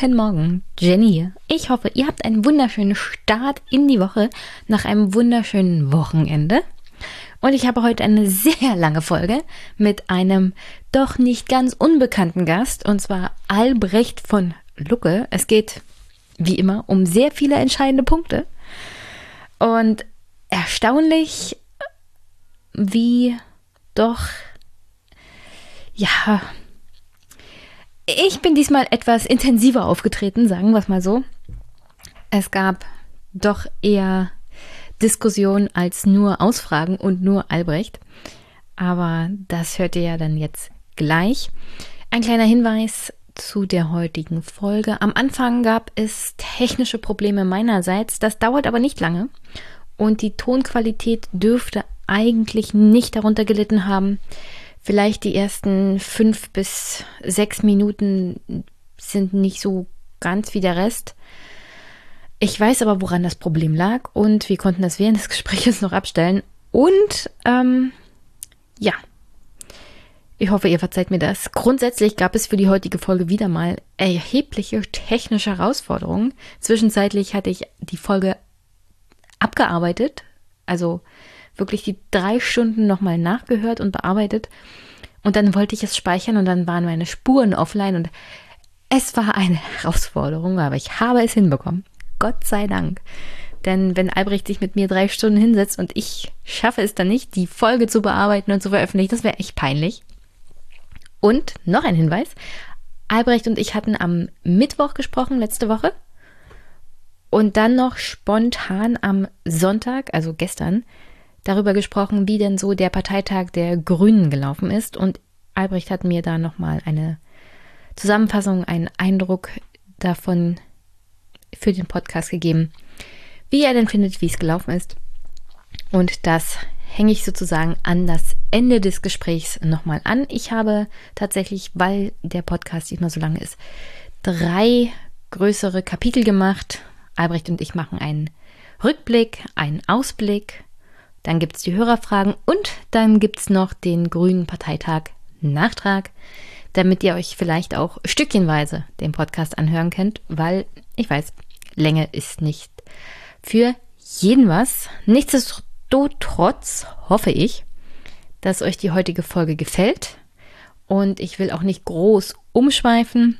Guten Morgen, Jenny. Ich hoffe, ihr habt einen wunderschönen Start in die Woche nach einem wunderschönen Wochenende. Und ich habe heute eine sehr lange Folge mit einem doch nicht ganz unbekannten Gast, und zwar Albrecht von Lucke. Es geht, wie immer, um sehr viele entscheidende Punkte. Und erstaunlich, wie doch, ja, ich bin diesmal etwas intensiver aufgetreten, sagen wir es mal so. Es gab doch eher Diskussionen als nur Ausfragen und nur Albrecht. Aber das hört ihr ja dann jetzt gleich. Ein kleiner Hinweis zu der heutigen Folge. Am Anfang gab es technische Probleme meinerseits. Das dauert aber nicht lange. Und die Tonqualität dürfte eigentlich nicht darunter gelitten haben. Vielleicht die ersten fünf bis sechs Minuten sind nicht so ganz wie der Rest. Ich weiß aber, woran das Problem lag und wir konnten das während des Gesprächs noch abstellen. Und ähm, ja, ich hoffe, ihr verzeiht mir das. Grundsätzlich gab es für die heutige Folge wieder mal erhebliche technische Herausforderungen. Zwischenzeitlich hatte ich die Folge abgearbeitet, also wirklich die drei Stunden nochmal nachgehört und bearbeitet. Und dann wollte ich es speichern und dann waren meine Spuren offline und es war eine Herausforderung, aber ich habe es hinbekommen. Gott sei Dank. Denn wenn Albrecht sich mit mir drei Stunden hinsetzt und ich schaffe es dann nicht, die Folge zu bearbeiten und zu veröffentlichen, das wäre echt peinlich. Und noch ein Hinweis. Albrecht und ich hatten am Mittwoch gesprochen, letzte Woche. Und dann noch spontan am Sonntag, also gestern, darüber gesprochen, wie denn so der Parteitag der Grünen gelaufen ist. Und Albrecht hat mir da nochmal eine Zusammenfassung, einen Eindruck davon für den Podcast gegeben, wie er denn findet, wie es gelaufen ist. Und das hänge ich sozusagen an das Ende des Gesprächs nochmal an. Ich habe tatsächlich, weil der Podcast diesmal so lang ist, drei größere Kapitel gemacht. Albrecht und ich machen einen Rückblick, einen Ausblick dann gibt es die Hörerfragen und dann gibt es noch den Grünen Parteitag Nachtrag, damit ihr euch vielleicht auch stückchenweise den Podcast anhören könnt, weil ich weiß, Länge ist nicht für jeden was. Nichtsdestotrotz hoffe ich, dass euch die heutige Folge gefällt und ich will auch nicht groß umschweifen.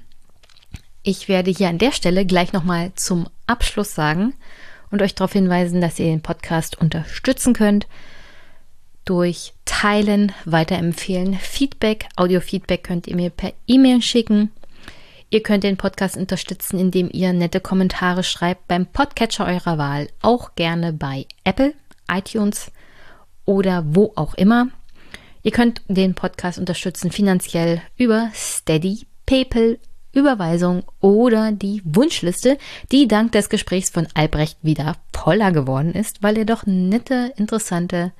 Ich werde hier an der Stelle gleich nochmal zum Abschluss sagen, und euch darauf hinweisen, dass ihr den Podcast unterstützen könnt durch Teilen, Weiterempfehlen, Feedback, Audio-Feedback könnt ihr mir per E-Mail schicken. Ihr könnt den Podcast unterstützen, indem ihr nette Kommentare schreibt beim Podcatcher eurer Wahl, auch gerne bei Apple, iTunes oder wo auch immer. Ihr könnt den Podcast unterstützen finanziell über Steady, PayPal Überweisung oder die Wunschliste, die dank des Gesprächs von Albrecht wieder voller geworden ist, weil er doch nette, interessante,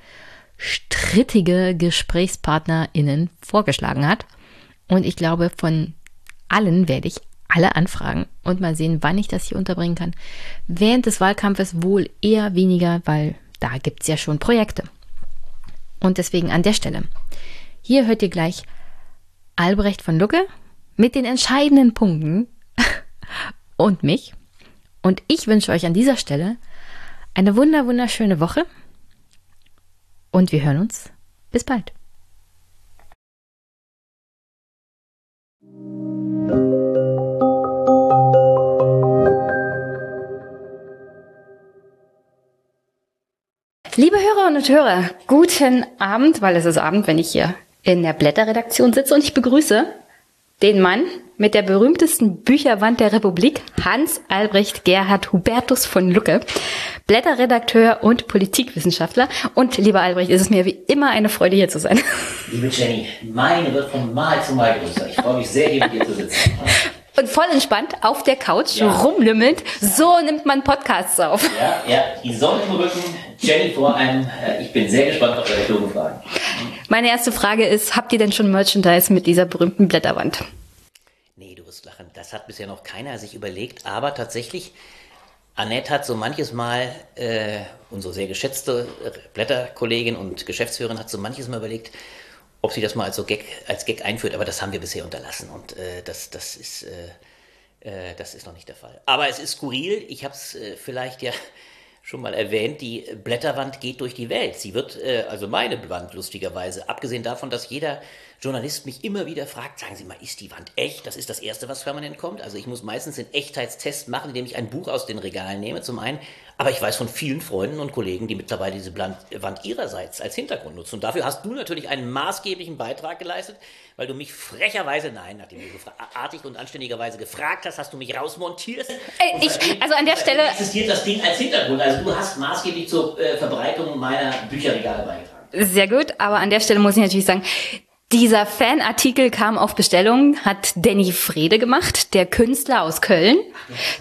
strittige GesprächspartnerInnen vorgeschlagen hat. Und ich glaube, von allen werde ich alle anfragen und mal sehen, wann ich das hier unterbringen kann. Während des Wahlkampfes wohl eher weniger, weil da gibt es ja schon Projekte. Und deswegen an der Stelle. Hier hört ihr gleich Albrecht von Lucke mit den entscheidenden Punkten und mich. Und ich wünsche euch an dieser Stelle eine wunder wunderschöne Woche und wir hören uns. Bis bald. Liebe Hörerinnen und Hörer, guten Abend, weil es ist Abend, wenn ich hier in der Blätterredaktion sitze und ich begrüße den Mann mit der berühmtesten Bücherwand der Republik, Hans Albrecht Gerhard Hubertus von Lucke, Blätterredakteur und Politikwissenschaftler. Und lieber Albrecht, ist es mir wie immer eine Freude, hier zu sein. Liebe Jenny, meine wird von Mal zu Mal größer. Ich freue mich sehr, hier mit dir zu sitzen. Und voll entspannt auf der Couch, ja. rumlümmelnd. So nimmt man Podcasts auf. Ja, ja, die Sonne im Rücken, Jenny vor einem. Äh, ich bin sehr gespannt auf eure klugen Fragen. Meine erste Frage ist, habt ihr denn schon Merchandise mit dieser berühmten Blätterwand? Nee, du wirst lachen. Das hat bisher noch keiner sich überlegt, aber tatsächlich, Annette hat so manches Mal, äh, unsere sehr geschätzte Blätterkollegin und Geschäftsführerin hat so manches Mal überlegt, ob sie das mal als, so Gag, als Gag einführt, aber das haben wir bisher unterlassen und äh, das, das, ist, äh, äh, das ist noch nicht der Fall. Aber es ist skurril, ich habe es äh, vielleicht ja schon mal erwähnt, die Blätterwand geht durch die Welt. Sie wird, äh, also meine Wand lustigerweise, abgesehen davon, dass jeder Journalist mich immer wieder fragt, sagen Sie mal, ist die Wand echt? Das ist das Erste, was permanent kommt. Also ich muss meistens den Echtheitstest machen, indem ich ein Buch aus den Regalen nehme, zum einen. Aber ich weiß von vielen Freunden und Kollegen, die mittlerweile diese Wand ihrerseits als Hintergrund nutzen. Und dafür hast du natürlich einen maßgeblichen Beitrag geleistet, weil du mich frecherweise, nein, nachdem du artig und anständigerweise gefragt hast, hast du mich rausmontiert. Äh, ich, also an der Stelle existiert das Ding als Hintergrund. Also du hast maßgeblich zur äh, Verbreitung meiner Bücherregale beigetragen. Sehr gut, aber an der Stelle muss ich natürlich sagen, dieser Fanartikel kam auf Bestellung, hat Danny Frede gemacht, der Künstler aus Köln,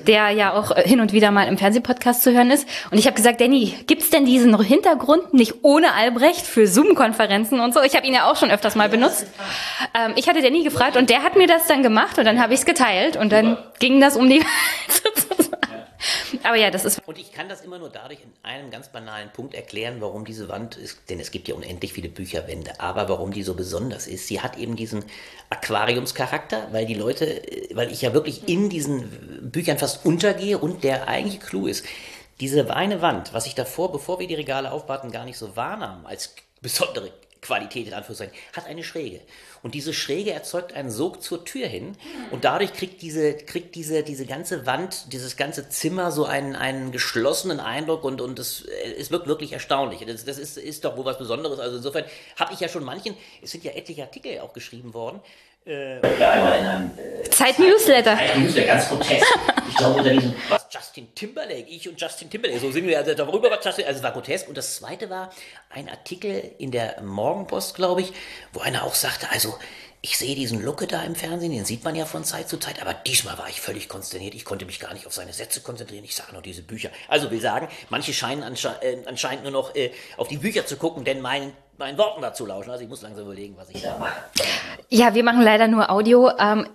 der ja auch hin und wieder mal im Fernsehpodcast zu hören ist. Und ich habe gesagt, Danny, gibt's denn diesen Hintergrund nicht ohne Albrecht für Zoom-Konferenzen und so? Ich habe ihn ja auch schon öfters mal benutzt. Ähm, ich hatte Danny gefragt und der hat mir das dann gemacht und dann habe ich es geteilt und dann ging das um die Aber ja, das ist. Und ich kann das immer nur dadurch in einem ganz banalen Punkt erklären, warum diese Wand ist, denn es gibt ja unendlich viele Bücherwände, aber warum die so besonders ist. Sie hat eben diesen Aquariumscharakter, weil die Leute, weil ich ja wirklich in diesen Büchern fast untergehe und der eigentliche Clou ist, diese eine Wand, was ich davor, bevor wir die Regale aufbauten, gar nicht so wahrnahm als besondere Qualität in Anführungszeichen, hat eine Schräge. Und diese Schräge erzeugt einen Sog zur Tür hin. Und dadurch kriegt diese, kriegt diese, diese ganze Wand, dieses ganze Zimmer so einen, einen geschlossenen Eindruck und, und es, es wirkt wirklich erstaunlich. Das, das ist, ist doch wohl was Besonderes. Also insofern habe ich ja schon manchen, es sind ja etliche Artikel auch geschrieben worden, äh, ja, einmal in einem äh, Zeit-Newsletter. Zeit-Newsletter, ganz grotesk. Ich glaube, unter diesem, was Justin Timberlake, ich und Justin Timberlake, so sind wir, also darüber war Justin, also es war grotesk. Und das zweite war ein Artikel in der Morgenpost, glaube ich, wo einer auch sagte, also, ich sehe diesen Lucke da im Fernsehen, den sieht man ja von Zeit zu Zeit, aber diesmal war ich völlig konsterniert. Ich konnte mich gar nicht auf seine Sätze konzentrieren. Ich sah nur diese Bücher. Also will sagen, manche scheinen ansche äh, anscheinend nur noch äh, auf die Bücher zu gucken, denn mein meinen Worten dazu lauschen. Also ich muss langsam überlegen, was ich da mache. Ja, wir machen leider nur Audio. Ähm,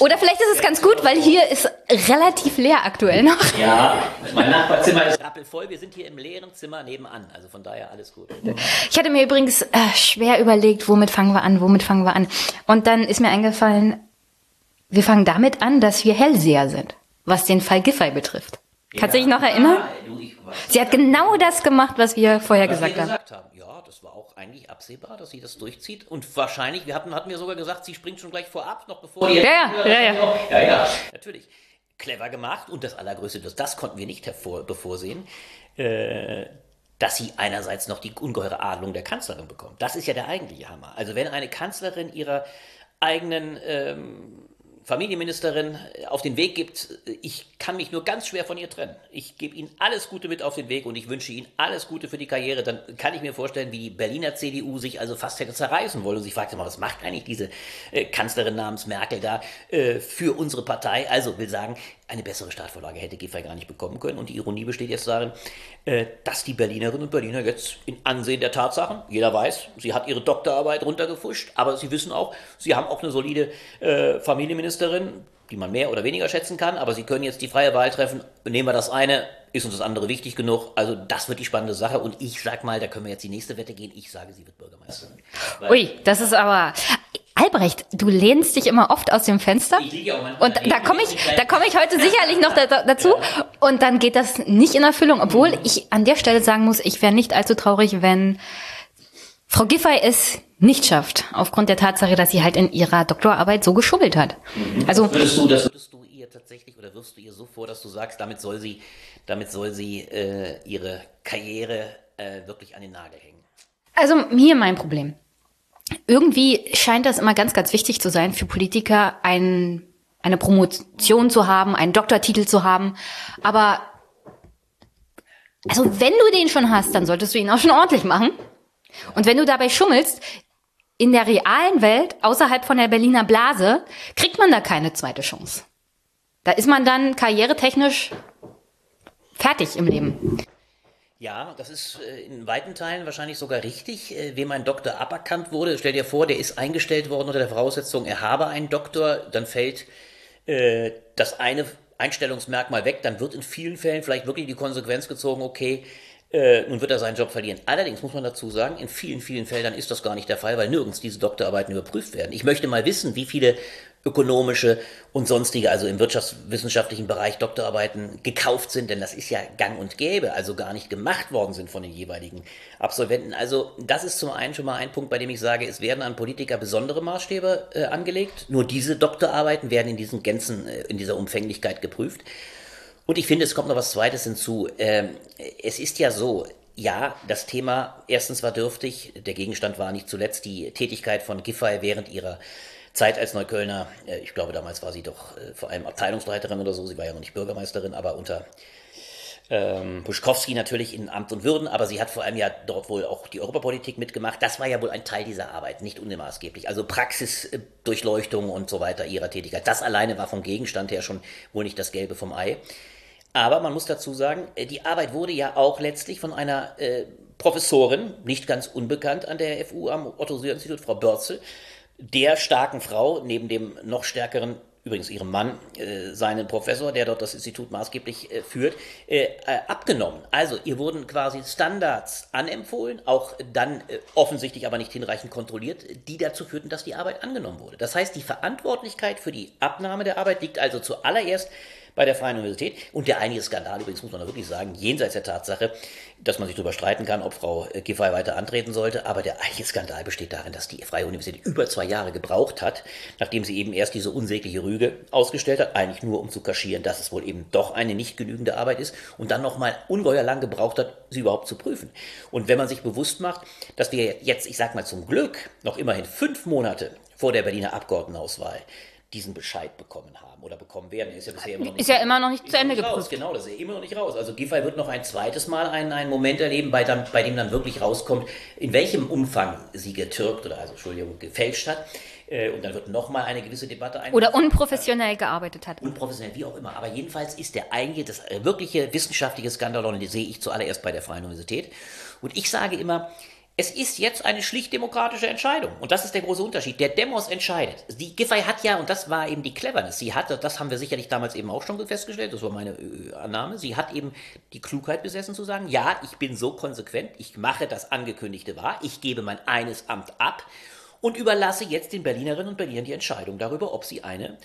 oder vielleicht ist es ganz gut, weil hier ist relativ leer aktuell noch. Ja, mein Nachbarzimmer ist rappelvoll. Wir sind hier im leeren Zimmer nebenan. Also von daher alles gut. Ich hatte mir übrigens äh, schwer überlegt, womit fangen wir an, womit fangen wir an. Und dann ist mir eingefallen, wir fangen damit an, dass wir Hellseher sind, was den Fall Giffey betrifft. Ja. Kannst du dich noch erinnern? Ah, Sie hat genau das gemacht, was wir vorher was gesagt, wir gesagt haben. haben das war auch eigentlich absehbar, dass sie das durchzieht. Und wahrscheinlich, wir hatten, hatten wir sogar gesagt, sie springt schon gleich vorab, noch bevor die. Ja, ja, ja, ja. ja, ja. Natürlich. Clever gemacht und das Allergrößte, das, das konnten wir nicht hervor, bevorsehen, äh, dass sie einerseits noch die ungeheure Adelung der Kanzlerin bekommt. Das ist ja der eigentliche Hammer. Also wenn eine Kanzlerin ihrer eigenen ähm, Familienministerin auf den Weg gibt, ich kann mich nur ganz schwer von ihr trennen. Ich gebe Ihnen alles Gute mit auf den Weg und ich wünsche Ihnen alles Gute für die Karriere. Dann kann ich mir vorstellen, wie die Berliner CDU sich also fast hätte zerreißen wollen und sich fragte mal, was macht eigentlich diese äh, Kanzlerin namens Merkel da äh, für unsere Partei? Also will sagen, eine bessere Startvorlage hätte Giffey gar nicht bekommen können. Und die Ironie besteht jetzt darin, äh, dass die Berlinerinnen und Berliner jetzt in Ansehen der Tatsachen, jeder weiß, sie hat ihre Doktorarbeit runtergefuscht, aber sie wissen auch, sie haben auch eine solide äh, Familienministerin, die man mehr oder weniger schätzen kann, aber sie können jetzt die freie Wahl treffen. Nehmen wir das eine, ist uns das andere wichtig genug? Also das wird die spannende Sache und ich sag mal, da können wir jetzt die nächste Wette gehen. Ich sage, sie wird Bürgermeisterin. Ui, das ist aber Albrecht, du lehnst dich immer oft aus dem Fenster. Und da komme ich, da komme ich heute sicherlich noch da, dazu. Und dann geht das nicht in Erfüllung, obwohl ich an der Stelle sagen muss, ich wäre nicht allzu traurig, wenn Frau Giffey es nicht schafft, aufgrund der Tatsache, dass sie halt in ihrer Doktorarbeit so geschubbelt hat. Mhm. Also würdest du, das würdest du ihr tatsächlich oder wirfst du ihr so vor, dass du sagst, damit soll sie, damit soll sie äh, ihre Karriere äh, wirklich an den Nagel hängen? Also hier mein Problem irgendwie scheint das immer ganz, ganz wichtig zu sein für Politiker, ein, eine Promotion zu haben, einen Doktortitel zu haben. Aber also wenn du den schon hast, dann solltest du ihn auch schon ordentlich machen. Und wenn du dabei schummelst, in der realen Welt, außerhalb von der Berliner Blase, kriegt man da keine zweite Chance. Da ist man dann karrieretechnisch fertig im Leben. Ja, das ist äh, in weiten Teilen wahrscheinlich sogar richtig. Äh, wem ein Doktor aberkannt wurde, stell dir vor, der ist eingestellt worden unter der Voraussetzung, er habe einen Doktor, dann fällt äh, das eine Einstellungsmerkmal weg, dann wird in vielen Fällen vielleicht wirklich die Konsequenz gezogen, okay, nun wird er seinen Job verlieren. Allerdings muss man dazu sagen, in vielen, vielen Feldern ist das gar nicht der Fall, weil nirgends diese Doktorarbeiten überprüft werden. Ich möchte mal wissen, wie viele ökonomische und sonstige, also im wirtschaftswissenschaftlichen Bereich Doktorarbeiten gekauft sind, denn das ist ja gang und gäbe, also gar nicht gemacht worden sind von den jeweiligen Absolventen. Also das ist zum einen schon mal ein Punkt, bei dem ich sage, es werden an Politiker besondere Maßstäbe äh, angelegt. Nur diese Doktorarbeiten werden in diesen Gänzen, äh, in dieser Umfänglichkeit geprüft. Und ich finde, es kommt noch was Zweites hinzu. Ähm, es ist ja so, ja, das Thema erstens war dürftig, der Gegenstand war nicht zuletzt die Tätigkeit von Giffey während ihrer Zeit als Neuköllner. Äh, ich glaube, damals war sie doch äh, vor allem Abteilungsleiterin oder so, sie war ja noch nicht Bürgermeisterin, aber unter ähm, Buschkowski natürlich in Amt und Würden, aber sie hat vor allem ja dort wohl auch die Europapolitik mitgemacht. Das war ja wohl ein Teil dieser Arbeit, nicht unmaßgeblich. Also Praxisdurchleuchtung und so weiter ihrer Tätigkeit. Das alleine war vom Gegenstand her schon wohl nicht das Gelbe vom Ei. Aber man muss dazu sagen, äh, die Arbeit wurde ja auch letztlich von einer äh, Professorin, nicht ganz unbekannt an der FU am Otto-Suhr-Institut, Frau Börzel, der starken Frau, neben dem noch stärkeren, übrigens ihrem Mann, äh, seinen Professor, der dort das Institut maßgeblich äh, führt, äh, äh abgenommen. Also ihr wurden quasi Standards anempfohlen, auch dann äh, offensichtlich aber nicht hinreichend kontrolliert, die dazu führten, dass die Arbeit angenommen wurde. Das heißt, die Verantwortlichkeit für die Abnahme der Arbeit liegt also zuallererst bei der Freien Universität. Und der einige Skandal, übrigens muss man da wirklich sagen, jenseits der Tatsache, dass man sich darüber streiten kann, ob Frau Giffey weiter antreten sollte. Aber der eigentliche Skandal besteht darin, dass die Freie Universität über zwei Jahre gebraucht hat, nachdem sie eben erst diese unsägliche Rüge ausgestellt hat, eigentlich nur um zu kaschieren, dass es wohl eben doch eine nicht genügende Arbeit ist und dann nochmal ungeheuer lang gebraucht hat, sie überhaupt zu prüfen. Und wenn man sich bewusst macht, dass wir jetzt, ich sag mal zum Glück, noch immerhin fünf Monate vor der Berliner Abgeordnetenauswahl diesen Bescheid bekommen haben oder bekommen werden. Er ist ja bisher immer noch nicht, ist ja immer noch nicht zu Ende geprüft. Genau, das ist ja immer noch nicht raus. Also Giffey wird noch ein zweites Mal einen, einen Moment erleben, bei, dann, bei dem dann wirklich rauskommt, in welchem Umfang sie getürkt oder also Entschuldigung, gefälscht hat. Äh, und dann wird nochmal eine gewisse Debatte ein. Oder unprofessionell gearbeitet hat. Unprofessionell, wie auch immer. Aber jedenfalls ist der eigentliche, das wirkliche wissenschaftliche Skandalon, sehe ich zuallererst bei der Freien Universität. Und ich sage immer, es ist jetzt eine schlicht demokratische Entscheidung. Und das ist der große Unterschied. Der Demos entscheidet. Die Giffey hat ja, und das war eben die Cleverness, sie hatte, das haben wir sicherlich damals eben auch schon festgestellt, das war meine äh, Annahme, sie hat eben die Klugheit besessen zu sagen, ja, ich bin so konsequent, ich mache das Angekündigte wahr, ich gebe mein eines Amt ab und überlasse jetzt den Berlinerinnen und Berlinern die Entscheidung darüber, ob sie eine,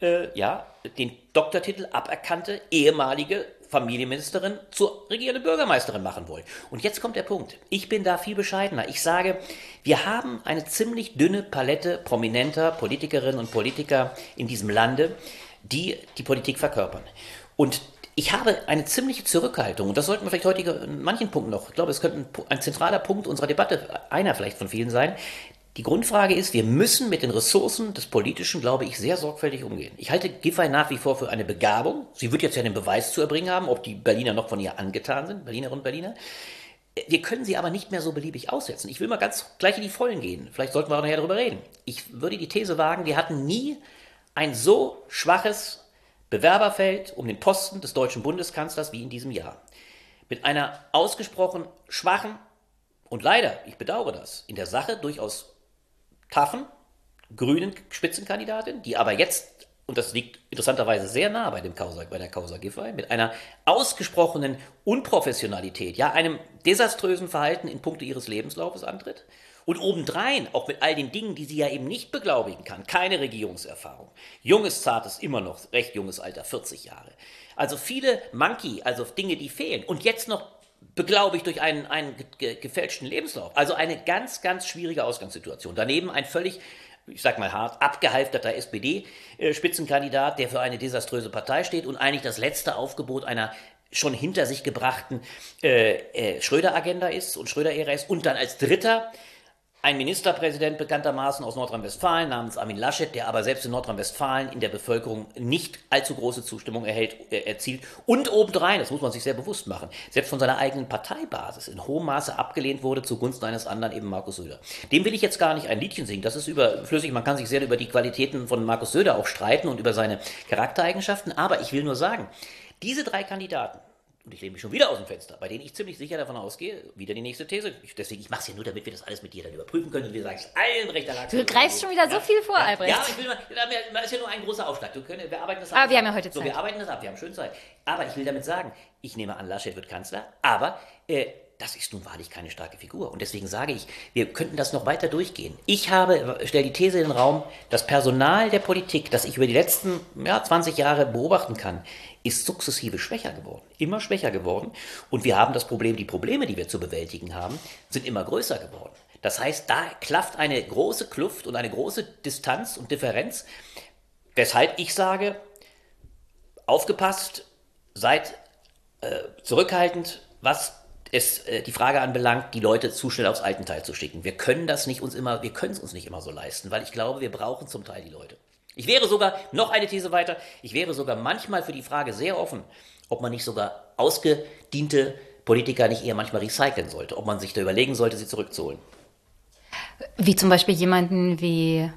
äh, ja, den Doktortitel aberkannte ehemalige Familienministerin zur regierenden Bürgermeisterin machen wollen. Und jetzt kommt der Punkt. Ich bin da viel bescheidener. Ich sage, wir haben eine ziemlich dünne Palette prominenter Politikerinnen und Politiker in diesem Lande, die die Politik verkörpern. Und ich habe eine ziemliche Zurückhaltung, und das sollten wir vielleicht heute in manchen Punkten noch, ich glaube, es könnte ein zentraler Punkt unserer Debatte, einer vielleicht von vielen sein, die Grundfrage ist, wir müssen mit den Ressourcen des Politischen, glaube ich, sehr sorgfältig umgehen. Ich halte Giffey nach wie vor für eine Begabung. Sie wird jetzt ja den Beweis zu erbringen haben, ob die Berliner noch von ihr angetan sind, Berlinerinnen und Berliner. Wir können sie aber nicht mehr so beliebig aussetzen. Ich will mal ganz gleich in die Vollen gehen. Vielleicht sollten wir auch nachher darüber reden. Ich würde die These wagen, wir hatten nie ein so schwaches Bewerberfeld um den Posten des deutschen Bundeskanzlers wie in diesem Jahr. Mit einer ausgesprochen schwachen und leider, ich bedauere das, in der Sache durchaus taffen, grünen Spitzenkandidatin, die aber jetzt, und das liegt interessanterweise sehr nah bei, dem Causa, bei der Causa Giffey, mit einer ausgesprochenen Unprofessionalität, ja, einem desaströsen Verhalten in puncto ihres Lebenslaufes antritt. Und obendrein, auch mit all den Dingen, die sie ja eben nicht beglaubigen kann, keine Regierungserfahrung. Junges, zartes, immer noch recht junges Alter, 40 Jahre. Also viele Monkey, also Dinge, die fehlen. Und jetzt noch beglaubigt durch einen, einen gefälschten Lebenslauf. Also eine ganz, ganz schwierige Ausgangssituation. Daneben ein völlig, ich sag mal hart, abgehalfterter SPD-Spitzenkandidat, der für eine desaströse Partei steht und eigentlich das letzte Aufgebot einer schon hinter sich gebrachten äh, äh, Schröder-Agenda ist und Schröder-Ära ist. Und dann als dritter ein Ministerpräsident bekanntermaßen aus Nordrhein-Westfalen namens Armin Laschet, der aber selbst in Nordrhein-Westfalen in der Bevölkerung nicht allzu große Zustimmung erhält, äh, erzielt und obendrein, das muss man sich sehr bewusst machen, selbst von seiner eigenen Parteibasis in hohem Maße abgelehnt wurde zugunsten eines anderen, eben Markus Söder. Dem will ich jetzt gar nicht ein Liedchen singen, das ist überflüssig, man kann sich sehr über die Qualitäten von Markus Söder auch streiten und über seine Charaktereigenschaften, aber ich will nur sagen, diese drei Kandidaten, und ich lehne mich schon wieder aus dem Fenster, bei denen ich ziemlich sicher davon ausgehe, wieder die nächste These. Ich, deswegen, ich mache es ja nur, damit wir das alles mit dir dann überprüfen können und wir sagen, es allen rechter Lage. Du greifst schon wieder ja, so viel vor, ja, Albrecht. Ja, ich will mal, das ist ja nur ein großer Aufschlag. Wir, können, wir arbeiten das aber ab. wir haben ja heute Zeit. So, wir arbeiten das ab, wir haben schön Zeit. Aber ich will damit sagen, ich nehme an, Laschet wird Kanzler, aber äh, das ist nun wahrlich keine starke Figur. Und deswegen sage ich, wir könnten das noch weiter durchgehen. Ich habe, stelle die These in den Raum, das Personal der Politik, das ich über die letzten ja, 20 Jahre beobachten kann, ist sukzessive schwächer geworden, immer schwächer geworden. Und wir haben das Problem, die Probleme, die wir zu bewältigen haben, sind immer größer geworden. Das heißt, da klafft eine große Kluft und eine große Distanz und Differenz, weshalb ich sage, aufgepasst, seid äh, zurückhaltend, was es äh, die Frage anbelangt, die Leute zu schnell aufs Altenteil zu schicken. Wir können das nicht uns immer, wir können es uns nicht immer so leisten, weil ich glaube, wir brauchen zum Teil die Leute. Ich wäre sogar, noch eine These weiter, ich wäre sogar manchmal für die Frage sehr offen, ob man nicht sogar ausgediente Politiker nicht eher manchmal recyceln sollte, ob man sich da überlegen sollte, sie zurückzuholen. Wie zum Beispiel jemanden wie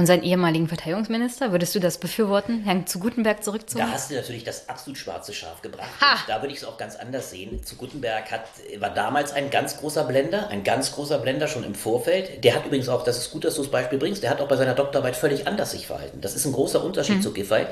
unseren ehemaligen Verteidigungsminister, würdest du das befürworten, Herrn zu Gutenberg zurückzuholen? Da hast du natürlich das absolut schwarze Schaf gebracht. Ha! Und Da würde ich es auch ganz anders sehen. Zu Gutenberg hat, war damals ein ganz großer Blender, ein ganz großer Blender schon im Vorfeld. Der hat übrigens auch, das ist gut, dass du das Beispiel bringst, der hat auch bei seiner Doktorarbeit völlig anders sich verhalten. Das ist ein großer Unterschied Mhm. zu Giffey.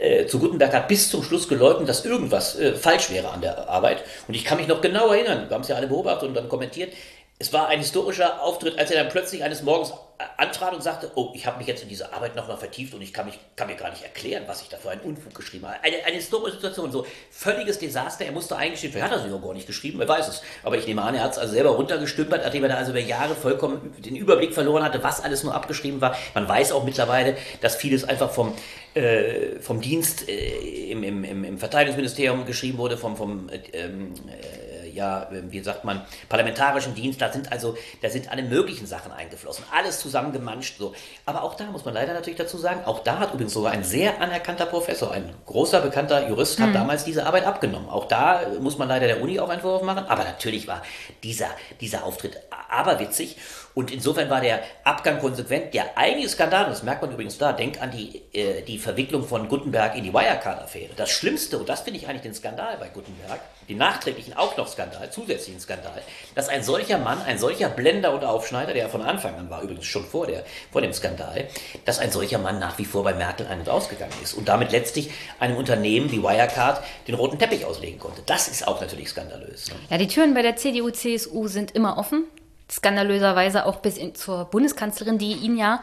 Äh, zu Gutenberg hat bis zum Schluss geleugnet, dass irgendwas äh, falsch wäre an der Arbeit. Und ich kann mich noch genau erinnern, wir haben es ja alle beobachtet und dann kommentiert, es war ein historischer Auftritt, als er dann plötzlich eines Morgens antrat und sagte, oh, ich habe mich jetzt in diese Arbeit nochmal vertieft und ich kann, mich, kann mir gar nicht erklären, was ich da für einen Unfug geschrieben habe. Eine, eine historische Situation, so völliges Desaster. Er musste eingestehen, vielleicht hat er sie auch gar nicht geschrieben, wer weiß es. Aber ich nehme an, er hat es also selber runtergestümpert, nachdem er da also über Jahre vollkommen den Überblick verloren hatte, was alles nur abgeschrieben war. Man weiß auch mittlerweile, dass vieles einfach vom, äh, vom Dienst äh, im, im, im, im Verteidigungsministerium geschrieben wurde, vom, vom äh, ähm, äh, ja, wie sagt man, parlamentarischen Dienst, da sind also, da sind alle möglichen Sachen eingeflossen, alles zusammengemanscht so. Aber auch da muss man leider natürlich dazu sagen, auch da hat übrigens sogar ein sehr anerkannter Professor, ein großer bekannter Jurist, hat damals diese Arbeit abgenommen. Auch da muss man leider der Uni auch einen Vorwurf machen, aber natürlich war dieser, dieser Auftritt aberwitzig und insofern war der Abgang konsequent. Der eigentliche Skandal, das merkt man übrigens da, denkt an die, äh, die Verwicklung von Gutenberg in die Wirecard-Affäre. Das Schlimmste, und das finde ich eigentlich den Skandal bei Gutenberg, den nachträglichen auch noch Skandal, zusätzlichen Skandal, dass ein solcher Mann, ein solcher Blender und Aufschneider, der von Anfang an war, übrigens schon vor, der, vor dem Skandal, dass ein solcher Mann nach wie vor bei Merkel ein- und ausgegangen ist und damit letztlich einem Unternehmen wie Wirecard den roten Teppich auslegen konnte. Das ist auch natürlich skandalös. Ne? Ja, die Türen bei der CDU, CSU sind immer offen. Skandalöserweise auch bis in, zur Bundeskanzlerin, die ihn ja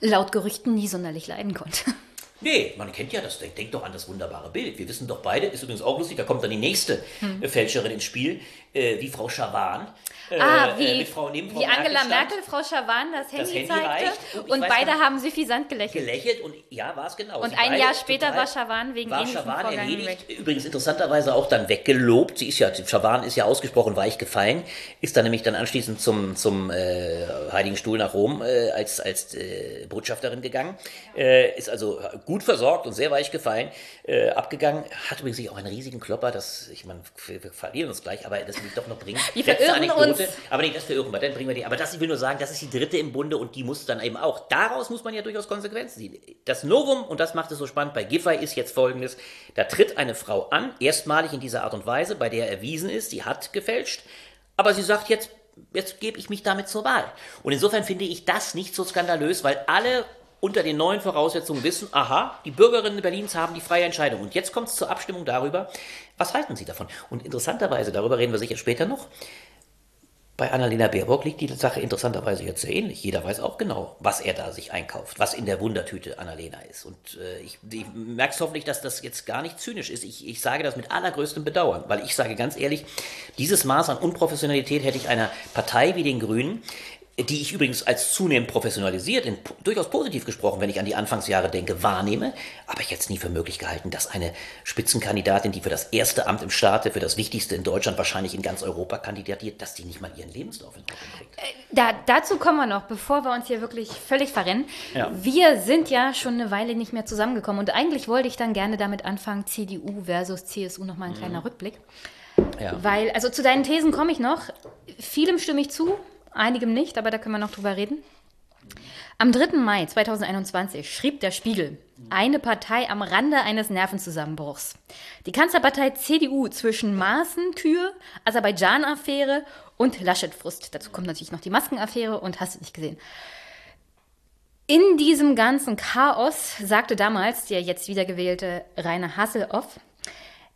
laut Gerüchten nie sonderlich leiden konnte. Nee, man kennt ja das, denk, denk doch an das wunderbare Bild. Wir wissen doch beide, ist übrigens auch lustig, da kommt dann die nächste Hm. äh, Fälscherin ins Spiel, äh, wie Frau Schawan. Äh, Ah, äh, wie, mit Frau, wie Angela stand, Merkel Frau Schawan das Handy, Handy zeigte reicht. Und und beide haben suffisant gelächelt. gelächelt und ja, war es genau. Und ein Jahr später war Schawan wegen war Schawan erledigt. Übrigens interessanterweise auch dann weggelobt. Sie ist ja, Schawan ist ja ausgesprochen weich gefallen, ist dann nämlich dann anschließend zum, zum äh, Heiligen Stuhl nach Rom äh, als, als äh, Botschafterin gegangen. Äh, ist also gut versorgt und sehr weich gefallen, äh, abgegangen. Hat übrigens auch einen riesigen Klopper, das, ich meine, wir, wir verlieren uns gleich, aber das ich doch noch bringen. Die Letzte verirren Anekdote. uns. Aber nee, das verirren wir, dann bringen wir die. Aber das, ich will nur sagen, das ist die dritte im Bunde und die muss dann eben auch. Daraus muss man ja durchaus Konsequenzen ziehen. Das Novum, und das macht es so spannend bei Giffey, ist jetzt folgendes. Da tritt eine Frau an, erstmalig in dieser Art und Weise, bei der erwiesen ist, sie hat gefälscht, aber sie sagt jetzt, jetzt gebe ich mich damit zur Wahl. Und insofern finde ich das nicht so skandalös, weil alle unter den neuen Voraussetzungen wissen, aha, die Bürgerinnen Berlins haben die freie Entscheidung. Und jetzt kommt es zur Abstimmung darüber, was halten sie davon? Und interessanterweise, darüber reden wir sicher später noch, bei Annalena Baerbock liegt die Sache interessanterweise jetzt sehr ähnlich. Jeder weiß auch genau, was er da sich einkauft, was in der Wundertüte Annalena ist. Und äh, ich, ich merke hoffentlich, dass das jetzt gar nicht zynisch ist. Ich, ich sage das mit allergrößtem Bedauern, weil ich sage ganz ehrlich, dieses Maß an Unprofessionalität hätte ich einer Partei wie den Grünen, die ich übrigens als zunehmend professionalisiert, in, durchaus positiv gesprochen, wenn ich an die Anfangsjahre denke, wahrnehme, aber jetzt nie für möglich gehalten, dass eine Spitzenkandidatin, die für das erste Amt im Staate, für das Wichtigste in Deutschland, wahrscheinlich in ganz Europa kandidatiert, dass die nicht mal ihren Lebenslauf in Ordnung kriegt. Da, dazu kommen wir noch, bevor wir uns hier wirklich völlig verrennen. Ja. Wir sind ja schon eine Weile nicht mehr zusammengekommen und eigentlich wollte ich dann gerne damit anfangen, CDU versus CSU, nochmal ein kleiner Rückblick. Ja. Weil, also zu deinen Thesen komme ich noch. Vielem stimme ich zu, einigem nicht, aber da können wir noch drüber reden. Am 3. Mai 2021 schrieb der Spiegel, eine Partei am Rande eines Nervenzusammenbruchs. Die Kanzlerpartei CDU zwischen Maßentür, Aserbaidschan-Affäre und Laschet-Frust. Dazu kommt natürlich noch die Maskenaffäre und hast du nicht gesehen. In diesem ganzen Chaos sagte damals der jetzt wiedergewählte Rainer Hasselhoff,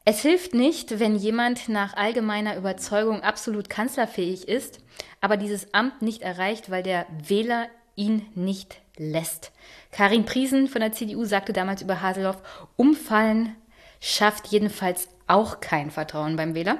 es hilft nicht, wenn jemand nach allgemeiner Überzeugung absolut kanzlerfähig ist, aber dieses Amt nicht erreicht, weil der Wähler ihn nicht lässt. Karin Priesen von der CDU sagte damals über Haselhoff, Umfallen schafft jedenfalls auch kein Vertrauen beim Wähler.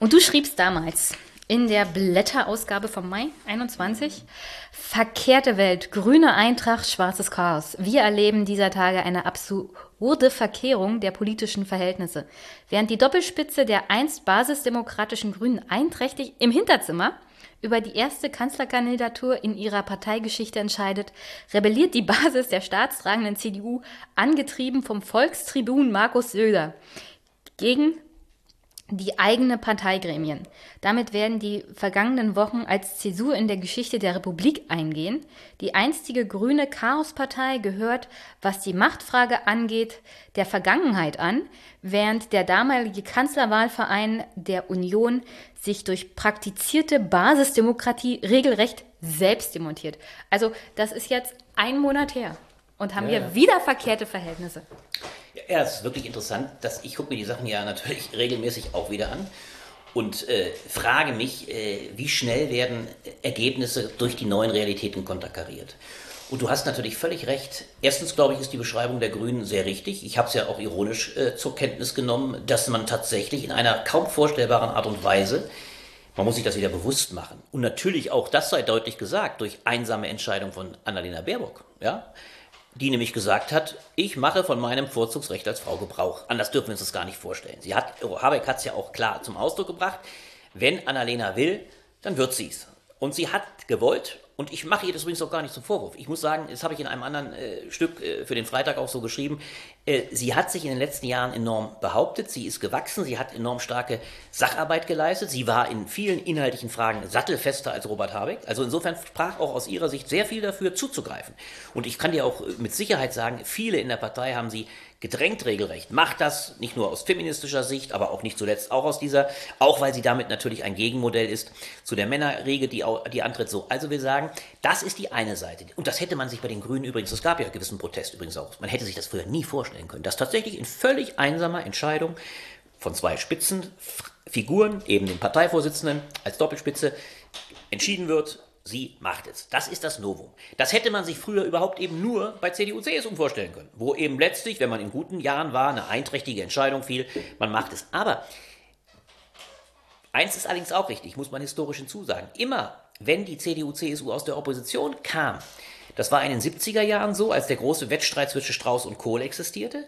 Und du schriebst damals in der Blätterausgabe vom Mai 21, verkehrte Welt, grüne Eintracht, schwarzes Chaos. Wir erleben dieser Tage eine absurde Verkehrung der politischen Verhältnisse. Während die Doppelspitze der einst basisdemokratischen Grünen einträchtig im Hinterzimmer über die erste Kanzlerkandidatur in ihrer Parteigeschichte entscheidet, rebelliert die Basis der staatstragenden CDU, angetrieben vom Volkstribun Markus Söder, gegen die eigene Parteigremien. Damit werden die vergangenen Wochen als Zäsur in der Geschichte der Republik eingehen. Die einstige grüne Chaospartei gehört, was die Machtfrage angeht, der Vergangenheit an, während der damalige Kanzlerwahlverein der Union sich durch praktizierte Basisdemokratie regelrecht selbst demontiert. Also das ist jetzt ein Monat her und haben ja. wir wieder verkehrte Verhältnisse. Ja, es ist wirklich interessant, dass ich gucke mir die Sachen ja natürlich regelmäßig auch wieder an und äh, frage mich, äh, wie schnell werden Ergebnisse durch die neuen Realitäten konterkariert. Und du hast natürlich völlig recht. Erstens, glaube ich, ist die Beschreibung der Grünen sehr richtig. Ich habe es ja auch ironisch äh, zur Kenntnis genommen, dass man tatsächlich in einer kaum vorstellbaren Art und Weise, man muss sich das wieder bewusst machen. Und natürlich auch, das sei deutlich gesagt, durch einsame Entscheidung von Annalena Baerbock. Ja? Die nämlich gesagt hat, ich mache von meinem Vorzugsrecht als Frau Gebrauch. Anders dürfen wir uns das gar nicht vorstellen. Sie hat, Habeck hat es ja auch klar zum Ausdruck gebracht, wenn Annalena will, dann wird sie es. Und sie hat gewollt und ich mache ihr das übrigens auch gar nicht zum Vorwurf. Ich muss sagen, das habe ich in einem anderen äh, Stück äh, für den Freitag auch so geschrieben. Äh, sie hat sich in den letzten Jahren enorm behauptet. Sie ist gewachsen. Sie hat enorm starke Sacharbeit geleistet. Sie war in vielen inhaltlichen Fragen sattelfester als Robert Habeck. Also insofern sprach auch aus ihrer Sicht sehr viel dafür zuzugreifen. Und ich kann dir auch äh, mit Sicherheit sagen, viele in der Partei haben sie gedrängt regelrecht. Macht das nicht nur aus feministischer Sicht, aber auch nicht zuletzt auch aus dieser, auch weil sie damit natürlich ein Gegenmodell ist zu der Männerregel, die, die antritt so. Also wir sagen, das ist die eine Seite. Und das hätte man sich bei den Grünen übrigens, es gab ja gewissen Protest übrigens auch, man hätte sich das früher nie vorstellen können, dass tatsächlich in völlig einsamer Entscheidung von zwei Spitzenfiguren, eben dem Parteivorsitzenden als Doppelspitze, entschieden wird, Sie macht es. Das ist das Novum. Das hätte man sich früher überhaupt eben nur bei CDU, CSU vorstellen können, wo eben letztlich, wenn man in guten Jahren war, eine einträchtige Entscheidung fiel, man macht es. Aber eins ist allerdings auch richtig, muss man historisch hinzusagen. Immer, wenn die CDU, CSU aus der Opposition kam, das war in den 70er Jahren so, als der große Wettstreit zwischen Strauß und Kohl existierte,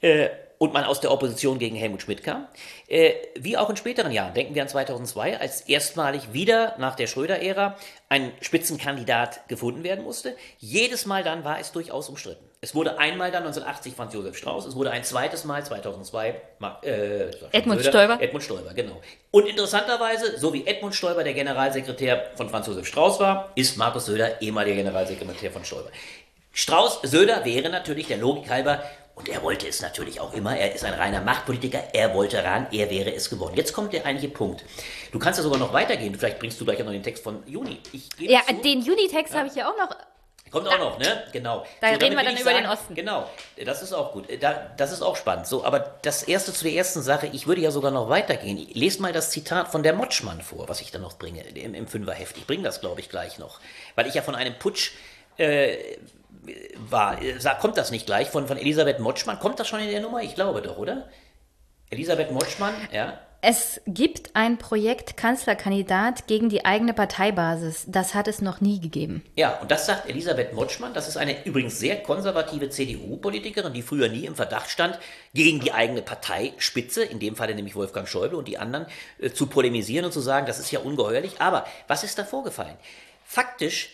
äh, und man aus der Opposition gegen Helmut Schmidt kam. Äh, wie auch in späteren Jahren, denken wir an 2002, als erstmalig wieder nach der Schröder-Ära ein Spitzenkandidat gefunden werden musste. Jedes Mal dann war es durchaus umstritten. Es wurde einmal dann 1980 Franz Josef Strauß, es wurde ein zweites Mal 2002 äh, Edmund Söder, Stoiber. Edmund Stoiber, genau. Und interessanterweise, so wie Edmund Stoiber der Generalsekretär von Franz Josef Strauß war, ist Markus Söder ehemaliger Generalsekretär von Stoiber. Strauß, Söder wäre natürlich der Logik halber und er wollte es natürlich auch immer. Er ist ein reiner Machtpolitiker. Er wollte ran. Er wäre es geworden. Jetzt kommt der eigentliche Punkt. Du kannst ja sogar noch weitergehen. Vielleicht bringst du gleich noch den Text von Juni. ja, zu. den Juni-Text ja. habe ich ja auch noch. Kommt auch noch, ne? Genau. Da so, reden wir dann über sagen, den Osten. Genau, das ist auch gut. Da, das ist auch spannend. So, aber das erste zu der ersten Sache, ich würde ja sogar noch weitergehen. Lest mal das Zitat von der Motschmann vor, was ich dann noch bringe im, im Fünferheft. Ich bringe das, glaube ich, gleich noch. Weil ich ja von einem Putsch äh, war. Kommt das nicht gleich von, von Elisabeth Motschmann? Kommt das schon in der Nummer? Ich glaube doch, oder? Elisabeth Motschmann, ja. Es gibt ein Projekt Kanzlerkandidat gegen die eigene Parteibasis. Das hat es noch nie gegeben. Ja, und das sagt Elisabeth Motschmann. Das ist eine übrigens sehr konservative CDU-Politikerin, die früher nie im Verdacht stand, gegen die eigene Parteispitze, in dem Falle nämlich Wolfgang Schäuble und die anderen, äh, zu polemisieren und zu sagen, das ist ja ungeheuerlich. Aber was ist da vorgefallen? Faktisch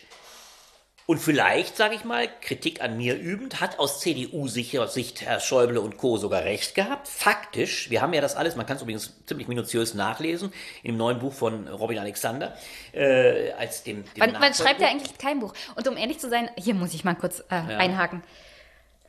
Und vielleicht, sage ich mal, Kritik an mir übend, hat aus CDU-Sicht Herr Schäuble und Co. sogar recht gehabt. Faktisch, wir haben ja das alles, man kann es übrigens ziemlich minutiös nachlesen, im neuen Buch von Robin Alexander, äh, als dem, dem man, man schreibt ja eigentlich kein Buch. Und um ehrlich zu sein, hier muss ich mal kurz äh, ja. einhaken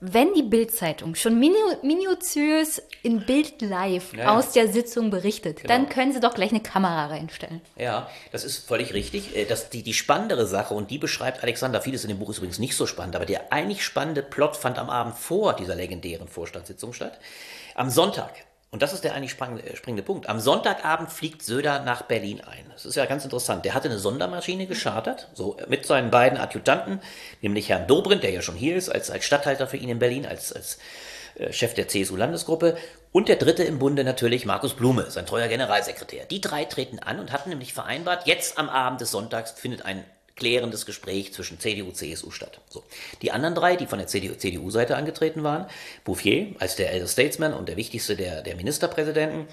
wenn die Bildzeitung schon minu minutiös in Bild Live ja, aus der Sitzung berichtet, genau. dann können sie doch gleich eine Kamera reinstellen. Ja, das ist völlig richtig. Äh, das, die, die spannendere Sache, und die beschreibt Alexander, vieles in dem Buch ist übrigens nicht so spannend, aber der eigentlich spannende Plot fand am Abend vor dieser legendären Vorstandssitzung statt. Am Sonntag und das ist der eigentlich äh, springende Punkt. Am Sonntagabend fliegt Söder nach Berlin ein. Das ist ja ganz interessant. Der hatte eine Sondermaschine geschartert, so äh, mit seinen beiden Adjutanten, nämlich Herrn Dobrindt, der ja schon hier ist, als, als Stadthalter für ihn in Berlin, als, als äh, Chef der CSU-Landesgruppe. Und der dritte im Bunde natürlich Markus Blume, sein treuer Generalsekretär. Die drei treten an und hatten nämlich vereinbart, jetzt am Abend des Sonntags findet ein klärendes Gespräch zwischen CDU und CSU statt. So. Die anderen drei, die von der CDU-Seite angetreten waren, Bouffier als der Elder Statesman und der wichtigste der, der Ministerpräsidenten,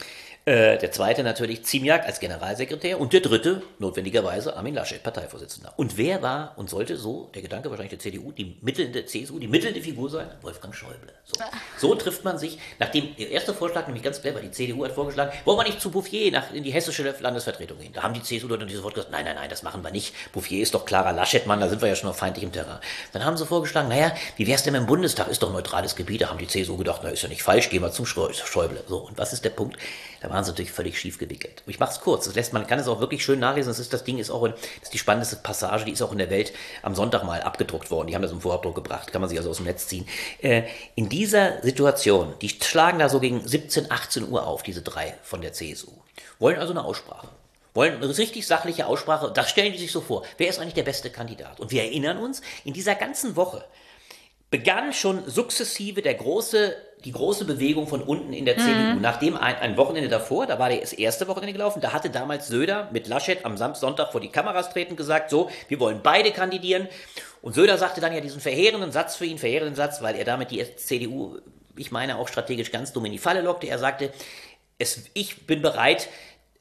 äh, der zweite natürlich Ziemiak als Generalsekretär und der dritte notwendigerweise Armin Laschet, Parteivorsitzender. Und wer war und sollte so, der Gedanke wahrscheinlich der CDU, die mittelnde CSU, die mittelnde Figur sein? Wolfgang Schäuble. So, so trifft man sich, nachdem der erste Vorschlag nämlich ganz clever, die CDU hat vorgeschlagen, wollen wir nicht zu Bouffier nach, in die hessische Landesvertretung gehen? Da haben die CSU-Leute natürlich sofort gesagt, nein, nein, nein, das machen wir nicht. Bouffier ist doch klarer Laschet-Mann, da sind wir ja schon auf feindlichem Terrain. Dann haben sie vorgeschlagen, naja, wie wär's denn im Bundestag? Ist doch neutrales Gebiet. Da haben die CSU gedacht, na, ist ja nicht falsch, gehen wir zum Schäuble. So, und was ist der Punkt? Da waren sie natürlich völlig schief gewickelt. Ich mache es kurz. Das lässt, man kann es auch wirklich schön nachlesen. Das, ist, das Ding ist auch in, das ist die spannendste Passage, die ist auch in der Welt am Sonntag mal abgedruckt worden. Die haben das im Vorabdruck gebracht. Kann man sich also aus dem Netz ziehen. Äh, in dieser Situation, die schlagen da so gegen 17, 18 Uhr auf, diese drei von der CSU. Wollen also eine Aussprache wollen eine richtig sachliche Aussprache. Das stellen die sich so vor. Wer ist eigentlich der beste Kandidat? Und wir erinnern uns, in dieser ganzen Woche begann schon sukzessive der große die große Bewegung von unten in der CDU. Mhm. Nachdem ein, ein, Wochenende davor, da war das erste Wochenende gelaufen, da hatte damals Söder mit Laschet am Samstag, Sonntag vor die Kameras treten gesagt, so, wir wollen beide kandidieren. Und Söder sagte dann ja diesen verheerenden Satz für ihn, verheerenden Satz, weil er damit die CDU, ich meine auch strategisch ganz dumm in die Falle lockte. Er sagte, es, ich bin bereit,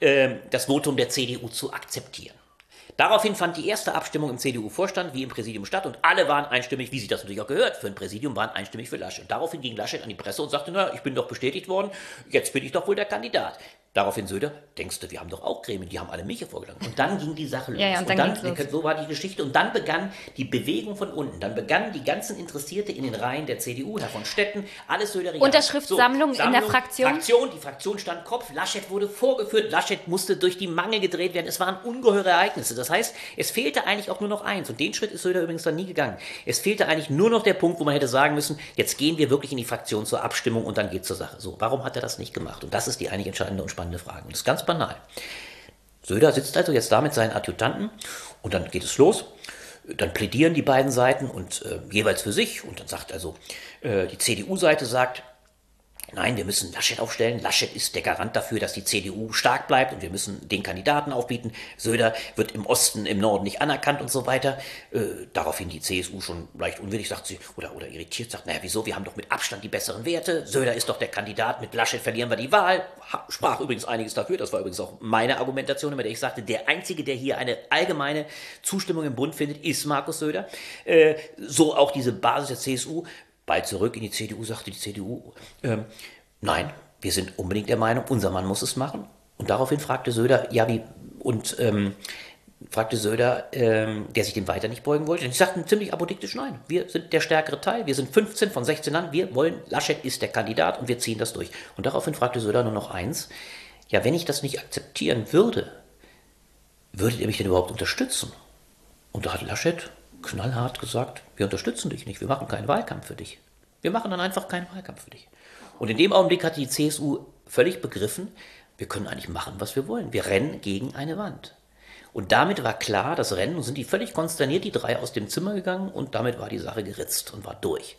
äh, das Votum der CDU zu akzeptieren. Daraufhin fand die erste Abstimmung im CDU-Vorstand wie im Präsidium statt und alle waren einstimmig, wie sich das natürlich auch gehört, für ein Präsidium waren einstimmig für Laschet. Daraufhin ging Laschet an die Presse und sagte, na, ich bin doch bestätigt worden, jetzt bin ich doch wohl der Kandidat. Daraufhin Söder, denkst du, wir haben doch auch Gremien, die haben alle mich vorgeschlagen. Und dann ging die Sache los. Ja, ja, und dann, und dann so war die Geschichte. Und dann begann die Bewegung von unten. Dann begannen die ganzen Interessierte in den Reihen der CDU, Herr von Stetten, alles Söder. Unterschriftssammlung so, in der Fraktion. Fraktion. Die Fraktion stand Kopf. Laschet wurde vorgeführt. Laschet musste durch die Mangel gedreht werden. Es waren ungeheure Ereignisse. Das heißt, es fehlte eigentlich auch nur noch eins. Und den Schritt ist Söder übrigens dann nie gegangen. Es fehlte eigentlich nur noch der Punkt, wo man hätte sagen müssen, jetzt gehen wir wirklich in die Fraktion zur Abstimmung und dann geht zur Sache. So, warum hat er das nicht gemacht? Und das ist die eigentlich entscheidende und spannende Frage. Und das ist ganz banal. Söder sitzt also jetzt da mit seinen Adjutanten und dann geht es los. Dann plädieren die beiden Seiten und äh, jeweils für sich. Und dann sagt also äh, die CDU-Seite sagt, Nein, wir müssen Laschet aufstellen. Laschet ist der Garant dafür, dass die CDU stark bleibt und wir müssen den Kandidaten aufbieten. Söder wird im Osten, im Norden nicht anerkannt und so weiter. Äh, daraufhin die CSU schon leicht unwillig sagt sie, oder, oder irritiert sagt, naja, wieso, wir haben doch mit Abstand die besseren Werte. Söder ist doch der Kandidat, mit Laschet verlieren wir die Wahl. Sprach übrigens einiges dafür, das war übrigens auch meine Argumentation, mit der ich sagte, der Einzige, der hier eine allgemeine Zustimmung im Bund findet, ist Markus Söder. Äh, so auch diese Basis der CSU bald zurück in die CDU, sagte die CDU, ähm, nein, wir sind unbedingt der Meinung, unser Mann muss es machen. Und daraufhin fragte Söder, ja, wie, und ähm, fragte Söder, ähm, der sich dem weiter nicht beugen wollte. Und ich sagte ziemlich apodiktisch, nein, wir sind der stärkere Teil, wir sind 15 von 16 Jahren, wir wollen, Laschet ist der Kandidat und wir ziehen das durch. Und daraufhin fragte Söder nur noch eins, ja, wenn ich das nicht akzeptieren würde, würdet ihr mich denn überhaupt unterstützen? Und da hat Laschet knallhart gesagt, wir unterstützen dich nicht, wir machen keinen Wahlkampf für dich. Wir machen dann einfach keinen Wahlkampf für dich. Und in dem Augenblick hat die CSU völlig begriffen, wir können eigentlich machen, was wir wollen. Wir rennen gegen eine Wand. Und damit war klar, das Rennen, und sind die völlig konsterniert, die drei aus dem Zimmer gegangen, und damit war die Sache geritzt und war durch.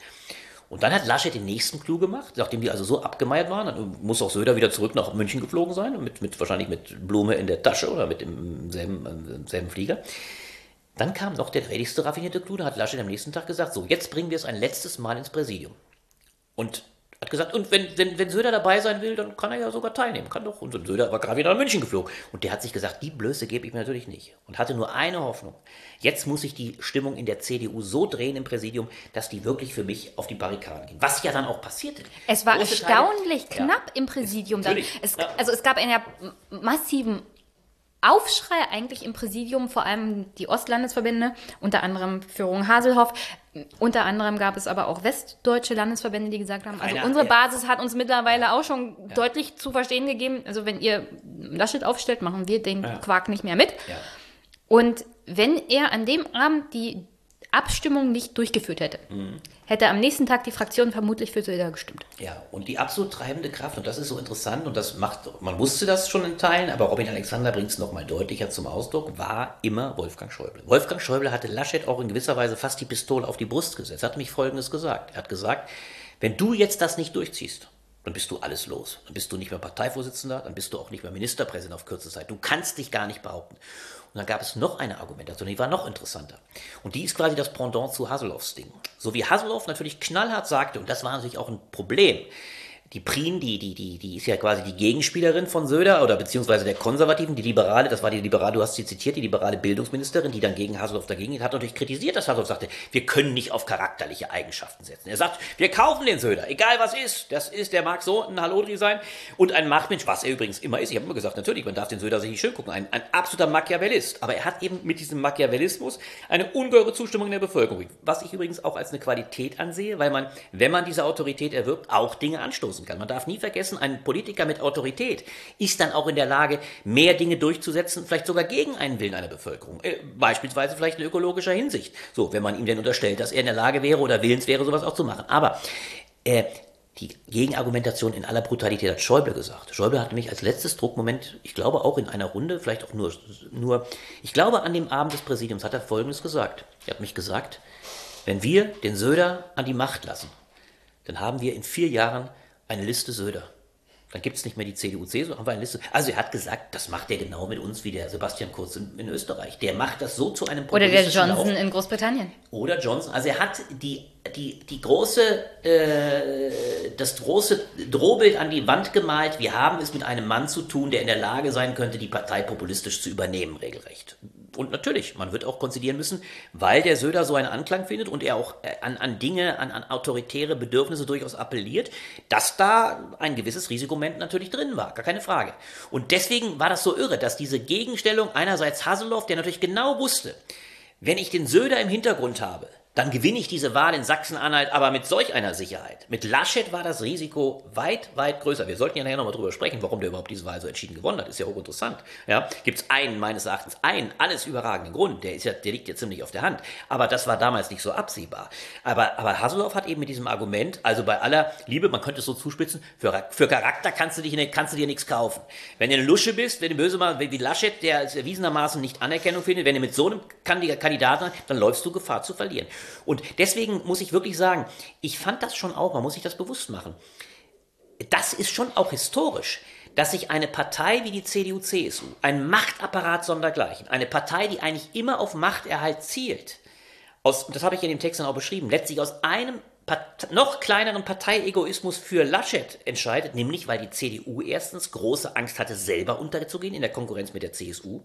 Und dann hat Laschet den nächsten Clou gemacht, nachdem die also so abgemeiert waren, dann muss auch Söder wieder zurück nach München geflogen sein, mit, mit, wahrscheinlich mit Blume in der Tasche oder mit dem selben, selben Flieger. Dann kam noch der rätigste raffinierte Clou, da hat Laschet am nächsten Tag gesagt, so, jetzt bringen wir es ein letztes Mal ins Präsidium. Und Hat gesagt, und wenn, wenn, wenn Söder dabei sein will, dann kann er ja sogar teilnehmen. Kann doch. Und Söder war gerade wieder nach München geflogen. Und der hat sich gesagt, die Blöße gebe ich mir natürlich nicht. Und hatte nur eine Hoffnung. Jetzt muss sich die Stimmung in der CDU so drehen im Präsidium, dass die wirklich für mich auf die Barrikaden gehen. Was ja dann auch passierte. Es war Große erstaunlich Teile, knapp ja, im Präsidium. Dann. Es, ja. Also es gab einen ja massiven Aufschrei eigentlich im Präsidium, vor allem die Ostlandesverbände, unter anderem Führung Haselhoff. Unter anderem gab es aber auch westdeutsche Landesverbände, die gesagt haben, also Einer, unsere Basis hat uns mittlerweile auch schon ja. deutlich zu verstehen gegeben, also wenn ihr Laschet aufstellt, machen wir den ja. Quark nicht mehr mit. Ja. Und wenn er an dem Abend die Abstimmung nicht durchgeführt hätte, mhm. Hätte am nächsten Tag die Fraktion vermutlich für Söder gestimmt. Ja, und die absolut treibende Kraft, und das ist so interessant, und das macht, man wusste das schon in Teilen, aber Robin Alexander bringt es nochmal deutlicher zum Ausdruck, war immer Wolfgang Schäuble. Wolfgang Schäuble hatte Laschet auch in gewisser Weise fast die Pistole auf die Brust gesetzt. Er hat mich Folgendes gesagt. Er hat gesagt, wenn du jetzt das nicht durchziehst, dann bist du alles los. Dann bist du nicht mehr Parteivorsitzender, dann bist du auch nicht mehr Ministerpräsident auf kurze Zeit. Du kannst dich gar nicht behaupten. Und dann gab es noch eine Argumentation, die war noch interessanter. Und die ist quasi das Pendant zu Hasselhoffs Ding. So wie Hasselhoff natürlich knallhart sagte, und das war natürlich auch ein Problem, die Prien, die, die, die, die ist ja quasi die Gegenspielerin von Söder oder beziehungsweise der Konservativen, die Liberale, das war die Liberale, du hast sie zitiert, die liberale Bildungsministerin, die dann gegen Haseloff dagegen geht, hat natürlich kritisiert, dass Haseloff sagte, wir können nicht auf charakterliche Eigenschaften setzen. Er sagt, wir kaufen den Söder, egal was ist. Das ist, der mag so ein Hallodri sein und ein Machtmensch, was er übrigens immer ist. Ich habe immer gesagt, natürlich, man darf den Söder sich nicht schön gucken, ein, ein absoluter Machiavellist. Aber er hat eben mit diesem Machiavellismus eine ungeheure Zustimmung in der Bevölkerung. Was ich übrigens auch als eine Qualität ansehe, weil man, wenn man diese Autorität erwirbt, auch Dinge anstoßen beeinflussen kann. Man darf nie vergessen, ein Politiker mit Autorität ist dann auch in der Lage, mehr Dinge durchzusetzen, vielleicht sogar gegen einen Willen einer Bevölkerung. Äh, beispielsweise vielleicht in ökologischer Hinsicht. So, wenn man ihm denn unterstellt, dass er in der Lage wäre oder willens wäre, sowas auch zu machen. Aber äh, die Gegenargumentation in aller Brutalität hat Schäuble gesagt. Schäuble hat nämlich als letztes Druckmoment, ich glaube auch in einer Runde, vielleicht auch nur, nur, ich glaube an dem Abend des Präsidiums hat er Folgendes gesagt. Er hat mich gesagt, wenn wir den Söder an die Macht lassen, dann haben wir in vier Jahren eine Liste Söder. Dann gibt es nicht mehr die CDU-CSU, haben wir eine Liste. Also er hat gesagt, das macht er genau mit uns wie der Sebastian Kurz in, in Österreich. Der macht das so zu einem Oder der Johnson Lauf. in Großbritannien. Oder Johnson. Also er hat die, die, die große, äh, das große Drohbild an die Wand gemalt. Wir haben es mit einem Mann zu tun, der in der Lage sein könnte, die Partei populistisch zu übernehmen, regelrecht. Und natürlich, man wird auch konzidieren müssen, weil der Söder so einen Anklang findet und er auch äh, an, an Dinge, an, an autoritäre Bedürfnisse durchaus appelliert, dass da ein gewisses Risikomoment natürlich drin war, gar keine Frage. Und deswegen war das so irre, dass diese Gegenstellung einerseits Haseloff, der natürlich genau wusste, wenn ich den Söder im Hintergrund habe, dann gewinne ich diese Wahl in Sachsen-Anhalt, aber mit solch einer Sicherheit. Mit Laschet war das Risiko weit, weit größer. Wir sollten ja nachher nochmal drüber sprechen, warum der überhaupt diese Wahl so entschieden gewonnen hat. Ist ja hochinteressant. Ja, Gibt es einen, meines Erachtens, einen alles überragenden Grund. Der, ist ja, der liegt ja ziemlich auf der Hand. Aber das war damals nicht so absehbar. Aber, aber Haseloff hat eben mit diesem Argument, also bei aller Liebe, man könnte es so zuspitzen, für, für Charakter kannst du, dich, kannst du dir nichts kaufen. Wenn du eine Lusche bist, wenn du böse mal wie Laschet, der erwiesenermaßen nicht Anerkennung findet, wenn du mit so einem Kandidaten, dann läufst du Gefahr zu verlieren. Und deswegen muss ich wirklich sagen, ich fand das schon auch, man muss sich das bewusst machen. Das ist schon auch historisch, dass sich eine Partei wie die CDU-CSU, ein Machtapparat sondergleichen, eine Partei, die eigentlich immer auf Machterhalt zielt, aus, das habe ich in dem Text dann auch beschrieben, letztlich aus einem Part noch kleineren Parteiegoismus für Laschet entscheidet, nämlich weil die CDU erstens große Angst hatte, selber unterzugehen in der Konkurrenz mit der CSU.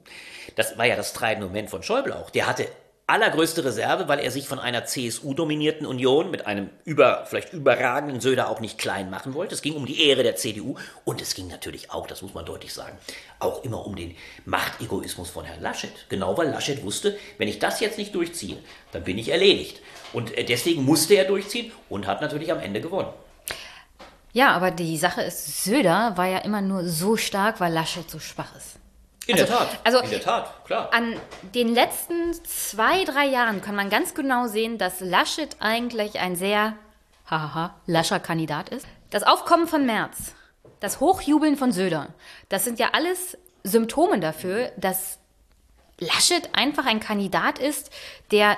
Das war ja das treibende Moment von Schäuble auch. Der hatte allergrößte Reserve, weil er sich von einer CSU-dominierten Union mit einem über, vielleicht überragenden Söder auch nicht klein machen wollte. Es ging um die Ehre der CDU und es ging natürlich auch, das muss man deutlich sagen, auch immer um den Machtegoismus von Herrn Laschet. Genau weil Laschet wusste, wenn ich das jetzt nicht durchziehe, dann bin ich erledigt. Und äh, deswegen musste er durchziehen und hat natürlich am Ende gewonnen. Ja, aber die Sache ist, Söder war ja immer nur so stark, weil Laschet so schwach ist. In also, der Tat. Also in der Tat, klar. An den letzten zwei, drei Jahren kann man ganz genau sehen, dass Laschet eigentlich ein sehr, hahaha, lascher Kandidat ist. Das Aufkommen von Merz, das Hochjubeln von Söder, das sind ja alles Symptome dafür, dass Laschet einfach ein Kandidat ist, der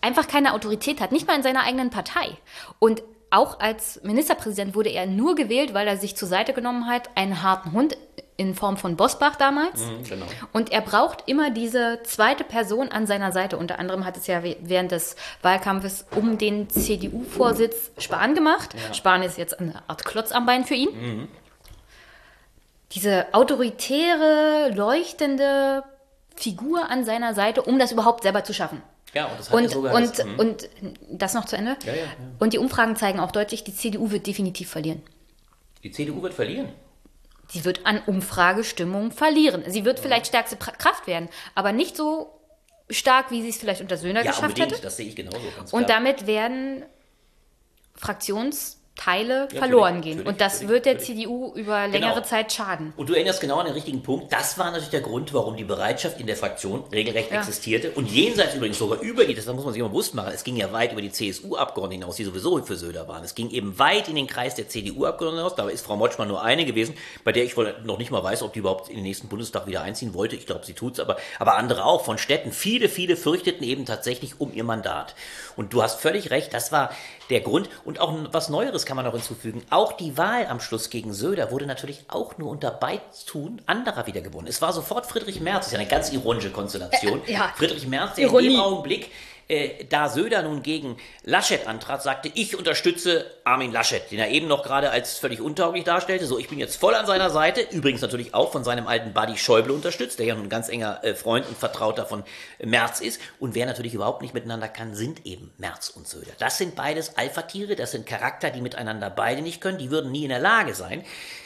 einfach keine Autorität hat, nicht mal in seiner eigenen Partei. Und auch als Ministerpräsident wurde er nur gewählt, weil er sich zur Seite genommen hat, einen harten Hund in Form von Bosbach damals. Mhm, genau. Und er braucht immer diese zweite Person an seiner Seite. Unter anderem hat es ja während des Wahlkampfes um den CDU-Vorsitz Spahn gemacht. Spahn ist jetzt eine Art Klotz am Bein für ihn. Mhm. Diese autoritäre, leuchtende Figur an seiner Seite, um das überhaupt selber zu schaffen. Ja, und das hat er Und, sogar und, das- mhm. und das noch zu Ende. Ja, ja, ja. Und die Umfragen zeigen auch deutlich, die CDU wird definitiv verlieren. Die CDU wird verlieren. Sie wird an Umfragestimmung verlieren. Sie wird vielleicht stärkste Kraft werden, aber nicht so stark, wie sie es vielleicht unter Söhner Ja, geschafft unbedingt. hätte. Das sehe ich genauso. Ganz Und damit werden Fraktionsteile Ja, verloren gehen. Und das natürlich, wird der natürlich. CDU über längere Genau. Zeit schaden. Und du erinnerst genau an den richtigen Punkt. Das war natürlich der Grund, warum die Bereitschaft in der Fraktion regelrecht Ja. existierte. Und jenseits übrigens sogar über die, das muss man sich immer bewusst machen, es ging ja weit über die CSU-Abgeordneten hinaus, die sowieso für Söder waren. Es ging eben weit in den Kreis der CDU-Abgeordneten hinaus. Da ist Frau Motschmann nur eine gewesen, bei der ich wohl noch nicht mal weiß, ob die überhaupt in den nächsten Bundestag wieder einziehen wollte. Ich glaube, sie tut's, aber, aber andere auch von Städten. Viele, viele fürchteten eben tatsächlich um ihr Mandat. Und du hast völlig recht, das war der Grund. Und auch was Neueres kann man noch hinzufügen. Auch die Wahl am Schluss gegen Söder wurde natürlich auch nur unter Beitun anderer wieder gewonnen. Es war sofort Friedrich Merz, das ist ja eine ganz ironische Konstellation. Äh, ja. Friedrich Merz, der in Ironie. dem Augenblick, äh, da Söder nun gegen Laschet antrat, sagte, ich unterstütze Armin Laschet, den er eben noch gerade als völlig untauglich darstellte. So, ich bin jetzt voll an seiner Seite. Übrigens natürlich auch von seinem alten Buddy Schäuble unterstützt, der ja nun ein ganz enger äh, Freund und Vertrauter von Merz ist. Und wer natürlich überhaupt nicht miteinander kann, sind eben Merz und Söder. Das sind beides Alpha-Tiere, das sind Charakter, die miteinander beide nicht können. Die würden nie in der Lage sein,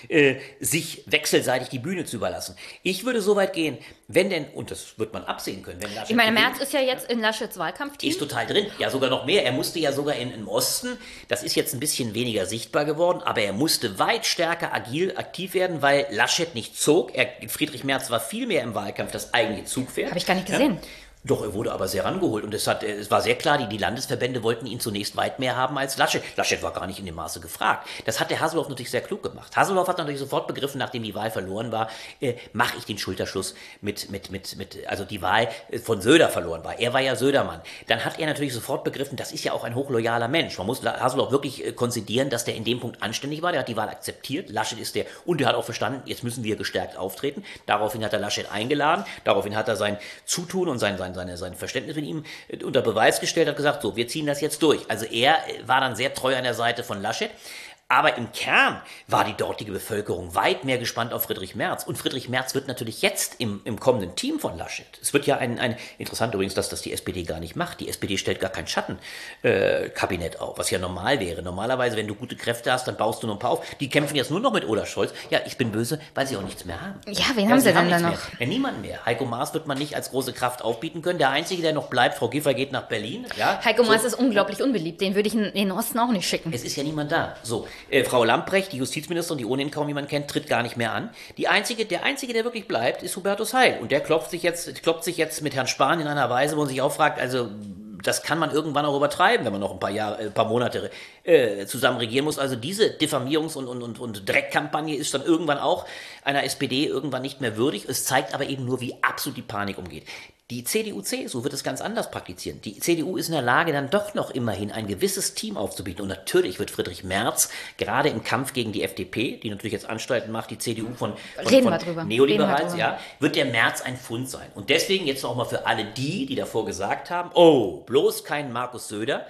äh, sich wechselseitig die Bühne zu überlassen. Ich würde so weit gehen, wenn denn, und das wird man absehen können, wenn Laschet Ich meine, Merz ist ja jetzt in Laschets Wahlkampfteam. ist total drin. Ja, sogar noch mehr. Er musste ja sogar in, im Osten, das ist jetzt ein bisschen weniger sichtbar geworden, aber er musste weit stärker agil aktiv werden, weil Laschet nicht zog. Er, Friedrich Merz war viel mehr im Wahlkampf das eigentliche Zugpferd. Habe ich gar nicht gesehen. Ja. Doch, er wurde aber sehr rangeholt und es, hat, äh, es war sehr klar, die, die Landesverbände wollten ihn zunächst weit mehr haben als Laschet. Laschet war gar nicht in dem Maße gefragt. Das hat der Hasselhoff natürlich sehr klug gemacht. Hasselhoff hat natürlich sofort begriffen, nachdem die Wahl verloren war, äh, mache ich den Schulterschluss mit, mit, mit, mit, also die Wahl äh, von Söder verloren war. Er war ja Södermann. Dann hat er natürlich sofort begriffen, das ist ja auch ein hochloyaler Mensch. Man muss Hasselhoff wirklich äh, konzidieren, dass der in dem Punkt anständig war. Der hat die Wahl akzeptiert. Laschet ist der, und er hat auch verstanden, jetzt müssen wir gestärkt auftreten. Daraufhin hat er Laschet eingeladen. Daraufhin hat er sein Zutun und sein, sein, seine, sein Verständnis mit ihm äh, unter Beweis gestellt, hat gesagt, so, wir ziehen das jetzt durch. Also er äh, war dann sehr treu an der Seite von Laschet. Aber im Kern war die dortige Bevölkerung weit mehr gespannt auf Friedrich Merz. Und Friedrich Merz wird natürlich jetzt im, im kommenden Team von Laschet. Es wird ja ein, ein interessant übrigens, dass das die SPD gar nicht macht. Die SPD stellt gar kein Schattenkabinett äh, auf, was ja normal wäre. Normalerweise, wenn du gute Kräfte hast, dann baust du noch ein paar auf. Die kämpfen jetzt nur noch mit Olaf Scholz. Ja, ich bin böse, weil sie auch nichts mehr haben. Ja, wen haben sie denn nichts da mehr. noch? Ja, niemanden mehr. Heiko Maas wird man nicht als große Kraft aufbieten können. Der Einzige, der noch bleibt, Frau Giffer, geht nach Berlin. Ja, Heiko so. Maas ist unglaublich unbeliebt. Den würde ich in den Osten auch nicht schicken. Es ist ja niemand da. So, äh, Frau Lamprecht, die Justizministerin, die ohnehin kaum jemand kennt, tritt gar nicht mehr an. Die einzige, der einzige, der wirklich bleibt, ist Hubertus Heil. Und der klopft sich jetzt, klopft sich jetzt mit Herrn Spahn in einer Weise, wo man sich auch fragt, also das kann man irgendwann auch übertreiben, wenn man noch ein paar Jahre, ein paar Monate äh, zusammen regieren muss. Also diese Diffamierungs- und, und, und, und Dreckkampagne ist dann irgendwann auch einer SPD irgendwann nicht mehr würdig. Es zeigt aber eben nur, wie absolut die Panik umgeht. Die CDU-CSU wird es ganz anders praktizieren. Die CDU ist in der Lage, dann doch noch immerhin ein gewisses Team aufzubieten. Und natürlich wird Friedrich Merz gerade im Kampf gegen die FDP, die natürlich jetzt Anstalten macht, die CDU von, von, von. Neoliberals, ja, wird der März ein Fund sein. Und deswegen jetzt auch mal für alle die, die davor gesagt haben, oh, bloß kein Markus Söder,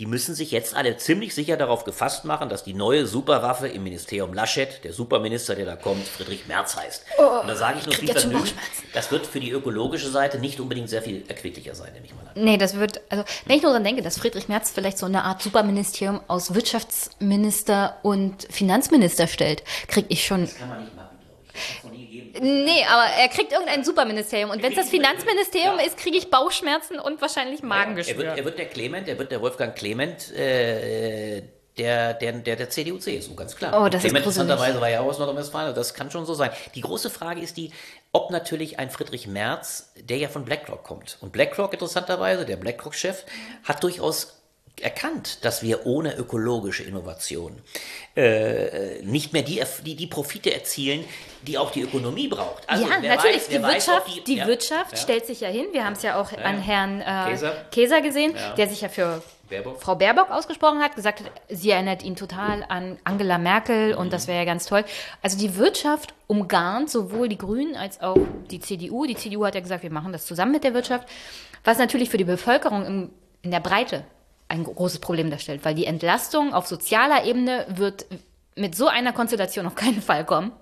die müssen sich jetzt alle ziemlich sicher darauf gefasst machen, dass die neue Superwaffe im Ministerium Laschet, der Superminister, der da kommt, Friedrich Merz heißt. Und da sage ich nur viel Vergnügen, das wird für die ökologische Seite nicht unbedingt sehr viel erquicklicher sein, nehme ich mal an. Nee, das wird, also wenn ich nur daran denke, dass Friedrich Merz vielleicht so eine Art Superministerium aus Wirtschaftsminister und Finanzminister stellt, kriege ich schon. Kann man nicht machen, glaube ich. Nee, aber er kriegt irgendein Superministerium. Und wenn es das Finanzministerium Ja. ist, kriege ich Bauchschmerzen und wahrscheinlich Er Magengeschwür. wird, er wird der Clement, er wird der Wolfgang Clement, äh, der, der, der, der CDU-CSU, ganz klar. Oh, das ist Clement interessanterweise war ja auch aus Nordrhein-Westfalen, das kann schon so sein. Die große Frage ist die, ob natürlich ein Friedrich Merz, der ja von BlackRock kommt. Und BlackRock, interessanterweise, der BlackRock-Chef, hat durchaus erkannt, dass wir ohne ökologische Innovation äh, nicht mehr die, die, die Profite erzielen, die auch die Ökonomie braucht. Also, ja, natürlich. weiß- die weiß, ob Wirtschaft, die, ja, Wirtschaft ja. stellt sich ja hin. Wir haben es ja auch an Herrn äh, Käser. Käser. gesehen, Ja. der sich ja für Baerbock? Frau Baerbock ausgesprochen hat, gesagt hat, sie erinnert ihn total an Angela Merkel und das wäre ja ganz toll. Also die Wirtschaft umgarnt sowohl die Grünen als auch die CDU. Die CDU hat ja gesagt, wir machen das zusammen mit der Wirtschaft, was natürlich für die Bevölkerung im, in der Breite ein großes Problem darstellt, weil die Entlastung auf sozialer Ebene wird mit so einer Konstellation auf keinen Fall kommen.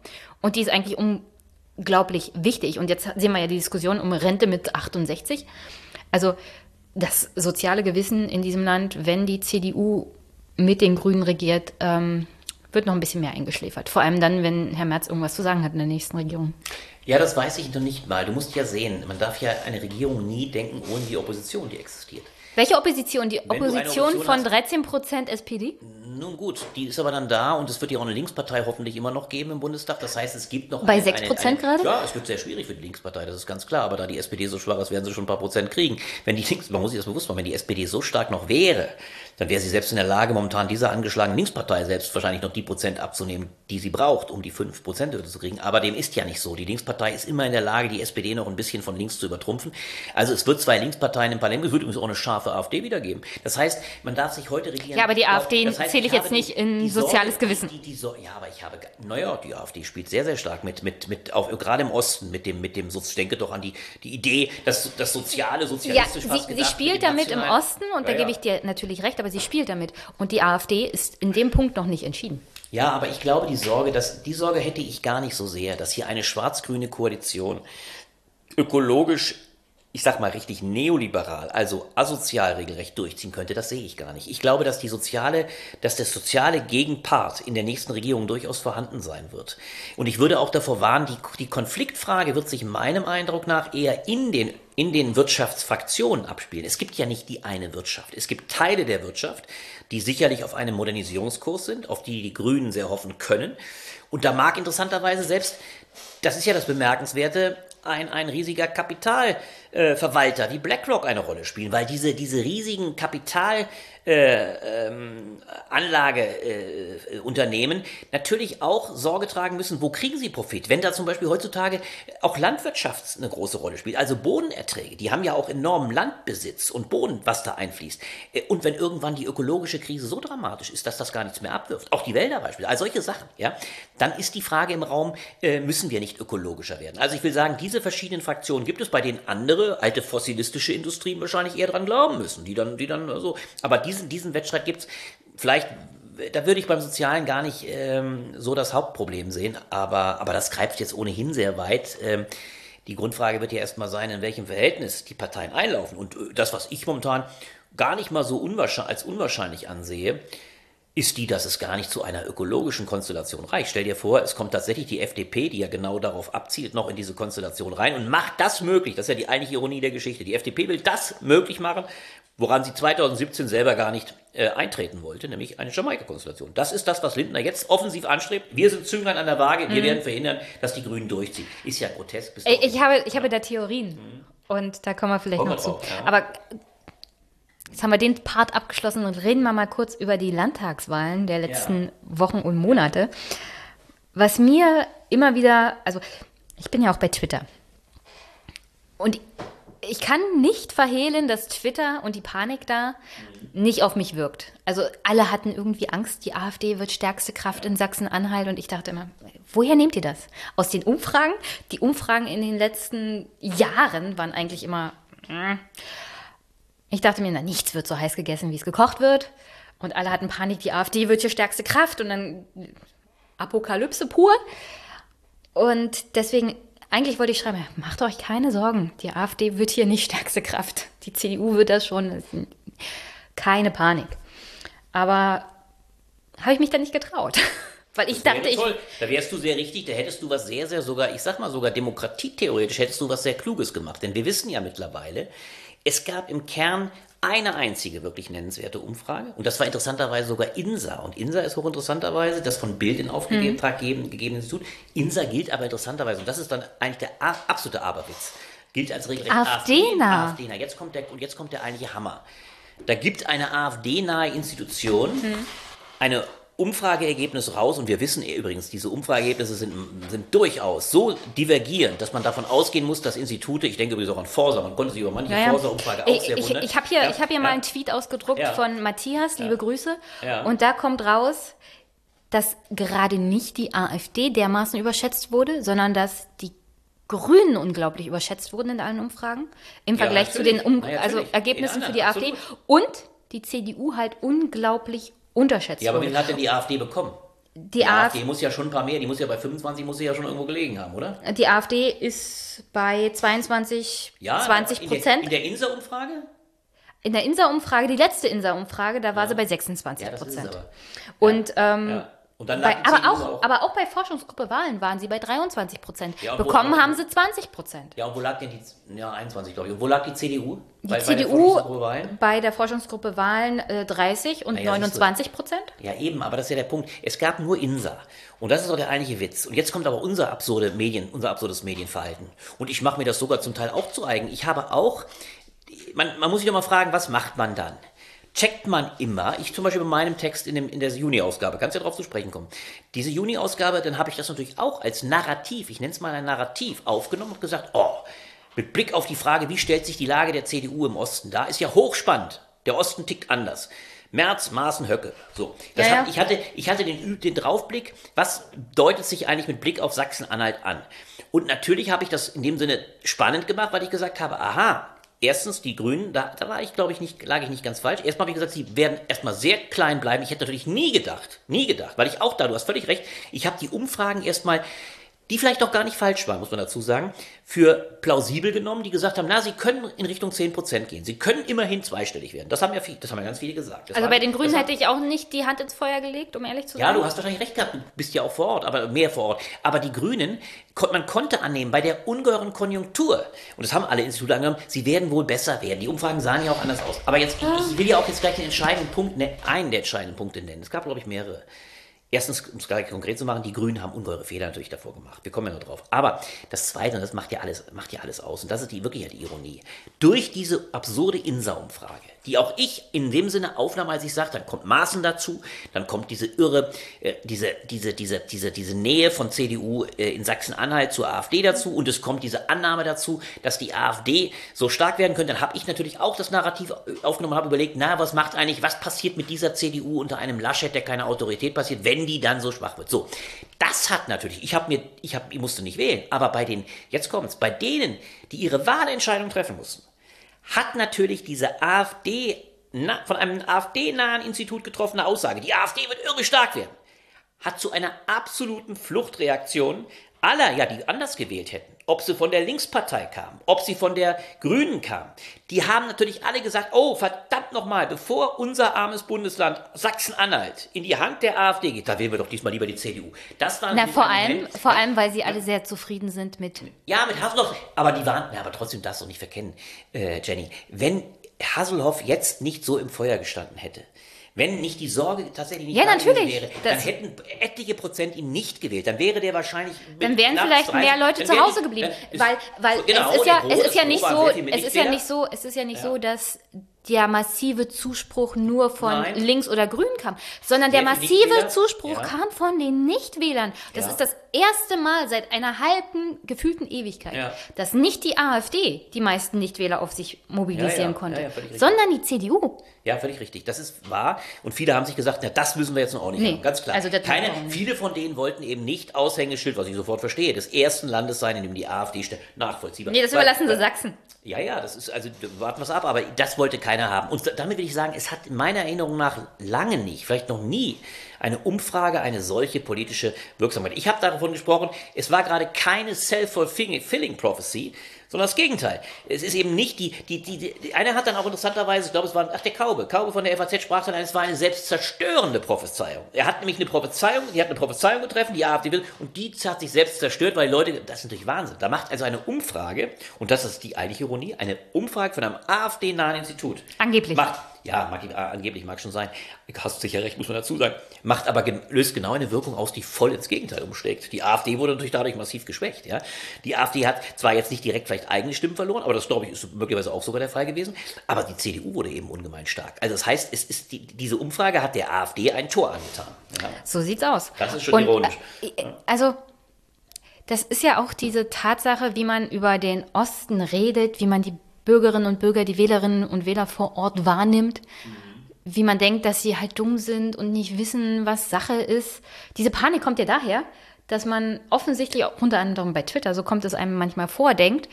Und die ist eigentlich unglaublich wichtig. Und jetzt sehen wir ja die Diskussion um Rente mit 68. Also das soziale Gewissen in diesem Land, wenn die CDU mit den Grünen regiert, ähm, wird noch ein bisschen mehr eingeschläfert. Vor allem dann, wenn Herr Merz irgendwas zu sagen hat in der nächsten Regierung. Ja, das weiß ich noch nicht mal. Du musst ja sehen, man darf ja eine Regierung nie denken ohne die Opposition, die existiert. Welche Opposition? Die Opposition Opposition von hast- 13 Prozent SPD? Nun gut, die ist aber dann da und es wird ja auch eine Linkspartei hoffentlich immer noch geben im Bundestag. Das heißt, es gibt noch Bei eine, 6% eine, eine, gerade? Ja, es wird sehr schwierig für die Linkspartei, das ist ganz klar. Aber da die SPD so schwach ist, werden sie schon ein paar Prozent kriegen. Wenn die Links, man muss sich das bewusst machen, wenn die SPD so stark noch wäre, dann wäre sie selbst in der Lage, momentan dieser angeschlagenen Linkspartei selbst wahrscheinlich noch die Prozent abzunehmen, die sie braucht, um die 5 Prozent zu kriegen. Aber dem ist ja nicht so. Die Linkspartei ist immer in der Lage, die SPD noch ein bisschen von links zu übertrumpfen. Also es wird zwei Linksparteien im Parlament, es wird übrigens auch eine scharfe AfD wieder geben. Das heißt, man darf sich heute regieren. Ja, aber die AfD das heißt, zähle ich habe jetzt nicht in die soziales Sorge, Gewissen. Die, die so, ja, aber ich habe, naja, die AfD spielt sehr, sehr stark mit, mit, mit auch gerade im Osten, mit dem, mit dem, ich denke doch an die, die Idee, dass das Soziale, Ja, sozialistisch sie, fast sie gesagt, spielt damit im. Osten und da Ja, gebe ja. ich dir natürlich recht, aber sie spielt damit. Und die AfD ist in dem Punkt noch nicht entschieden. Ja, aber ich glaube, die Sorge, dass, die Sorge hätte ich gar nicht so sehr, dass hier eine schwarz-grüne Koalition ökologisch, ich sag mal richtig neoliberal, also asozial regelrecht durchziehen könnte, das sehe ich gar nicht. Ich glaube, dass die soziale, dass der soziale Gegenpart in der nächsten Regierung durchaus vorhanden sein wird. Und ich würde auch davor warnen, die, die Konfliktfrage wird sich meinem Eindruck nach eher in den in den Wirtschaftsfraktionen abspielen. Es gibt ja nicht die eine Wirtschaft. Es gibt Teile der Wirtschaft, die sicherlich auf einem Modernisierungskurs sind, auf die die Grünen sehr hoffen können. Und da mag interessanterweise selbst, das ist ja das Bemerkenswerte, ein, ein riesiger Kapitalverwalter äh, Verwalter wie BlackRock eine Rolle spielen, weil diese, diese riesigen Kapital äh, ähm, Anlageunternehmen natürlich auch Sorge tragen müssen, wo kriegen sie Profit? Wenn da zum Beispiel heutzutage auch Landwirtschaft eine große Rolle spielt, also Bodenerträge, die haben ja auch enormen Landbesitz und Boden, was da einfließt. Äh, Und wenn irgendwann die ökologische Krise so dramatisch ist, dass das gar nichts mehr abwirft, auch die Wälder beispielsweise, all solche Sachen, ja, dann ist die Frage im Raum, äh, müssen wir nicht ökologischer werden? Also ich will sagen, diese verschiedenen Fraktionen gibt es, bei denen andere alte fossilistische Industrien wahrscheinlich eher dran glauben müssen, die dann, die dann so, aber diesen, diesen Wettstreit es vielleicht da würde ich beim Sozialen gar nicht ähm, so das Hauptproblem sehen, aber, aber das greift jetzt ohnehin sehr weit. Ähm, die Grundfrage wird ja erstmal sein, in welchem Verhältnis die Parteien einlaufen. Und äh, das, was ich momentan gar nicht mal so unwahrscheinlich, als unwahrscheinlich ansehe, ist die, dass es gar nicht zu einer ökologischen Konstellation reicht. Stell dir vor, es kommt tatsächlich die FDP, die ja genau darauf abzielt, noch in diese Konstellation rein und macht das möglich. Das ist ja die eigentliche Ironie der Geschichte. Die FDP will das möglich machen, woran sie 2017 selber gar nicht äh, eintreten wollte, nämlich eine Jamaika-Konstellation. Das ist das, was Lindner jetzt offensiv anstrebt. Wir sind Zünglein an der Waage, wir werden verhindern, dass die Grünen durchziehen. Ist ja grotesk. bis Ich, ich, habe, ich habe da Theorien. Und da kommen wir vielleicht wir noch zu. drauf, ja. Aber jetzt haben wir den Part abgeschlossen und reden wir mal kurz über die Landtagswahlen der letzten Ja. Wochen und Monate. Was mir immer wieder, also ich bin ja auch bei Twitter. Und ich kann nicht verhehlen, dass Twitter und die Panik da nicht auf mich wirkt. Also alle hatten irgendwie Angst, die AfD wird stärkste Kraft in Sachsen-Anhalt und ich dachte immer, woher nehmt ihr das? Aus den Umfragen? Die Umfragen in den letzten Jahren waren eigentlich immer. äh. Ich dachte mir, na, nichts wird so heiß gegessen, wie es gekocht wird. Und alle hatten Panik, die AfD wird hier stärkste Kraft und dann Apokalypse pur. Und deswegen, eigentlich wollte ich schreiben, macht euch keine Sorgen, die AfD wird hier nicht stärkste Kraft. Die CDU wird das schon. Keine Panik. Aber habe ich mich dann nicht getraut. Weil ich dachte, ich. Da wärst du sehr richtig, da hättest du was sehr, sehr sogar, ich sag mal sogar demokratietheoretisch, hättest du was sehr Kluges gemacht. Denn wir wissen ja mittlerweile, es gab im Kern eine einzige wirklich nennenswerte Umfrage. Und das war interessanterweise sogar INSA. Und INSA ist hochinteressanterweise das von Bild in Auftrag gegeben, gegebene Institut. INSA gilt aber interessanterweise, und das ist dann eigentlich der absolute Aberwitz, gilt als regelrecht AfD-nah. AfD-nah. Jetzt kommt der, und jetzt kommt der eigentliche Hammer. Da gibt eine AfD-nahe Institution eine Umfrageergebnis raus und wir wissen übrigens, diese Umfrageergebnisse sind, sind durchaus so divergierend, dass man davon ausgehen muss, dass Institute, ich denke übrigens auch an Forsa, man konnte sich über manche Ja, ja. Forsa-Umfrage auch Ich, sehr ich, wundern. ich habe hier, Ja, ich hab hier ja. mal einen Tweet ausgedruckt Ja. von Matthias, liebe Grüße. Ja. Und da kommt raus, dass gerade nicht die AfD dermaßen überschätzt wurde, sondern dass die Grünen unglaublich überschätzt wurden in allen Umfragen im Ja, Vergleich zu natürlich. den um ja, also. Ergebnissen für die AfD und die CDU halt unglaublich unterschätzt Ja, aber viel hat denn die AfD bekommen? Die, AfD, AfD muss ja schon ein paar mehr, die muss ja bei 25 muss sie ja schon irgendwo gelegen haben, oder? die AfD ist bei 22, Ja, 20 in der, Prozent. in der Insa-Umfrage? In der Insa-Umfrage, die letzte Insa-Umfrage, da war sie bei 26 Ja, das ist es Prozent. aber. Und, ähm, Ja. Und dann bei, aber, CDU auch, aber auch bei Forschungsgruppe Wahlen waren sie bei 23 Prozent. Ja, wo- Bekommen haben sie 20 Prozent. Ja, und wo lag denn die, ja, 21, glaube ich. Und wo lag die CDU? Die Bei- bei der CDU Forschungsgruppe Wahlen? bei der Forschungsgruppe Wahlen äh, 30 und Na ja, siehst du. 29 Prozent. Ja, eben, aber das ist ja der Punkt. Es gab nur Insa. Und das ist doch der eigentliche Witz. Und jetzt kommt aber unser absurde Medien, unser absurdes Medienverhalten. Und ich mache mir das sogar zum Teil auch zu eigen. Ich habe auch, man, man muss sich doch mal fragen, was macht man dann? Checkt man immer, ich zum Beispiel bei meinem Text in, dem, in der Juni-Ausgabe, kannst ja darauf zu sprechen kommen. Diese Juni-Ausgabe, dann habe ich das natürlich auch als Narrativ, ich nenne es mal ein Narrativ, aufgenommen und gesagt, oh, mit Blick auf die Frage, wie stellt sich die Lage der CDU im Osten dar, ist ja hochspannend. Der Osten tickt anders. Merz, Maaßen, Höcke. So. Ja, ja. Hat, ich hatte, ich hatte den, den Draufblick, was deutet sich eigentlich mit Blick auf Sachsen-Anhalt an? Und natürlich habe ich das in dem Sinne spannend gemacht, weil ich gesagt habe, aha, erstens die Grünen, da, da war ich, glaube ich, nicht, lag ich nicht ganz falsch. Erstmal ich gesagt, sie werden erstmal sehr klein bleiben. Ich hätte natürlich nie gedacht, nie gedacht, weil ich auch da, du hast völlig recht, ich habe die Umfragen erstmal die vielleicht auch gar nicht falsch waren, muss man dazu sagen, für plausibel genommen, die gesagt haben, na, sie können in Richtung 10% gehen. Sie können immerhin zweistellig werden. Das haben ja, viel, das haben ja ganz viele gesagt. Das Also bei den Grünen hätte ich auch nicht die Hand ins Feuer gelegt, um ehrlich zu sein. ja, du hast wahrscheinlich recht gehabt, du bist ja auch vor Ort, aber mehr vor Ort. Aber die Grünen, man konnte annehmen, bei der ungeheuren Konjunktur, und das haben alle Institute angenommen, sie werden wohl besser werden. Die Umfragen sahen ja auch anders aus. Aber jetzt, ich, ich will ja auch jetzt gleich den entscheidenden Punkt, ne, einen der entscheidenden Punkte nennen. Es gab, glaube ich, mehrere. Erstens, um es gleich konkret zu machen, die Grünen haben ungeheure Fehler natürlich davor gemacht. Wir kommen ja noch drauf. Aber das Zweite, und das macht ja alles, macht ja alles aus, und das ist die wirklich ja die Ironie. Durch diese absurde Insa-Umfrage, die auch ich in dem Sinne aufnahm, als ich sagte, dann kommt Maaßen dazu, dann kommt diese irre, äh, diese, diese, diese, diese, diese Nähe von CDU äh, in Sachsen-Anhalt zur AfD dazu und es kommt diese Annahme dazu, dass die AfD so stark werden könnte. Dann habe ich natürlich auch das Narrativ äh, aufgenommen und habe überlegt, na, was macht eigentlich, was passiert mit dieser CDU unter einem Laschet, der keine Autorität passiert, wenn die dann so schwach wird. So, das hat natürlich, ich habe mir, ich habe, ich musste nicht wählen, aber bei den, jetzt kommt's, bei denen, die ihre Wahlentscheidung treffen mussten, hat natürlich diese AfD, na, von einem AfD-nahen Institut getroffene Aussage, die AfD wird irre stark werden, hat zu einer absoluten Fluchtreaktion aller, ja, die anders gewählt hätten, ob sie von der Linkspartei kamen, ob sie von der Grünen kamen, die haben natürlich alle gesagt, oh, verdammt nochmal, bevor unser armes Bundesland Sachsen-Anhalt in die Hand der AfD geht, da wählen wir doch diesmal lieber die CDU. Das war Na, vor allem, Moment, vor allem, weil sie alle sehr zufrieden sind mit. ja, mit Hasselhoff. Aber die waren, ja, aber trotzdem darfst du nicht verkennen, äh, Jenny. Wenn Hasselhoff jetzt nicht so im Feuer gestanden hätte, wenn nicht die Sorge tatsächlich nicht Ja, natürlich. wäre, dann Das- hätten etliche Prozent ihn nicht gewählt. Dann wäre der wahrscheinlich. Dann wären vielleicht 30 mehr Leute zu Hause geblieben, ist- weil, weil genau, es ist der ja, es ist ja nicht so, es ist ja nicht so, es ist ja nicht so, dass der massive Zuspruch nur von Nein. links oder grün kam, sondern der viel massive Zuspruch ja. kam von den Nichtwählern. Das Ja. ist das erste Mal seit einer halben gefühlten Ewigkeit, Ja. dass nicht die AfD die meisten Nichtwähler auf sich mobilisieren Ja, konnte, sondern die CDU. Ja, völlig richtig. Das ist wahr. Und viele haben sich gesagt, na, das müssen wir jetzt noch auch nicht Nee, haben. Ganz klar. also Keine, viele von denen wollten eben nicht Aushängeschild, was ich sofort verstehe, des ersten Landes sein, in dem die AfD steht. Nachvollziehbar. Nee, das Weil- überlassen sie Sachsen. Ja, ja, das ist, also warten wir es ab, aber das wollte keiner haben. Und damit will ich sagen, es hat in meiner Erinnerung nach lange nicht, vielleicht noch nie, eine Umfrage eine solche politische Wirksamkeit. Ich habe davon gesprochen, es war gerade keine self-fulfilling prophecy, sondern das Gegenteil. Es ist eben nicht die, die, die, die einer hat dann auch interessanterweise, ich glaube, es war, ach, der Kaube, Kaube von der FAZ sprach dann, es war eine selbstzerstörende Prophezeiung. Er hat nämlich eine Prophezeiung, die hat eine Prophezeiung getroffen, die AfD will, und die hat sich selbst zerstört, weil die Leute, das ist natürlich Wahnsinn. Da macht also eine Umfrage, und das ist die eigentliche Ironie, eine Umfrage von einem AfD-nahen Institut. Angeblich. Macht ja, mag, angeblich mag schon sein, hast sicher recht, muss man dazu sagen, macht aber löst genau eine Wirkung aus, die voll ins Gegenteil umschlägt. Die AfD wurde natürlich dadurch massiv geschwächt. Ja? Die AfD hat zwar jetzt nicht direkt vielleicht eigene Stimmen verloren, aber das glaube ich ist möglicherweise auch sogar der Fall gewesen, aber die CDU wurde eben ungemein stark. Also das heißt, es ist die, diese Umfrage hat der AfD ein Tor angetan. Ja? So sieht's aus. Das ist schon Und, ironisch. Äh, also das ist ja auch diese Tatsache, wie man über den Osten redet, wie man die Bürgerinnen und Bürger, die Wählerinnen und Wähler vor Ort wahrnimmt, mhm. wie man denkt, dass sie halt dumm sind und nicht wissen, was Sache ist. Diese Panik kommt ja daher, dass man offensichtlich auch unter anderem bei Twitter, so kommt es einem manchmal vor, denkt,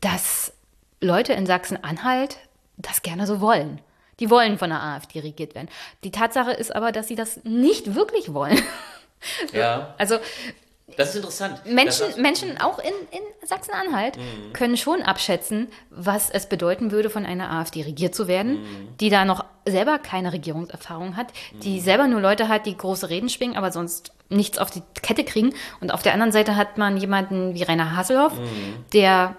dass Leute in Sachsen-Anhalt das gerne so wollen. Die wollen von der AfD regiert werden. Die Tatsache ist aber, dass sie das nicht wirklich wollen. Ja. Also das ist interessant. Menschen, das Menschen auch in, in Sachsen-Anhalt mhm. können schon abschätzen, was es bedeuten würde, von einer AfD regiert zu werden, mhm. die da noch selber keine Regierungserfahrung hat, mhm. die selber nur Leute hat, die große Reden schwingen, aber sonst nichts auf die Kette kriegen. Und auf der anderen Seite hat man jemanden wie Rainer Hasselhoff, mhm. der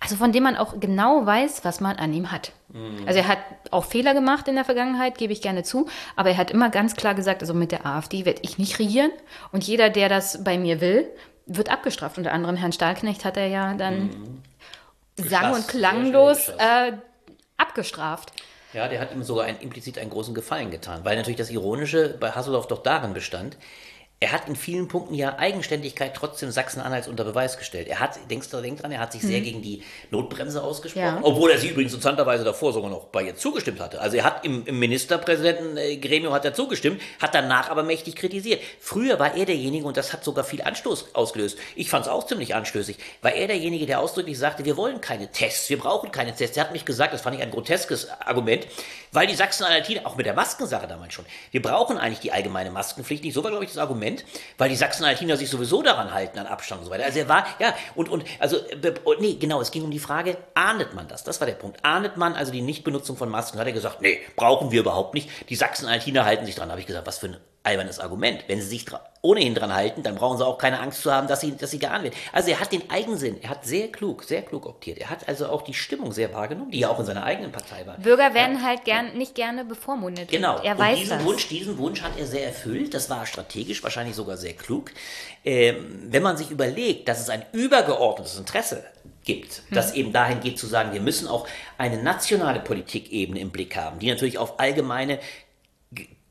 also von dem man auch genau weiß, was man an ihm hat. Mhm. Also er hat auch Fehler gemacht in der Vergangenheit, gebe ich gerne zu, aber er hat immer ganz klar gesagt, also mit der AfD werde ich nicht regieren und jeder, der das bei mir will, wird abgestraft. Unter anderem Herrn Stahlknecht hat er ja dann mhm. sang- und klanglos äh, abgestraft. Ja, der hat ihm sogar ein, implizit einen großen Gefallen getan, weil natürlich das Ironische bei Hasselhoff doch darin bestand, er hat in vielen Punkten ja Eigenständigkeit trotzdem Sachsen-Anhalts unter Beweis gestellt. Er hat, denkst du, denk dran, er hat sich hm. sehr gegen die Notbremse ausgesprochen, ja. obwohl er sie übrigens interessanterweise davor sogar noch bei ihr zugestimmt hatte. Also er hat im, im Ministerpräsidentengremium hat er zugestimmt, hat danach aber mächtig kritisiert. Früher war er derjenige, und das hat sogar viel Anstoß ausgelöst. Ich fand es auch ziemlich anstößig. War er derjenige, der ausdrücklich sagte, wir wollen keine Tests, wir brauchen keine Tests. Er hat mich gesagt, das fand ich ein groteskes Argument, weil die Sachsen-Anhaltiner, auch mit der Maskensache damals schon, wir brauchen eigentlich die allgemeine Maskenpflicht nicht. So war, glaube ich, das Argument. Weil die Sachsen-Alpiner sich sowieso daran halten, an Abstand und so weiter. Also er war, ja, und, und, also, nee, genau, es ging um die Frage, ahndet man das? Das war der Punkt. Ahndet man also die Nichtbenutzung von Masken? Hat er gesagt, nee, brauchen wir überhaupt nicht. Die Sachsen-Alpiner halten sich dran. Da habe ich gesagt, was für ein albernes Argument. Wenn sie sich ohnehin dran halten, dann brauchen sie auch keine Angst zu haben, dass sie, dass sie geahnt werden. Also er hat den Eigensinn, er hat sehr klug, sehr klug optiert. Er hat also auch die Stimmung sehr wahrgenommen, die ja auch in seiner eigenen Partei war. Bürger werden ja. halt gern, nicht gerne bevormundet. Genau. Er weiß Und diesen das. Wunsch, diesen Wunsch hat er sehr erfüllt. Das war strategisch wahrscheinlich sogar sehr klug. Ähm, wenn man sich überlegt, dass es ein übergeordnetes Interesse gibt, hm. das eben dahin geht zu sagen, wir müssen auch eine nationale Politikebene im Blick haben, die natürlich auf allgemeine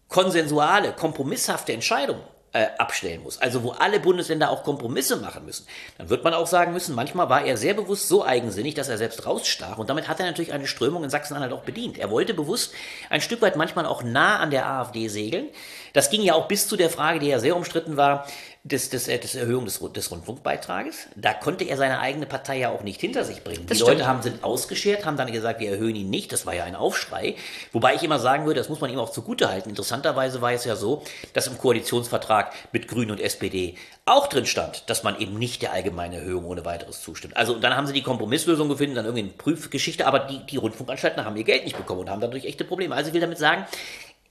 konsensuale, kompromisshafte Entscheidungen äh, abstellen muss, also wo alle Bundesländer auch Kompromisse machen müssen, dann wird man auch sagen müssen, manchmal war er sehr bewusst so eigensinnig, dass er selbst rausstach und damit hat er natürlich eine Strömung in Sachsen-Anhalt auch bedient. Er wollte bewusst ein Stück weit manchmal auch nah an der AfD segeln. Das ging ja auch bis zu der Frage, die ja sehr umstritten war, des, des, des Erhöhung des, des Rundfunkbeitrages. Da konnte er seine eigene Partei ja auch nicht hinter sich bringen. Das die stimmt. Leute haben, sind ausgeschert, haben dann gesagt, wir erhöhen ihn nicht. Das war ja ein Aufschrei. Wobei ich immer sagen würde, das muss man ihm auch zugute halten. Interessanterweise war es ja so, dass im Koalitionsvertrag mit Grünen und SPD auch drin stand, dass man eben nicht der allgemeinen Erhöhung ohne weiteres zustimmt. Also dann haben sie die Kompromisslösung gefunden, dann irgendwie eine Prüfgeschichte, aber die, die Rundfunkanstalten haben ihr Geld nicht bekommen und haben dadurch echte Probleme. Also ich will damit sagen,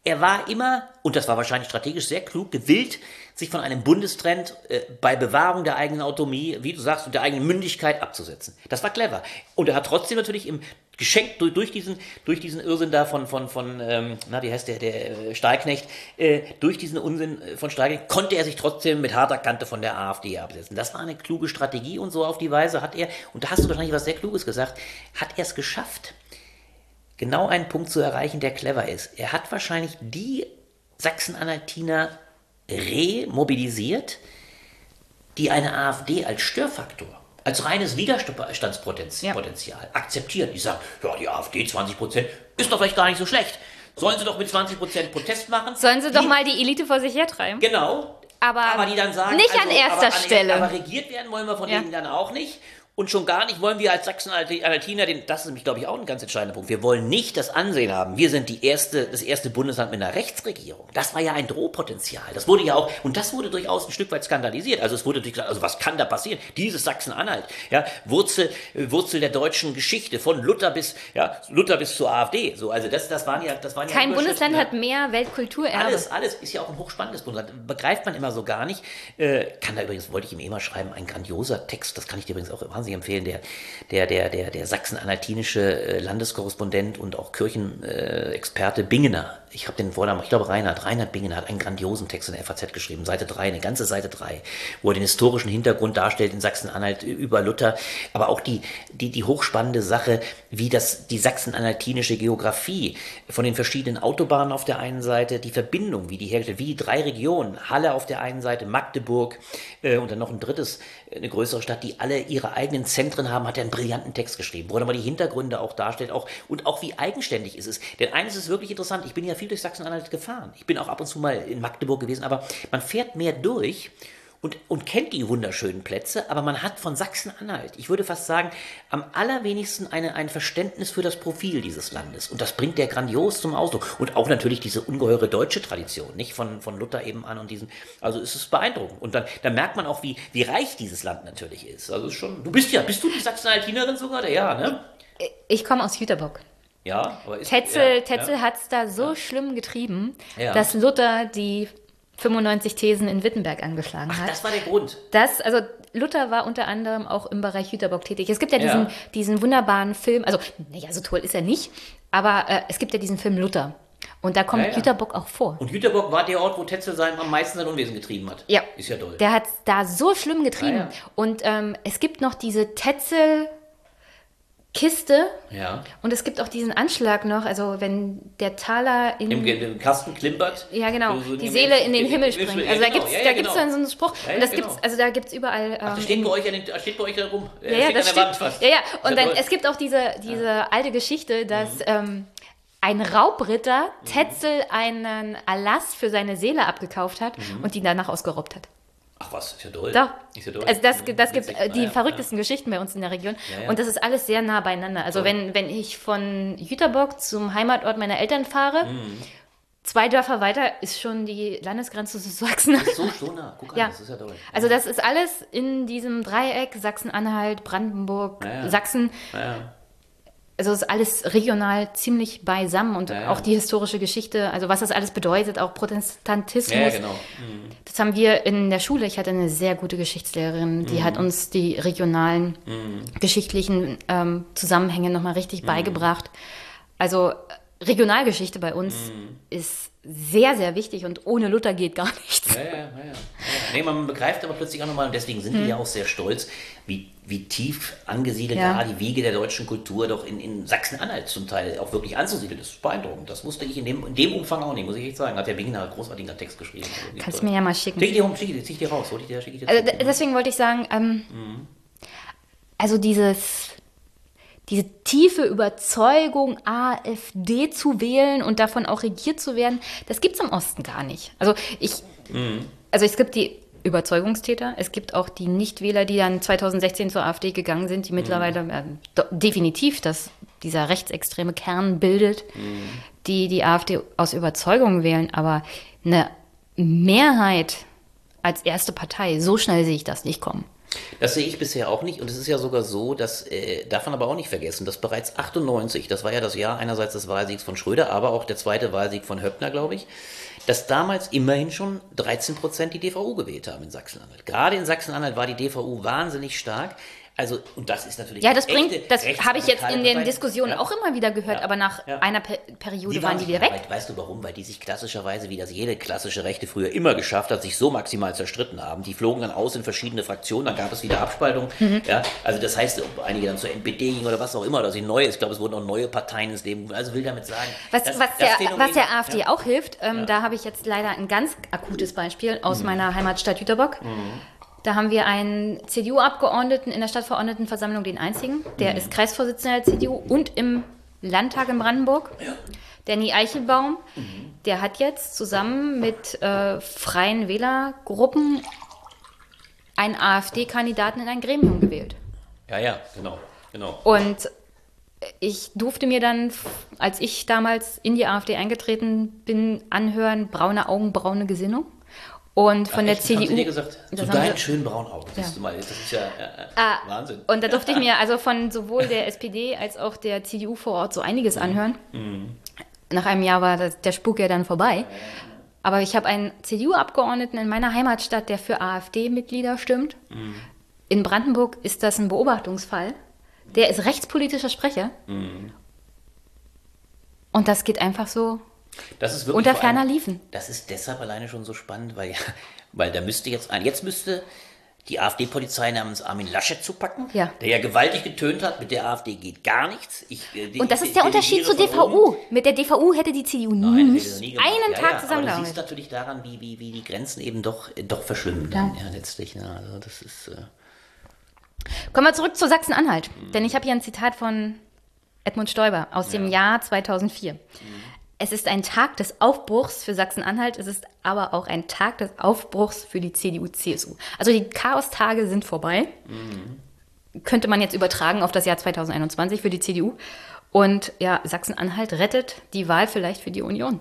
er war immer, und das war wahrscheinlich strategisch sehr klug, gewillt, sich von einem Bundestrend äh, bei Bewahrung der eigenen Autonomie, wie du sagst, und der eigenen Mündigkeit abzusetzen. Das war clever. Und er hat trotzdem natürlich im geschenkt durch, durch diesen durch diesen Irrsinn da von von von ähm, na wie heißt der der äh, Stahlknecht äh, durch diesen Unsinn äh, von Stahlknecht konnte er sich trotzdem mit harter Kante von der AfD absetzen. Das war eine kluge Strategie und so auf die Weise hat er und da hast du wahrscheinlich was sehr kluges gesagt, hat er es geschafft genau einen Punkt zu erreichen, der clever ist. Er hat wahrscheinlich die Sachsen-Anhaltiner remobilisiert, die eine AfD als Störfaktor, als reines Widerstandspotenzial ja. akzeptieren. Die sagen, ja, die AfD 20 Prozent ist doch vielleicht gar nicht so schlecht. Sollen sie doch mit 20 Prozent Protest machen? Sollen sie die, doch mal die Elite vor sich hertreiben? Genau. Aber, aber die dann sagen, nicht also, an erster aber, Stelle. Aber regiert werden wollen wir von ja. denen dann auch nicht. Und schon gar nicht wollen wir als Sachsen-Anhaltiner, das ist nämlich, glaube ich, auch ein ganz entscheidender Punkt, wir wollen nicht das Ansehen haben. Wir sind die erste, das erste Bundesland mit einer Rechtsregierung. Das war ja ein Drohpotenzial. Das wurde ja auch, und das wurde durchaus ein Stück weit skandalisiert. Also es wurde natürlich gesagt, also was kann da passieren? Dieses Sachsen-Anhalt, ja, Wurzel, Wurzel der deutschen Geschichte, von Luther bis, ja, Luther bis zur AfD. So, also das, das waren ja, das waren Kein ja Bundesland hat mehr Weltkulturerbe. Alles, alles ist ja auch ein hochspannendes Bundesland. Begreift man immer so gar nicht. Äh, kann da übrigens, wollte ich ihm eh mal schreiben, ein grandioser Text, das kann ich dir übrigens auch wahnsinnig wahnsinnig empfehlen. Der, der, der, der, der sachsen-anhaltinische äh, Landeskorrespondent und auch Kirchenexperte Bingener. Ich habe den Vornamen, ich glaube Reinhard. Reinhard Bingener hat einen grandiosen Text in der FAZ geschrieben, Seite 3, eine ganze Seite 3, wo er den historischen Hintergrund darstellt in Sachsen-Anhalt über Luther, aber auch die, die, die hochspannende Sache, wie das, die sachsen-anhaltinische Geografie von den verschiedenen Autobahnen auf der einen Seite, die Verbindung, wie die hergestellt, wie drei Regionen, Halle auf der einen Seite, Magdeburg äh, und dann noch ein drittes, eine größere Stadt, die alle ihre eigenen Zentren haben, hat er einen brillanten Text geschrieben, wo er mal die Hintergründe auch darstellt auch, und auch wie eigenständig ist es. Denn eines ist wirklich interessant, ich bin ja viel durch Sachsen-Anhalt gefahren. Ich bin auch ab und zu mal in Magdeburg gewesen, aber man fährt mehr durch und, und kennt die wunderschönen Plätze, aber man hat von Sachsen-Anhalt, ich würde fast sagen, am allerwenigsten eine, ein Verständnis für das Profil dieses Landes. Und das bringt der grandios zum Ausdruck. Und auch natürlich diese ungeheure deutsche Tradition, nicht von, von Luther eben an und diesen, also es ist beeindruckend. Und dann, dann merkt man auch, wie, wie reich dieses Land natürlich ist. Also es ist schon, du bist ja, bist du die Sachsen-Anhaltinerin sogar? Ja, ne? Ich komme aus Jüterbock. Ja, aber ist, Tetzel, ja, Tetzel ja. hat es da so schlimm getrieben, Ja. dass Luther die 95 Thesen in Wittenberg angeschlagen Ach, hat. das war der Grund. Das, also Luther war unter anderem auch im Bereich Jüterbock tätig. Es gibt ja Ja. diesen, diesen wunderbaren Film, also, naja, so toll ist er nicht, aber äh, es gibt ja diesen Film Luther. Und da kommt Ja, ja. Jüterbock auch vor. Und Jüterbock war der Ort, wo Tetzel sein, am meisten sein Unwesen getrieben hat. Ja. Ist ja toll. Der hat da so schlimm getrieben. Ja. Und ähm, es gibt noch diese Tetzel-Kiste ja. und es gibt auch diesen Anschlag noch, also wenn der Taler in. Im, im Kasten klimpert. ja, genau. So- die Seele in den im- Himmel im- springt. ja, Also da genau. gibt's, Ja, ja, da gibt's genau. dann so einen Spruch. Ja, und das ja, gibt's, genau. also da gibt's überall. Ach, das ähm, steht bei euch, an den, steht bei euch da rum. Ja, ja, steht das fast. Ja, ja. Und Ja, dann, es gibt auch diese, diese alte Geschichte, dass Mhm. ähm, ein Raubritter Tetzel einen Erlass für seine Seele abgekauft hat Mhm. und ihn danach ausgeraubt hat. Ach was, ist ja toll. Doch. Ist ja toll. Also das, das gibt witzig. äh, die Ah, ja, verrücktesten Geschichten bei uns in der Region. Ja, ja. Und das ist alles sehr nah beieinander. Also wenn, wenn ich von Jüterbock zum Heimatort meiner Eltern fahre, Mhm. zwei Dörfer weiter ist schon die Landesgrenze zu Sachsen. Ja. So, so nah. Guck an, Ja. das ist ja toll. Also das ist alles in diesem Dreieck Sachsen-Anhalt, Brandenburg, Ja, ja. Sachsen. Ja, ja. Also es ist alles regional ziemlich beisammen und Ja, ja. auch die historische Geschichte, also was das alles bedeutet, auch Protestantismus. ja, genau. Das haben wir in der Schule. Ich hatte eine sehr gute Geschichtslehrerin, die Mhm. hat uns die regionalen geschichtlichen ähm, Zusammenhänge nochmal richtig Mhm. beigebracht. Also Regionalgeschichte bei uns Mhm. ist sehr, sehr wichtig und ohne Luther geht gar nichts. Ja, ja, ja. Nee, man begreift aber plötzlich auch nochmal, und deswegen sind die ja auch sehr stolz, wie, wie tief angesiedelt. Ja. die Wiege der deutschen Kultur doch in, in Sachsen-Anhalt zum Teil auch wirklich anzusiedeln. Das ist beeindruckend. Das wusste ich in dem, in dem Umfang auch nicht, muss ich echt sagen. Hat der Binger einen großartigen Text geschrieben. Also, Kannst du mir ja mal schicken. Schick ich dir, zieh ich dir raus. Hol ich dir, schick ich dir Also zu. deswegen wollte ich sagen, ähm, also dieses, diese tiefe Überzeugung, AfD zu wählen und davon auch regiert zu werden, das gibt es im Osten gar nicht. Also ich, also es gibt die Überzeugungstäter, es gibt auch die Nichtwähler, die dann 2016 zur AfD gegangen sind, die mittlerweile äh, do- definitiv das, dieser rechtsextreme Kern bildet, die die AfD aus Überzeugung wählen, aber eine Mehrheit als erste Partei, so schnell sehe ich das nicht kommen. Das sehe ich bisher auch nicht. Und es ist ja sogar so, dass, äh, darf man aber auch nicht vergessen, dass bereits 98, das war ja das Jahr einerseits des Wahlsiegs von Schröder, aber auch der zweite Wahlsieg von Höppner, glaube ich, dass damals immerhin schon 13 Prozent die DVU gewählt haben in Sachsen-Anhalt. Gerade in Sachsen-Anhalt war die DVU wahnsinnig stark. Also, und das ist natürlich. Ja, das bringt, das habe ich jetzt in den Partei. Diskussionen Ja. auch immer wieder gehört, Ja. aber nach Ja. einer Per- Periode Die waren die sich- wieder weg. Wei- Weißt du warum? Weil die sich klassischerweise, wie das jede klassische Rechte früher immer geschafft hat, sich so maximal zerstritten haben. Die flogen dann aus in verschiedene Fraktionen, dann gab es wieder Abspaltungen. Mhm. Ja, also das heißt, ob einige dann zur NPD gingen oder was auch immer, oder sie neu, ich glaube, es wurden auch neue Parteien ins Leben. Also will damit sagen, Was, das- was, das der, was der AfD auch hilft, ähm, da habe ich jetzt leider ein ganz akutes Beispiel Mhm. aus meiner Heimatstadt Jüterbock. Da haben wir einen CDU-Abgeordneten in der Stadtverordnetenversammlung, den einzigen. Der Mhm. ist Kreisvorsitzender der CDU und im Landtag in Brandenburg. Danny Eichelbaum. Mhm. Der hat jetzt zusammen mit äh, freien Wählergruppen einen AfD-Kandidaten in ein Gremium gewählt. Ja, ja, genau, genau. Und ich durfte mir dann, als ich damals in die AfD eingetreten bin, anhören, braune Augen, braune Gesinnung. Und von Ach, der? CDU. Haben dir gesagt, zu deinen sie- schönen braunen Augen. Ja. du mal, das ist ja äh, äh, Ah, Wahnsinn. Und da durfte ich mir also von sowohl der SPD als auch der CDU vor Ort so einiges Mhm. anhören. Nach einem Jahr war das, der Spuk ja dann vorbei. Aber ich habe einen CDU-Abgeordneten in meiner Heimatstadt, der für AfD-Mitglieder stimmt. Mhm. in Brandenburg ist das ein Beobachtungsfall. Der ist rechtspolitischer Sprecher. Mhm. Und das geht einfach so Das ist wirklich unter ferner Liefen. Das ist deshalb alleine schon so spannend, weil, weil da müsste jetzt ein, jetzt müsste die AfD-Polizei namens Armin Laschet zupacken, Ja. der ja gewaltig getönt hat, mit der AfD geht gar nichts. Ich, äh, die- Und das ist der Unterschied zur DVU. Mit der DVU hätte die CDU Nein, nie gemacht. einen ja, Tag ja, Aber du siehst natürlich daran, wie, wie, wie die Grenzen eben doch, äh, doch verschwimmen dann, ja, letztlich. Ja, also das ist, äh, Kommen wir zurück zu Sachsen-Anhalt. Mhm. Denn ich habe hier ein Zitat von Edmund Stoiber aus dem Jahr 2004. Mhm. Es ist ein Tag des Aufbruchs für Sachsen-Anhalt, es ist aber auch ein Tag des Aufbruchs für die CDU-CSU. Also die Chaostage sind vorbei. Mhm. Könnte man jetzt übertragen auf das Jahr 2021 für die CDU. Und ja, Sachsen-Anhalt rettet die Wahl vielleicht für die Union.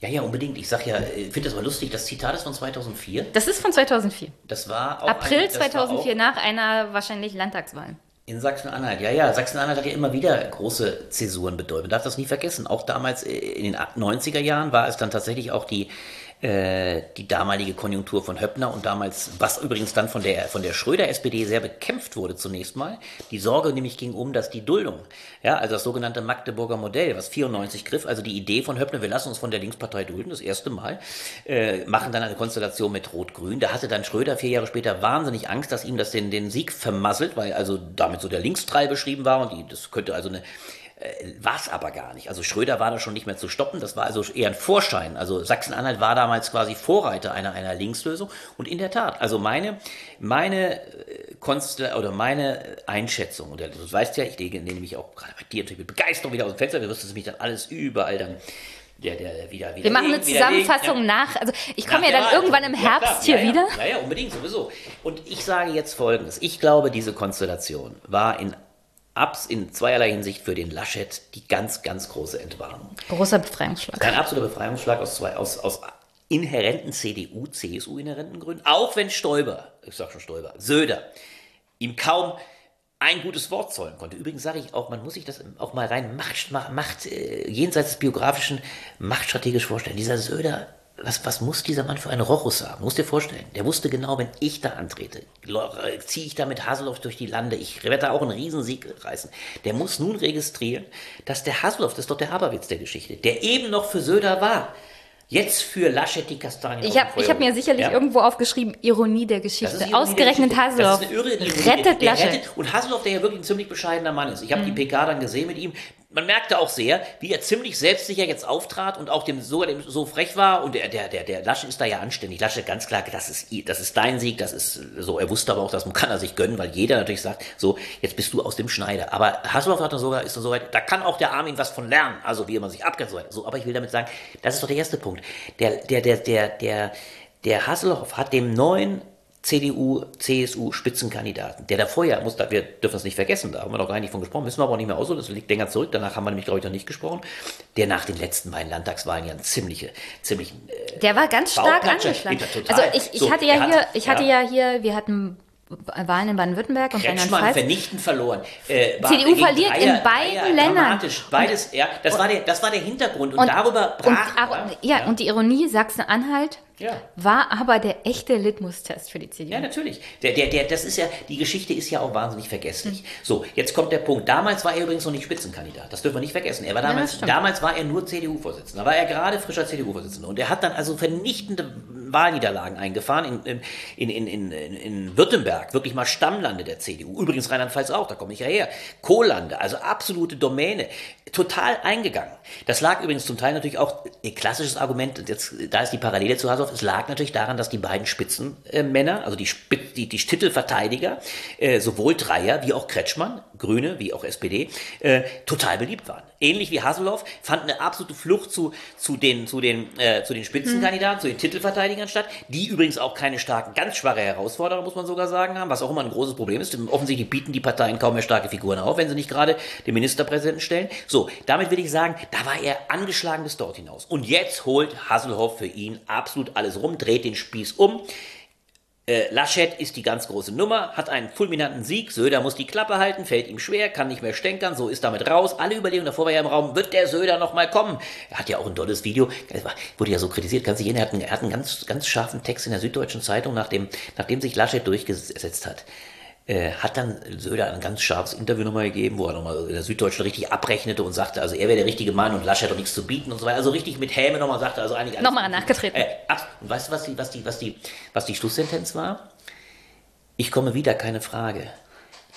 ja, ja, unbedingt. Ich sag ja, ich finde das mal lustig, das Zitat ist von 2004. Das ist von 2004. Das war auch April ein, das war 2004 Auch, nach einer wahrscheinlich Landtagswahl. In Sachsen-Anhalt, ja, ja. Sachsen-Anhalt hat ja immer wieder große Zäsuren bedeutet. Man darf das nie vergessen. Auch damals äh, in den 90er Jahren war es dann tatsächlich auch die, äh, die damalige Konjunktur von Höppner und damals, was übrigens dann von der, von der Schröder-SPD sehr bekämpft wurde zunächst mal. Die Sorge nämlich ging um, dass die Duldung, ja, also das sogenannte Magdeburger Modell, was 94 griff, also die Idee von Höppner, wir lassen uns von der Linkspartei dulden, das erste Mal, äh, machen dann eine Konstellation mit Rot-Grün. Da hatte dann Schröder vier Jahre später wahnsinnig Angst, dass ihm das den, den Sieg vermasselt, weil also damit so der Linkstreil beschrieben war und die, das könnte also eine war es aber gar nicht. Also Schröder war da schon nicht mehr zu stoppen. Das war also eher ein Vorschein. Also Sachsen-Anhalt war damals quasi Vorreiter einer, einer Linkslösung. Und in der Tat, also meine, meine äh, Konstell oder meine Einschätzung, und du weißt ja, ich lege nehme mich auch gerade bei dir natürlich mit Begeisterung wieder aus dem Fenster, du wirst es mich dann alles überall dann der, der wieder, wieder Wir machen eine Zusammenfassung nach. Also ich komme ja dann irgendwann im Herbst hier ja, ja. wieder. Ja, ja, unbedingt, sowieso. Und ich sage jetzt Folgendes. Ich glaube, diese Konstellation war in, abs, in zweierlei Hinsicht für den Laschet die ganz, ganz große Entwarnung. Großer Befreiungsschlag. Ein absoluter Befreiungsschlag aus, zwei, aus, aus inhärenten CDU, CSU-inhärenten Gründen. Auch wenn Stoiber, ich sag schon Stoiber, Söder, ihm kaum ein gutes Wort zollen konnte. Übrigens sage ich auch, man muss sich das auch mal rein Macht, Macht, Macht äh, jenseits des biografischen, machtstrategisch vorstellen. Dieser Söder, was, was muss dieser Mann für einen Rochus haben? Muss dir vorstellen. Der wusste genau, wenn ich da antrete, ziehe ich da mit Haseloff durch die Lande, ich werde da auch einen Riesensieg reißen. Der muss nun registrieren, dass der Haseloff, das ist doch der Haberwitz der Geschichte, der eben noch für Söder war, jetzt für Laschet die Kastanien Ich habe hab mir sicherlich ja? irgendwo aufgeschrieben, Ironie der Geschichte. Ironie der Ausgerechnet Geschichte. Haseloff Das ist eine irre Ironie. rettet Der Laschet. rettet- und Haseloff, der ja wirklich ein ziemlich bescheidener Mann ist. Ich habe die PK dann gesehen mit ihm. Man merkte auch sehr, wie er ziemlich selbstsicher jetzt auftrat und auch dem sogar dem so frech war. Und der, der, der, der Laschet ist da ja anständig. Laschet ganz klar, das ist, das ist dein Sieg, das ist so. Er wusste aber auch, das kann er sich gönnen, weil jeder natürlich sagt, so, jetzt bist du aus dem Schneider. Aber Haseloff hat dann sogar, ist dann so weit, da kann auch der Armin was von lernen. Also, wie man sich abgrenzt. So, aber ich will damit sagen, das ist doch der erste Punkt. Der, der, der, der, der, der Hasselhoff hat dem neuen CDU, CSU Spitzenkandidaten, der davor ja, muss, wir dürfen das nicht vergessen, da haben wir noch gar nicht von gesprochen, müssen wir aber auch nicht mehr ausholen, das liegt länger zurück, danach haben wir nämlich, glaube ich, noch nicht gesprochen, der nach den letzten beiden Landtagswahlen ja ein ziemliche, ziemlich, äh, Der war ganz stark angeschlagen. Ja. Also ich, ich So, hatte ja hat- hier, ich hatte ja. ja hier, wir hatten Wahlen in Baden-Württemberg und Rheinland-Pfalz. vernichtend verloren. Äh, CDU verliert in beiden Ländern. Dramatisch. Beides, ja, das war der, das war der Hintergrund und, darüber und, brach. aber, ja, und die Ironie, Sachsen-Anhalt Ja. war aber der echte Litmus-Test für die CDU. Ja, natürlich. Der, der, der, das ist ja, die Geschichte ist ja auch wahnsinnig vergesslich. So, jetzt kommt der Punkt. Damals war er übrigens noch nicht Spitzenkandidat. Das dürfen wir nicht vergessen. Er war Ja, damals, stimmt. damals war er nur CDU-Vorsitzender. Da war er gerade frischer CDU-Vorsitzender. Und er hat dann also vernichtende Wahlniederlagen eingefahren in, in, in, in, in, in Württemberg. Wirklich mal Stammlande der CDU. Übrigens Rheinland-Pfalz auch, da komme ich ja her. Kohlande, also absolute Domäne. Total eingegangen. Das lag übrigens zum Teil natürlich auch, ein klassisches Argument, und jetzt, da ist die Parallele zu Hasoff, es lag natürlich daran, dass die beiden Spitzenmänner, also die, Spit- die, die Titelverteidiger, äh, sowohl Dreier wie auch Kretschmann, Grüne wie auch SPD, äh, total beliebt waren. Ähnlich wie Haseloff fand eine absolute Flucht zu, zu den, zu den, äh, zu den Spitzenkandidaten, zu den Titelverteidigern statt, die übrigens auch keine starken, ganz schwache Herausforderer, muss man sogar sagen, haben, was auch immer ein großes Problem ist. Denn offensichtlich bieten die Parteien kaum mehr starke Figuren auf, wenn sie nicht gerade den Ministerpräsidenten stellen. So, damit will ich sagen, da war er angeschlagen bis dort hinaus. Und jetzt holt Hasselhoff für ihn absolut alles rum, dreht den Spieß um Äh, Laschet ist die ganz große Nummer, hat einen fulminanten Sieg. Söder muss die Klappe halten, fällt ihm schwer, kann nicht mehr stänkern, so ist damit raus. Alle Überlegungen davor war ja im Raum, wird der Söder noch mal kommen? Er hat ja auch ein tolles Video, wurde ja so kritisiert, kann sich erinnern, er er hat einen ganz, ganz scharfen Text in der Süddeutschen Zeitung, nachdem, nachdem sich Laschet durchgesetzt hat. Äh, hat dann Söder ein ganz scharfes Interview nochmal gegeben, wo er nochmal in der Süddeutschen richtig abrechnete und sagte, also er wäre der richtige Mann und Laschet hat doch nichts zu bieten und so weiter. Also richtig mit Häme nochmal sagte, also eigentlich Nochmal nachgetreten. Äh, ach, und weißt du, was die, was die, was die, was die Schlusssentenz war? Ich komme wieder, keine Frage.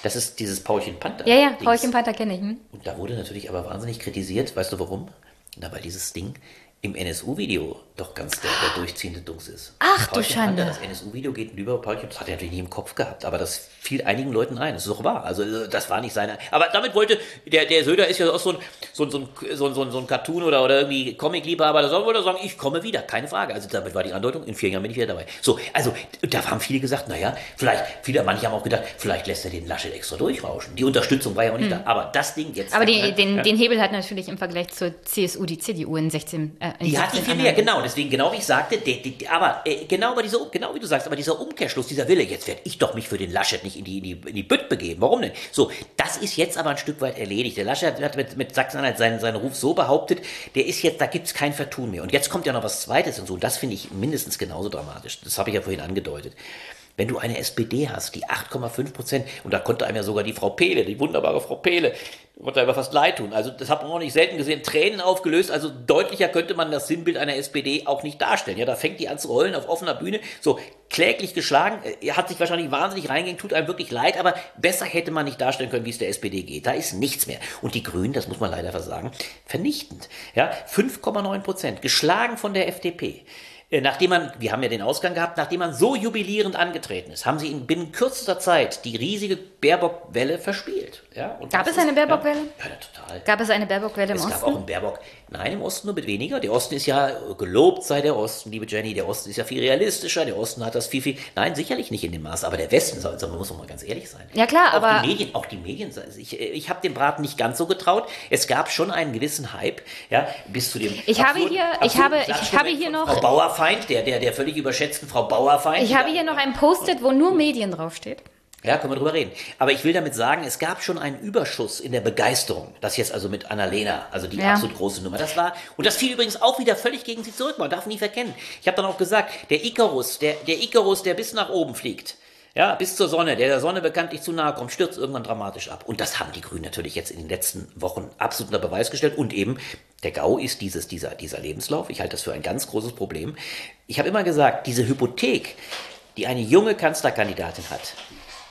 Das ist dieses Paulchen Panther. Ja, ja, Paulchen Panther kenne ich. Hm? Und da wurde natürlich aber wahnsinnig kritisiert. Weißt du warum? Na, weil dieses Ding im NSU-Video doch ganz der, der durchziehende Dungs ist. Ach Paulchen du Schande. Panda, das NSU-Video geht über Paulchen, das hat er natürlich nie im Kopf gehabt, aber das fiel einigen Leuten ein. Das ist doch wahr. Also äh, das war nicht seine. Aber damit wollte, der, der Söder ist ja auch so ein, so ein, so ein, so ein, so ein Cartoon oder, oder irgendwie Comic-Liebhaber, da wollte er sagen, ich komme wieder, keine Frage. Also damit war die Andeutung, in vier Jahren bin ich wieder dabei. So, also da haben viele gesagt, naja, vielleicht, viele, manche haben auch gedacht, vielleicht lässt er den Laschet extra durchrauschen. Die Unterstützung war ja auch nicht hm. da. Aber das Ding jetzt. Aber die, den, ja. den Hebel hat natürlich im Vergleich zur CSU die CDU in 16. Äh, in die 16 hat die viel mehr, genau. Deswegen, genau wie ich sagte, die, die, aber äh, genau bei dieser, genau wie du sagst, aber dieser Umkehrschluss, dieser Wille, jetzt werde ich doch mich für den Laschet nicht in die, in die, in die Bütt begeben. Warum denn? So, das ist jetzt aber ein Stück weit erledigt. Der Laschet hat mit, mit Sachsen-Anhalt seinen, seinen Ruf so behauptet, der ist jetzt, da gibt es kein Vertun mehr. Und jetzt kommt ja noch was Zweites und so, und das finde ich mindestens genauso dramatisch. Das habe ich ja vorhin angedeutet. Wenn du eine SPD hast, die 8,5 Prozent, und da konnte einem ja sogar die Frau Pehle, die wunderbare Frau Pehle, konnte einfach fast leid tun. Also das hat man auch nicht selten gesehen, Tränen aufgelöst. Also deutlicher könnte man das Sinnbild einer SPD auch nicht darstellen. Ja, da fängt die an zu rollen auf offener Bühne, so kläglich geschlagen. Er hat sich wahrscheinlich wahnsinnig reingehen, tut einem wirklich leid, aber besser hätte man nicht darstellen können, wie es der SPD geht. Da ist nichts mehr. Und die Grünen, das muss man leider versagen, vernichtend. Ja, 5,9 Prozent, geschlagen von der FDP. Äh, nachdem man, wir haben ja den Ausgang gehabt, nachdem man so jubilierend angetreten ist, haben sie in binnen kürzester Zeit die riesige Baerbock-Welle verspielt. Ja, Gab es eine Baerbock-Welle? Ja, ja, total. Gab es eine Baerbock-Welle im es Osten? Es gab auch einen Baerbock. Nein, im Osten nur mit weniger. Der Osten ist ja gelobt, sei der Osten, liebe Jenny. Der Osten ist ja viel realistischer. Der Osten hat das viel, viel. Nein, sicherlich nicht in dem Maß. Aber der Westen, also man muss doch mal ganz ehrlich sein. Ja, klar, auch aber. Die Medien, auch die Medien, ich, ich habe dem Braten nicht ganz so getraut. Es gab schon einen gewissen Hype, ja, bis zu dem. Ich habe hier, ich habe, ich habe hier noch. Frau Bauerfeind, der, der, der völlig überschätzten Frau Bauerfeind. Ich habe hier noch ein Post-it, wo nur Medien draufsteht. Ja, können wir drüber reden. Aber ich will damit sagen, es gab schon einen Überschuss in der Begeisterung. Das jetzt also mit Annalena, also die ja. absolut große Nummer. Das war, und das fiel übrigens auch wieder völlig gegen sie zurück. Man darf nie verkennen. Ich habe dann auch gesagt, der Icarus, der, der Icarus, der bis nach oben fliegt, ja, bis zur Sonne, der der Sonne bekanntlich zu nahe kommt, stürzt irgendwann dramatisch ab. Und das haben die Grünen natürlich jetzt in den letzten Wochen absolut unter Beweis gestellt. Und eben, der GAU ist dieses, dieser, dieser Lebenslauf. Ich halte das für ein ganz großes Problem. Ich habe immer gesagt, diese Hypothek, die eine junge Kanzlerkandidatin hat,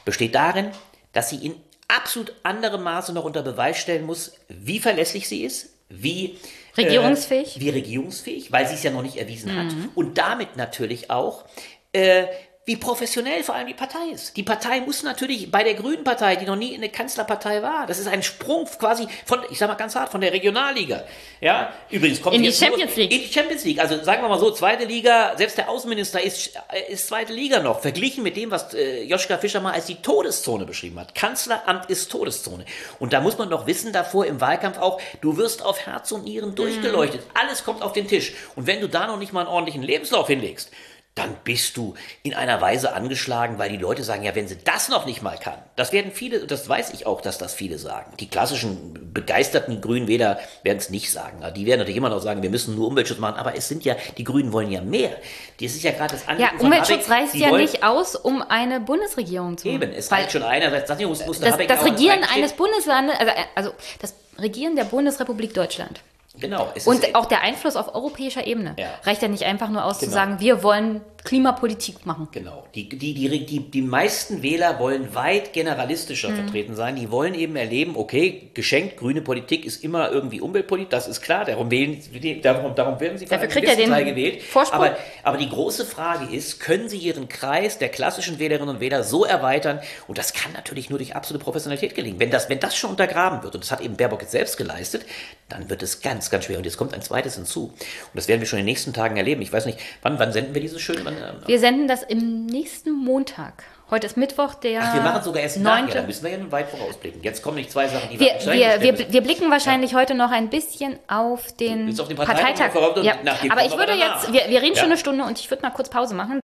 besteht darin, dass sie in absolut anderem Maße noch unter Beweis stellen muss, wie verlässlich sie ist, wie regierungsfähig, äh, wie regierungsfähig, weil sie es ja noch nicht erwiesen mhm. hat und damit natürlich auch äh, wie professionell vor allem die Partei ist. Die Partei muss natürlich bei der Grünen Partei, die noch nie eine Kanzlerpartei war, das ist ein Sprung quasi von, ich sag mal ganz hart, von der Regionalliga. Ja, übrigens kommt in die Champions League. In die Champions League. Also sagen wir mal so, zweite Liga, selbst der Außenminister ist, äh, ist zweite Liga noch, verglichen mit dem, was äh, Joschka Fischer mal als die Todeszone beschrieben hat. Kanzleramt ist Todeszone. Und da muss man doch wissen davor im Wahlkampf auch, du wirst auf Herz und Nieren durchgeleuchtet. Mhm. Alles kommt auf den Tisch. Und wenn du da noch nicht mal einen ordentlichen Lebenslauf hinlegst, dann bist du in einer Weise angeschlagen, weil die Leute sagen, ja, wenn sie das noch nicht mal kann, das werden viele, das weiß ich auch, dass das viele sagen. Die klassischen begeisterten Grünen Wähler werden es nicht sagen. Die werden natürlich immer noch sagen, wir müssen nur Umweltschutz machen, aber es sind ja, die Grünen wollen ja mehr. Das ist ja gerade das andere. Ja, Umweltschutz reicht ja wollen, nicht aus, um eine Bundesregierung zu machen. Eben, es reicht schon einerseits, das, das, das Regieren eines Bundeslandes, also, also das Regieren der Bundesrepublik Deutschland Genau. und auch der Einfluss auf europäischer Ebene. Ja. Reicht ja nicht einfach nur aus genau. zu sagen, wir wollen Klimapolitik machen. Genau. Die, die, die, die, die meisten Wähler wollen weit generalistischer mhm. vertreten sein. Die wollen eben erleben, okay, geschenkt, grüne Politik ist immer irgendwie Umweltpolitik, das ist klar, darum, wählen, darum, darum werden sie von Dafür kriegt er den Teil gewählt. Aber, aber die große Frage ist, können sie ihren Kreis der klassischen Wählerinnen und Wähler so erweitern? Und das kann natürlich nur durch absolute Professionalität gelingen. Wenn das, wenn das schon untergraben wird, und das hat eben Baerbock jetzt selbst geleistet, dann wird es ganz, ganz schwer. Und jetzt kommt ein zweites hinzu. Und das werden wir schon in den nächsten Tagen erleben. Ich weiß nicht, wann, wann senden wir diese schöne? Wann, wir senden das im nächsten Montag. Heute ist Mittwoch, der. Ach, wir machen sogar erst nachher, dann müssen wir ja weit vorausblicken. Jetzt kommen nicht zwei Sachen, die wir wir, wir, wir, blicken wahrscheinlich ja. heute noch ein bisschen auf den, auf den Parteitag. Parteitag. Ja. Aber ich würde jetzt, wir, wir reden ja. schon eine Stunde und ich würde mal kurz Pause machen.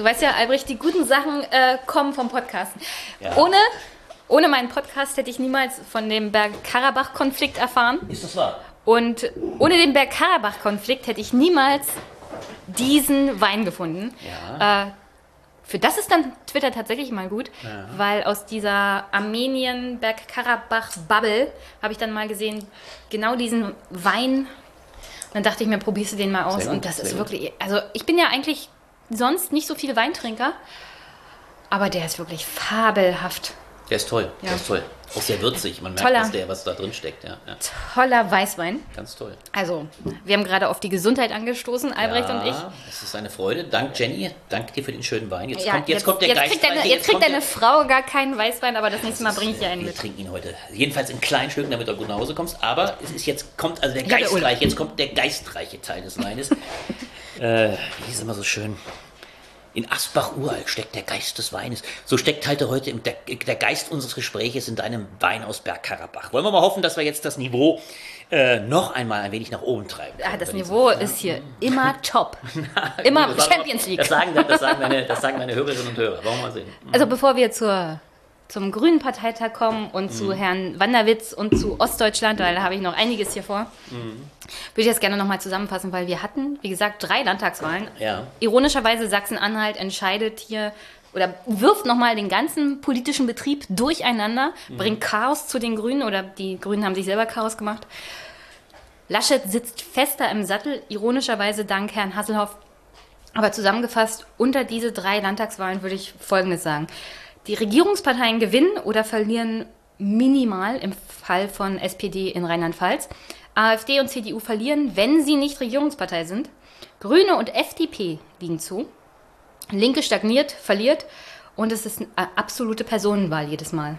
Du weißt ja, Albrecht, die guten Sachen äh, kommen vom Podcast. Ja. Ohne, ohne meinen Podcast hätte ich niemals von dem Bergkarabach-Konflikt erfahren. Ist das wahr? Und ohne den Bergkarabach-Konflikt hätte ich niemals diesen Wein gefunden. Ja. Äh, für das ist dann Twitter tatsächlich mal gut, weil aus dieser Armenien-Bergkarabach-Bubble habe ich dann mal gesehen, genau diesen Wein. Und dann dachte ich mir, probierst du den mal aus. Und das ist wirklich, also ich bin ja eigentlich sonst nicht so viel Weintrinker, aber der ist wirklich fabelhaft. Der ist toll. Ja. Der ist toll. Auch sehr würzig. Man merkt, Toller. was, der, was da drin steckt. Ja, ja. Toller Weißwein. Ganz toll. Also, wir haben gerade auf die Gesundheit angestoßen, Albrecht ja, und ich. Es ist eine Freude. Dank Jenny. Danke dir für den schönen Wein. Jetzt kommt, jetzt, kommt der jetzt Geist kriegt, deine, rein. jetzt kriegt deine Frau gar keinen Weißwein, aber das nächste Mal bringe ich dir einen Wir mit. trinken ihn heute. Jedenfalls in kleinen Stücken, damit du gut nach Hause kommst. Aber es ist jetzt, kommt also der geistreiche, jetzt kommt der geistreiche Teil des Weines. äh, wie ist immer so schön? In Asbach uralt steckt der Geist des Weines. So steckt halt heute im, der, der Geist unseres Gespräches in deinem Wein aus Bergkarabach. Wollen wir mal hoffen, dass wir jetzt das Niveau äh, noch einmal ein wenig nach oben treiben. Können das Niveau ist hier immer top. Immer Champions League. Das sagen, das, sagen meine, das sagen meine Hörerinnen und Hörer. Wollen wir mal sehen. Also bevor wir zur, zum Grünen Parteitag kommen und Mhm. zu Herrn Wanderwitz und zu Ostdeutschland, weil da habe ich noch einiges hier vor, Mhm. würde ich das gerne nochmal zusammenfassen, weil wir hatten, wie gesagt, drei Landtagswahlen. Ja. Ironischerweise Sachsen-Anhalt entscheidet hier oder wirft nochmal den ganzen politischen Betrieb durcheinander, Mhm. bringt Chaos zu den Grünen oder die Grünen haben sich selber Chaos gemacht. Laschet sitzt fester im Sattel, ironischerweise dank Herrn Hasselhoff. Aber zusammengefasst, unter diese drei Landtagswahlen würde ich Folgendes sagen. Die Regierungsparteien gewinnen oder verlieren minimal im Fall von SPD in Rheinland-Pfalz. AfD und CDU verlieren, wenn sie nicht Regierungspartei sind. Grüne und FDP liegen zu. Linke stagniert, verliert und es ist eine absolute Personenwahl jedes Mal.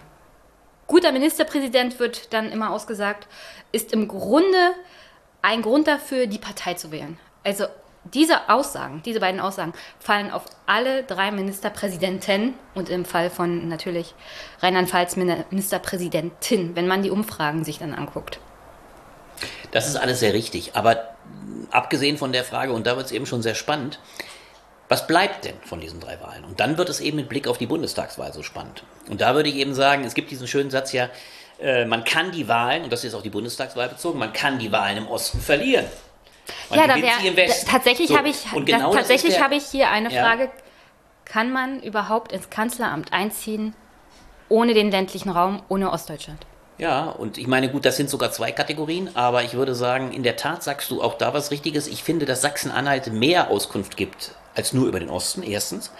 Guter Ministerpräsident wird dann immer ausgesagt, ist im Grunde ein Grund dafür, die Partei zu wählen. Also diese Aussagen, diese beiden Aussagen fallen auf alle drei Ministerpräsidenten und im Fall von natürlich Rheinland-Pfalz Ministerpräsidentin, wenn man die Umfragen sich dann anguckt. Das ist alles sehr richtig. Aber abgesehen von der Frage, und da wird es eben schon sehr spannend, was bleibt denn von diesen drei Wahlen? Und dann wird es eben mit Blick auf die Bundestagswahl so spannend. Und da würde ich eben sagen, es gibt diesen schönen Satz ja, äh, man kann die Wahlen, und das ist auf die Bundestagswahl bezogen, man kann die Wahlen im Osten verlieren. Man ja, da wäre tatsächlich So, habe ich genau tatsächlich habe ich hier eine Ja. Frage: Kann man überhaupt ins Kanzleramt einziehen ohne den ländlichen Raum, ohne Ostdeutschland? Ja, und ich meine, gut, das sind sogar zwei Kategorien, aber ich würde sagen, in der Tat sagst du auch da was Richtiges. Ich finde, dass Sachsen-Anhalt mehr Auskunft gibt als nur über den Osten, erstens.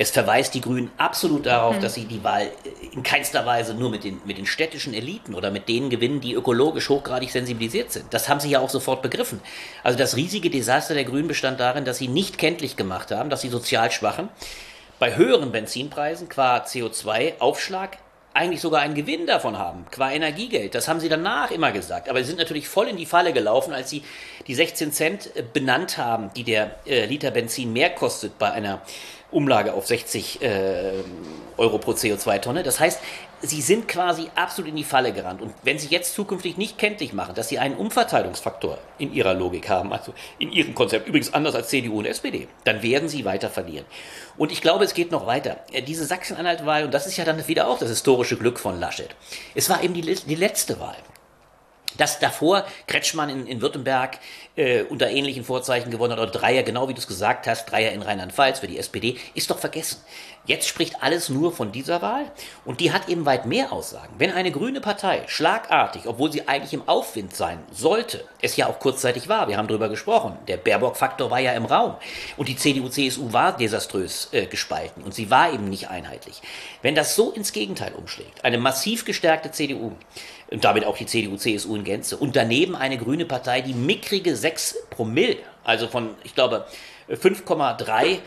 Es verweist die Grünen absolut darauf, dass sie die Wahl äh, in keinster Weise nur mit den, mit den städtischen Eliten oder mit denen gewinnen, die ökologisch hochgradig sensibilisiert sind. Das haben sie ja auch sofort begriffen. Also das riesige Desaster der Grünen bestand darin, dass sie nicht kenntlich gemacht haben, dass die sozial Schwachen bei höheren Benzinpreisen qua CO2-Aufschlag eigentlich sogar einen Gewinn davon haben, qua Energiegeld. Das haben sie danach immer gesagt. Aber sie sind natürlich voll in die Falle gelaufen, als sie die 16 Cent äh, benannt haben, die der äh, Liter Benzin mehr kostet bei einer Umlage auf 60 äh, Euro pro CO2-Tonne. Das heißt, sie sind quasi absolut in die Falle gerannt. Und wenn sie jetzt zukünftig nicht kenntlich machen, dass sie einen Umverteilungsfaktor in ihrer Logik haben, also in ihrem Konzept, übrigens anders als CDU und SPD, dann werden sie weiter verlieren. Und ich glaube, es geht noch weiter. Äh, Diese Sachsen-Anhalt-Wahl, und das ist ja dann wieder auch das historische Glück von Laschet, es war eben die, die letzte Wahl. Dass davor Kretschmann in, in Württemberg äh, unter ähnlichen Vorzeichen gewonnen hat, oder Dreier, genau wie du es gesagt hast, Dreier in Rheinland-Pfalz für die SPD, ist doch vergessen. Jetzt spricht alles nur von dieser Wahl und die hat eben weit mehr Aussagen. Wenn eine grüne Partei schlagartig, obwohl sie eigentlich im Aufwind sein sollte, es ja auch kurzzeitig war, wir haben darüber gesprochen, der Baerbock-Faktor war ja im Raum und die CDU-CSU war desaströs äh, gespalten und sie war eben nicht einheitlich. Wenn das so ins Gegenteil umschlägt, eine massiv gestärkte CDU, und damit auch die CDU, CSU in Gänze. Und daneben eine grüne Partei, die mickrige 6 Promille, also von, ich glaube, 5,3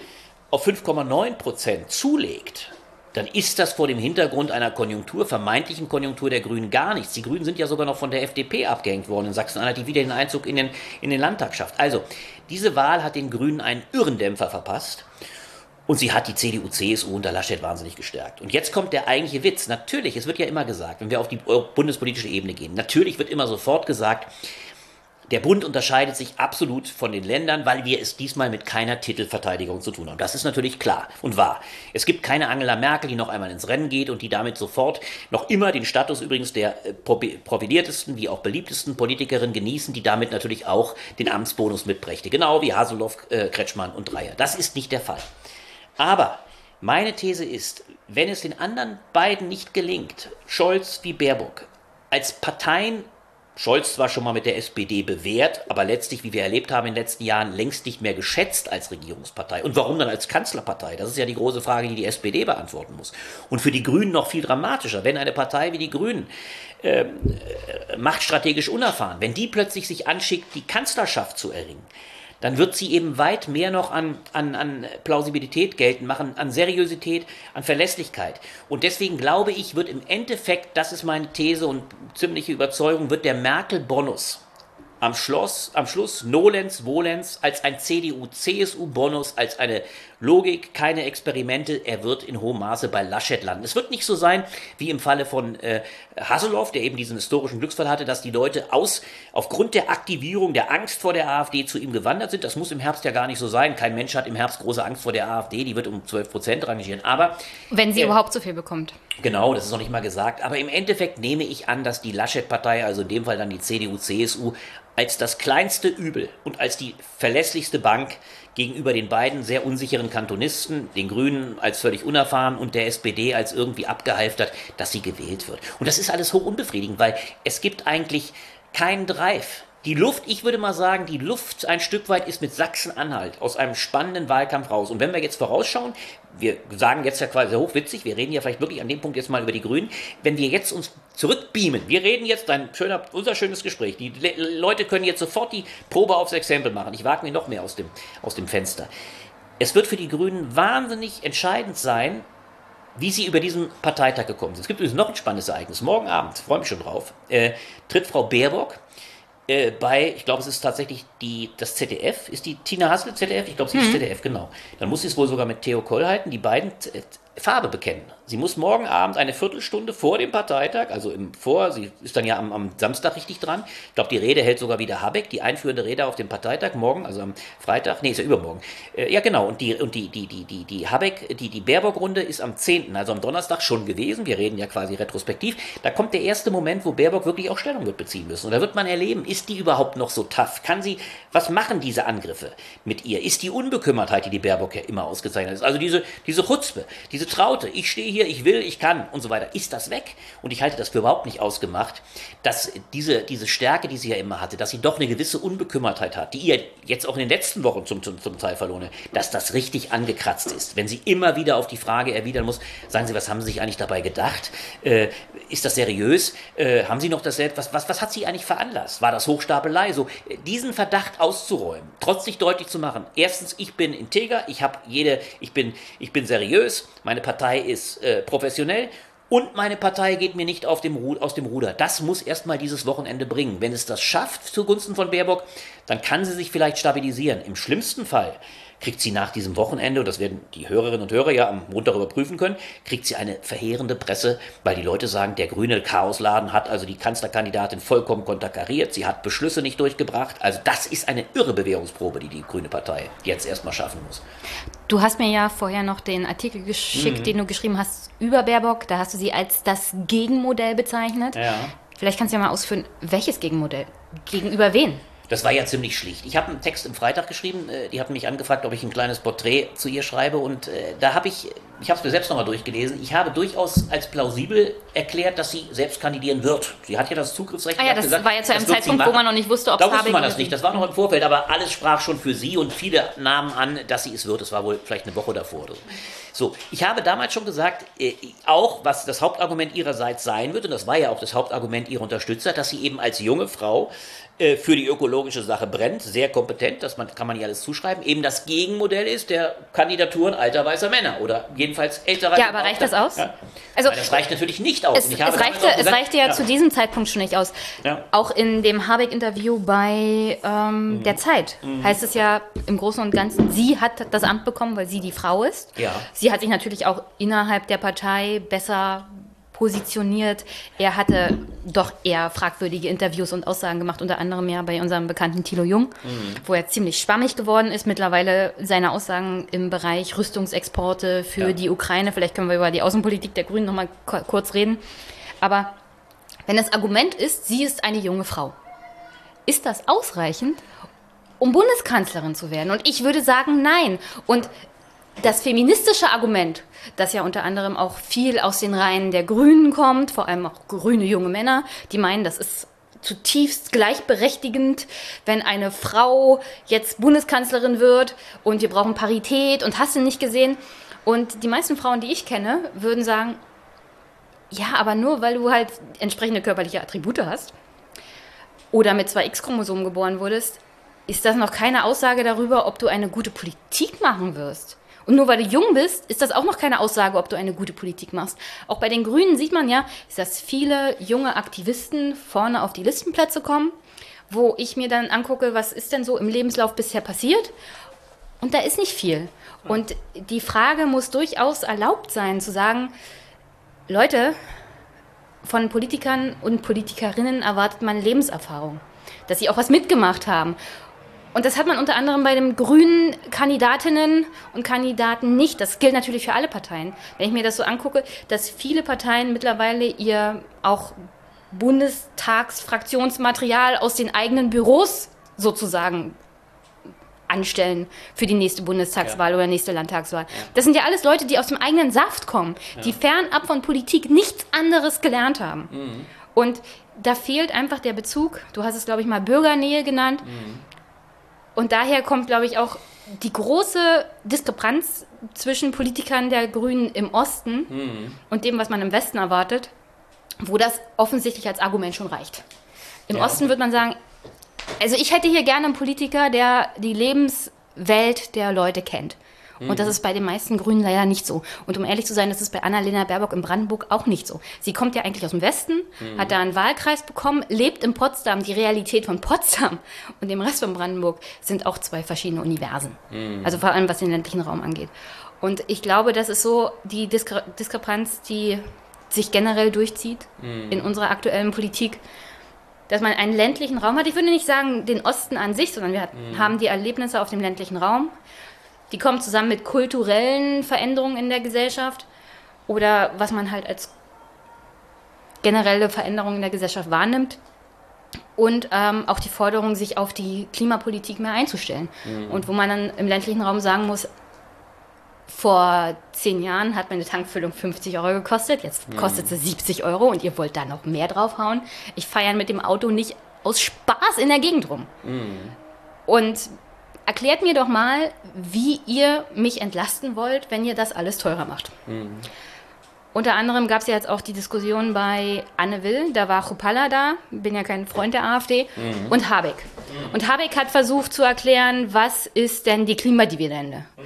auf 5,9 Prozent zulegt, dann ist das vor dem Hintergrund einer Konjunktur, vermeintlichen Konjunktur der Grünen gar nichts. Die Grünen sind ja sogar noch von der FDP abgehängt worden in Sachsen-Anhalt, die wieder den Einzug in den, in den Landtag schafft. Also, diese Wahl hat den Grünen einen Irrendämpfer verpasst. Und sie hat die CDU, CSU unter Laschet wahnsinnig gestärkt. Und jetzt kommt der eigentliche Witz. Natürlich, es wird ja immer gesagt, wenn wir auf die bundespolitische Ebene gehen, natürlich wird immer sofort gesagt, Der Bund unterscheidet sich absolut von den Ländern, weil wir es diesmal mit keiner Titelverteidigung zu tun haben. Das ist natürlich klar und wahr. Es gibt keine Angela Merkel, die noch einmal ins Rennen geht und die damit sofort noch immer den Status übrigens der äh, profiliertesten wie auch beliebtesten Politikerin genießen, die damit natürlich auch den Amtsbonus mitbrächte. Genau wie Haseloff, äh, Kretschmann und Dreier. Das ist nicht der Fall. Aber meine These ist, wenn es den anderen beiden nicht gelingt, Scholz wie Baerbock, als Parteien Scholz zwar schon mal mit der SPD bewährt, aber letztlich, wie wir erlebt haben in den letzten Jahren, längst nicht mehr geschätzt als Regierungspartei. Und warum dann als Kanzlerpartei? Das ist ja die große Frage, die die SPD beantworten muss. Und für die Grünen noch viel dramatischer, wenn eine Partei wie die Grünen ähm, äh, machtstrategisch unerfahren, wenn die plötzlich sich anschickt, die Kanzlerschaft zu erringen, dann wird sie eben weit mehr noch an, an, an Plausibilität geltend machen, an Seriosität, an Verlässlichkeit. Und deswegen glaube ich, wird im Endeffekt, das ist meine These und ziemliche Überzeugung, wird der Merkel-Bonus am Schluss, am Schluss Nolens, Volens als ein CDU-CSU-Bonus, als eine Logik, keine Experimente. Er wird in hohem Maße bei Laschet landen. Es wird nicht so sein wie im Falle von äh, Hasselhoff, der eben diesen historischen Glücksfall hatte, dass die Leute aus, aufgrund der Aktivierung, der Angst vor der AfD zu ihm gewandert sind. Das muss im Herbst ja gar nicht so sein. Kein Mensch hat im Herbst große Angst vor der AfD. Die wird um 12 Prozent rangieren. Aber. Wenn sie äh, überhaupt so viel bekommt. Genau, das ist noch nicht mal gesagt. Aber im Endeffekt nehme ich an, dass die Laschet-Partei, also in dem Fall dann die CDU, CSU, als das kleinste Übel und als die verlässlichste Bank gegenüber den beiden sehr unsicheren Kantonisten, den Grünen als völlig unerfahren und der SPD als irgendwie abgehalftert, dass sie gewählt wird. Und das ist alles hoch unbefriedigend, weil es gibt eigentlich keinen Drive. Die Luft, ich würde mal sagen, die Luft ein Stück weit ist mit Sachsen-Anhalt aus einem spannenden Wahlkampf raus. Und wenn wir jetzt vorausschauen, wir sagen jetzt ja quasi hochwitzig, wir reden ja vielleicht wirklich an dem Punkt jetzt mal über die Grünen, wenn wir jetzt uns zurückbeamen, wir reden jetzt ein schöner, unser schönes Gespräch, die Le Leute können jetzt sofort die Probe aufs Exempel machen, ich wage mir noch mehr aus dem, aus dem Fenster. Es wird für die Grünen wahnsinnig entscheidend sein, wie sie über diesen Parteitag gekommen sind. Es gibt übrigens noch ein spannendes Ereignis. Morgen Abend, freue mich schon drauf, äh, tritt Frau Baerbock äh, bei, ich glaube, es ist tatsächlich die, das ZDF. Ist die Tina Hassel ZDF? Ich glaube, sie mhm. ist ZDF, genau. Dann muss sie es wohl sogar mit Theo Koll halten. Die beiden Farbe bekennen. Sie muss morgen Abend eine Viertelstunde vor dem Parteitag, also im Vor, sie ist dann ja am, am Samstag richtig dran. Ich glaube, die Rede hält sogar wieder Habeck, die einführende Rede auf dem Parteitag morgen, also am Freitag, nee, ist ja übermorgen. Äh, ja, genau, und die, und die, die, die, die, die Habeck, die, die Baerbock-Runde ist am 10., also am Donnerstag schon gewesen. Wir reden ja quasi retrospektiv. Da kommt der erste Moment, wo Baerbock wirklich auch Stellung wird beziehen müssen. Und da wird man erleben, ist die überhaupt noch so tough? Kann sie, was machen diese Angriffe mit ihr? Ist die Unbekümmertheit, die die Baerbock ja immer ausgezeichnet ist, also diese, diese Chutzpe, diese Traute, ich stehe hier, ich will, ich kann und so weiter, ist das weg. Und ich halte das für überhaupt nicht ausgemacht, dass diese, diese Stärke, die sie ja immer hatte, dass sie doch eine gewisse Unbekümmertheit hat, die ihr jetzt auch in den letzten Wochen zum, zum, zum Teil verloren dass das richtig angekratzt ist. Wenn sie immer wieder auf die Frage erwidern muss, sagen Sie, was haben Sie sich eigentlich dabei gedacht? Äh, ist das seriös? Äh, haben Sie noch das selbst? Was, was, was hat Sie eigentlich veranlasst? War das Hochstapelei? So, diesen Verdacht auszuräumen, trotzdem deutlich zu machen. Erstens, ich bin integer, ich habe jede, ich bin, ich bin seriös, meine Partei ist äh, professionell und meine Partei geht mir nicht dem aus dem Ruder. Das muss erstmal dieses Wochenende bringen. Wenn es das schafft zugunsten von Baerbock, dann kann sie sich vielleicht stabilisieren. Im schlimmsten Fall kriegt sie nach diesem Wochenende, und das werden die Hörerinnen und Hörer ja am Montag überprüfen können, kriegt sie eine verheerende Presse, weil die Leute sagen, der grüne Chaosladen hat also die Kanzlerkandidatin vollkommen konterkariert, sie hat Beschlüsse nicht durchgebracht. Also das ist eine irre Bewährungsprobe, die die grüne Partei jetzt erstmal schaffen muss. Du hast mir ja vorher noch den Artikel geschickt, mhm. den du geschrieben hast über Baerbock. Da hast du sie als das Gegenmodell bezeichnet. Ja. Vielleicht kannst du ja mal ausführen, welches Gegenmodell? Gegenüber wen? Das war ja ziemlich schlicht. Ich habe einen Text im Freitag geschrieben, äh, die hatten mich angefragt, ob ich ein kleines Porträt zu ihr schreibe und äh, da habe ich, ich habe es mir selbst nochmal durchgelesen, ich habe durchaus als plausibel erklärt, dass sie selbst kandidieren wird. Sie hat ja das Zugriffsrecht. Ah ja, das gesagt, war ja zu einem Zeitpunkt, wo man noch nicht wusste, ob es Da wusste man das nicht, das war noch im Vorfeld, aber alles sprach schon für sie und viele nahmen an, dass sie es wird. Das war wohl vielleicht eine Woche davor oder so. So, ich habe damals schon gesagt, äh, auch was das Hauptargument ihrerseits sein wird, und das war ja auch das Hauptargument ihrer Unterstützer, dass sie eben als junge Frau äh, für die ökologische Sache brennt, sehr kompetent, das man, kann man ja alles zuschreiben, eben das Gegenmodell ist der Kandidaturen alter weißer Männer oder jedenfalls älterer. Ja, aber reicht das aus? Ja. Also, das reicht natürlich nicht aus. Es, es, reichte, gesagt, es reichte ja, ja, zu diesem Zeitpunkt schon nicht aus. Ja. Auch in dem Habeck-Interview bei ähm, mhm. der Zeit mhm. heißt es ja im Großen und Ganzen, sie hat das Amt bekommen, weil sie die Frau ist. Ja. Sie hat sich natürlich auch innerhalb der Partei besser positioniert. Er hatte doch eher fragwürdige Interviews und Aussagen gemacht, unter anderem ja bei unserem bekannten Thilo Jung, mhm. wo er ziemlich schwammig geworden ist. Mittlerweile seine Aussagen im Bereich Rüstungsexporte für ja. die Ukraine. Vielleicht können wir über die Außenpolitik der Grünen nochmal kurz reden. Aber wenn das Argument ist, sie ist eine junge Frau, ist das ausreichend, um Bundeskanzlerin zu werden? Und ich würde sagen, nein. Und das feministische Argument, das ja unter anderem auch viel aus den Reihen der Grünen kommt, vor allem auch grüne junge Männer, die meinen, das ist zutiefst gleichberechtigend, wenn eine Frau jetzt Bundeskanzlerin wird und wir brauchen Parität und hast du nicht gesehen. Und die meisten Frauen, die ich kenne, würden sagen, ja, aber nur weil du halt entsprechende körperliche Attribute hast oder mit zwei X-Chromosomen geboren wurdest, ist das noch keine Aussage darüber, ob du eine gute Politik machen wirst. Und nur weil du jung bist, ist das auch noch keine Aussage, ob du eine gute Politik machst. Auch bei den Grünen sieht man ja, dass viele junge Aktivisten vorne auf die Listenplätze kommen, wo ich mir dann angucke, was ist denn so im Lebenslauf bisher passiert. Und da ist nicht viel. Und die Frage muss durchaus erlaubt sein, zu sagen, Leute, von Politikern und Politikerinnen erwartet man Lebenserfahrung, dass sie auch was mitgemacht haben. Und das hat man unter anderem bei den grünen Kandidatinnen und Kandidaten nicht. Das gilt natürlich für alle Parteien. Wenn ich mir das so angucke, dass viele Parteien mittlerweile ihr auch Bundestagsfraktionsmaterial aus den eigenen Büros sozusagen anstellen für die nächste Bundestagswahl ja. oder nächste Landtagswahl. Ja. Das sind ja alles Leute, die aus dem eigenen Saft kommen, ja. die fernab von Politik nichts anderes gelernt haben. Mhm. Und da fehlt einfach der Bezug, du hast es, glaube ich, mal Bürgernähe genannt, mhm. Und daher kommt, glaube ich, auch die große Diskrepanz zwischen Politikern der Grünen im Osten mhm. und dem, was man im Westen erwartet, wo das offensichtlich als Argument schon reicht. Im ja. Osten würde man sagen, also ich hätte hier gerne einen Politiker, der die Lebenswelt der Leute kennt. Und das mhm. ist bei den meisten Grünen leider nicht so. Und um ehrlich zu sein, das ist bei Annalena Baerbock in Brandenburg auch nicht so. Sie kommt ja eigentlich aus dem Westen, mhm. hat da einen Wahlkreis bekommen, lebt in Potsdam. Die Realität von Potsdam und dem Rest von Brandenburg sind auch zwei verschiedene Universen. Mhm. Also vor allem, was den ländlichen Raum angeht. Und ich glaube, das ist so die Diskre Diskrepanz, die sich generell durchzieht mhm. in unserer aktuellen Politik dass man einen ländlichen Raum hat. Ich würde nicht sagen den Osten an sich, sondern wir mhm. haben die Erlebnisse auf dem ländlichen Raum. Die kommen zusammen mit kulturellen Veränderungen in der Gesellschaft oder was man halt als generelle Veränderung in der Gesellschaft wahrnimmt. Und ähm, auch die Forderung, sich auf die Klimapolitik mehr einzustellen. Mhm. Und wo man dann im ländlichen Raum sagen muss, vor zehn Jahren hat meine Tankfüllung 50 Euro gekostet, jetzt mhm. kostet sie 70 Euro und ihr wollt da noch mehr draufhauen. Ich feiere mit dem Auto nicht aus Spaß in der Gegend rum. Mhm. Und erklärt mir doch mal, wie ihr mich entlasten wollt, wenn ihr das alles teurer macht. Mhm. Unter anderem gab es ja jetzt auch die Diskussion bei Anne Will, da war Chupalla da, bin ja kein Freund der AfD, mhm. und Habeck. Mhm. Und Habeck hat versucht zu erklären, was ist denn die Klimadividende? Mhm.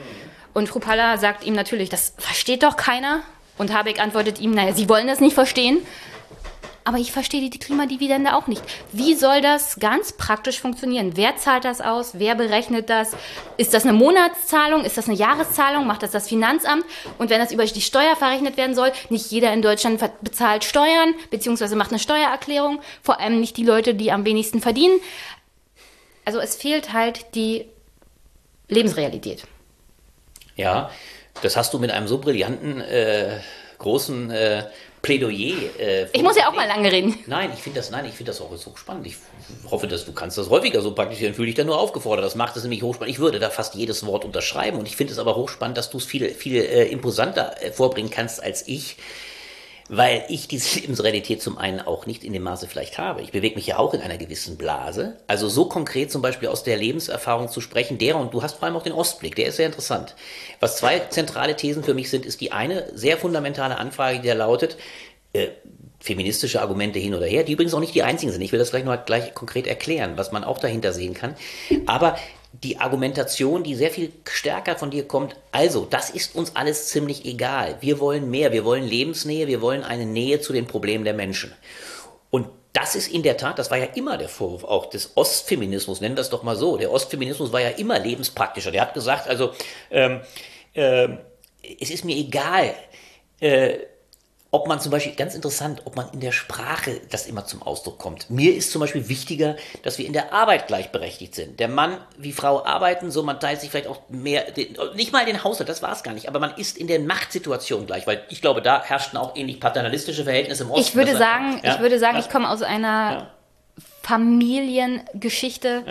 Und Chupalla sagt ihm natürlich, das versteht doch keiner. Und Habeck antwortet ihm, naja, Sie wollen das nicht verstehen aber ich verstehe die Klimadividende auch nicht. Wie soll das ganz praktisch funktionieren? Wer zahlt das aus? Wer berechnet das? Ist das eine Monatszahlung? Ist das eine Jahreszahlung? Macht das das Finanzamt? Und wenn das über die Steuer verrechnet werden soll, nicht jeder in Deutschland bezahlt Steuern, beziehungsweise macht eine Steuererklärung, vor allem nicht die Leute, die am wenigsten verdienen. Also es fehlt halt die Lebensrealität. Ja, das hast du mit einem so brillanten, äh, großen äh, Plädoyer. Äh, ich muss ja auch mal lange reden. Nein, ich finde das, nein, ich finde das auch so spannend. Ich hoffe, dass du kannst das häufiger so praktizieren. Fühle dich da nur aufgefordert. Das macht es nämlich hochspannend. Ich würde da fast jedes Wort unterschreiben und ich finde es aber hochspannend, dass du es viel, viel äh, imposanter äh, vorbringen kannst als ich weil ich diese Lebensrealität zum einen auch nicht in dem Maße vielleicht habe. Ich bewege mich ja auch in einer gewissen Blase. Also so konkret zum Beispiel aus der Lebenserfahrung zu sprechen, der und du hast vor allem auch den Ostblick, der ist sehr interessant. Was zwei zentrale Thesen für mich sind, ist die eine sehr fundamentale Anfrage, die da lautet, äh, feministische Argumente hin oder her, die übrigens auch nicht die einzigen sind. Ich will das gleich noch gleich konkret erklären, was man auch dahinter sehen kann. Aber die Argumentation, die sehr viel stärker von dir kommt, also, das ist uns alles ziemlich egal. Wir wollen mehr, wir wollen Lebensnähe, wir wollen eine Nähe zu den Problemen der Menschen. Und das ist in der Tat, das war ja immer der Vorwurf auch des Ostfeminismus, nennen wir es doch mal so. Der Ostfeminismus war ja immer lebenspraktischer. Der hat gesagt, also, ähm, äh, es ist mir egal, äh, ob man zum Beispiel, ganz interessant, ob man in der Sprache das immer zum Ausdruck kommt. Mir ist zum Beispiel wichtiger, dass wir in der Arbeit gleichberechtigt sind. Der Mann wie Frau arbeiten, so man teilt sich vielleicht auch mehr, nicht mal den Haushalt, das war es gar nicht, aber man ist in der Machtsituation gleich, weil ich glaube, da herrschten auch ähnlich paternalistische Verhältnisse im Osten. Ich würde sagen, ja? ich würde sagen, ja? ich komme aus einer ja. Familiengeschichte,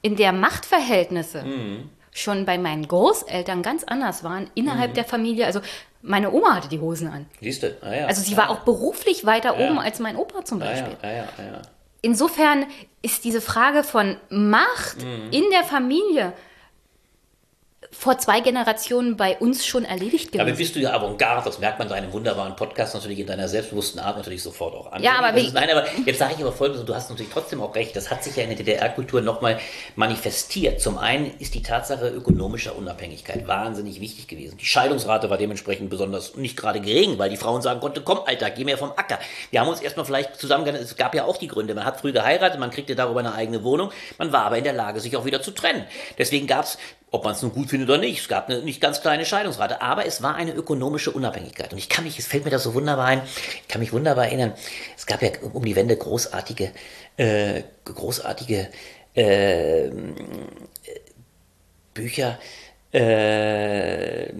in der Machtverhältnisse mhm. schon bei meinen Großeltern ganz anders waren innerhalb mhm. der Familie. Also meine Oma hatte die Hosen an. Siehst du? Ah, ja. Also sie war auch beruflich weiter oben als mein Opa zum Beispiel. Ah, ja. Ah, ja. Insofern ist diese Frage von Macht mhm. in der Familie vor zwei Generationen bei uns schon erledigt gewesen. Damit bist du ja Avantgarde, das merkt man in deinem wunderbaren Podcast natürlich in deiner selbstbewussten Art natürlich sofort auch an. Ja, aber, ist, nein, aber jetzt sage ich aber folgendes, und du hast natürlich trotzdem auch recht, das hat sich ja in der DDR-Kultur nochmal manifestiert. Zum einen ist die Tatsache ökonomischer Unabhängigkeit wahnsinnig wichtig gewesen. Die Scheidungsrate war dementsprechend besonders nicht gerade gering, weil die Frauen sagen konnten, komm Alter, geh mir vom Acker. Wir haben uns erstmal vielleicht zusammen, es gab ja auch die Gründe, man hat früh geheiratet, man kriegte darüber eine eigene Wohnung, man war aber in der Lage, sich auch wieder zu trennen. Deswegen gab es ob man es nun gut findet oder nicht. Es gab eine nicht ganz kleine Scheidungsrate, aber es war eine ökonomische Unabhängigkeit. Und ich kann mich, es fällt mir das so wunderbar ein, ich kann mich wunderbar erinnern, es gab ja um die Wende großartige, äh, großartige äh, Bücher, äh, äh,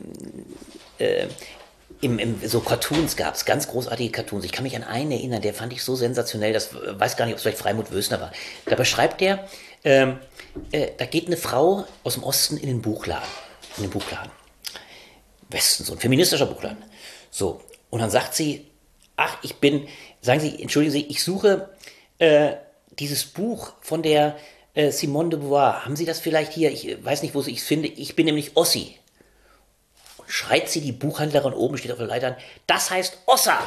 im, im, so Cartoons gab es, ganz großartige Cartoons. Ich kann mich an einen erinnern, der fand ich so sensationell, das weiß gar nicht, ob es vielleicht Freimut Wösner war. Da beschreibt der, ähm, äh, da geht eine Frau aus dem Osten in den Buchladen. In den Buchladen. Westen, so ein feministischer Buchladen. So, und dann sagt sie, ach, ich bin, sagen Sie, entschuldigen Sie, ich suche äh, dieses Buch von der äh, Simone de Beauvoir. Haben Sie das vielleicht hier? Ich weiß nicht, wo ich es finde. Ich bin nämlich Ossi. Und schreit sie die Buchhändlerin oben, steht auf der Leiter an, das heißt Ossa.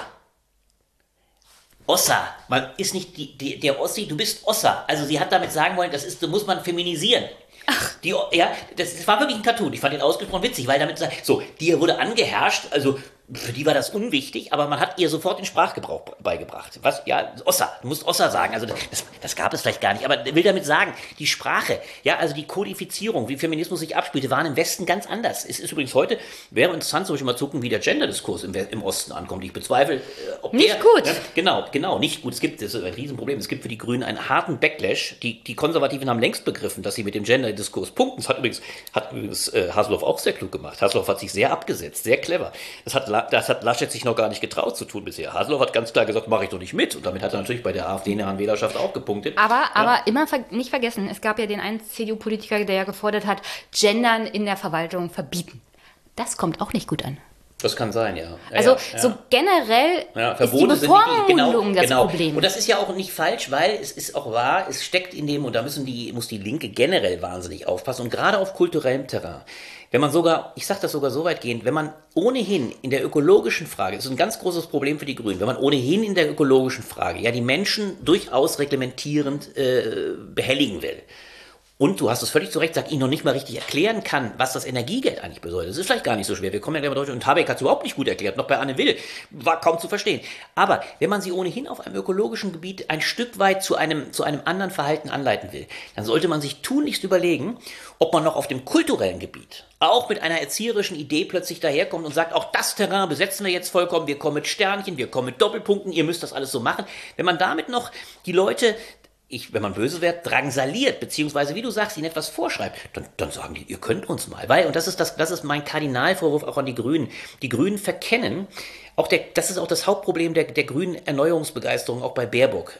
Ossa. Man ist nicht die, die, der Ossi, du bist Ossa. Also sie hat damit sagen wollen, das ist, das muss man feminisieren. Ach. Die, ja, das, das war wirklich ein Cartoon. Ich fand den ausgesprochen witzig, weil damit so, die wurde angeherrscht, also für die war das unwichtig, aber man hat ihr sofort den Sprachgebrauch beigebracht. Was? Ja, Ossa, du musst Ossa sagen. Also das, das gab es vielleicht gar nicht, aber will damit sagen, die Sprache, ja, also die Kodifizierung, wie Feminismus sich abspielte, waren im Westen ganz anders. Es ist übrigens heute, wäre interessant, zum Beispiel mal gucken, wie der Gender-Diskurs im, im, Osten ankommt. Ich bezweifle, äh, ob Nicht der, gut. Ja, genau, genau, nicht gut. Es gibt, das ist ein Riesenproblem, es gibt für die Grünen einen harten Backlash. Die, die Konservativen haben längst begriffen, dass sie mit dem Gender-Diskurs punkten. Das hat übrigens, hat übrigens äh, Haseloff auch sehr klug gemacht. Haseloff hat sich sehr abgesetzt, sehr clever. Das hat, das hat Laschet sich noch gar nicht getraut zu tun bisher. Haseloff hat ganz klar gesagt, mache ich doch nicht mit. Und damit hat er natürlich bei der AfD-nahen Wählerschaft auch gepunktet. Aber, ja. aber immer ver nicht vergessen, es gab ja den einen CDU-Politiker, der ja gefordert hat, Gendern in der Verwaltung verbieten. Das kommt auch nicht gut an. Das kann sein, ja. ja also ja, so generell ist die Bevormundung genau, das genau. Problem. Und das ist ja auch nicht falsch, weil es ist auch wahr, es steckt in dem, und da müssen die, muss die Linke generell wahnsinnig aufpassen, und gerade auf kulturellem Terrain. Wenn man sogar, ich sage das sogar so weit gehend, wenn man ohnehin in der ökologischen Frage, das ist ein ganz großes Problem für die Grünen, wenn man ohnehin in der ökologischen Frage ja die Menschen durchaus reglementierend äh, behelligen will, und du hast es völlig zu Recht gesagt, ich noch nicht mal richtig erklären kann, was das Energiegeld eigentlich bedeutet. Das ist vielleicht gar nicht so schwer. Wir kommen ja gleich mal durch. Und Habeck hat es überhaupt nicht gut erklärt. Noch bei Anne Will. War kaum zu verstehen. Aber wenn man sie ohnehin auf einem ökologischen Gebiet ein Stück weit zu einem, zu einem anderen Verhalten anleiten will, dann sollte man sich tunlichst überlegen, ob man noch auf dem kulturellen Gebiet auch mit einer erzieherischen Idee plötzlich daherkommt und sagt, auch das Terrain besetzen wir jetzt vollkommen, wir kommen mit Sternchen, wir kommen mit Doppelpunkten, ihr müsst das alles so machen. Wenn man damit noch die Leute ich, wenn man böse wird, drangsaliert, beziehungsweise, wie du sagst, ihnen etwas vorschreibt, dann, dann sagen die, ihr könnt uns mal. Weil, und das ist, das, das ist mein Kardinalvorwurf auch an die Grünen. Die Grünen verkennen, auch der, das ist auch das Hauptproblem der, der grünen Erneuerungsbegeisterung, auch bei Baerbock.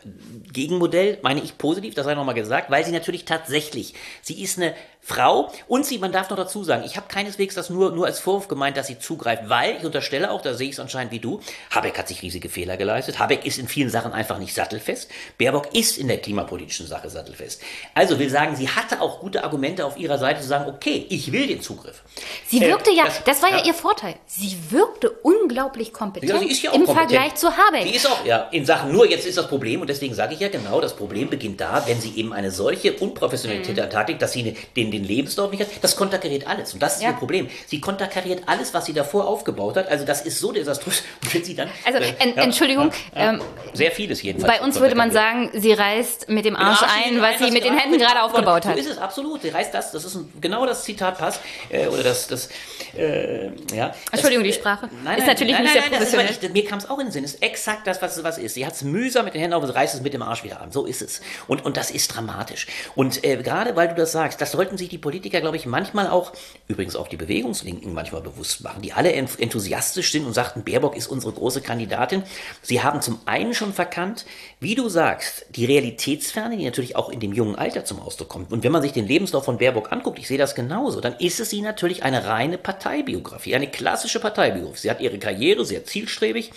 Gegenmodell meine ich positiv, das sei nochmal gesagt, weil sie natürlich tatsächlich, sie ist eine Frau und sie, man darf noch dazu sagen, ich habe keineswegs das nur, nur als Vorwurf gemeint, dass sie zugreift, weil ich unterstelle auch, da sehe ich es anscheinend wie du, Habeck hat sich riesige Fehler geleistet, Habeck ist in vielen Sachen einfach nicht sattelfest, Baerbock ist in der klimapolitischen Sache sattelfest. Also will sagen, sie hatte auch gute Argumente auf ihrer Seite zu sagen, okay, ich will den Zugriff. Sie wirkte äh, ja, das, das war ja, ja, ihr Vorteil, sie wirkte unglaublich kompetent ja, ja im kompetent. Vergleich zu Habeck. Die ist auch, ja, in Sachen, nur jetzt ist das Problem und deswegen sage ich ja genau, das Problem beginnt da, wenn sie eben eine solche unprofessionelle mhm. Taktik, dass sie den den Lebenslauf nicht hat, das konterkariert alles. Und das ist Ja. ihr Problem. Sie konterkariert alles, was sie davor aufgebaut hat. Also das ist so desaströs. Wenn sie dann, Also, äh, en- Entschuldigung, ähm, sehr vieles jedenfalls. Bei uns würde man sagen, sie reißt mit dem Arsch ein, was sie mit den Händen gerade aufgebaut hat. So ist es absolut. Sie reißt das. Das ist ein, genau das Zitat passt. Äh, oder das, das äh, ja. Entschuldigung, die Das, äh, Sprache. Nein, Ist nein, natürlich nein, nicht sehr professionell. nicht- Mir kam es auch in den Sinn. Es ist exakt das, was, was ist. Sie hat es mühsam mit den Händen auf, und reißt es mit dem Arsch wieder an. So ist es. Und, und das ist dramatisch. Und äh, gerade weil du das sagst, das sollten sich die Politiker, glaube ich, manchmal auch, übrigens auch die Bewegungslinken manchmal bewusst machen, die alle en- enthusiastisch sind und sagten, Baerbock ist unsere große Kandidatin. Sie haben zum einen schon verkannt, wie du sagst, die Realitätsferne, die natürlich auch in dem jungen Alter zum Ausdruck kommt. Und wenn man sich den Lebenslauf von Baerbock anguckt, ich sehe das genauso, dann ist es sie natürlich eine reine Parteibiografie, eine klassische Parteibiografie. Sie hat ihre Karriere sehr zielstrebig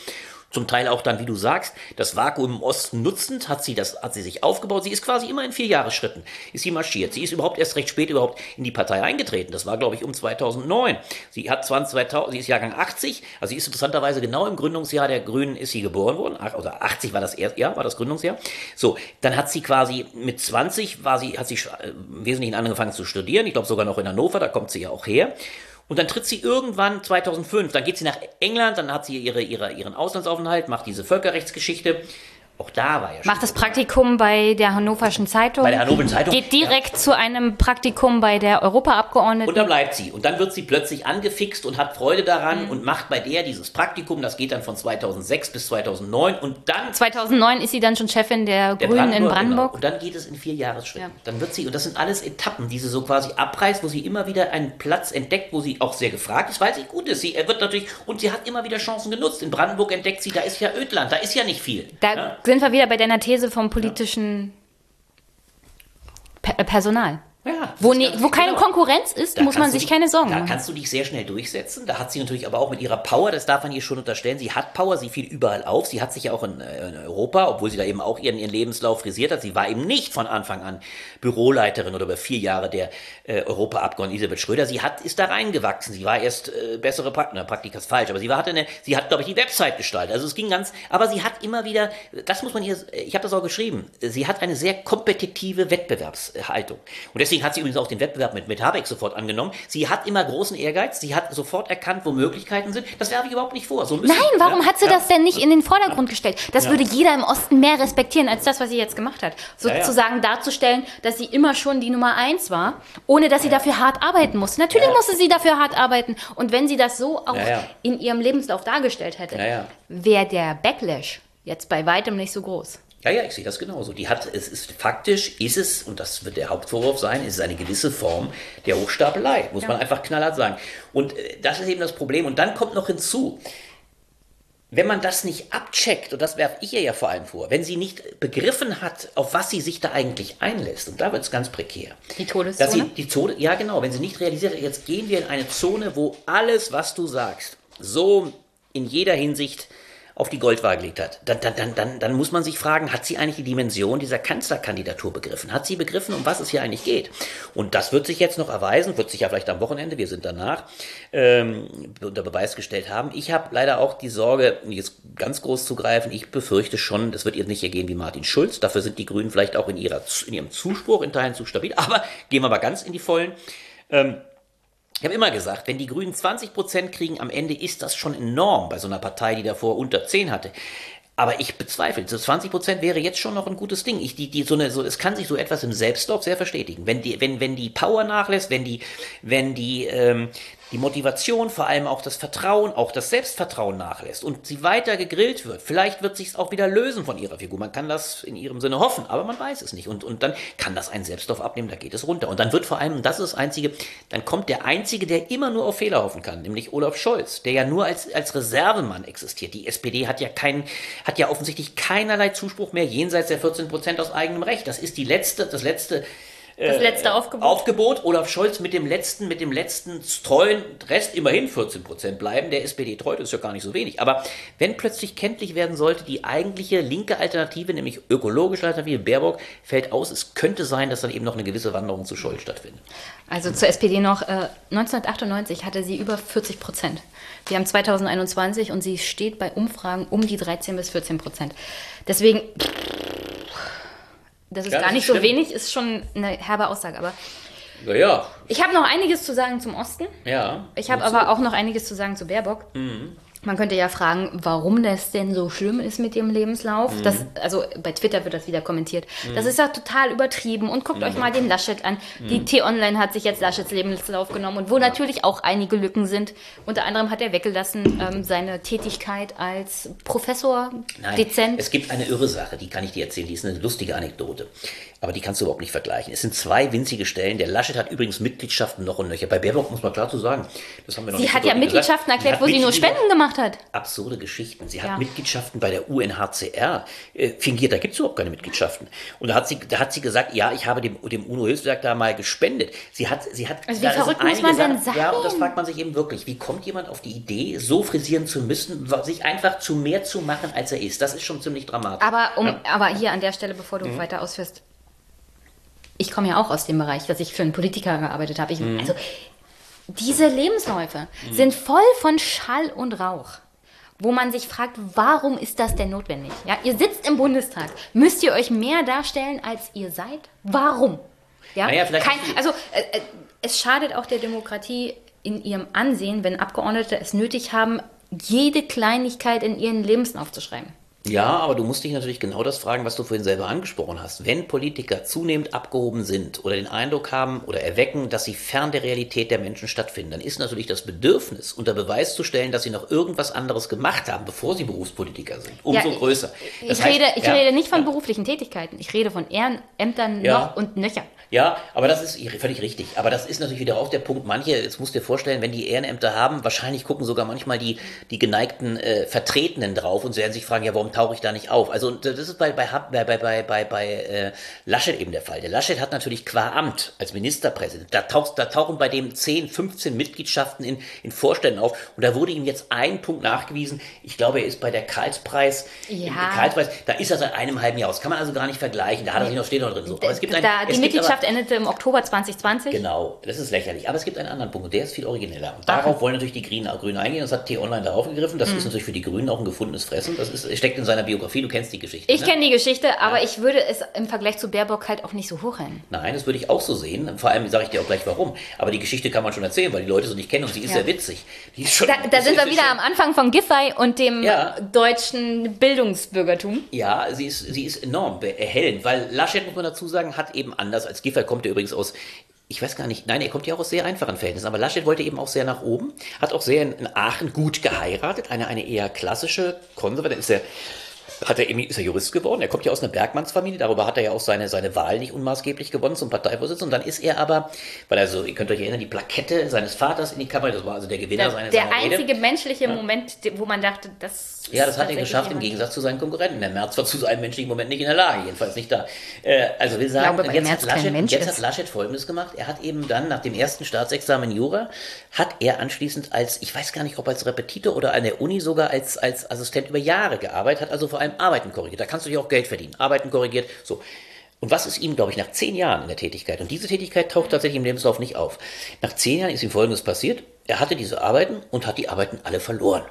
zum Teil auch dann, wie du sagst, das Vakuum im Osten nutzend, hat sie das, hat sie sich aufgebaut. Sie ist quasi immer in vier Jahresschritten, ist sie marschiert. Sie ist überhaupt erst recht spät überhaupt in die Partei eingetreten. Das war, glaube ich, um 2009. Sie hat 20, 2000, sie ist Jahrgang 80, also sie ist interessanterweise genau im Gründungsjahr der Grünen ist sie geboren worden. Ach, Oder 80 war das erste Jahr, war das Gründungsjahr. So, dann hat sie quasi mit 20 war sie, hat sie äh, im Wesentlichen angefangen zu studieren. Ich glaube sogar noch in Hannover, da kommt sie ja auch her. Und dann tritt sie irgendwann 2005, dann geht sie nach England, dann hat sie ihre, ihre, ihren Auslandsaufenthalt, macht diese Völkerrechtsgeschichte. Auch da war ja schon. Macht das Praktikum bei der Hannoverschen Zeitung. Bei der Hannoverschen Zeitung, Geht direkt zu einem Praktikum bei der Europaabgeordneten. Und dann bleibt sie. Und dann wird sie plötzlich angefixt und hat Freude daran und macht bei der dieses Praktikum. Das geht dann von 2006 bis 2009 und dann 2009 ist sie dann schon Chefin der, Der Grünen in Genau. Brandenburg. Und dann geht es in vier Jahresschritten. Ja. Dann wird sie, und das sind alles Etappen, die sie so quasi abreißt, wo sie immer wieder einen Platz entdeckt, wo sie auch sehr gefragt ist, weil sie gut ist. Sie er wird natürlich, und sie hat immer wieder Chancen genutzt. In Brandenburg entdeckt sie, da ist ja Ödland, da ist ja nicht viel. Da ja? Sind wir wieder bei deiner These vom politischen Per- äh, Personal. Ja, Wo, ne, wo keine genau. Konkurrenz ist, Da muss man sich dich- keine Sorgen Da machen. kannst du dich sehr schnell durchsetzen. Da hat sie natürlich aber auch mit ihrer Power, das darf man ihr schon unterstellen, sie hat Power, sie fiel überall auf. Sie hat sich ja auch in, äh, in Europa, obwohl sie da eben auch ihren, ihren Lebenslauf frisiert hat, sie war eben nicht von Anfang an Büroleiterin oder über vier Jahre der äh, Europaabgeordneten Elisabeth Schröder. Sie hat, ist da reingewachsen. Sie war erst äh, bessere Praktika, Praktika ist falsch, aber sie war, hatte eine, sie hat, glaube ich, die Website gestaltet. Also es ging ganz, aber sie hat immer wieder, das muss man hier, ich habe das auch geschrieben, sie hat eine sehr kompetitive Wettbewerbshaltung. Und deswegen hat sie übrigens auch den Wettbewerb mit, mit Habeck sofort angenommen. Sie hat immer großen Ehrgeiz, sie hat sofort erkannt, wo Möglichkeiten sind. Das werfe ich überhaupt nicht vor. So Nein, warum ja, hat sie ja. das denn nicht in den Vordergrund gestellt? Das Ja. würde jeder im Osten mehr respektieren als das, was sie jetzt gemacht hat. Sozusagen darzustellen, dass sie immer schon die Nummer eins war, ohne dass sie dafür hart arbeiten musste. Natürlich musste sie dafür hart arbeiten. Und wenn sie das so auch in ihrem Lebenslauf dargestellt hätte, wäre der Backlash jetzt bei weitem nicht so groß. Ja, ja, ich sehe das genauso. Die hat, es ist faktisch, ist es, und das wird der Hauptvorwurf sein, ist es eine gewisse Form der Hochstapelei, muss man einfach knallhart sagen. Und äh, das ist eben das Problem. Und dann kommt noch hinzu, wenn man das nicht abcheckt, und das werfe ich ihr ja vor allem vor, wenn sie nicht begriffen hat, auf was sie sich da eigentlich einlässt, und da wird es ganz prekär. Die Todeszone? sie die Zone, ja genau, wenn sie nicht realisiert, jetzt gehen wir in eine Zone, wo alles, was du sagst, so in jeder Hinsicht auf die Goldwaage gelegt hat, dann, dann, dann, dann, dann muss man sich fragen, hat sie eigentlich die Dimension dieser Kanzlerkandidatur begriffen? Hat sie begriffen, um was es hier eigentlich geht? Und das wird sich jetzt noch erweisen, wird sich ja vielleicht am Wochenende, wir sind danach, ähm, unter Beweis gestellt haben. Ich habe leider auch die Sorge, jetzt ganz groß zu greifen, ich befürchte schon, das wird ihr nicht ergehen wie Martin Schulz. Dafür sind die Grünen vielleicht auch in, ihrer, in ihrem Zuspruch in Teilen zu stabil. Aber gehen wir mal ganz in die Vollen. Ähm, ich habe immer gesagt, wenn die Grünen 20% kriegen am Ende, ist das schon enorm bei so einer Partei, die davor unter 10 hatte. Aber ich bezweifle, so 20% wäre jetzt schon noch ein gutes Ding. Ich, die, die, so eine, so, es kann sich so etwas im Selbstlauf sehr verstetigen. Wenn die, wenn, wenn die Power nachlässt, wenn die, wenn die, ähm, die Motivation, vor allem auch das Vertrauen, auch das Selbstvertrauen nachlässt und sie weiter gegrillt wird, vielleicht wird sich auch wieder lösen von ihrer Figur. Man kann das in ihrem Sinne hoffen, aber man weiß es nicht. Und, und dann kann das einen Selbstlauf abnehmen, da geht es runter. Und dann wird vor allem, und das ist das Einzige, dann kommt der Einzige, der immer nur auf Fehler hoffen kann, nämlich Olaf Scholz, der ja nur als, als Reservemann existiert. Die SPD hat ja keinen, hat ja offensichtlich keinerlei Zuspruch mehr jenseits der 14 Prozent aus eigenem Recht. Das ist die letzte, das letzte Das letzte Aufgebot. Aufgebot. Olaf Scholz mit dem letzten, mit dem letzten treuen Rest immerhin 14 Prozent bleiben. Der SPD treu, das ist ja gar nicht so wenig. Aber wenn plötzlich kenntlich werden sollte, die eigentliche linke Alternative, nämlich ökologische Alternative, Baerbock, fällt aus, es könnte sein, dass dann eben noch eine gewisse Wanderung zu Scholz stattfindet. Also zur SPD noch. Äh, 1998 hatte sie über 40 Prozent. Wir haben 2021 und sie steht bei Umfragen um die 13 bis 14 Prozent. Deswegen, das ist gar das nicht so wenig, ist schon eine herbe Aussage. Aber Naja. Ich habe noch einiges zu sagen zum Osten. Ja. Ich habe aber auch noch einiges zu sagen zu Baerbock. Mhm. Man könnte ja fragen, warum das denn so schlimm ist mit ihrem Lebenslauf. Mhm. Das, also bei Twitter wird das wieder kommentiert. Das ist ja total übertrieben. Und guckt euch Mhm. mal den Laschet an. Die T-Online hat sich jetzt Laschets Lebenslauf genommen und wo natürlich auch einige Lücken sind. Unter anderem hat er weggelassen ähm, seine Tätigkeit als Professor Nein, dezent. es gibt eine irre Sache, die kann ich dir erzählen, die ist eine lustige Anekdote. Aber die kannst du überhaupt nicht vergleichen. Es sind zwei winzige Stellen. Der Laschet hat übrigens Mitgliedschaften noch und nöcher. Bei Baerbock muss man klar zu sagen. Das haben wir noch Sie nicht hat so ja deutlich gesagt. Mitgliedschaften erklärt, hat wo sie nur Spenden gemacht hat. Absurde Geschichten. Sie hat Ja. Mitgliedschaften bei der UNHCR äh, fingiert. Da gibt es überhaupt keine Mitgliedschaften. Und da hat sie, da hat sie gesagt, ja, ich habe dem, dem UNO-Hilfswerk da mal gespendet. Sie hat, sie hat. Also wie verrückt muss man denn Sachen- Ja, und das sein? fragt man sich eben wirklich. Wie kommt jemand auf die Idee, so frisieren zu müssen, sich einfach zu mehr zu machen, als er ist? Das ist schon ziemlich dramatisch. Aber, um, aber hier an der Stelle, bevor du weiter ausführst, ich komme ja auch aus dem Bereich, dass ich für einen Politiker gearbeitet habe. Ich, Also diese Lebensläufe sind voll von Schall und Rauch. Wo man sich fragt, warum ist das denn notwendig? Ja, ihr sitzt im Bundestag. Müsst ihr euch mehr darstellen, als ihr seid? Warum? Ja, Naja, Kein, also äh, äh, es schadet auch der Demokratie in ihrem Ansehen, wenn Abgeordnete es nötig haben, jede Kleinigkeit in ihren Lebenslauf zu schreiben. Ja, aber du musst dich natürlich genau das fragen, was du vorhin selber angesprochen hast. Wenn Politiker zunehmend abgehoben sind oder den Eindruck haben oder erwecken, dass sie fern der Realität der Menschen stattfinden, dann ist natürlich das Bedürfnis, unter Beweis zu stellen, dass sie noch irgendwas anderes gemacht haben, bevor sie Berufspolitiker sind, umso Ja, ich- größer. Ich, Das heißt, rede, ich ja, rede nicht von ja. beruflichen Tätigkeiten. Ich rede von Ehrenämtern noch und nöcher. Ja, aber das ist völlig richtig. Aber das ist natürlich wieder auch der Punkt. Manche, jetzt musst du dir vorstellen, wenn die Ehrenämter haben, wahrscheinlich gucken sogar manchmal die, die geneigten äh, Vertretenen drauf und sie werden sich fragen, ja, warum tauche ich da nicht auf? Also das ist bei, bei, bei, bei, bei, bei, äh, Laschet eben der Fall. Der Laschet hat natürlich qua Amt als Ministerpräsident, da, taucht, da tauchen bei dem 10, 15 Mitgliedschaften in, in Vorständen auf und da wurde ihm jetzt ein Punkt nachgewiesen. Ich glaube, er ist bei der Karlspreis, Ja. Karlspreis, da ist er seit einem halben Jahr aus. Kann man also gar nicht vergleichen. Da hat er sich noch, steht noch drin. So. Aber es gibt ein, da, die gibt Mitgliedschaft endete im Oktober 2020. Genau, das ist lächerlich. Aber es gibt einen anderen Punkt, und der ist viel origineller. Und darauf wollen natürlich die Grünen, Grünen eingehen. Das hat T-Online da aufgegriffen. Das ist natürlich für die Grünen auch ein gefundenes Fressen. Das ist, steckt in seiner Biografie. Du kennst die Geschichte. Ich ne? kenne die Geschichte, aber ich würde es im Vergleich zu Baerbock halt auch nicht so hochhängen. Nein, das würde ich auch so sehen. Vor allem sage ich dir auch gleich warum. Aber die Geschichte kann man schon erzählen, weil die Leute sie nicht kennen und sie ist Ja. sehr witzig. Ist schon, Da, da sind wir wieder schon- am Anfang von Giffey und dem Ja. deutschen Bildungsbürgertum. Ja, sie ist, sie ist enorm erhellend, weil Laschet, muss man dazu sagen, hat eben anders als Giffey, kommt er übrigens aus, ich weiß gar nicht, nein, er kommt ja auch aus sehr einfachen Verhältnissen, aber Laschet wollte eben auch sehr nach oben, hat auch sehr in, Aachen gut geheiratet, eine, eine eher klassische, konservative, ist er, hat er, ist er Jurist geworden, er kommt ja aus einer Bergmannsfamilie, darüber hat er ja auch seine, seine Wahl nicht unmaßgeblich gewonnen zum Parteivorsitzenden, und dann ist er aber, weil er so, ihr könnt euch erinnern, die Plakette seines Vaters in die Kammer, das war also der Gewinner Der, seiner, der seiner Rede. einzige menschliche Moment, wo man dachte, das Ja, ist das hat er geschafft, im. Gegensatz zu seinen Konkurrenten. Der Merz war zu seinem menschlichen Moment nicht in der Lage, jedenfalls nicht da. Äh, also will sagen, glaube, jetzt, hat Laschet, jetzt hat Laschet Folgendes gemacht. Er hat eben dann nach dem ersten Staatsexamen Jura, hat er anschließend als, ich weiß gar nicht, ob als Repetitor oder an der Uni sogar als, als Assistent über Jahre gearbeitet, hat also vor allem Arbeiten korrigiert. Da kannst du dir auch Geld verdienen. Arbeiten korrigiert, so. Und was ist ihm, glaube ich, nach zehn Jahren in der Tätigkeit, und diese Tätigkeit taucht tatsächlich im Lebenslauf nicht auf, nach zehn Jahren ist ihm Folgendes passiert. Er hatte diese Arbeiten und hat die Arbeiten alle verloren.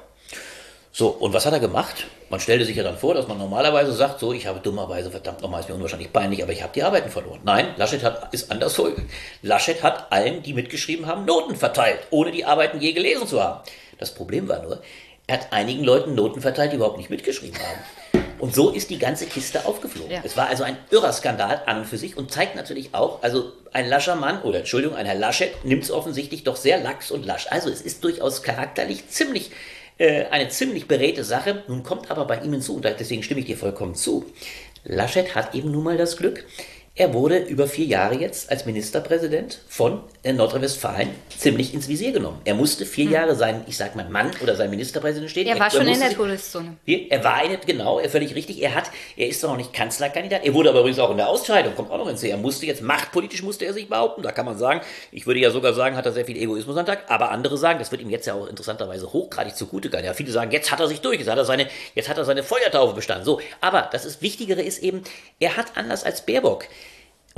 So, und was hat er gemacht? Man stellte sich ja dann vor, dass man normalerweise sagt, so, ich habe dummerweise, verdammt nochmal, ist mir unwahrscheinlich peinlich, aber ich habe die Arbeiten verloren. Nein, Laschet hat, ist anders vorgegangen. Laschet hat allen, die mitgeschrieben haben, Noten verteilt, ohne die Arbeiten je gelesen zu haben. Das Problem war nur, er hat einigen Leuten Noten verteilt, die überhaupt nicht mitgeschrieben haben. Und so ist die ganze Kiste aufgeflogen. Ja. Es war also ein irrer Skandal an und für sich und zeigt natürlich auch, also ein lascher Mann, oder Entschuldigung, ein Herr Laschet nimmt es offensichtlich doch sehr lax und lasch. Also es ist durchaus charakterlich ziemlich, äh, eine ziemlich beredte Sache. Nun kommt aber bei ihm hinzu, und deswegen stimme ich dir vollkommen zu, Laschet hat eben nun mal das Glück, er wurde über vier Jahre jetzt als Ministerpräsident von äh, Nordrhein-Westfalen ziemlich ins Visier genommen. Er musste vier Jahre sein, ich sag mal, Mann oder sein Ministerpräsident stehen. Er war schon in musste der Todeszone. hier, Er war eine, genau, er völlig richtig. Er hat, er ist doch noch nicht Kanzlerkandidat. Er wurde aber übrigens auch in der Ausscheidung, kommt auch noch ins Er musste jetzt, machtpolitisch musste er sich behaupten. Da kann man sagen, ich würde ja sogar sagen, hat er sehr viel Egoismus an den Tag. Aber andere sagen, das wird ihm jetzt ja auch interessanterweise hochgradig zugute gehen. Ja, viele sagen, jetzt hat er sich durch, jetzt hat er seine, jetzt hat er seine Feuertaufe bestanden. So. Aber das ist, Wichtigere ist eben, er hat anders als Baerbock,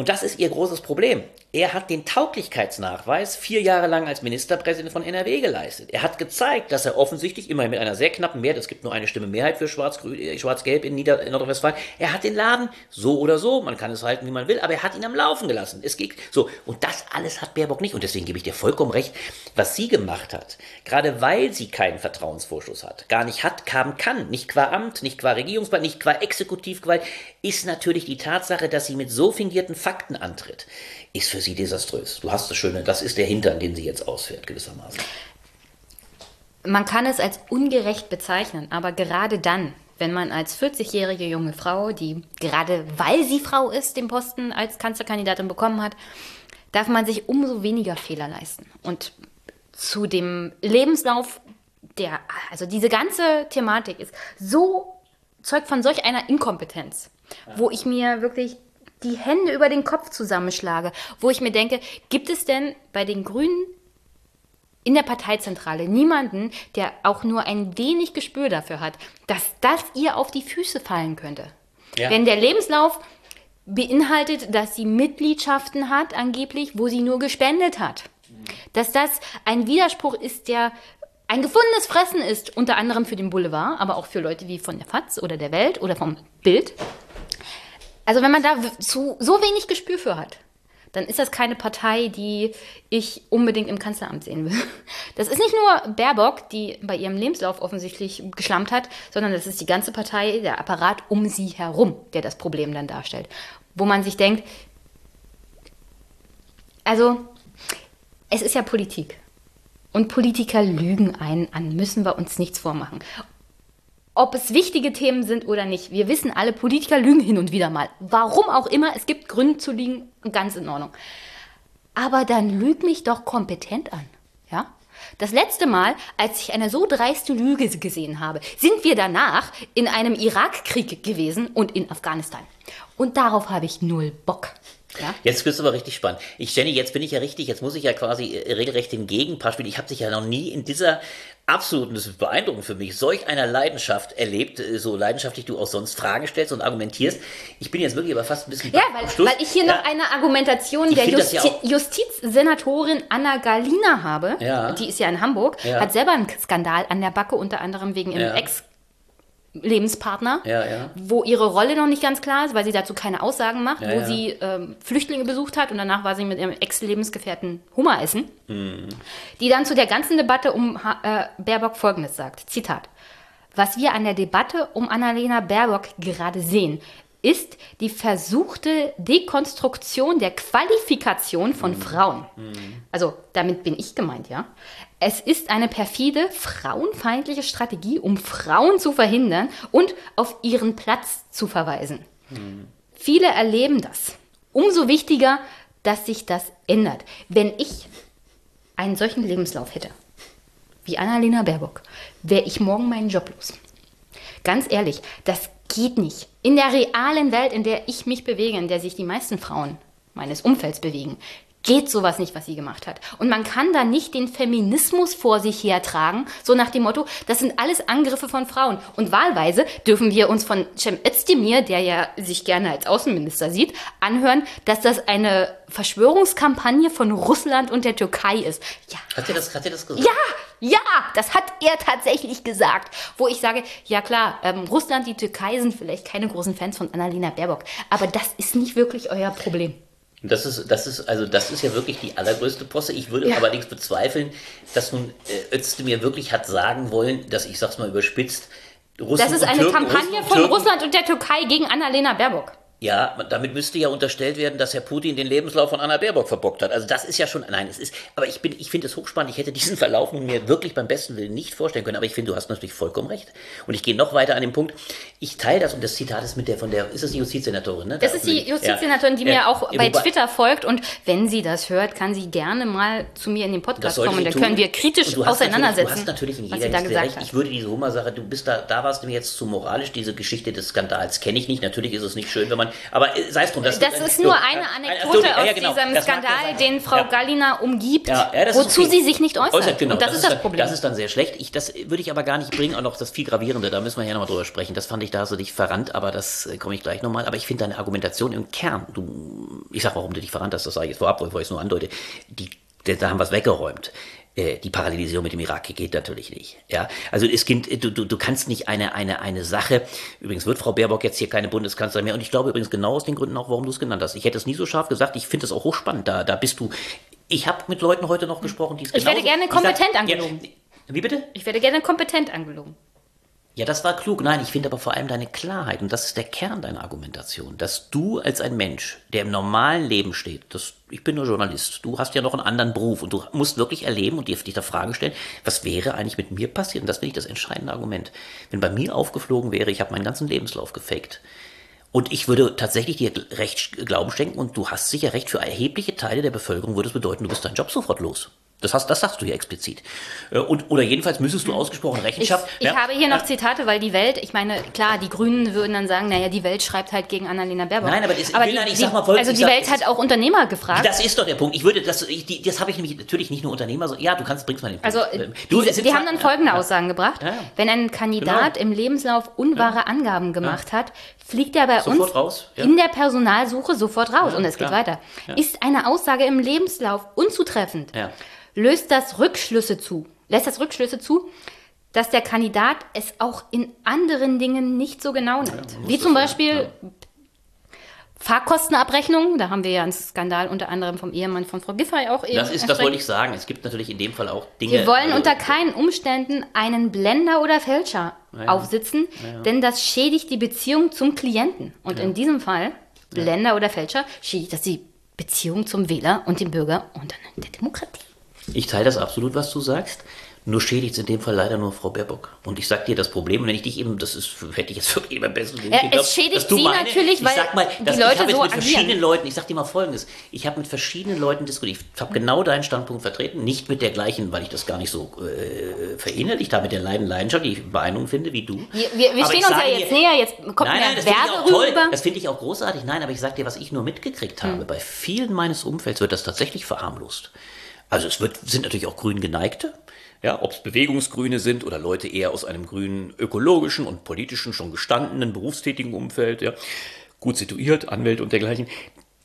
Und das ist ihr großes Problem. Er hat den Tauglichkeitsnachweis vier Jahre lang als Ministerpräsident von NRW geleistet. Er hat gezeigt, dass er offensichtlich immerhin mit einer sehr knappen Mehrheit, es gibt nur eine Stimme Mehrheit für äh, Schwarz-Gelb in, Nieder in Nordrhein-Westfalen, er hat den Laden so oder so, man kann es halten, wie man will, aber er hat ihn am Laufen gelassen. Es geht so. Und das alles hat Baerbock nicht. Und deswegen gebe ich dir vollkommen recht, was sie gemacht hat, gerade weil sie keinen Vertrauensvorschuss hat, gar nicht hat, kam, kann, nicht qua Amt, nicht qua Regierungsgewalt, nicht qua Exekutivgewalt, ist natürlich die Tatsache, dass sie mit so fingierten Fakten antritt, ist für sie desaströs. Du hast das Schöne, das ist der Hintern, den sie jetzt ausfährt, gewissermaßen. Man kann es als ungerecht bezeichnen, aber gerade dann, wenn man als 40-jährige junge Frau, die gerade weil sie Frau ist, den Posten als Kanzlerkandidatin bekommen hat, darf man sich umso weniger Fehler leisten. Und zu dem Lebenslauf, der, also diese ganze Thematik ist so, zeugt von solch einer Inkompetenz, wo ich mir wirklich die Hände über den Kopf zusammenschlage, wo ich mir denke, gibt es denn bei den Grünen in der Parteizentrale niemanden, der auch nur ein wenig Gespür dafür hat, dass das ihr auf die Füße fallen könnte? Ja. Wenn der Lebenslauf beinhaltet, dass sie Mitgliedschaften hat, angeblich, wo sie nur gespendet hat. Dass das ein Widerspruch ist, der ein gefundenes Fressen ist, unter anderem für den Boulevard, aber auch für Leute wie von der FAZ oder der Welt oder vom Bild. Also wenn man da zu, so wenig Gespür für hat, dann ist das keine Partei, die ich unbedingt im Kanzleramt sehen will. Das ist nicht nur Baerbock, die bei ihrem Lebenslauf offensichtlich geschlammt hat, sondern das ist die ganze Partei, der Apparat um sie herum, der das Problem dann darstellt. Wo man sich denkt, also es ist ja Politik. Und Politiker lügen einen an, müssen wir uns nichts vormachen ob es wichtige Themen sind oder nicht. Wir wissen alle, Politiker lügen hin und wieder mal. Warum auch immer, es gibt Gründe zu lügen, ganz in Ordnung. Aber dann lüg mich doch kompetent an. Ja? Das letzte Mal, als ich eine so dreiste Lüge gesehen habe, sind wir danach in einem Irakkrieg gewesen und in Afghanistan. Und darauf habe ich null Bock. Ja? Jetzt bist du aber richtig spannend. Ich, Jenny, jetzt bin ich ja richtig, jetzt muss ich ja quasi äh, regelrecht den Gegenpart spielen. Ich habe dich ja noch nie in dieser absoluten, das ist beeindruckend für mich, solch einer Leidenschaft erlebt, äh, so leidenschaftlich du auch sonst Fragen stellst und argumentierst. Ich bin jetzt wirklich aber fast ein bisschen. Ja, weil, weil ich hier ja. noch eine Argumentation ich der Justi ja Justizsenatorin Anna Galina habe. Ja. Die ist ja in Hamburg, hat selber einen Skandal an der Backe, unter anderem wegen ihrem Ex- Lebenspartner, ja, ja. wo ihre Rolle noch nicht ganz klar ist, weil sie dazu keine Aussagen macht, ja, wo sie ähm, Flüchtlinge besucht hat und danach war sie mit ihrem Ex-Lebensgefährten Hummer essen, mhm. die dann zu der ganzen Debatte um äh, Baerbock Folgendes sagt, Zitat, was wir an der Debatte um Annalena Baerbock gerade sehen, ist die versuchte Dekonstruktion der Qualifikation von mhm. Frauen. Mhm. Also damit bin ich gemeint, ja. Es ist eine perfide, frauenfeindliche Strategie, um Frauen zu verhindern und auf ihren Platz zu verweisen. Mhm. Viele erleben das. Umso wichtiger, dass sich das ändert. Wenn ich einen solchen Lebenslauf hätte, wie Annalena Baerbock, wäre ich morgen meinen Job los. Ganz ehrlich, das geht nicht. In der realen Welt, in der ich mich bewege, in der sich die meisten Frauen meines Umfelds bewegen, geht sowas nicht, was sie gemacht hat. Und man kann da nicht den Feminismus vor sich hertragen, so nach dem Motto, das sind alles Angriffe von Frauen. Und wahlweise dürfen wir uns von Cem Özdemir, der ja sich gerne als Außenminister sieht, anhören, dass das eine Verschwörungskampagne von Russland und der Türkei ist. Ja. Hat er das, hat er das gesagt? Ja, ja, das hat er tatsächlich gesagt. Wo ich sage, ja klar, ähm, Russland, die Türkei sind vielleicht keine großen Fans von Annalena Baerbock, aber das ist nicht wirklich euer Problem. Das ist, das ist, also das ist ja wirklich die allergrößte Posse. Ich würde ja. allerdings bezweifeln, dass nun äh, Özdemir wirklich hat sagen wollen, dass ich sag's mal überspitzt, Russen Das ist eine Türken, Kampagne Russen von Russland und der Türkei gegen Annalena Baerbock. Ja, damit müsste ja unterstellt werden, dass Herr Putin den Lebenslauf von Anna Baerbock verbockt hat. Also das ist ja schon, nein, es ist, aber ich bin, ich finde es hochspannend. Ich hätte diesen Verlauf mir wirklich beim besten Willen nicht vorstellen können. Aber ich finde, du hast natürlich vollkommen recht. Und ich gehe noch weiter an den Punkt. Ich teile das und das Zitat ist mit der von der, ist es die Justizsenatorin, ne? Das da ist die Justizsenatorin, die ja. mir auch ja, bei Twitter folgt. Und wenn sie das hört, kann sie gerne mal zu mir in den Podcast kommen. Da können wir kritisch auseinandersetzen. Du hast natürlich in jeder Hinsicht recht. Hat. Ich würde diese Hummer-Sache, du bist da, da warst du mir jetzt zu moralisch. Diese Geschichte des Skandals kenne ich nicht. Natürlich ist es nicht schön, wenn man aber sei es drum. Das, das ist nur eine Anekdote ja, aus ja, genau. diesem Skandal, den Frau Gallina umgibt, wozu sie sich nicht äußert. äußert genau. Und das, das ist das Problem. Das ist dann sehr schlecht. Ich, das würde ich aber gar nicht bringen. Und noch das viel gravierende, da müssen wir ja nochmal drüber sprechen. Das fand ich, da hast du dich verrannt, aber das äh, komme ich gleich nochmal. Aber ich finde deine Argumentation im Kern, du, ich sag, warum du dich verrannt hast, das sage ich jetzt vorab, bevor ich es nur andeute, die, da haben wir es weggeräumt. Äh, die Parallelisierung mit dem Irak geht natürlich nicht. Ja, also es gibt, du, du, du kannst nicht eine, eine, eine Sache, übrigens wird Frau Baerbock jetzt hier keine Bundeskanzlerin mehr und ich glaube übrigens genau aus den Gründen auch, warum du es genannt hast. Ich hätte es nie so scharf gesagt, ich finde es auch hochspannend, da, da bist du, ich habe mit Leuten heute noch gesprochen, die es Ich werde gerne kompetent sag, angelogen. Ja, wie bitte? Ich werde gerne kompetent angelogen. Ja, das war klug. Nein, ich finde aber vor allem deine Klarheit, und das ist der Kern deiner Argumentation, dass du als ein Mensch, der im normalen Leben steht, das, ich bin nur Journalist, du hast ja noch einen anderen Beruf und du musst wirklich erleben und dir die Frage stellen, was wäre eigentlich mit mir passiert? Und das finde ich das entscheidende Argument. Wenn bei mir aufgeflogen wäre, ich habe meinen ganzen Lebenslauf gefaked. Und ich würde tatsächlich dir recht Glauben schenken und du hast sicher recht, für erhebliche Teile der Bevölkerung würde es bedeuten, du bist deinen Job sofort los. Das, hast, das sagst du hier explizit. Äh, und, oder jedenfalls müsstest du ausgesprochen Rechenschaft. Ich, ich ja, habe hier noch Zitate, weil die Welt, ich meine, klar, die Grünen würden dann sagen, naja, die Welt schreibt halt gegen Annalena Baerbock. Nein, aber, das, aber die, nein, ich sag mal. Also die Welt sag, hat auch Unternehmer gefragt. Das ist doch der Punkt. Ich würde, das, ich, die, das habe ich nämlich natürlich nicht nur Unternehmer, so, ja, du kannst, bringst mal den Punkt. Also, du, die, die haben dann folgende ja, Aussagen gebracht. Ja, Wenn ein Kandidat genau. im Lebenslauf unwahre Angaben gemacht hat, fliegt er bei sofort uns raus, in der Personalsuche sofort raus. Und es geht weiter. Ist eine Aussage im Lebenslauf unzutreffend? Löst das Rückschlüsse zu, lässt das Rückschlüsse zu, dass der Kandidat es auch in anderen Dingen nicht so genau nimmt. Ja, Wie zum Beispiel ja. Fahrkostenabrechnung, da haben wir ja einen Skandal unter anderem vom Ehemann von Frau Giffey auch eben. Das ist, das wollte ich sagen. Es gibt natürlich in dem Fall auch Dinge. Wir wollen also, unter keinen Umständen einen Blender oder Fälscher ja, aufsitzen, denn das schädigt die Beziehung zum Klienten. Und in diesem Fall, Blender oder Fälscher, schädigt das die Beziehung zum Wähler und dem Bürger und dann der Demokratie. Ich teile das absolut, was du sagst. Nur schädigt es in dem Fall leider nur Frau Baerbock. Und ich sag dir das Problem, wenn ich dich eben, das ist, hätte ich jetzt wirklich immer besten Willen ja, Es schädigt sie meine, natürlich, weil mal, die Leute ich so mit agieren. verschiedenen Leuten, ich sag dir mal Folgendes, ich habe mit verschiedenen Leuten diskutiert, ich habe genau deinen Standpunkt vertreten, nicht mit der gleichen, weil ich das gar nicht so äh, verinnerlicht habe, mit der Leiden Leidenschaft, die ich beeindruckend finde, wie du. Wir, wir, wir stehen uns ja jetzt dir, näher, jetzt kommt nein, nein, das Werbe rüber. Das finde ich auch großartig, nein, aber ich sag dir, was ich nur mitgekriegt habe, hm. bei vielen meines Umfelds wird das tatsächlich verharmlost. Also es wird, sind natürlich auch grün geneigte, ja, ob es Bewegungsgrüne sind oder Leute eher aus einem grünen ökologischen und politischen, schon gestandenen, berufstätigen Umfeld, ja, gut situiert, Anwälte und dergleichen,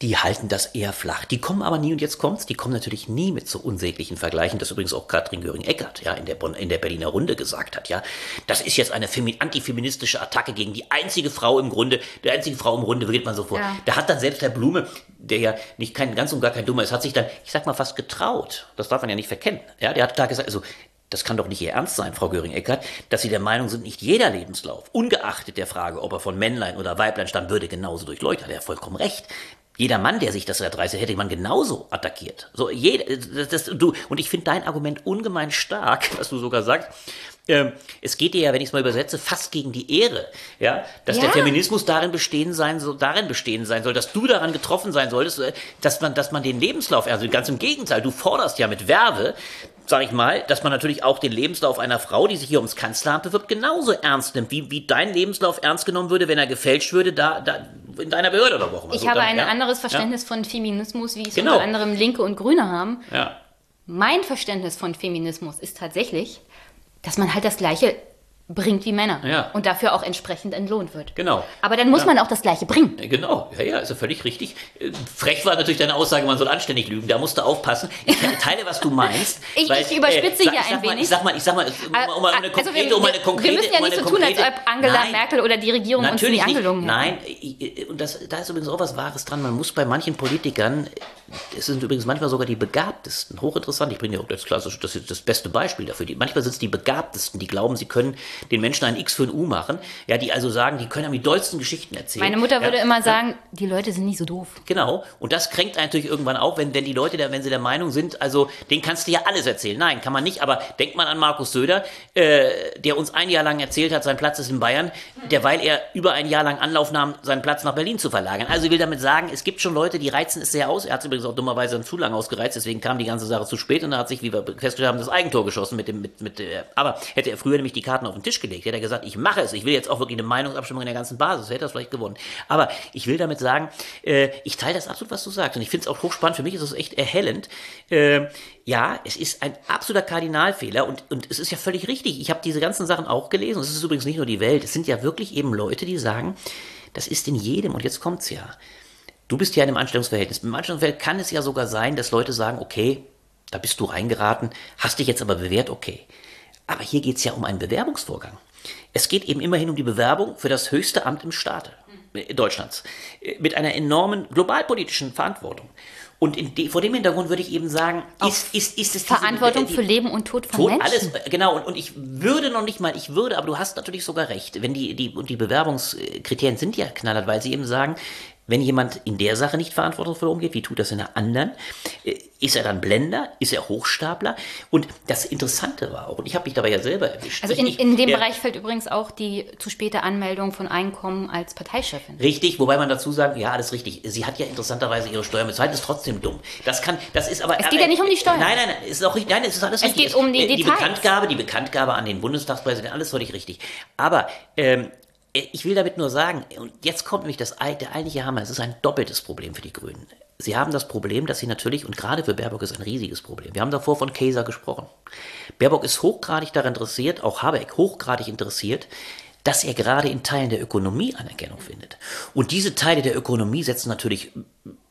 die halten das eher flach. Die kommen aber nie, und jetzt kommt's, die kommen natürlich nie mit so unsäglichen Vergleichen, das übrigens auch Katrin Göring-Eckardt ja, in, der in der Berliner Runde gesagt hat. Ja, Das ist jetzt eine antifeministische Attacke gegen die einzige Frau im Grunde, der einzige Frau im Grunde, geht man so vor. Ja. Da hat dann selbst Herr Blume, der ja nicht kein, ganz und gar kein Dummer ist, hat sich dann, ich sag mal, fast getraut. Das darf man ja nicht verkennen. Ja, der hat da gesagt, also das kann doch nicht Ihr Ernst sein, Frau Göring-Eckert, dass Sie der Meinung sind, nicht jeder Lebenslauf, ungeachtet der Frage, ob er von Männlein oder Weiblein stammt, würde genauso durchleuchtet. Hat er vollkommen recht. Jeder Mann, der sich das erdreiste, hätte man genauso attackiert. So, jeder, das, das, du, und ich finde dein Argument ungemein stark, was du sogar sagst. Ähm, es geht dir ja, wenn ich es mal übersetze, fast gegen die Ehre, ja, dass ja. der Feminismus darin bestehen sein soll, darin bestehen sein soll, dass du daran getroffen sein solltest, äh, dass man, dass man den Lebenslauf, also ganz im Gegenteil, du forderst ja mit Werbe, sag ich mal, dass man natürlich auch den Lebenslauf einer Frau, die sich hier ums Kanzleramt bewirbt, genauso ernst nimmt, wie, wie dein Lebenslauf ernst genommen würde, wenn er gefälscht würde, da, da in deiner Behörde oder wo auch immer. Ich so, habe dann, ein ja? anderes Verständnis ja? von Feminismus, wie es genau. unter anderem Linke und Grüne haben. Ja. Mein Verständnis von Feminismus ist tatsächlich, dass man halt das Gleiche bringt wie Männer ja. und dafür auch entsprechend entlohnt wird. Genau. Aber dann muss ja. man auch das Gleiche bringen. Genau, ja, ja, ist ja völlig richtig. Äh, frech war natürlich deine Aussage, man soll anständig lügen. Da musst du aufpassen. Ich teile, was du meinst. ich, weil, ich überspitze äh, hier ein wenig. ich sag mal, ich sag mal, um, um eine konkrete, also wir, um eine konkrete, wir müssen ja nicht so tun, als ob Angela nein, Merkel oder die Regierung uns die angelungen Nein, und das, da ist übrigens auch was Wahres dran. Man muss bei manchen Politikern, es sind übrigens manchmal sogar die begabtesten, hochinteressant. Ich bringe dir auch das klassische, das ist das beste Beispiel dafür. Die, manchmal sind es die begabtesten, die glauben, sie können den Menschen ein X für ein U machen, ja, die also sagen, die können die dollsten Geschichten erzählen. Meine Mutter ja, würde immer sagen, die Leute sind nicht so doof. Genau, und das kränkt natürlich irgendwann auch, wenn, wenn die Leute, da, wenn sie der Meinung sind, also den kannst du ja alles erzählen. Nein, kann man nicht, aber denkt man an Markus Söder, äh, der uns ein Jahr lang erzählt hat, sein Platz ist in Bayern, derweil er über ein Jahr lang Anlauf nahm, seinen Platz nach Berlin zu verlagern. Also ich will damit sagen, es gibt schon Leute, die reizen es sehr aus. Er hat es übrigens auch dummerweise zu lang ausgereizt, deswegen kam die ganze Sache zu spät und er hat sich, wie wir festgestellt haben, das Eigentor geschossen mit dem, mit, mit, aber hätte er früher nämlich die Karten auf den Tisch gelegt. Hätte er gesagt, ich mache es, ich will jetzt auch wirklich eine Meinungsabstimmung in der ganzen Basis, hätte er es vielleicht gewonnen. Aber ich will damit sagen, äh, ich teile das absolut, was du sagst. Und ich finde es auch hochspannend. Für mich ist es echt erhellend. Äh, ja, es ist ein absoluter Kardinalfehler und, und es ist ja völlig richtig. Ich habe diese ganzen Sachen auch gelesen. Es ist übrigens nicht nur die Welt. Es sind ja wirklich eben Leute, die sagen, das ist in jedem, und jetzt kommt's ja. Du bist ja in einem Anstellungsverhältnis. Im Anstellungsverhältnis kann es ja sogar sein, dass Leute sagen, okay, da bist du reingeraten, hast dich jetzt aber bewährt, okay. Aber hier geht es ja um einen Bewerbungsvorgang. Es geht eben immerhin um die Bewerbung für das höchste Amt im Staate äh, Deutschlands äh, mit einer enormen globalpolitischen Verantwortung. Und de, vor dem Hintergrund würde ich eben sagen, ist, ist, ist es diese, Verantwortung die, für Leben und Tod von Tod, Menschen. Alles, äh, genau. Und, und ich würde noch nicht mal, ich würde, aber du hast natürlich sogar recht, wenn die, die, und die Bewerbungskriterien sind ja knallhart, weil sie eben sagen, wenn jemand in der Sache nicht verantwortungsvoll umgeht, wie tut das in der anderen? Äh, ist er dann Blender? Ist er Hochstapler? Und das Interessante war auch, und ich habe mich dabei ja selber erwischt. Also in, in dem der, Bereich fällt übrigens auch die zu späte Anmeldung von Einkommen als Parteichefin. Richtig, wobei man dazu sagt, ja, alles richtig. Sie hat ja interessanterweise ihre Steuern bezahlt, ist trotzdem dumm. Das kann, das ist aber. Es geht ja nicht um die Steuern. Nein, nein, nein, ist auch richtig. Nein, es ist alles es richtig. Es geht um die, die Details. Bekanntgabe, die Bekanntgabe an den Bundestagspräsidenten, alles völlig richtig. Aber ähm, ich will damit nur sagen, und jetzt kommt nämlich das, der eigentliche Hammer, es ist ein doppeltes Problem für die Grünen. Sie haben das Problem, dass sie natürlich, und gerade für Baerbock ist ein riesiges Problem. Wir haben davor von Käser gesprochen. Baerbock ist hochgradig daran interessiert, auch Habeck hochgradig interessiert, dass er gerade in Teilen der Ökonomie Anerkennung findet. Und diese Teile der Ökonomie setzen natürlich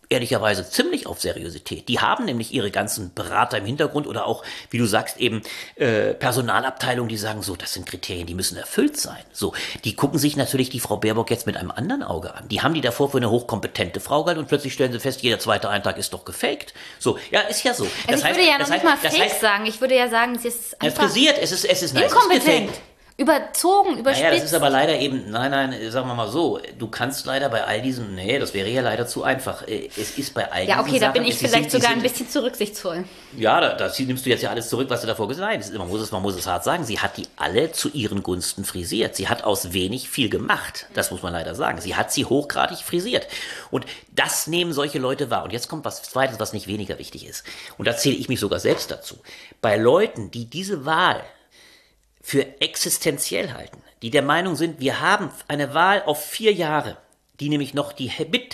ehrlicherweise ziemlich auf Seriosität. Die haben nämlich ihre ganzen Berater im Hintergrund oder auch, wie du sagst, eben äh, Personalabteilungen, die sagen, so, das sind Kriterien, die müssen erfüllt sein. So, die gucken sich natürlich die Frau Baerbock jetzt mit einem anderen Auge an. Die haben die davor für eine hochkompetente Frau gehalten und plötzlich stellen sie fest, jeder zweite Eintrag ist doch gefaked. So, ja, ist ja so. Also ich heißt, würde ja noch nicht heißt, mal fake heißt, sagen. Ich würde ja sagen, es ist einfach frisiert. Es ist, es ist, nein, inkompetent. Es ist überzogen, überspitzt. Naja, das ist aber leider eben, nein, nein, sagen wir mal so, du kannst leider bei all diesen, nee, das wäre ja leider zu einfach. Äh, es ist bei all ja, diesen Ja, okay, da bin ich vielleicht sind, sogar ein bisschen zurücksichtsvoll. Ja, da, da, nimmst du jetzt ja alles zurück, was du davor gesagt hast. Man muss, es, man muss es hart sagen, sie hat die alle zu ihren Gunsten frisiert. Sie hat aus wenig viel gemacht, das muss man leider sagen. Sie hat sie hochgradig frisiert. Und das nehmen solche Leute wahr. Und jetzt kommt was Zweites, was nicht weniger wichtig ist. Und da zähle ich mich sogar selbst dazu. Bei Leuten, die diese Wahl für existenziell halten, die der Meinung sind, wir haben eine Wahl auf vier Jahre, die nämlich noch die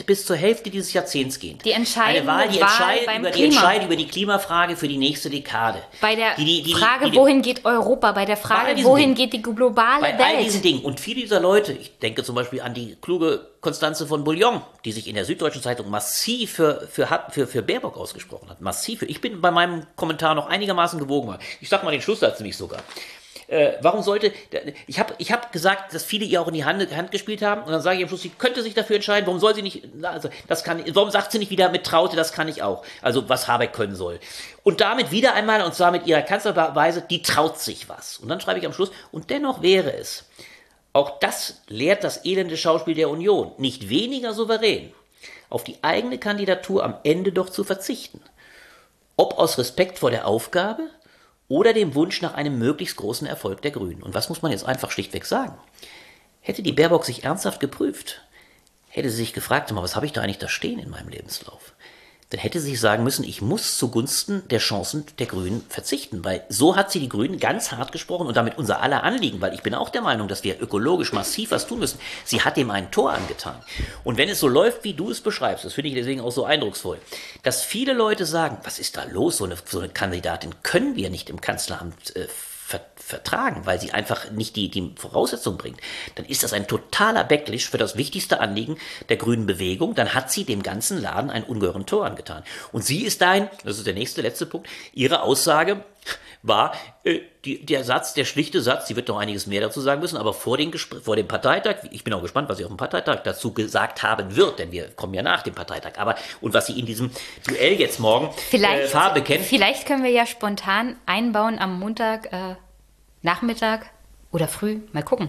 bis zur Hälfte dieses Jahrzehnts gehen. Die entscheidende eine Wahl, die, entscheidet beim über, die entscheidet über die Klimafrage für die nächste Dekade. Bei der die, die, Frage, wohin geht Europa, bei der Frage, bei wohin Dingen, geht die globale bei Welt. Bei all diesen Dingen. Und viele dieser Leute, ich denke zum Beispiel an die kluge Konstanze von Bouillon, die sich in der Süddeutschen Zeitung massiv für, für, für, für Baerbock ausgesprochen hat. Massiv. Ich bin bei meinem Kommentar noch einigermaßen gewogen. Ich sag mal den Schlusssatz nämlich sogar. Äh, warum sollte, ich habe ich hab gesagt, dass viele ihr auch in die Hand, Hand gespielt haben und dann sage ich am Schluss, sie könnte sich dafür entscheiden, warum soll sie nicht, also das kann, warum sagt sie nicht wieder mit Traute, das kann ich auch, also was Habeck können soll. Und damit wieder einmal, und zwar mit ihrer Kanzlerweise, die traut sich was. Und dann schreibe ich am Schluss, und dennoch wäre es, auch das lehrt das elende Schauspiel der Union, nicht weniger souverän, auf die eigene Kandidatur am Ende doch zu verzichten. Ob aus Respekt vor der Aufgabe, oder dem Wunsch nach einem möglichst großen Erfolg der Grünen. Und was muss man jetzt einfach schlichtweg sagen? Hätte die Baerbock sich ernsthaft geprüft, hätte sie sich gefragt, was habe ich da eigentlich da stehen in meinem Lebenslauf? Dann hätte sie sagen müssen, ich muss zugunsten der Chancen der Grünen verzichten, weil so hat sie die Grünen ganz hart gesprochen und damit unser aller Anliegen, weil ich bin auch der Meinung, dass wir ökologisch massiv was tun müssen. Sie hat dem ein Tor angetan. Und wenn es so läuft, wie du es beschreibst, das finde ich deswegen auch so eindrucksvoll, dass viele Leute sagen, was ist da los, so eine, so eine Kandidatin können wir nicht im Kanzleramt äh, vertragen, weil sie einfach nicht die, die Voraussetzung bringt, dann ist das ein totaler Backlash für das wichtigste Anliegen der grünen Bewegung. Dann hat sie dem ganzen Laden einen ungeheuren Tor angetan. Und sie ist dahin, das ist der nächste, letzte Punkt, ihre Aussage war äh, die, der Satz, der schlichte Satz, sie wird noch einiges mehr dazu sagen müssen, aber vor, den vor dem Parteitag, ich bin auch gespannt, was sie auf dem Parteitag dazu gesagt haben wird, denn wir kommen ja nach dem Parteitag, aber und was sie in diesem Duell jetzt morgen vielleicht, äh, Farbe kennt. Vielleicht können wir ja spontan einbauen am Montag. Äh Nachmittag oder früh. Mal gucken.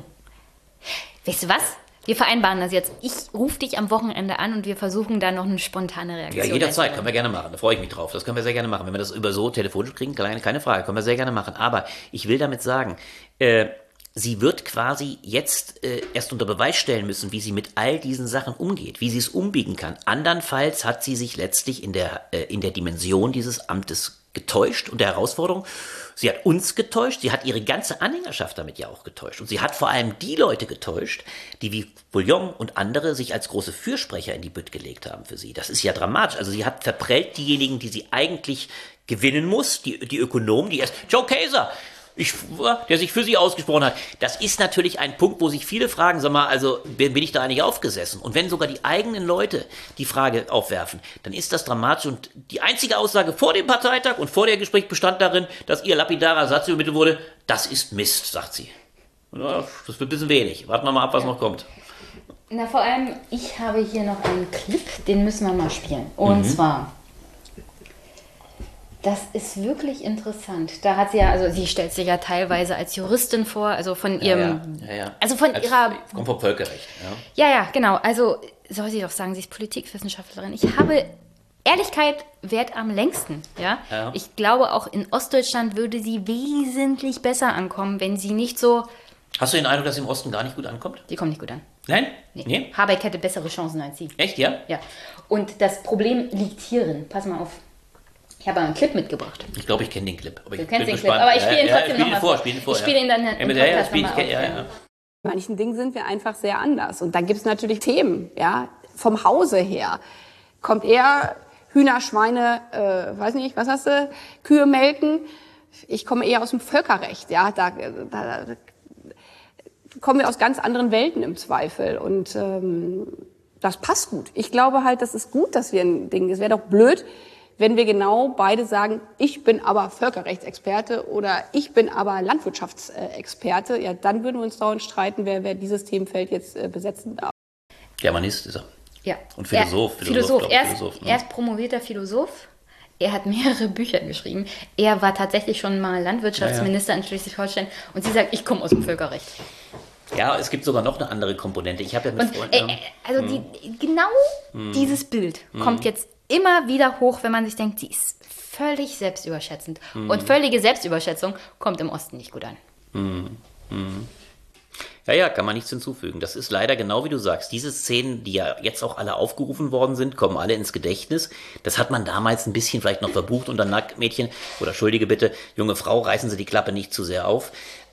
Weißt du was? Wir vereinbaren das jetzt. Ich rufe dich am Wochenende an und wir versuchen da noch eine spontane Reaktion. Ja, jederzeit. Können wir gerne machen. Da freue ich mich drauf. Das können wir sehr gerne machen. Wenn wir das über so telefonisch kriegen, keine, Frage. Können wir sehr gerne machen. Aber ich will damit sagen, äh, sie wird quasi jetzt äh, erst unter Beweis stellen müssen, wie sie mit all diesen Sachen umgeht, wie sie es umbiegen kann. Andernfalls hat sie sich letztlich in der, äh, in der Dimension dieses Amtes getäuscht und der Herausforderung. Sie hat uns getäuscht, sie hat ihre ganze Anhängerschaft damit ja auch getäuscht. Und sie hat vor allem die Leute getäuscht, die wie Bouillon und andere sich als große Fürsprecher in die Bütt gelegt haben für sie. Das ist ja dramatisch. Also sie hat verprellt diejenigen, die sie eigentlich gewinnen muss, die, die Ökonomen, die erst, Joe Kaiser, ich, der sich für sie ausgesprochen hat. Das ist natürlich ein Punkt, wo sich viele fragen, sag mal, also bin ich da eigentlich aufgesessen? Und wenn sogar die eigenen Leute die Frage aufwerfen, dann ist das dramatisch. Und die einzige Aussage vor dem Parteitag und vor der Gespräch bestand darin, dass ihr lapidarer Satz übermittelt wurde, das ist Mist, sagt sie. das wird ein bisschen wenig. Warten wir mal ab, was ja. noch kommt. Na, vor allem, ich habe hier noch einen Clip, den müssen wir mal spielen. Und mhm. zwar das ist wirklich interessant. Da hat sie ja, also sie stellt sich ja teilweise als Juristin vor, also von ihrem, ja, ja, also von als, ihrer, kommt vom Völkerrecht. Ja. ja, ja, genau. Also soll sie doch sagen, sie ist Politikwissenschaftlerin. Ich habe Ehrlichkeit wert am längsten. Ja? ja? Ich glaube, auch in Ostdeutschland würde sie wesentlich besser ankommen, wenn sie nicht so. Hast du den Eindruck, dass sie im Osten gar nicht gut ankommt? Sie kommt nicht gut an. Nein? Nee. nee? Habeck hätte bessere Chancen als sie. Echt, ja? Ja. Und das Problem liegt hierin. Pass mal auf. Ich habe einen Clip mitgebracht. Ich glaube, ich kenne den Clip. Aber du kennst den Clip, aber ich spiele ihn trotzdem ja, nochmal vor. Spiel ihn vor. Ich spiele ihn dann im ja, ja, spiel, ich, ja, ja. Bei manchen Dingen sind wir einfach sehr anders. Und dann gibt es natürlich Themen, ja, vom Hause her. Kommt er Hühner, Schweine, äh, weiß nicht, was hast du, Kühe melken. Ich komme eher aus dem Völkerrecht, ja, da, da, da kommen wir aus ganz anderen Welten im Zweifel. Und ähm, das passt gut. Ich glaube halt, das ist gut, dass wir ein Ding. Es wäre doch blöd, wenn wir genau beide sagen, ich bin aber Völkerrechtsexperte oder ich bin aber Landwirtschaftsexperte, ja, dann würden wir uns dauernd streiten, wer, wer dieses Themenfeld jetzt äh, besetzen darf. Germanist ist er. Ja. Und Philosoph. Er, Philosoph. Philosoph. Er, ist, Philosoph, ne? er ist promovierter Philosoph. Er hat mehrere Bücher geschrieben. Er war tatsächlich schon mal Landwirtschaftsminister ja, ja. in Schleswig-Holstein. Und sie sagt, ich komme aus dem Völkerrecht. Ja, es gibt sogar noch eine andere Komponente. Ich habe ja mit und, Freunden. Äh, also hm. die, genau hm. dieses Bild hm. kommt jetzt immer wieder hoch, wenn man sich denkt, sie ist völlig selbstüberschätzend. Mhm. Und völlige Selbstüberschätzung kommt im Osten nicht gut an. Mhm. Mhm. Ja, ja, kann man nichts hinzufügen. Das ist leider genau wie du sagst. Diese Szenen, die ja jetzt auch alle aufgerufen worden sind, kommen alle ins Gedächtnis. Das hat man damals ein bisschen vielleicht noch verbucht unter Nacktmädchen. Oder Entschuldige bitte, junge Frau, reißen Sie die Klappe nicht zu sehr auf.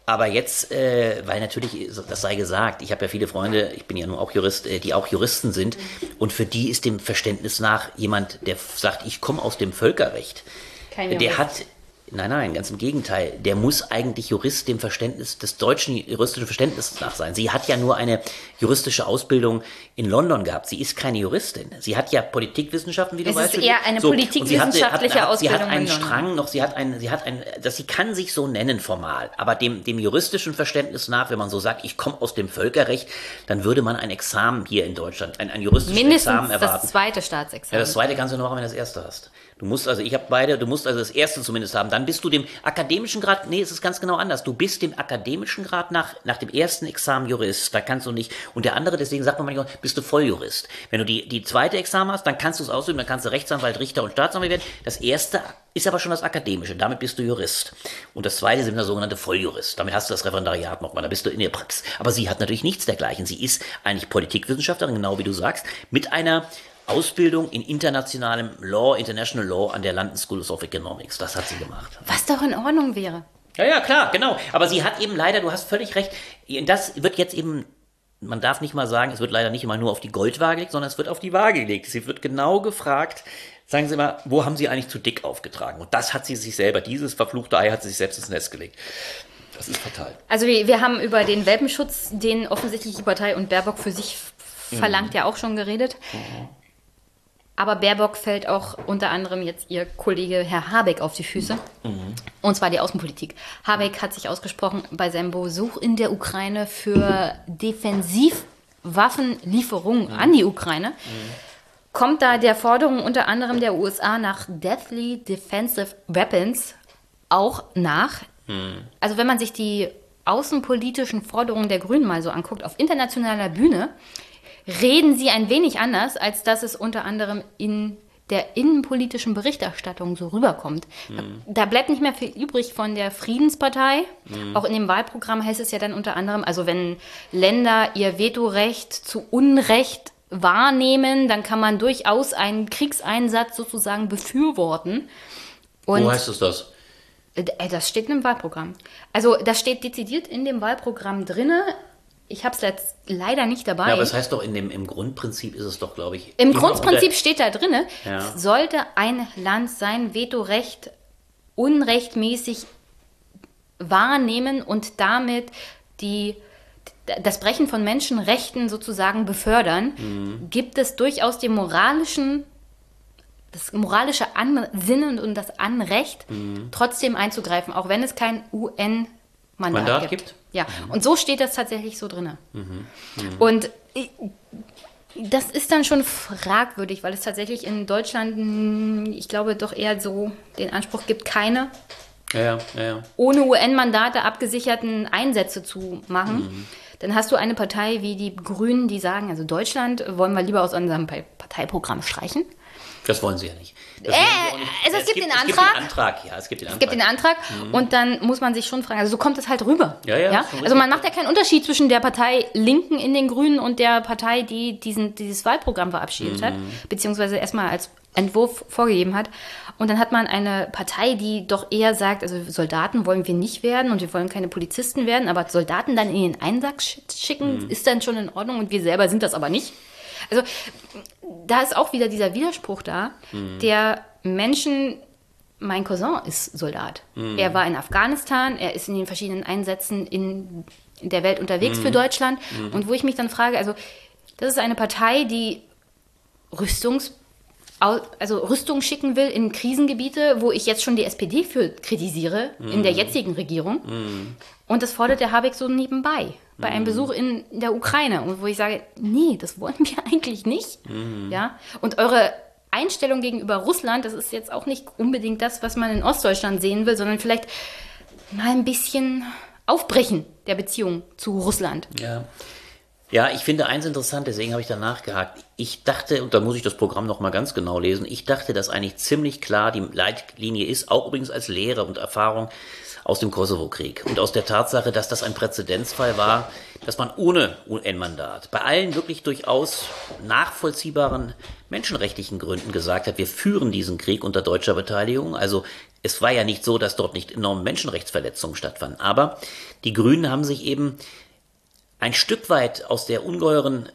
Aber jetzt, äh, weil natürlich, das sei gesagt, ich habe ja viele Freunde, ich bin ja nun auch Jurist, äh, die auch Juristen sind. Und für die ist dem Verständnis nach jemand, der sagt, ich komme aus dem Völkerrecht, Kein der hat Nein, nein, ganz im Gegenteil. Der muss eigentlich Jurist dem Verständnis, des deutschen juristischen Verständnisses nach sein. Sie hat ja nur eine juristische Ausbildung in London gehabt. Sie ist keine Juristin. Sie hat ja Politikwissenschaften, wie du es weißt. Es ist eher eine so, politikwissenschaftliche hat, Ausbildung. Sie hat einen Strang noch, sie hat einen, sie hat einen, dass sie kann sich so nennen formal. Aber dem, dem juristischen Verständnis nach, wenn man so sagt, ich komme aus dem Völkerrecht, dann würde man ein Examen hier in Deutschland, ein, ein juristisches Mindestens Examen erwarten. das zweite Staatsexamen. Ja, das zweite kannst du nur machen, wenn du das erste hast. Du musst also, ich habe beide, du musst also das erste zumindest haben. Dann bist du dem akademischen Grad, nee, es ist ganz genau anders. Du bist dem akademischen Grad nach, nach dem ersten Examen Jurist. Da kannst du nicht, und der andere, deswegen sagt man manchmal, bist du Volljurist. Wenn du die, die zweite Examen hast, dann kannst du es ausüben, dann kannst du Rechtsanwalt, Richter und Staatsanwalt werden. Das erste ist aber schon das akademische, damit bist du Jurist. Und das zweite sind der sogenannte Volljurist. Damit hast du das Referendariat nochmal, da bist du in der Praxis. Aber sie hat natürlich nichts dergleichen. Sie ist eigentlich Politikwissenschaftlerin, genau wie du sagst, mit einer Ausbildung in internationalem Law, International Law an der London School of Economics. Das hat sie gemacht. Was doch in Ordnung wäre. Ja, ja, klar, genau. Aber sie hat eben leider, du hast völlig recht, das wird jetzt eben, man darf nicht mal sagen, es wird leider nicht immer nur auf die Goldwaage gelegt, sondern es wird auf die Waage gelegt. Sie wird genau gefragt, sagen Sie mal, wo haben Sie eigentlich zu dick aufgetragen? Und das hat sie sich selber, dieses verfluchte Ei hat sie sich selbst ins Nest gelegt. Das ist fatal. Also wir, wir haben über den Welpenschutz, den offensichtlich die Partei und Baerbock für sich verlangt, mhm. ja auch schon geredet. Mhm. Aber Baerbock fällt auch unter anderem jetzt ihr Kollege Herr Habeck auf die Füße. Mhm. Und zwar die Außenpolitik. Habeck hat sich ausgesprochen bei seinem Besuch in der Ukraine für Defensivwaffenlieferungen mhm. an die Ukraine. Mhm. Kommt da der Forderung unter anderem der USA nach Deathly Defensive Weapons auch nach. Mhm. Also wenn man sich die außenpolitischen Forderungen der Grünen mal so anguckt, auf internationaler Bühne, reden sie ein wenig anders, als dass es unter anderem in der innenpolitischen Berichterstattung so rüberkommt. Da, da bleibt nicht mehr viel übrig von der Friedenspartei. Auch in dem Wahlprogramm heißt es ja dann unter anderem, also wenn Länder ihr Vetorecht zu Unrecht wahrnehmen, dann kann man durchaus einen Kriegseinsatz sozusagen befürworten. Und Wo heißt es das? äh, Das steht im Wahlprogramm. Also das steht dezidiert in dem Wahlprogramm drinne. Ich habe es leider nicht dabei. Ja, aber es heißt doch, in dem, im Grundprinzip ist es doch, glaube ich. Im Grundprinzip steht da drinne, Ja. sollte ein Land sein Vetorecht unrechtmäßig wahrnehmen und damit die, das Brechen von Menschenrechten sozusagen befördern, Mhm. gibt es durchaus den moralischen, das moralische Ansinnen und das Anrecht, Mhm. trotzdem einzugreifen, auch wenn es kein UN-Mandat Mandat gibt. Gibt? Mhm. Ja, und so steht das tatsächlich so drinne. Und ich, das ist dann schon fragwürdig, weil es tatsächlich in Deutschland, mh, ich glaube, doch eher so den Anspruch gibt, keine Ja, ja, ja, ja. ohne UN-Mandate abgesicherten Einsätze zu machen. Dann hast du eine Partei wie die Grünen, die sagen, also Deutschland wollen wir lieber aus unserem Pa- Parteiprogramm streichen. Das wollen sie ja nicht. Äh, wollen sie auch nicht. also es gibt den Es gibt Antrag. den Antrag, ja, es gibt den Es Antrag. gibt den Antrag und dann muss man sich schon fragen, also so kommt es halt rüber. Ja, ja, schon Also man macht ja keinen Unterschied zwischen der Partei Linken in den Grünen und der Partei, die diesen, dieses Wahlprogramm verabschiedet hat, Mhm. beziehungsweise erstmal als Entwurf vorgegeben hat. Und dann hat man eine Partei, die doch eher sagt, also Soldaten wollen wir nicht werden und wir wollen keine Polizisten werden, aber Soldaten dann in den Einsatz sch- schicken, Mhm. ist dann schon in Ordnung und wir selber sind das aber nicht. Also da ist auch wieder dieser Widerspruch da, Mhm. der Menschen, mein Cousin ist Soldat. Mhm. Er war in Afghanistan, er ist in den verschiedenen Einsätzen in der Welt unterwegs Mhm. für Deutschland. Und wo ich mich dann frage, also das ist eine Partei, die Rüstungs also Rüstung schicken will in Krisengebiete, wo ich jetzt schon die SPD für kritisiere, in Mhm. der jetzigen Regierung. Und das fordert der Habeck so nebenbei, bei Mhm. einem Besuch in der Ukraine. Und wo ich sage, nee, das wollen wir eigentlich nicht. Mhm. Ja? Und eure Einstellung gegenüber Russland, das ist jetzt auch nicht unbedingt das, was man in Ostdeutschland sehen will, sondern vielleicht mal ein bisschen Aufbrechen der Beziehung zu Russland. Ja. Ja, ich finde eins interessant, deswegen habe ich danach gehakt. Ich dachte, und da muss ich das Programm noch mal ganz genau lesen, ich dachte, dass eigentlich ziemlich klar die Leitlinie ist, auch übrigens als Lehre und Erfahrung aus dem Kosovo-Krieg und aus der Tatsache, dass das ein Präzedenzfall war, dass man ohne UN-Mandat bei allen wirklich durchaus nachvollziehbaren menschenrechtlichen Gründen gesagt hat, wir führen diesen Krieg unter deutscher Beteiligung. Also es war ja nicht so, dass dort nicht enorme Menschenrechtsverletzungen stattfanden. Aber die Grünen haben sich eben ein Stück weit aus der ungeheuren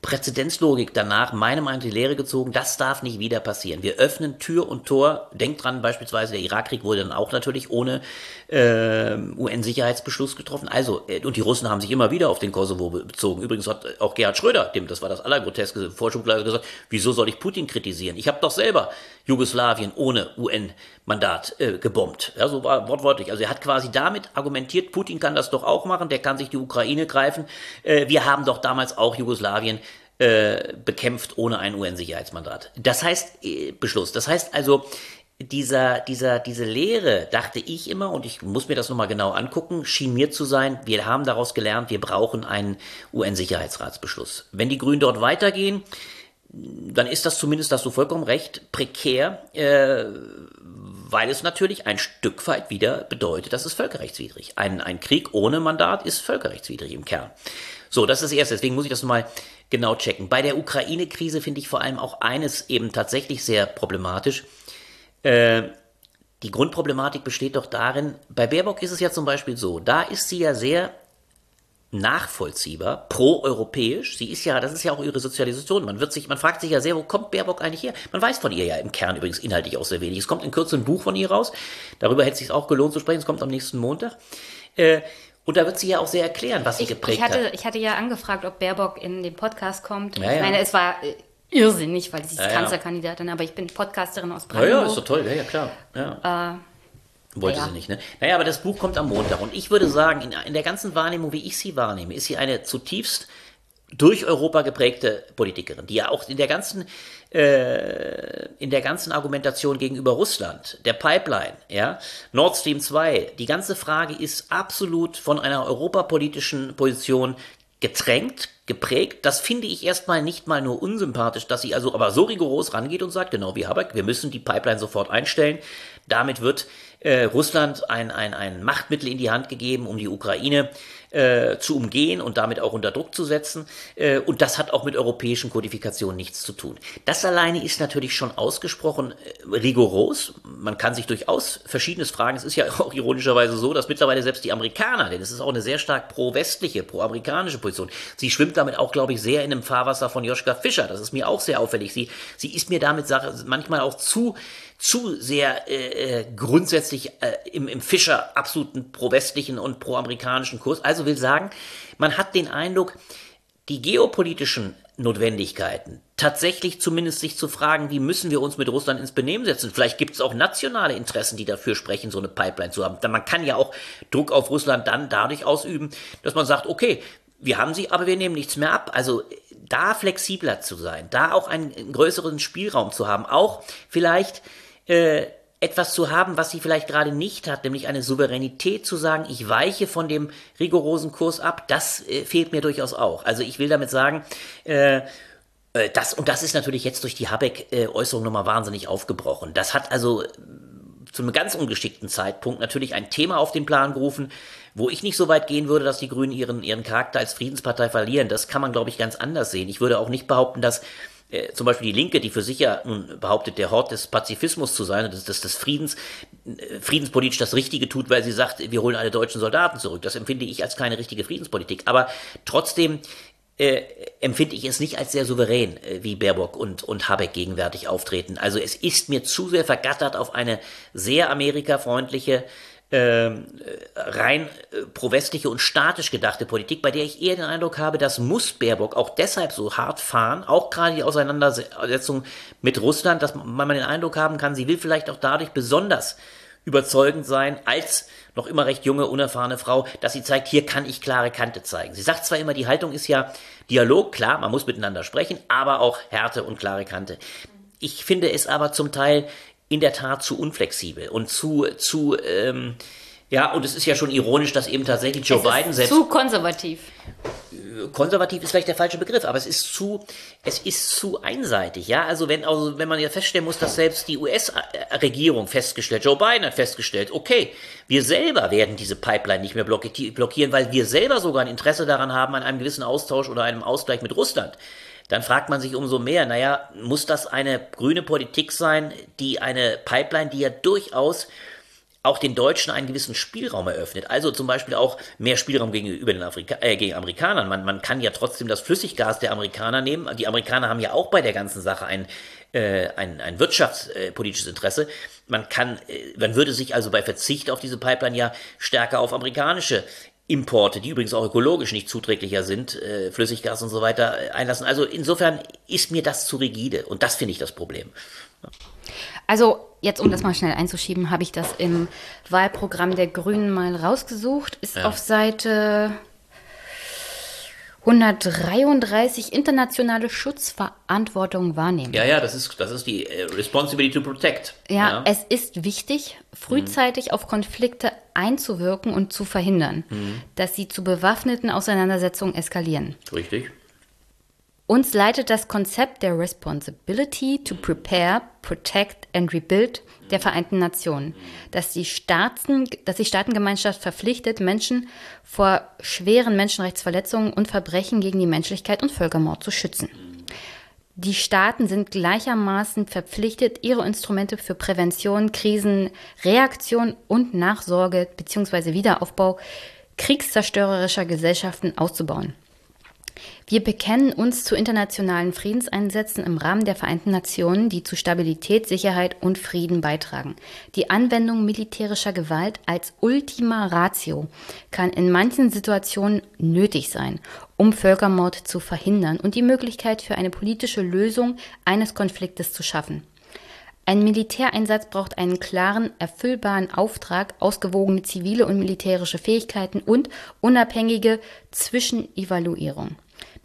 Präzedenzlogik danach meiner Meinung die Lehre gezogen, das darf nicht wieder passieren. Wir öffnen Tür und Tor. Denkt dran, beispielsweise der Irakkrieg wurde dann auch natürlich ohne äh, UN-Sicherheitsbeschluss getroffen. Also, äh, und die Russen haben sich immer wieder auf den Kosovo be- bezogen. Übrigens hat äh, auch Gerhard Schröder, dem das war das allergroteske Vorschubgleise, gesagt, wieso soll ich Putin kritisieren? Ich habe doch selber Jugoslawien ohne UN-Mandat äh, gebombt. Ja, so war wortwörtlich. Also er hat quasi damit argumentiert, Putin kann das doch auch machen, der kann sich die Ukraine greifen. Äh, wir haben doch damals auch Jugoslawien äh, bekämpft ohne ein UN-Sicherheitsmandat. Das heißt, Beschluss. Das heißt also, dieser, dieser, diese Lehre, dachte ich immer, und ich muss mir das nochmal genau angucken, schien mir zu sein, wir haben daraus gelernt, wir brauchen einen UN-Sicherheitsratsbeschluss. Wenn die Grünen dort weitergehen, dann ist das zumindest, hast du vollkommen recht, prekär, äh, weil es natürlich ein Stück weit wieder bedeutet, das ist völkerrechtswidrig. Ein, ein Krieg ohne Mandat ist völkerrechtswidrig im Kern. So, das ist das Erste. Deswegen muss ich das mal genau checken. Bei der Ukraine-Krise finde ich vor allem auch eines eben tatsächlich sehr problematisch. Äh, die Grundproblematik besteht doch darin, bei Baerbock ist es ja zum Beispiel so, da ist sie ja sehr nachvollziehbar, pro-europäisch. Sie ist ja, das ist ja auch ihre Sozialisation. Man wird sich, man fragt sich ja sehr, wo kommt Baerbock eigentlich her? Man weiß von ihr ja im Kern übrigens inhaltlich auch sehr wenig. Es kommt in Kürze ein Buch von ihr raus. Darüber hätte es sich auch gelohnt zu sprechen. Es kommt am nächsten Montag. Äh, und da wird sie ja auch sehr erklären, was sie Ich, geprägt ich, hatte, hat. ich hatte ja angefragt, ob Baerbock in den Podcast kommt. Ja, ich ja. meine, es war irrsinnig, weil sie ist Ja, ja. Kanzlerkandidatin, aber ich bin Podcasterin aus Ja, Brandenburg. ja, ist doch toll. Ja, ja, klar. Ja. Wollte ja. sie nicht, ne? Naja, aber das Buch kommt am Montag. Und ich würde sagen, in, in der ganzen Wahrnehmung, wie ich sie wahrnehme, ist sie eine zutiefst durch Europa geprägte Politikerin, die ja auch in der ganzen äh, in der ganzen Argumentation gegenüber Russland, der Pipeline, ja, Nord Stream 2, die ganze Frage ist absolut von einer europapolitischen Position getränkt, geprägt. Das finde ich erstmal nicht mal nur unsympathisch, dass sie also aber so rigoros rangeht und sagt, genau wie Habeck, wir müssen die Pipeline sofort einstellen. Damit wird äh, Russland ein, ein, ein Machtmittel in die Hand gegeben, um die Ukraine äh, zu umgehen und damit auch unter Druck zu setzen. Äh, und das hat auch mit europäischen Kodifikationen nichts zu tun. Das alleine ist natürlich schon ausgesprochen äh, rigoros. Man kann sich durchaus Verschiedenes fragen. Es ist ja auch ironischerweise so, dass mittlerweile selbst die Amerikaner, denn es ist auch eine sehr stark pro-westliche, pro-amerikanische Position, sie schwimmt damit auch, glaube ich, sehr in dem Fahrwasser von Joschka Fischer. Das ist mir auch sehr auffällig. Sie, sie ist mir damit manchmal auch zu zu sehr äh, äh, grundsätzlich äh, im, im Fischer absoluten pro-westlichen und pro-amerikanischen Kurs. Also will sagen, man hat den Eindruck, die geopolitischen Notwendigkeiten, tatsächlich zumindest sich zu fragen, wie müssen wir uns mit Russland ins Benehmen setzen. Vielleicht gibt es auch nationale Interessen, die dafür sprechen, so eine Pipeline zu haben. Man kann ja auch Druck auf Russland dann dadurch ausüben, dass man sagt, okay, wir haben sie, aber wir nehmen nichts mehr ab. Also da flexibler zu sein, da auch einen größeren Spielraum zu haben, auch vielleicht äh, etwas zu haben, was sie vielleicht gerade nicht hat, nämlich eine Souveränität zu sagen, ich weiche von dem rigorosen Kurs ab, das äh, fehlt mir durchaus auch. Also ich will damit sagen, äh, äh das, und das ist natürlich jetzt durch die Habeck-Äußerung nochmal wahnsinnig aufgebrochen. Das hat also äh, zu einem ganz ungeschickten Zeitpunkt natürlich ein Thema auf den Plan gerufen, wo ich nicht so weit gehen würde, dass die Grünen ihren, ihren Charakter als Friedenspartei verlieren. Das kann man, glaube ich, ganz anders sehen. Ich würde auch nicht behaupten, dass äh, zum Beispiel die Linke, die für sich ja nun behauptet, der Hort des Pazifismus zu sein und des, des, des Friedens, äh, friedenspolitisch das Richtige tut, weil sie sagt, wir holen alle deutschen Soldaten zurück. Das empfinde ich als keine richtige Friedenspolitik. Aber trotzdem äh, empfinde ich es nicht als sehr souverän, äh, wie Baerbock und, und Habeck gegenwärtig auftreten. Also es ist mir zu sehr vergattert auf eine sehr amerikafreundliche, äh, rein äh, pro-westliche und statisch gedachte Politik, bei der ich eher den Eindruck habe, das muss Baerbock auch deshalb so hart fahren, auch gerade die Auseinandersetzung mit Russland, dass man den Eindruck haben kann, sie will vielleicht auch dadurch besonders überzeugend sein, als noch immer recht junge, unerfahrene Frau, dass sie zeigt, hier kann ich klare Kante zeigen. Sie sagt zwar immer, die Haltung ist ja Dialog, klar, man muss miteinander sprechen, aber auch Härte und klare Kante. Ich finde es aber zum Teil in der Tat zu unflexibel und zu, zu, ähm, ja, und es ist ja schon ironisch, dass eben tatsächlich Joe es Biden selbst. Zu konservativ. Konservativ ist vielleicht der falsche Begriff, aber es ist zu, es ist zu einseitig, ja. Also wenn, also wenn man ja feststellen muss, dass selbst die US-Regierung festgestellt, Joe Biden hat festgestellt, okay, wir selber werden diese Pipeline nicht mehr blockieren, weil wir selber sogar ein Interesse daran haben, an einem gewissen Austausch oder einem Ausgleich mit Russland dann fragt man sich umso mehr, naja, muss das eine grüne Politik sein, die eine Pipeline, die ja durchaus auch den Deutschen einen gewissen Spielraum eröffnet. Also zum Beispiel auch mehr Spielraum gegenüber den Afrika äh, gegen Amerikanern. Man, man kann ja trotzdem das Flüssiggas der Amerikaner nehmen. Die Amerikaner haben ja auch bei der ganzen Sache ein, äh, ein, ein wirtschaftspolitisches Interesse. Man kann, äh, man würde sich also bei Verzicht auf diese Pipeline ja stärker auf amerikanische Importe, die übrigens auch ökologisch nicht zuträglicher sind, äh, Flüssiggas und so weiter äh, einlassen. Also insofern ist mir das zu rigide und das finde ich das Problem. Also jetzt, um das mal schnell einzuschieben, habe ich das im Wahlprogramm der Grünen mal rausgesucht. Ist ja. auf Seite 133 internationale Schutzverantwortung wahrnehmen. Ja, ja, das ist, das ist die äh, Responsibility to Protect. Ja, ja, es ist wichtig, frühzeitig mhm. auf Konflikte einzuwirken und zu verhindern, mhm. dass sie zu bewaffneten Auseinandersetzungen eskalieren. Richtig. Uns leitet das Konzept der Responsibility to Prepare, Protect and Rebuild der Vereinten Nationen, dass die, Staaten, dass die Staatengemeinschaft verpflichtet, Menschen vor schweren Menschenrechtsverletzungen und Verbrechen gegen die Menschlichkeit und Völkermord zu schützen. Die Staaten sind gleichermaßen verpflichtet, ihre Instrumente für Prävention, Krisen, Reaktion und Nachsorge bzw. Wiederaufbau kriegszerstörerischer Gesellschaften auszubauen. Wir bekennen uns zu internationalen Friedenseinsätzen im Rahmen der Vereinten Nationen, die zu Stabilität, Sicherheit und Frieden beitragen. Die Anwendung militärischer Gewalt als Ultima Ratio kann in manchen Situationen nötig sein, um Völkermord zu verhindern und die Möglichkeit für eine politische Lösung eines Konfliktes zu schaffen. Ein Militäreinsatz braucht einen klaren, erfüllbaren Auftrag, ausgewogene zivile und militärische Fähigkeiten und unabhängige Zwischenevaluierung.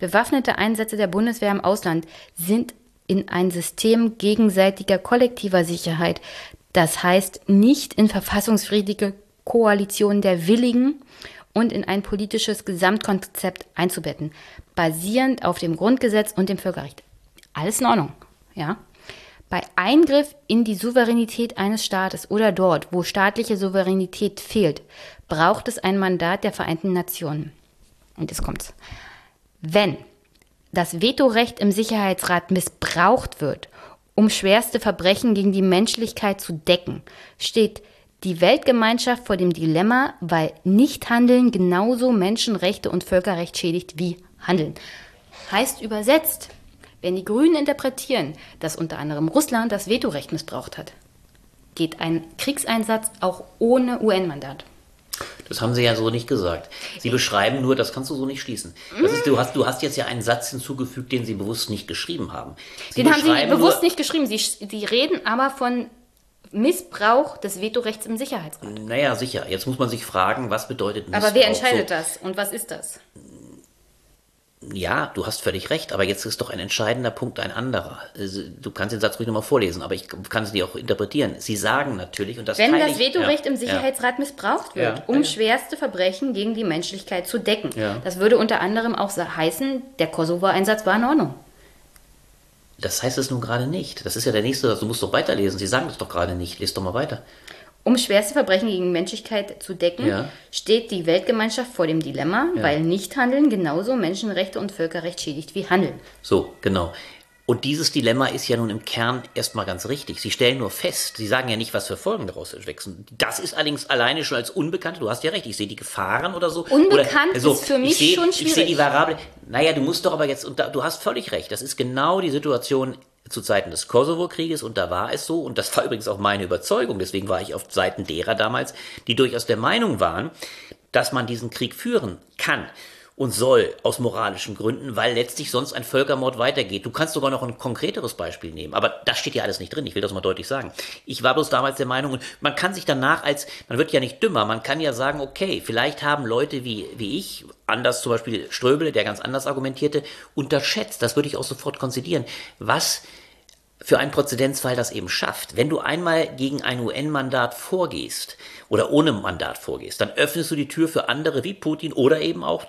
Bewaffnete Einsätze der Bundeswehr im Ausland sind in ein System gegenseitiger kollektiver Sicherheit, das heißt nicht in verfassungsfriedliche Koalitionen der Willigen und in ein politisches Gesamtkonzept einzubetten, basierend auf dem Grundgesetz und dem Völkerrecht. Alles in Ordnung, ja. Bei Eingriff in die Souveränität eines Staates oder dort, wo staatliche Souveränität fehlt, braucht es ein Mandat der Vereinten Nationen. Und jetzt kommt's. Wenn das Vetorecht im Sicherheitsrat missbraucht wird, um schwerste Verbrechen gegen die Menschlichkeit zu decken, steht die Weltgemeinschaft vor dem Dilemma, weil Nichthandeln genauso Menschenrechte und Völkerrecht schädigt wie Handeln. Heißt übersetzt, wenn die Grünen interpretieren, dass unter anderem Russland das Vetorecht missbraucht hat, geht ein Kriegseinsatz auch ohne UN-Mandat. Das haben Sie ja so nicht gesagt. Sie beschreiben nur, das kannst du so nicht schließen. Ist, du, hast, du hast jetzt ja einen Satz hinzugefügt, den Sie bewusst nicht geschrieben haben. Sie den haben Sie bewusst nur, nicht geschrieben. Sie, Sie reden aber von Missbrauch des Vetorechts im Sicherheitsrat. Naja, sicher. Jetzt muss man sich fragen, was bedeutet Missbrauch? Aber wer entscheidet so, das und was ist das? Ja, du hast völlig recht, aber jetzt ist doch ein entscheidender Punkt ein anderer. Also, du kannst den Satz ruhig nochmal vorlesen, aber ich kann es dir auch interpretieren. Sie sagen natürlich, und das Wenn das Vetorecht ja, im Sicherheitsrat ja. missbraucht wird, ja, um schwerste Verbrechen gegen die Menschlichkeit zu decken, das würde unter anderem auch heißen, der Kosovo-Einsatz war in Ordnung. Das heißt es nun gerade nicht. Das ist ja der nächste Satz. Du musst doch weiterlesen. Sie sagen das doch gerade nicht. Lies doch mal weiter. Um schwerste Verbrechen gegen Menschlichkeit zu decken, ja. steht die Weltgemeinschaft vor dem Dilemma, ja. weil Nichthandeln genauso Menschenrechte und Völkerrecht schädigt wie Handeln. So, genau. Und dieses Dilemma ist ja nun im Kern erstmal ganz richtig. Sie stellen nur fest, Sie sagen ja nicht, was für Folgen daraus entwachsen. Das ist allerdings alleine schon als Unbekannt, du hast ja recht, ich sehe die Gefahren oder so. Unbekannt oder, so, ist für mich seh, schon schwierig. Ich sehe die Variable, naja, du musst doch aber jetzt, und da, du hast völlig recht, das ist genau die Situation zu Zeiten des Kosovo-Krieges und da war es so, und das war übrigens auch meine Überzeugung, deswegen war ich auf Seiten derer damals, die durchaus der Meinung waren, dass man diesen Krieg führen kann und soll aus moralischen Gründen, weil letztlich sonst ein Völkermord weitergeht. Du kannst sogar noch ein konkreteres Beispiel nehmen, aber das steht ja alles nicht drin. Ich will das mal deutlich sagen. Ich war bloß damals der Meinung, und man kann sich danach als, man wird ja nicht dümmer, man kann ja sagen, okay, vielleicht haben Leute wie, wie ich, anders zum Beispiel Ströbele, der ganz anders argumentierte, unterschätzt, das würde ich auch sofort konzidieren, was für einen Präzedenzfall das eben schafft. Wenn du einmal gegen ein UN-Mandat vorgehst oder ohne Mandat vorgehst, dann öffnest du die Tür für andere wie Putin oder eben auch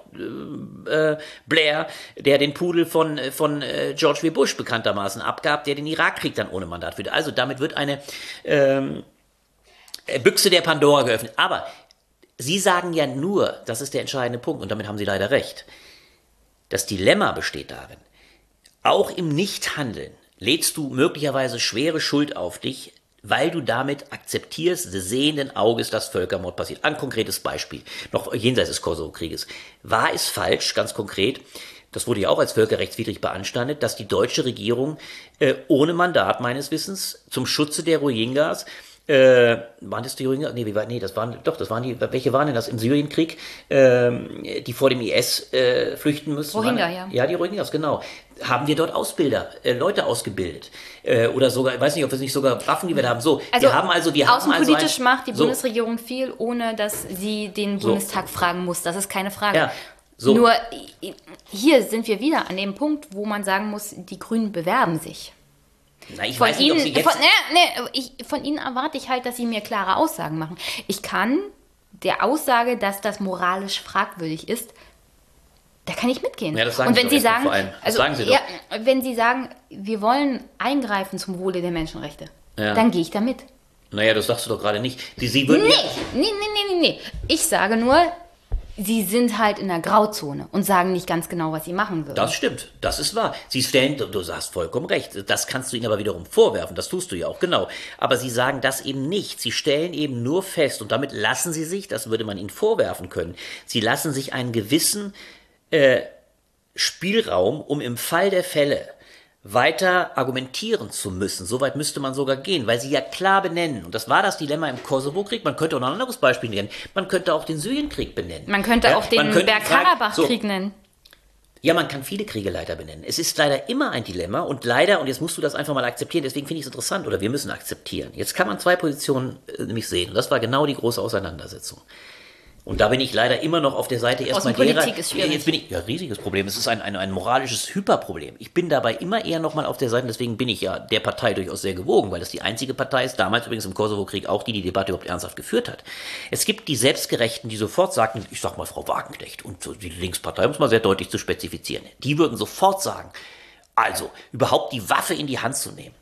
äh, äh Blair, der den Pudel von, äh, von äh, George W. Bush bekanntermaßen abgab, der den Irakkrieg dann ohne Mandat führte. Also damit wird eine ähm, Büchse der Pandora geöffnet. Aber Sie sagen ja nur, das ist der entscheidende Punkt, und damit haben Sie leider recht, das Dilemma besteht darin, auch im Nichthandeln lädst du möglicherweise schwere Schuld auf dich, weil du damit akzeptierst, sehenden Auges, dass Völkermord passiert. Ein konkretes Beispiel, noch jenseits des Kosovo-Krieges. War es falsch, ganz konkret, das wurde ja auch als völkerrechtswidrig beanstandet, dass die deutsche Regierung äh, ohne Mandat meines Wissens zum Schutze der Rohingyas äh, waren das die Rohingya? Nee, wie war, nee, das waren, doch, das waren die, welche waren denn das im Syrienkrieg, ähm, die vor dem IS äh, flüchten müssen? Rohingya, ja. Ja, die Rohingyas, genau. Haben wir dort Ausbilder, äh, Leute ausgebildet? Äh, oder sogar, ich weiß nicht, ob wir nicht sogar Waffen, die wir da haben. So, also, wir haben also, wir haben also ein, macht die so, Bundesregierung viel, ohne dass sie den Bundestag so. fragen muss. Das ist keine Frage. Ja, so. Nur hier sind wir wieder an dem Punkt, wo man sagen muss, die Grünen bewerben sich. Na, ich von weiß nicht, Ihnen, ob Sie jetzt... Von, nee, nee, ich, von Ihnen erwarte ich halt, dass Sie mir klare Aussagen machen. Ich kann der Aussage, dass das moralisch fragwürdig ist, da kann ich mitgehen. Ja, das sagen Und wenn Sie, Sie sagen, also, sagen Sie doch. Ja, wenn Sie sagen, wir wollen eingreifen zum Wohle der Menschenrechte, ja. dann gehe ich da mit. Naja, das sagst du doch gerade nicht. Sie, Sie würden nee, nee, nee, nee, nee. Ich sage nur, sie sind halt in der Grauzone und sagen nicht ganz genau, was sie machen würden. Das stimmt, das ist wahr. Sie stellen, du hast vollkommen recht, das kannst du ihnen aber wiederum vorwerfen, das tust du ja auch, genau. Aber sie sagen das eben nicht, sie stellen eben nur fest und damit lassen sie sich, das würde man ihnen vorwerfen können, sie lassen sich einen gewissen äh, Spielraum, um im Fall der Fälle weiter argumentieren zu müssen. Soweit müsste man sogar gehen, weil sie ja klar benennen. Und das war das Dilemma im Kosovo-Krieg. Man könnte auch noch ein anderes Beispiel nennen. Man könnte auch den Syrienkrieg benennen. Man könnte ja, auch den Bergkarabach-Krieg so, nennen. Ja, man kann viele Kriege leider benennen. Es ist leider immer ein Dilemma und leider, und jetzt musst du das einfach mal akzeptieren, deswegen finde ich es interessant, oder wir müssen akzeptieren. Jetzt kann man zwei Positionen äh, nämlich sehen. Und das war genau die große Auseinandersetzung. Und da bin ich leider immer noch auf der Seite erstmal derer. Außenpolitik ist schwierig. Jetzt bin ich, ja, riesiges Problem. Es ist ein, ein, ein moralisches Hyperproblem. Ich bin dabei immer eher nochmal auf der Seite, deswegen bin ich ja der Partei durchaus sehr gewogen, weil das die einzige Partei ist, damals übrigens im Kosovo-Krieg auch, die die Debatte überhaupt ernsthaft geführt hat. Es gibt die Selbstgerechten, die sofort sagten, ich sag mal Frau Wagenknecht und so die Linkspartei, um es mal sehr deutlich zu spezifizieren, die würden sofort sagen, also überhaupt die Waffe in die Hand zu nehmen.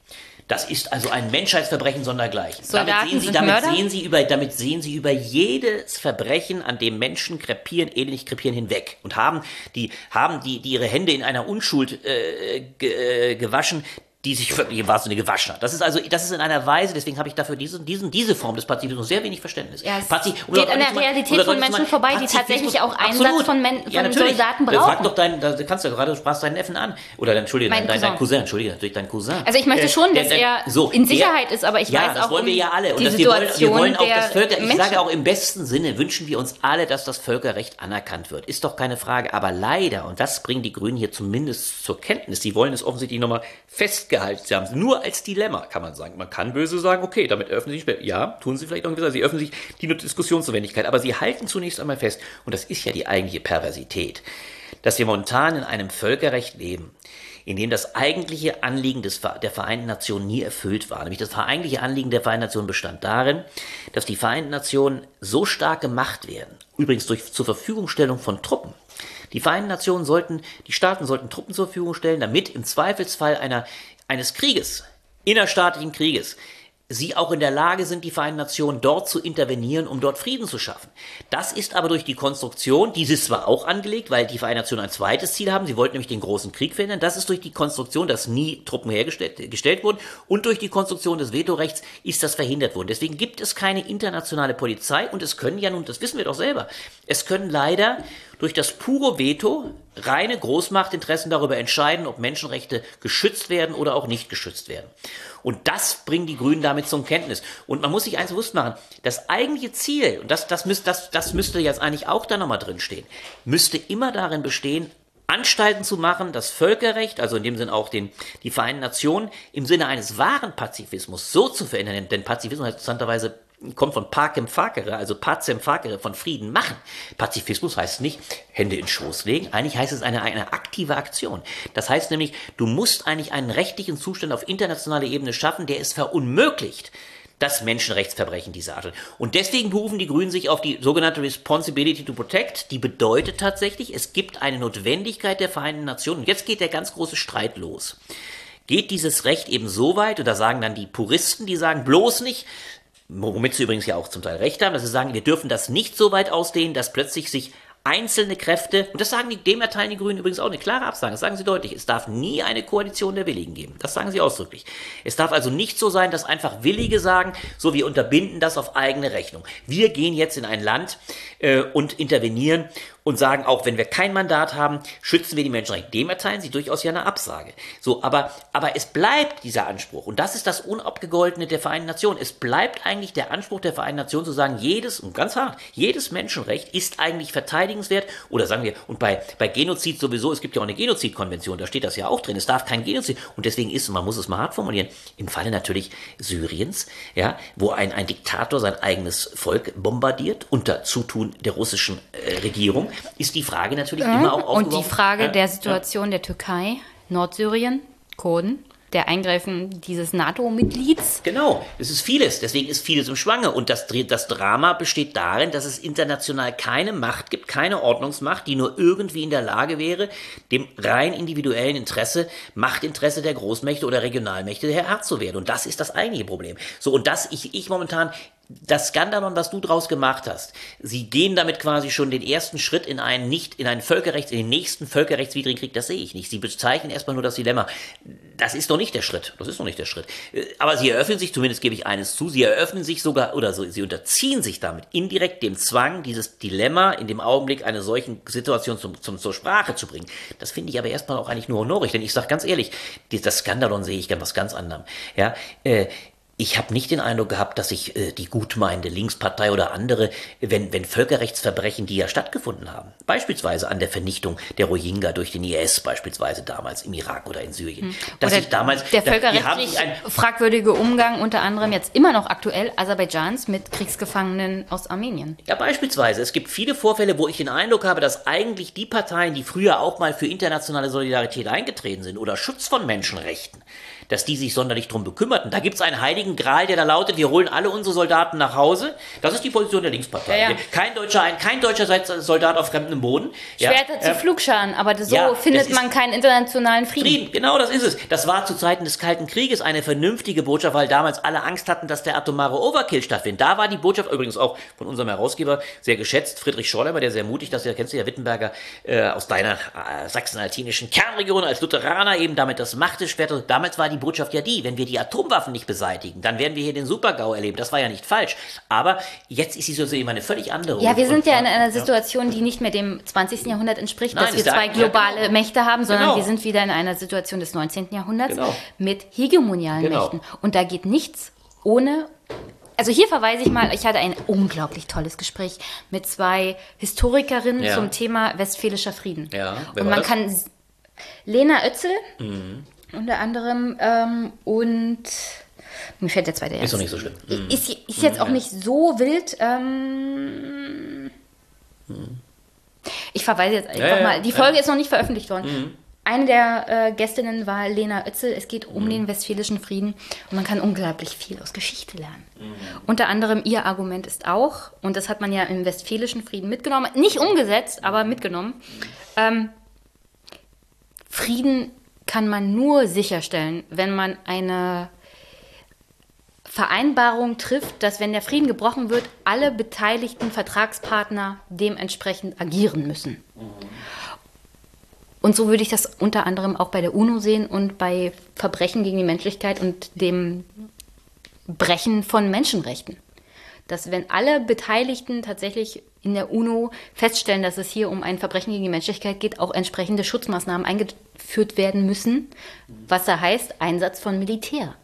Das ist also ein Menschheitsverbrechen sondergleichen. Soldaten damit sehen, Sie, damit, Mörder? sehen Sie über, damit sehen Sie über jedes Verbrechen, an dem Menschen krepieren, ähnlich krepieren, hinweg. Und haben die, haben die, die ihre Hände in einer Unschuld äh, ge, äh, gewaschen, die sich wirklich im wahrsten Sinne gewaschen hat. Das ist also, das ist in einer Weise, deswegen habe ich dafür diesen, diesen, diese Form des Pazifismus sehr wenig Verständnis. Ja, es Pazi- um geht das an der Realität das von Menschen machen, vorbei, die tatsächlich auch Einsatz Absolut. von Men- ja, von natürlich. Soldaten Frag brauchen. doch deinen, da kannst du ja gerade, du sprachst deinen Neffen an. Oder Entschuldige, Mein dein, dein, dein Cousin. Entschuldige, natürlich dein Cousin. Also ich möchte Äh, schon, dass der- der- er so, in der- Sicherheit ist, aber ich ja, weiß das auch wollen wir ja alle. Und die das, wir, wollen, wir wollen auch der das Völker, ich sage auch im besten Sinne, wünschen wir uns alle, dass das Völkerrecht anerkannt wird. Ist doch keine Frage. Aber leider, und das bringen die Grünen hier zumindest zur Kenntnis, die wollen es offensichtlich nochmal festgehalten. Sie haben es nur als Dilemma, kann man sagen. Man kann böse sagen, okay, damit öffnen sie sich, ja, tun sie vielleicht auch Weise, sie öffnen sich die Diskussionsnotwendigkeit, aber sie halten zunächst einmal fest, und das ist ja die eigentliche Perversität, dass wir momentan in einem Völkerrecht leben, in dem das eigentliche Anliegen des, der Vereinten Nationen nie erfüllt war. Nämlich das eigentliche Anliegen der Vereinten Nationen bestand darin, dass die Vereinten Nationen so stark gemacht werden, übrigens durch zur Verfügungstellung von Truppen. Die Vereinten Nationen sollten, die Staaten sollten Truppen zur Verfügung stellen, damit im Zweifelsfall einer, eines Krieges, innerstaatlichen Krieges, sie auch in der Lage sind, die Vereinten Nationen dort zu intervenieren, um dort Frieden zu schaffen. Das ist aber durch die Konstruktion, die ist zwar auch angelegt, weil die Vereinten Nationen ein zweites Ziel haben, sie wollten nämlich den großen Krieg verhindern, das ist durch die Konstruktion, dass nie Truppen hergestellt gestellt wurden und durch die Konstruktion des Vetorechts ist das verhindert worden. Deswegen gibt es keine internationale Polizei und es können ja nun, das wissen wir doch selber, es können leider durch das pure Veto reine Großmachtinteressen darüber entscheiden, ob Menschenrechte geschützt werden oder auch nicht geschützt werden. Und das bringen die Grünen damit zum Kenntnis. Und man muss sich eins bewusst machen, das eigentliche Ziel, und das, das, müsst, das, das müsste jetzt eigentlich auch da nochmal drin stehen, müsste immer darin bestehen, Anstalten zu machen, das Völkerrecht, also in dem Sinn auch den, die Vereinten Nationen, im Sinne eines wahren Pazifismus so zu verändern, denn Pazifismus heißt interessanterweise kommt von Pacem Facere, also Pacem Facere, von Frieden machen. Pazifismus heißt nicht Hände in Schoß legen, eigentlich heißt es eine, eine aktive Aktion. Das heißt nämlich, du musst eigentlich einen rechtlichen Zustand auf internationaler Ebene schaffen, der es verunmöglicht, das Menschenrechtsverbrechen dieser Art. Und deswegen berufen die Grünen sich auf die sogenannte Responsibility to Protect. Die bedeutet tatsächlich, es gibt eine Notwendigkeit der Vereinten Nationen. Und jetzt geht der ganz große Streit los. Geht dieses Recht eben so weit, und da sagen dann die Puristen, die sagen bloß nicht, womit sie übrigens ja auch zum Teil recht haben, dass sie sagen, wir dürfen das nicht so weit ausdehnen, dass plötzlich sich einzelne Kräfte, und das sagen die, dem erteilen die Grünen übrigens auch eine klare Absage, das sagen sie deutlich, es darf nie eine Koalition der Willigen geben. Das sagen sie ausdrücklich. Es darf also nicht so sein, dass einfach Willige sagen, so wir unterbinden das auf eigene Rechnung. Wir gehen jetzt in ein Land äh, und intervenieren und sagen, auch wenn wir kein Mandat haben, schützen wir die Menschenrechte. Dem erteilen sie durchaus ja eine Absage. So, aber, aber es bleibt dieser Anspruch, und das ist das Unabgegoltene der Vereinten Nationen. Es bleibt eigentlich der Anspruch der Vereinten Nationen zu sagen, jedes, und ganz hart, jedes Menschenrecht ist eigentlich verteidigenswert, oder sagen wir, und bei, bei Genozid sowieso, es gibt ja auch eine Genozidkonvention, da steht das ja auch drin, es darf kein Genozid, und deswegen ist, man muss es mal hart formulieren, im Falle natürlich Syriens, ja, wo ein, ein Diktator sein eigenes Volk bombardiert, unter Zutun der russischen äh, Regierung, ist die Frage natürlich immer auch Und die aufgeworfen. Frage der. Situation der Türkei, Nordsyrien, Kurden, der Eingreifen dieses NATO-Mitglieds. Genau, es ist vieles, deswegen ist vieles im Schwange. Und das, das Drama besteht darin, dass es international keine Macht gibt, keine Ordnungsmacht, die nur irgendwie in der Lage wäre, dem rein individuellen Interesse, Machtinteresse der Großmächte oder Regionalmächte Herr zu werden. Und das ist das eigentliche Problem. So, und das, ich, ich momentan, das Skandalon, was du draus gemacht hast, sie gehen damit quasi schon den ersten Schritt in einen nicht, in einen Völkerrechts, in den nächsten völkerrechtswidrigen Krieg, das sehe ich nicht. Sie bezeichnen erstmal nur das Dilemma. Das ist doch nicht der Schritt. Das ist noch nicht der Schritt. Aber sie eröffnen sich, zumindest gebe ich eines zu, sie eröffnen sich sogar, oder so, sie unterziehen sich damit indirekt dem Zwang, dieses Dilemma in dem Augenblick einer solchen Situation zum, zum, zur Sprache zu bringen. Das finde ich aber erstmal auch eigentlich nur honorig, denn ich sage ganz ehrlich, das Skandalon sehe ich ganz was ganz anderem. Ja, äh, ich habe nicht den Eindruck gehabt, dass sich äh, die gutmeinende Linkspartei oder andere, wenn, wenn Völkerrechtsverbrechen, die ja stattgefunden haben, beispielsweise an der Vernichtung der Rohingya durch den IS, beispielsweise damals im Irak oder in Syrien, hm. dass ich damals der völkerrechtlich fragwürdige Umgang unter anderem jetzt immer noch aktuell Aserbaidschans mit Kriegsgefangenen aus Armenien. Ja, beispielsweise. Es gibt viele Vorfälle, wo ich den Eindruck habe, dass eigentlich die Parteien, die früher auch mal für internationale Solidarität eingetreten sind oder Schutz von Menschenrechten, dass die sich sonderlich drum bekümmerten. Da gibt es einen heiligen Gral, der da lautet, wir holen alle unsere Soldaten nach Hause. Das ist die Position der Linkspartei. Ja, ja. Kein deutscher, ein, kein deutscher Soldat auf fremdem Boden. Schwerter ja. zu äh, Flugscharen, aber so findet man keinen internationalen Frieden. Frieden. Genau, das ist es. Das war zu Zeiten des Kalten Krieges eine vernünftige Botschaft, weil damals alle Angst hatten, dass der atomare Overkill stattfindet. Da war die Botschaft übrigens auch von unserem Herausgeber sehr geschätzt, Friedrich Schorleimer, der sehr mutig, das kennst du ja Wittenberger äh, aus deiner äh, sachsen-altinischen Kernregion als Lutheraner eben damit das machte später. Damals war die Botschaft ja die, wenn wir die Atomwaffen nicht beseitigen, dann werden wir hier den Supergau erleben. Das war ja nicht falsch. Aber jetzt ist die Situation eine völlig andere. Ja, wir sind ja in einer Situation, die nicht mehr dem 20. Jahrhundert entspricht, Nein, dass wir zwei globale ja, genau. Mächte haben, sondern genau. wir sind wieder in einer Situation des 19. Jahrhunderts genau. mit hegemonialen genau. Mächten. Und da geht nichts ohne also hier verweise ich mal, ich hatte ein unglaublich tolles Gespräch mit zwei Historikerinnen ja. zum Thema Westfälischer Frieden. Ja, und man das? kann Lena Oetzel mhm unter anderem. Ähm, und mir fällt der zweite Ist doch nicht so schlimm. Mhm. Ist, ist jetzt auch nicht so wild. Ähm, mhm. Ich verweise jetzt einfach ja, ja, mal. Die Folge ja. ist noch nicht veröffentlicht worden. Mhm. Eine der äh, Gästinnen war Lena Oetzel. Es geht um mhm. den Westfälischen Frieden und man kann unglaublich viel aus Geschichte lernen. Unter anderem ihr Argument ist auch, und das hat man ja im Westfälischen Frieden mitgenommen, nicht umgesetzt, aber mitgenommen. Ähm, Frieden kann man nur sicherstellen, wenn man eine Vereinbarung trifft, dass wenn der Frieden gebrochen wird, alle beteiligten Vertragspartner dementsprechend agieren müssen. Und so würde ich das unter anderem auch bei der UNO sehen und bei Verbrechen gegen die Menschlichkeit und dem Brechen von Menschenrechten. Dass wenn alle Beteiligten tatsächlich in der UNO feststellen, dass es hier um ein Verbrechen gegen die Menschlichkeit geht, auch entsprechende Schutzmaßnahmen eingeführt werden müssen, was da heißt Einsatz von Militär.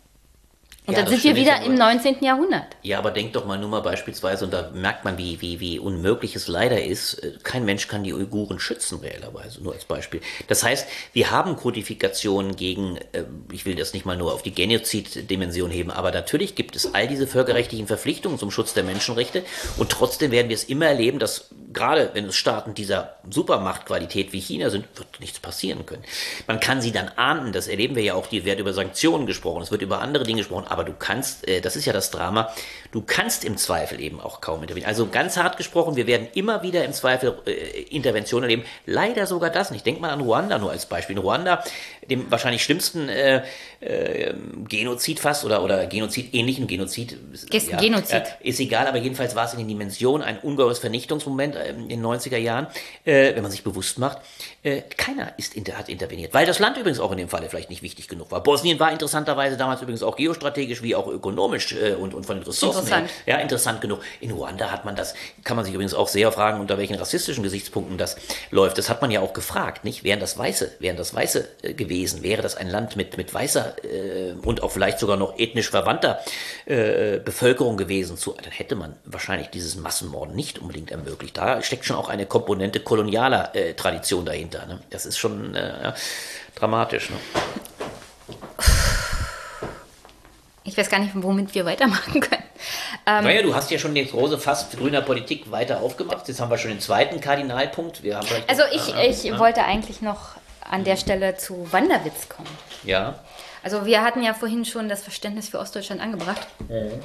Und ja, dann sind wir wieder im 19. Jahrhundert. Ja, aber denk doch mal nur mal beispielsweise, und da merkt man, wie, wie, wie unmöglich es leider ist, äh, kein Mensch kann die Uiguren schützen, reellerweise, nur als Beispiel. Das heißt, wir haben Kodifikationen gegen, äh, ich will das nicht mal nur auf die Genozid-Dimension heben, aber natürlich gibt es all diese völkerrechtlichen Verpflichtungen zum Schutz der Menschenrechte und trotzdem werden wir es immer erleben, dass gerade wenn es Staaten dieser Supermachtqualität wie China sind, wird nichts passieren können. Man kann sie dann ahnden, das erleben wir ja auch, die wird über Sanktionen gesprochen, es wird über andere Dinge gesprochen, aber du kannst, äh, das ist ja das Drama, du kannst im Zweifel eben auch kaum intervenieren. Also ganz hart gesprochen, wir werden immer wieder im Zweifel äh, Interventionen erleben. Leider sogar das nicht. Denk mal an Ruanda nur als Beispiel. In Ruanda, dem wahrscheinlich schlimmsten äh, äh, Genozid fast oder, oder Genozid-ähnlichen Genozid. Ja, Genozid. Äh, ist egal, aber jedenfalls war es in den Dimensionen ein ungeheures Vernichtungsmoment äh, in den 90er Jahren, äh, wenn man sich bewusst macht. Keiner ist hat interveniert, weil das Land übrigens auch in dem Falle vielleicht nicht wichtig genug war. Bosnien war interessanterweise damals übrigens auch geostrategisch wie auch ökonomisch und, und von den Ressourcen interessant. her. Ja, interessant genug. In Ruanda hat man das, kann man sich übrigens auch sehr fragen, unter welchen rassistischen Gesichtspunkten das läuft. Das hat man ja auch gefragt, nicht? Wären das Weiße, wären das Weiße äh, gewesen, wäre das ein Land mit, mit weißer äh, und auch vielleicht sogar noch ethnisch verwandter äh, Bevölkerung gewesen, zu, dann hätte man wahrscheinlich dieses Massenmorden nicht unbedingt ermöglicht. Da steckt schon auch eine Komponente kolonialer äh, Tradition dahinter. Ne? Das ist schon äh, dramatisch. Ne? Ich weiß gar nicht, womit wir weitermachen können. Ähm, naja, du hast ja schon den große Fass grüner Politik weiter aufgemacht. Jetzt haben wir schon den zweiten Kardinalpunkt. also ich, äh, ich äh, wollte eigentlich noch an der Stelle zu Wanderwitz kommen. Ja. Also wir hatten ja vorhin schon das Verständnis für Ostdeutschland angebracht. Mhm.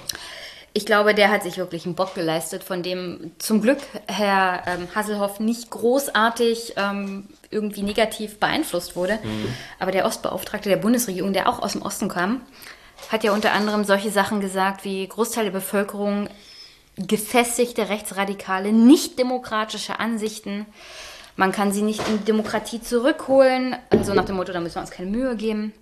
Ich glaube, der hat sich wirklich einen Bock geleistet, von dem zum Glück Herr ähm, Hasselhoff nicht großartig ähm, irgendwie negativ beeinflusst wurde. Mhm. Aber der Ostbeauftragte der Bundesregierung, der auch aus dem Osten kam, hat ja unter anderem solche Sachen gesagt wie Großteil der Bevölkerung gefestigte rechtsradikale, nicht demokratische Ansichten. Man kann sie nicht in die Demokratie zurückholen. Also nach dem Motto, da müssen wir uns keine Mühe geben.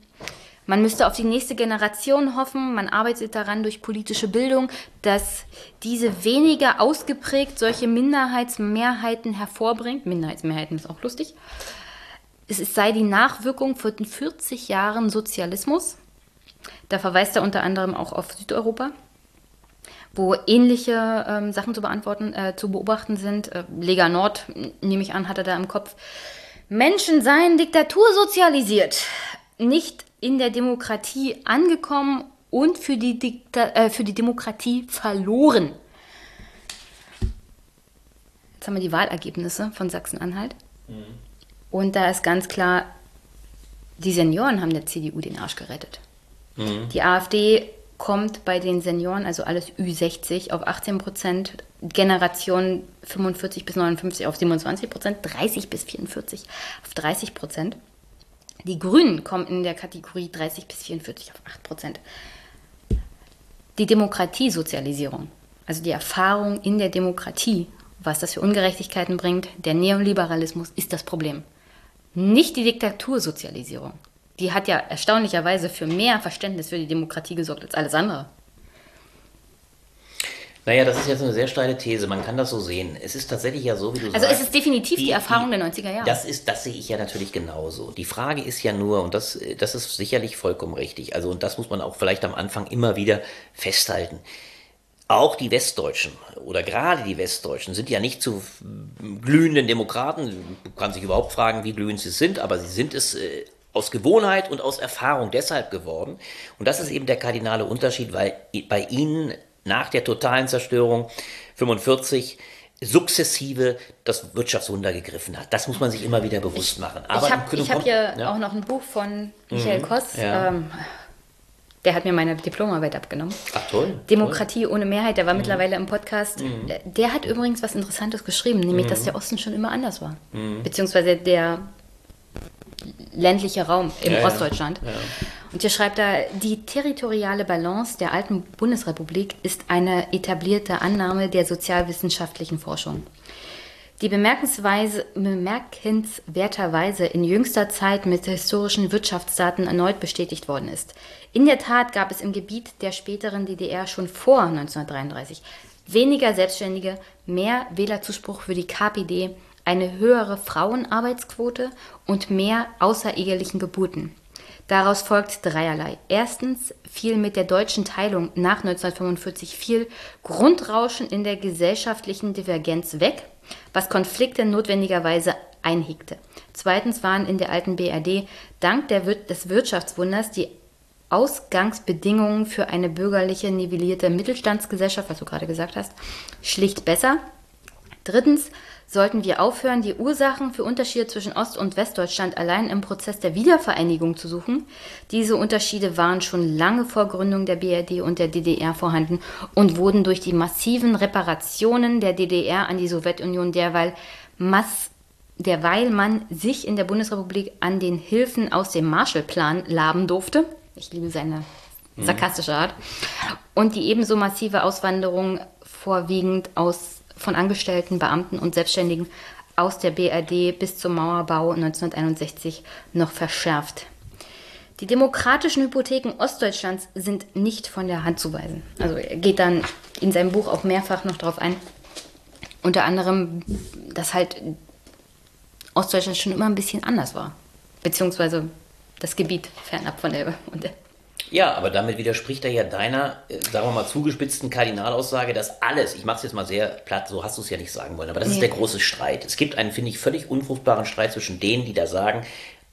Man müsste auf die nächste Generation hoffen. Man arbeitet daran durch politische Bildung, dass diese weniger ausgeprägt solche Minderheitsmehrheiten hervorbringt. Minderheitsmehrheiten ist auch lustig. Es sei die Nachwirkung von 40 Jahren Sozialismus. Da verweist er unter anderem auch auf Südeuropa, wo ähnliche ähm, Sachen zu beantworten, äh, zu beobachten sind. Äh, Lega Nord, nehme ich an, hat er da im Kopf. Menschen seien diktatursozialisiert, nicht in der Demokratie angekommen und für die, Dikta äh, für die Demokratie verloren. Jetzt haben wir die Wahlergebnisse von Sachsen-Anhalt. Mhm. Und da ist ganz klar, die Senioren haben der CDU den Arsch gerettet. Mhm. Die AfD kommt bei den Senioren, also alles Ü60, auf 18 Prozent, Generation 45 bis 59 auf 27 Prozent, 30 bis 44 auf 30 Prozent. Die Grünen kommen in der Kategorie 30 bis 44 auf 8 Prozent. Die Demokratiesozialisierung, also die Erfahrung in der Demokratie, was das für Ungerechtigkeiten bringt, der Neoliberalismus ist das Problem. Nicht die Diktatursozialisierung. Die hat ja erstaunlicherweise für mehr Verständnis für die Demokratie gesorgt als alles andere. Naja, das ist jetzt eine sehr steile These. Man kann das so sehen. Es ist tatsächlich ja so, wie du also sagst. Also es ist definitiv die, die Erfahrung die, der 90er Jahre. Das, ist, das sehe ich ja natürlich genauso. Die Frage ist ja nur, und das, das ist sicherlich vollkommen richtig, also und das muss man auch vielleicht am Anfang immer wieder festhalten. Auch die Westdeutschen oder gerade die Westdeutschen sind ja nicht zu glühenden Demokraten. Man kann sich überhaupt fragen, wie glühend sie sind, aber sie sind es äh, aus Gewohnheit und aus Erfahrung deshalb geworden. Und das ist eben der kardinale Unterschied, weil bei ihnen nach der totalen Zerstörung 45 sukzessive das Wirtschaftswunder gegriffen hat. Das muss man sich immer wieder bewusst machen. Aber ich habe hab hier ja. auch noch ein Buch von Michael mhm, Koss. Ja. Ähm, der hat mir meine Diplomarbeit abgenommen. Ach toll. Demokratie toll. ohne Mehrheit, der war mhm. mittlerweile im Podcast. Mhm. Der hat übrigens was Interessantes geschrieben, nämlich, dass mhm. der Osten schon immer anders war. Mhm. Beziehungsweise der ländliche Raum im ja, Ostdeutschland. Ja. Und hier schreibt er, die territoriale Balance der alten Bundesrepublik ist eine etablierte Annahme der sozialwissenschaftlichen Forschung, die bemerkenswerterweise in jüngster Zeit mit historischen Wirtschaftsdaten erneut bestätigt worden ist. In der Tat gab es im Gebiet der späteren DDR schon vor 1933 weniger Selbstständige, mehr Wählerzuspruch für die KPD, eine höhere Frauenarbeitsquote und mehr außerehelichen Geburten. Daraus folgt dreierlei. Erstens fiel mit der deutschen Teilung nach 1945 viel Grundrauschen in der gesellschaftlichen Divergenz weg, was Konflikte notwendigerweise einhegte. Zweitens waren in der alten BRD dank der, des Wirtschaftswunders die Ausgangsbedingungen für eine bürgerliche nivellierte Mittelstandsgesellschaft, was du gerade gesagt hast, schlicht besser. Drittens sollten wir aufhören, die Ursachen für Unterschiede zwischen Ost- und Westdeutschland allein im Prozess der Wiedervereinigung zu suchen. Diese Unterschiede waren schon lange vor Gründung der BRD und der DDR vorhanden und wurden durch die massiven Reparationen der DDR an die Sowjetunion derweil Mass derweil man sich in der Bundesrepublik an den Hilfen aus dem Marshallplan laben durfte. Ich liebe seine mhm. sarkastische Art. Und die ebenso massive Auswanderung vorwiegend aus von Angestellten, Beamten und Selbstständigen aus der BRD bis zum Mauerbau 1961 noch verschärft. Die demokratischen Hypotheken Ostdeutschlands sind nicht von der Hand zu weisen. Also er geht dann in seinem Buch auch mehrfach noch darauf ein. Unter anderem, dass halt Ostdeutschland schon immer ein bisschen anders war. Beziehungsweise das Gebiet fernab von der, und der ja, aber damit widerspricht er ja deiner, äh, sagen wir mal, zugespitzten Kardinalaussage, dass alles, ich mache es jetzt mal sehr platt, so hast du es ja nicht sagen wollen, aber das nee. ist der große Streit. Es gibt einen, finde ich, völlig unfruchtbaren Streit zwischen denen, die da sagen,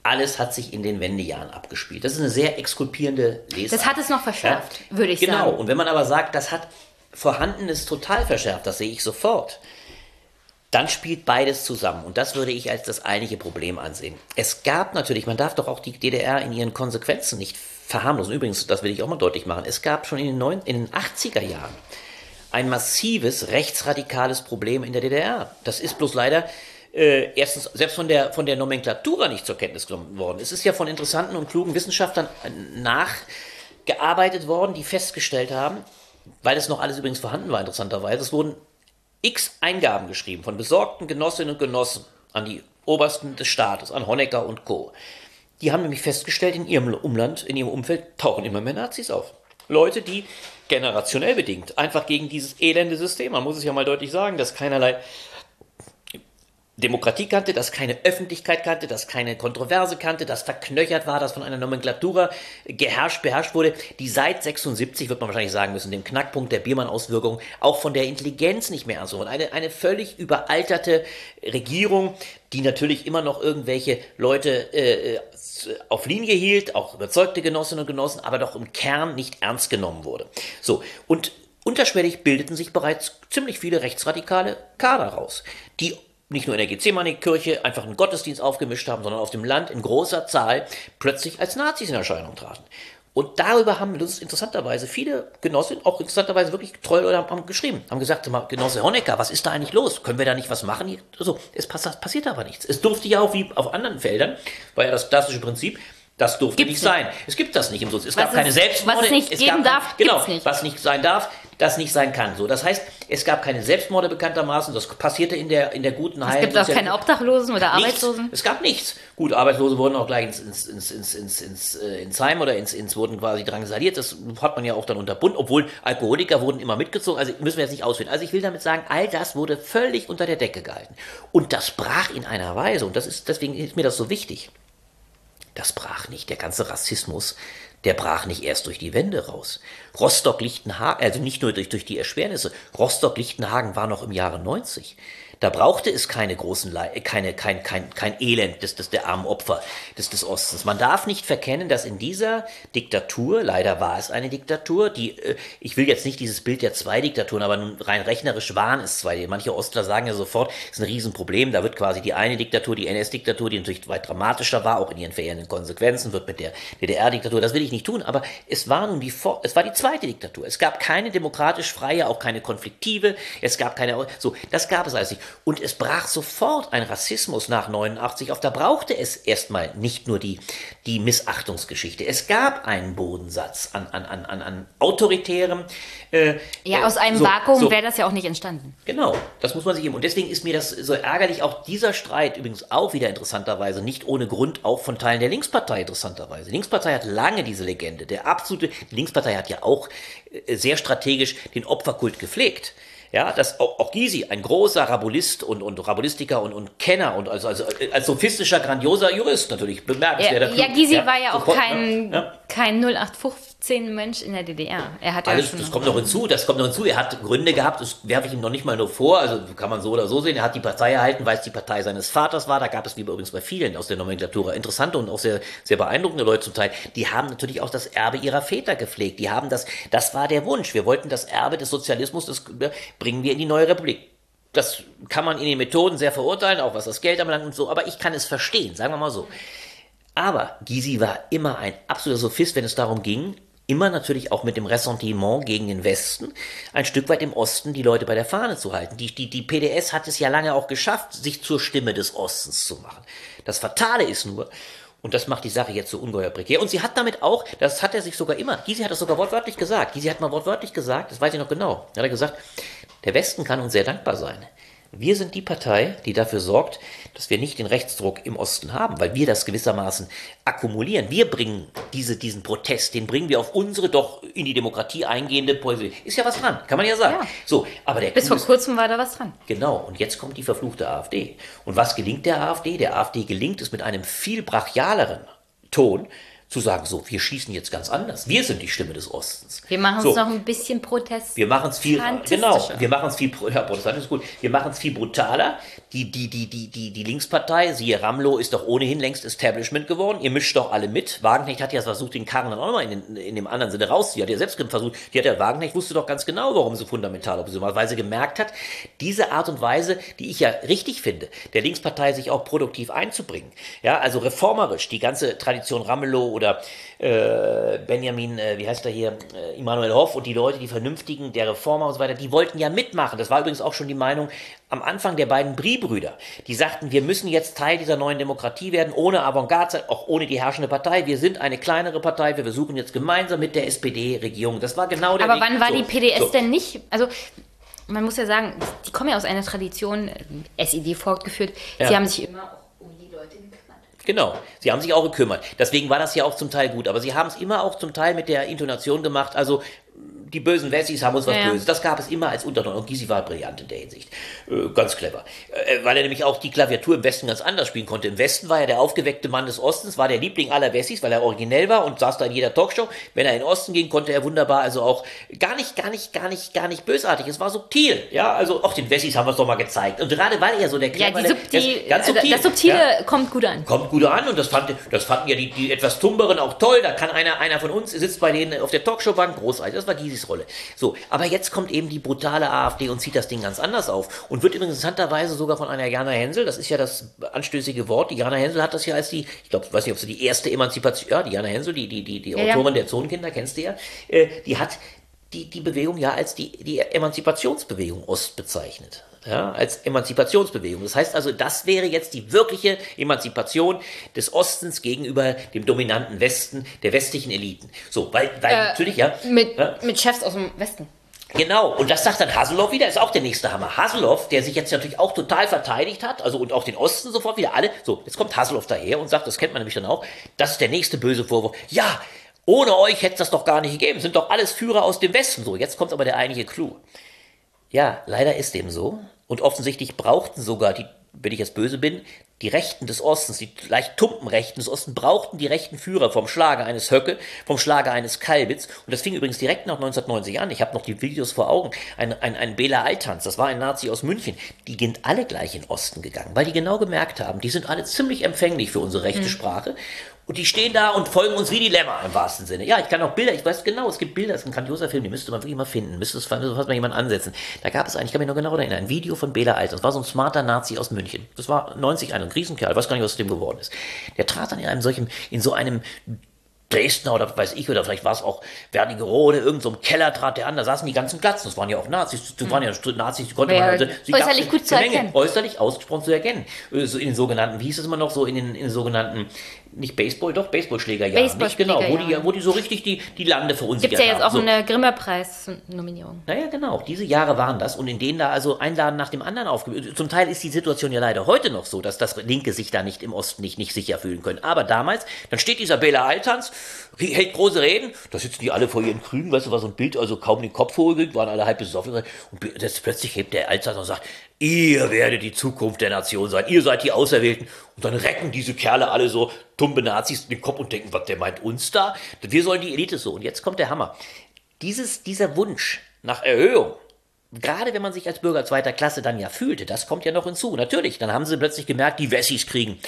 alles hat sich in den Wendejahren abgespielt. Das ist eine sehr exkulpierende Lesart. Das hat es noch verschärft, ja? würde ich genau. sagen. Genau, und wenn man aber sagt, das hat Vorhandenes total verschärft, das sehe ich sofort, dann spielt beides zusammen. Und das würde ich als das eigentliche Problem ansehen. Es gab natürlich, man darf doch auch die DDR in ihren Konsequenzen nicht verharmlosen. Übrigens, das will ich auch mal deutlich machen, es gab schon in den, 9, in den 80er Jahren ein massives rechtsradikales Problem in der DDR. Das ist bloß leider äh, erstens selbst von der, von der Nomenklatura nicht zur Kenntnis genommen worden. Es ist ja von interessanten und klugen Wissenschaftlern nachgearbeitet worden, die festgestellt haben, weil es noch alles übrigens vorhanden war, interessanterweise, es wurden x Eingaben geschrieben von besorgten Genossinnen und Genossen an die Obersten des Staates, an Honecker und Co. Die haben nämlich festgestellt, in ihrem Umland, in ihrem Umfeld tauchen immer mehr Nazis auf. Leute, die generationell bedingt einfach gegen dieses elende System, man muss es ja mal deutlich sagen, dass keinerlei Demokratie kannte, das keine Öffentlichkeit kannte, das keine Kontroverse kannte, das verknöchert war, das von einer Nomenklatura geherrscht, beherrscht wurde, die seit 76, wird man wahrscheinlich sagen müssen, dem Knackpunkt der Biermann-Auswirkung, auch von der Intelligenz nicht mehr. Und eine, eine völlig überalterte Regierung, die natürlich immer noch irgendwelche Leute äh, auf Linie hielt, auch überzeugte Genossinnen und Genossen, aber doch im Kern nicht ernst genommen wurde. So, und unterschwellig bildeten sich bereits ziemlich viele rechtsradikale Kader raus, die nicht nur in der Gethsemane-Kirche einfach einen Gottesdienst aufgemischt haben, sondern auf dem Land in großer Zahl plötzlich als Nazis in Erscheinung traten. Und darüber haben uns interessanterweise viele Genossen, auch interessanterweise wirklich treue Leute haben geschrieben, haben gesagt, mal, Genosse Honecker, was ist da eigentlich los? Können wir da nicht was machen? Also, es passiert aber nichts. Es durfte ja auch wie auf anderen Feldern, war ja das klassische Prinzip, das durfte Gibt's nicht nicht. sein. Es gibt das nicht im Sozialismus. Es Was gab keine es- Selbstmorde. was es nicht geben gab, darf, genau, nicht. was nicht sein darf, das nicht sein kann. So, das heißt, es gab keine Selbstmorde bekanntermaßen. Das passierte in der, in der guten Es gibt auch keine Obdachlosen oder Nichts. Arbeitslosen. Es gab nichts. Gut, Arbeitslose wurden auch gleich ins, ins, ins, ins, ins, ins, äh, ins Heim oder ins, ins wurden quasi drangsaliert. Das hat man ja auch dann unterbunden, obwohl Alkoholiker wurden immer mitgezogen. Also müssen wir jetzt nicht ausführen. Also ich will damit sagen, all das wurde völlig unter der Decke gehalten. Und das brach in einer Weise, und das ist, deswegen ist mir das so wichtig. Das brach nicht. Der ganze Rassismus, der brach nicht erst durch die Wände raus. Rostock-Lichtenhagen, also nicht nur durch, durch die Erschwernisse, Rostock-Lichtenhagen war noch im Jahre 90. Da brauchte es keine großen, Le äh, keine, kein, kein, kein Elend des, des, der armen Opfer des, des Ostens. Man darf nicht verkennen, dass in dieser Diktatur, leider war es eine Diktatur, die, äh, ich will jetzt nicht dieses Bild der zwei Diktaturen, aber nun rein rechnerisch waren es zwei. Manche Ostler sagen ja sofort, es ist ein Riesenproblem. Da wird quasi die eine Diktatur, die NS-Diktatur, die natürlich weit dramatischer war, auch in ihren verheerenden Konsequenzen, wird mit der DDR-Diktatur, das will ich nicht tun, aber es war nun die, es war die zweite Diktatur. Es gab keine demokratisch freie, auch keine konfliktive, es gab keine, so, das gab es alles nicht. Und es brach sofort ein Rassismus nach 89 auf. Da brauchte es erstmal nicht nur die, die Missachtungsgeschichte. Es gab einen Bodensatz an, an, an, an, autoritärem. Äh, Ja, äh, aus einem so, Vakuum so. wäre das ja auch nicht entstanden. Genau, das muss man sich geben. Und deswegen ist mir das so ärgerlich, auch dieser Streit übrigens auch wieder interessanterweise, nicht ohne Grund, auch von Teilen der Linkspartei interessanterweise. Die Linkspartei hat lange diese Legende. Der absolute, die Linkspartei hat ja auch äh, sehr strategisch den Opferkult gepflegt. Ja, das, auch, auch Gysi, ein großer Rabulist und, und Rabulistiker und, und Kenner und also, also als sophistischer, grandioser Jurist natürlich bemerkenswert. Ja, ja Gysi war ja auch sofort, kein, ne? Ja. kein 0815 Mensch in der DDR. Er hat ja Alles, schon das kommt noch hinzu, das kommt noch hinzu. Er hat Gründe gehabt, das werfe ich ihm noch nicht mal nur vor, also kann man so oder so sehen. Er hat die Partei erhalten, weil es die Partei seines Vaters war. Da gab es, wie übrigens bei vielen aus der Nomenklatura, interessante und auch sehr, sehr beeindruckende Leute zum Teil. Die haben natürlich auch das Erbe ihrer Väter gepflegt. Die haben das, das war der Wunsch. Wir wollten das Erbe des Sozialismus, das äh, bringen wir in die neue Republik. Das kann man in den Methoden sehr verurteilen, auch was das Geld anbelangt und so, aber ich kann es verstehen, sagen wir mal so. Aber Gysi war immer ein absoluter Sophist, wenn es darum ging, immer natürlich auch mit dem Ressentiment gegen den Westen, ein Stück weit im Osten die Leute bei der Fahne zu halten. Die, die, die PDS hat es ja lange auch geschafft, sich zur Stimme des Ostens zu machen. Das Fatale ist nur, und das macht die Sache jetzt so ungeheuer prekär. Und sie hat damit auch, das hat er sich sogar immer, Gysi hat das sogar wortwörtlich gesagt. Gysi hat mal wortwörtlich gesagt, das weiß ich noch genau. Hat er gesagt, der Westen kann uns sehr dankbar sein. Wir sind die Partei, die dafür sorgt, dass wir nicht den Rechtsdruck im Osten haben, weil wir das gewissermaßen akkumulieren. Wir bringen diese, diesen Protest, den bringen wir auf unsere doch in die Demokratie eingehende Politik. Ist ja was dran, kann man ja sagen. Ja. So, aber der Bis Clou vor kurzem war da was dran. Genau, und jetzt kommt die verfluchte AfD. Und was gelingt der AfD? Der AfD gelingt es mit einem viel brachialeren Ton zu sagen, so, wir schießen jetzt ganz anders. Wir sind die Stimme des Ostens. Wir machen so, uns noch ein bisschen Protest. wir machen es viel, genau, wir machen es viel, ja, Protestant ist gut, wir machen es viel brutaler. Die, die, die, die, die, die Linkspartei, siehe Ramlo, ist doch ohnehin längst Establishment geworden. Ihr mischt doch alle mit. Wagenknecht hat ja versucht, den Karren dann auch nochmal in, in dem anderen Sinne rauszuziehen. Hat ja selbst versucht, die hat ja Wagenknecht wusste doch ganz genau, warum sie fundamental Opposition war, weil sie gemerkt hat, diese Art und Weise, die ich ja richtig finde, der Linkspartei sich auch produktiv einzubringen. Ja, also reformerisch, die ganze Tradition Ramelow oder äh, Benjamin, äh, wie heißt er hier, äh, Immanuel Hoff und die Leute, die Vernünftigen, der Reformer und so weiter, die wollten ja mitmachen. Das war übrigens auch schon die Meinung am Anfang der beiden Brie-Brüder. Die sagten, wir müssen jetzt Teil dieser neuen Demokratie werden, ohne Avantgarde, auch ohne die herrschende Partei. Wir sind eine kleinere Partei, wir versuchen jetzt gemeinsam mit der SPD-Regierung. Das war genau der Aber Weg. wann war So, die PDS so. denn nicht? Also man muss ja sagen, die kommen ja aus einer Tradition, SED fortgeführt. Ja. Sie haben sich immer auch um die Leute gekümmert. Genau, sie haben sich auch gekümmert. Deswegen war das ja auch zum Teil gut. Aber sie haben es immer auch zum Teil mit der Intonation gemacht. Also die bösen Wessis haben uns was Ja, ja. Böses. Das gab es immer als Unterton. Und Gysi war brillant in der Hinsicht. Äh, ganz clever. Äh, weil er nämlich auch die Klaviatur im Westen ganz anders spielen konnte. Im Westen war er der aufgeweckte Mann des Ostens, war der Liebling aller Wessis, weil er originell war und saß da in jeder Talkshow. Wenn er in den Osten ging, konnte er wunderbar, also auch gar nicht, gar nicht, gar nicht, gar nicht bösartig. Es war subtil. Ja, also auch den Wessis haben wir es doch mal gezeigt. Und gerade weil er so der Ja, clever, die der- subtil, ist ganz also subtil. das Subtile Ja kommt gut an. kommt gut an und das, fand, das fanden ja die, die etwas tumberen auch toll. Da kann einer, einer von uns sitzt bei denen auf der Talkshow-Bank, großartig. Das war Gysis Rolle. So, aber jetzt kommt eben die brutale AfD und zieht das Ding ganz anders auf und wird übrigens interessanterweise sogar von einer Jana Hensel, das ist ja das anstößige Wort, die Jana Hensel hat das ja als die, ich glaube, weiß nicht, ob sie die erste Emanzipation, ja, die Jana Hensel, die, die, die, die Ja, ja. Autorin der Zonenkinder, kennst du ja, äh, die hat die, die Bewegung ja als die, die Emanzipationsbewegung Ost bezeichnet. Ja, als Emanzipationsbewegung. Das heißt also, das wäre jetzt die wirkliche Emanzipation des Ostens gegenüber dem dominanten Westen, der westlichen Eliten. So, weil, weil natürlich, ja. Äh, Mit, ja, mit Chefs aus dem Westen. Genau, und das sagt dann Haseloff wieder, ist auch der nächste Hammer. Haseloff, der sich jetzt natürlich auch total verteidigt hat, also und auch den Osten sofort wieder alle. So, jetzt kommt Haseloff daher und sagt, das kennt man nämlich dann auch, das ist der nächste böse Vorwurf. Ja, ohne euch hätte es das doch gar nicht gegeben. Sind doch alles Führer aus dem Westen. So, jetzt kommt aber der eigentliche Clou. Ja, leider ist dem so. Und offensichtlich brauchten sogar die, wenn ich jetzt böse bin, die Rechten des Ostens, die leicht tumpen Rechten des Ostens, brauchten die rechten Führer vom Schlager eines Höcke, vom Schlager eines Kalbitz. Und das fing übrigens direkt nach 1990 an. Ich habe noch die Videos vor Augen. Ein, ein, ein Bela Altanz, das war ein Nazi aus München. Die sind alle gleich in den Osten gegangen, weil die genau gemerkt haben, die sind alle ziemlich empfänglich für unsere rechte Sprache. Und die stehen da und folgen uns wie die Lämmer im wahrsten Sinne. Ja, ich kann auch Bilder, ich weiß genau, es gibt Bilder, es ist ein grandioser Film, die müsste man wirklich mal finden, müsste es fast mal jemand ansetzen. Da gab es eigentlich, ich kann mich noch genau erinnern, ein Video von Bela Alt, das war so ein smarter Nazi aus München. Das war 90 ein Riesenkerl, weiß gar nicht, was aus dem geworden ist. Der trat dann in einem solchen, in so einem Dresdner oder weiß ich, oder vielleicht war es auch Wernigerode, irgend so ein Keller trat der an, da saßen die ganzen Glatzen, das waren ja auch Nazis, das waren ja Nazis, die konnte Ja, man, also, sie äußerlich gut zu erkennen. äußerlich ausgesprochen zu erkennen. Äh, So in den sogenannten, wie hieß es immer noch, so in den, in den sogenannten, nicht Baseball, doch Baseballschlägerjahren, nicht genau, wo die, wo die so richtig die, die Lande verunsichert Gibt ja jetzt haben. auch so. eine Grimme-Preis-Nominierung. Naja, genau. Diese Jahre waren das und in denen da also ein Laden nach dem anderen aufgebaut. Zum Teil ist die Situation ja leider heute noch so, dass das Linke sich da nicht im Osten nicht, nicht sicher fühlen können. Aber damals, dann steht dieser Bela Altanz, hält große Reden, da sitzen die alle vor ihren Krügen, weißt du, war so ein Bild, also kaum den Kopf hochgekriegt, waren alle halb besoffen. Und das, plötzlich hebt der Altanz und sagt, ihr werdet die Zukunft der Nation sein, ihr seid die Auserwählten. Und dann recken diese Kerle alle so tumbe Nazis den Kopf und denken, was, der meint uns da? Wir sollen die Elite so. Und jetzt kommt der Hammer. Dieses, dieser Wunsch nach Erhöhung, gerade wenn man sich als Bürger zweiter Klasse dann ja fühlte, das kommt ja noch hinzu. Natürlich, dann haben sie plötzlich gemerkt, die Wessis kriegen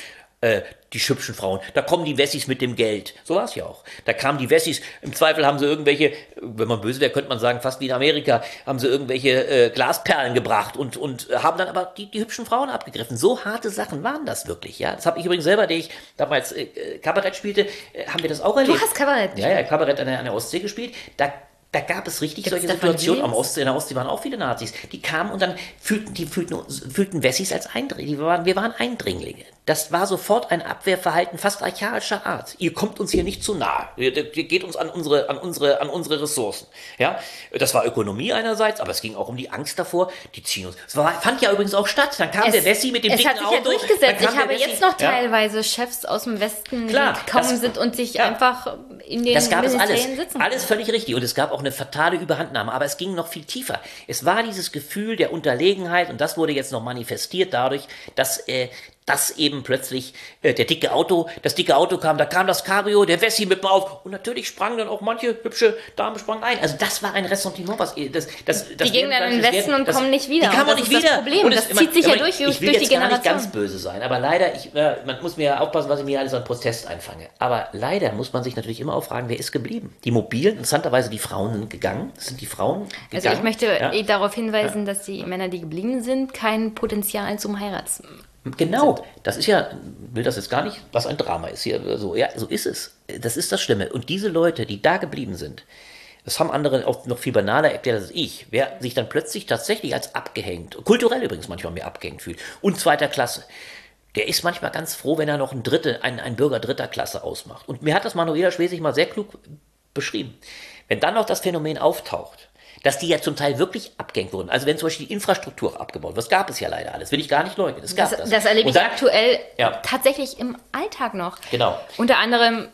äh, die hübschen Frauen. Da kommen die Wessis mit dem Geld. So war es ja auch. Da kamen die Wessis, im Zweifel haben sie irgendwelche, wenn man böse wäre, könnte man sagen, fast wie in Amerika, haben sie irgendwelche äh, Glasperlen gebracht und, und haben dann aber die, die hübschen Frauen abgegriffen. So harte Sachen waren das wirklich. Ja, Das habe ich übrigens selber, der ich damals äh, Kabarett spielte, äh, haben wir das auch erlebt. Du hast Kabarett Ja, ja, Kabarett an der, an der Ostsee gespielt. Da, da gab es richtig Gibt's solche Situationen. Am? Ostsee, in der Ostsee waren auch viele Nazis. Die kamen und dann fühlten, die fühlten, fühlten Wessis als Eindringlinge. Waren, wir waren Eindringlinge. Das war sofort ein Abwehrverhalten fast archaischer Art. Ihr kommt uns hier nicht zu nahe. Ihr, ihr geht uns an unsere, an unsere, an unsere Ressourcen. Ja, das war Ökonomie einerseits, aber es ging auch um die Angst davor. Die ziehen uns. Es war, fand ja übrigens auch statt. Dann kam der Wessi mit dem es dicken hat sich Auto. ja durchgesetzt. Ich habe Wessi- jetzt noch Ja. teilweise Chefs aus dem Westen, Klar, gekommen das- sind und sich ja. einfach in den Das gab es alles. Sitzen. Alles völlig richtig. Und es gab auch eine fatale Überhandnahme. Aber es ging noch viel tiefer. Es war dieses Gefühl der Unterlegenheit und das wurde jetzt noch manifestiert dadurch, dass, äh, dass eben plötzlich äh, der dicke Auto, das dicke Auto kam, da kam das Cabrio, der Wessi mit mir auf und natürlich sprangen dann auch manche hübsche Damen sprangen ein. Also das war ein Ressentiment, was äh, das, das, das Die gehen dann in den das Westen werden- und das- kommen nicht wieder. Die kamen das nicht ist das wieder. Problem. Und Das es- zieht sich ja ich- durch- ich will durch die jetzt gar nicht Generation. ganz böse sein, aber leider, ich, äh, man muss mir ja aufpassen, was ich mir alles an Protest einfange. Aber leider muss man sich natürlich immer auch fragen, wer ist geblieben? Die Mobilen, interessanterweise die Frauen sind gegangen. Das sind die Frauen gegangen. Also ich möchte ja? eh darauf hinweisen, dass die Männer, die geblieben sind, kein Potenzial zum Heirats. Genau, das ist ja, will das jetzt gar nicht, was ein Drama ist hier. So, ja, so ist es. Das ist das Schlimme. Und diese Leute, die da geblieben sind, das haben andere auch noch viel banaler erklärt als ich, wer sich dann plötzlich tatsächlich als abgehängt, kulturell übrigens manchmal mehr abgehängt fühlt, und zweiter Klasse, der ist manchmal ganz froh, wenn er noch ein Dritte, ein, ein Bürger dritter Klasse ausmacht. Und mir hat das Manuela Schwesig mal sehr klug beschrieben. Wenn dann noch das Phänomen auftaucht, dass die ja zum Teil wirklich abgehängt wurden. Also wenn zum Beispiel die Infrastruktur abgebaut wird, das gab es ja leider alles, will ich gar nicht leugnen, das gab Das, das. das erlebe ich dann- aktuell Ja. tatsächlich im Alltag noch. Genau. Unter anderem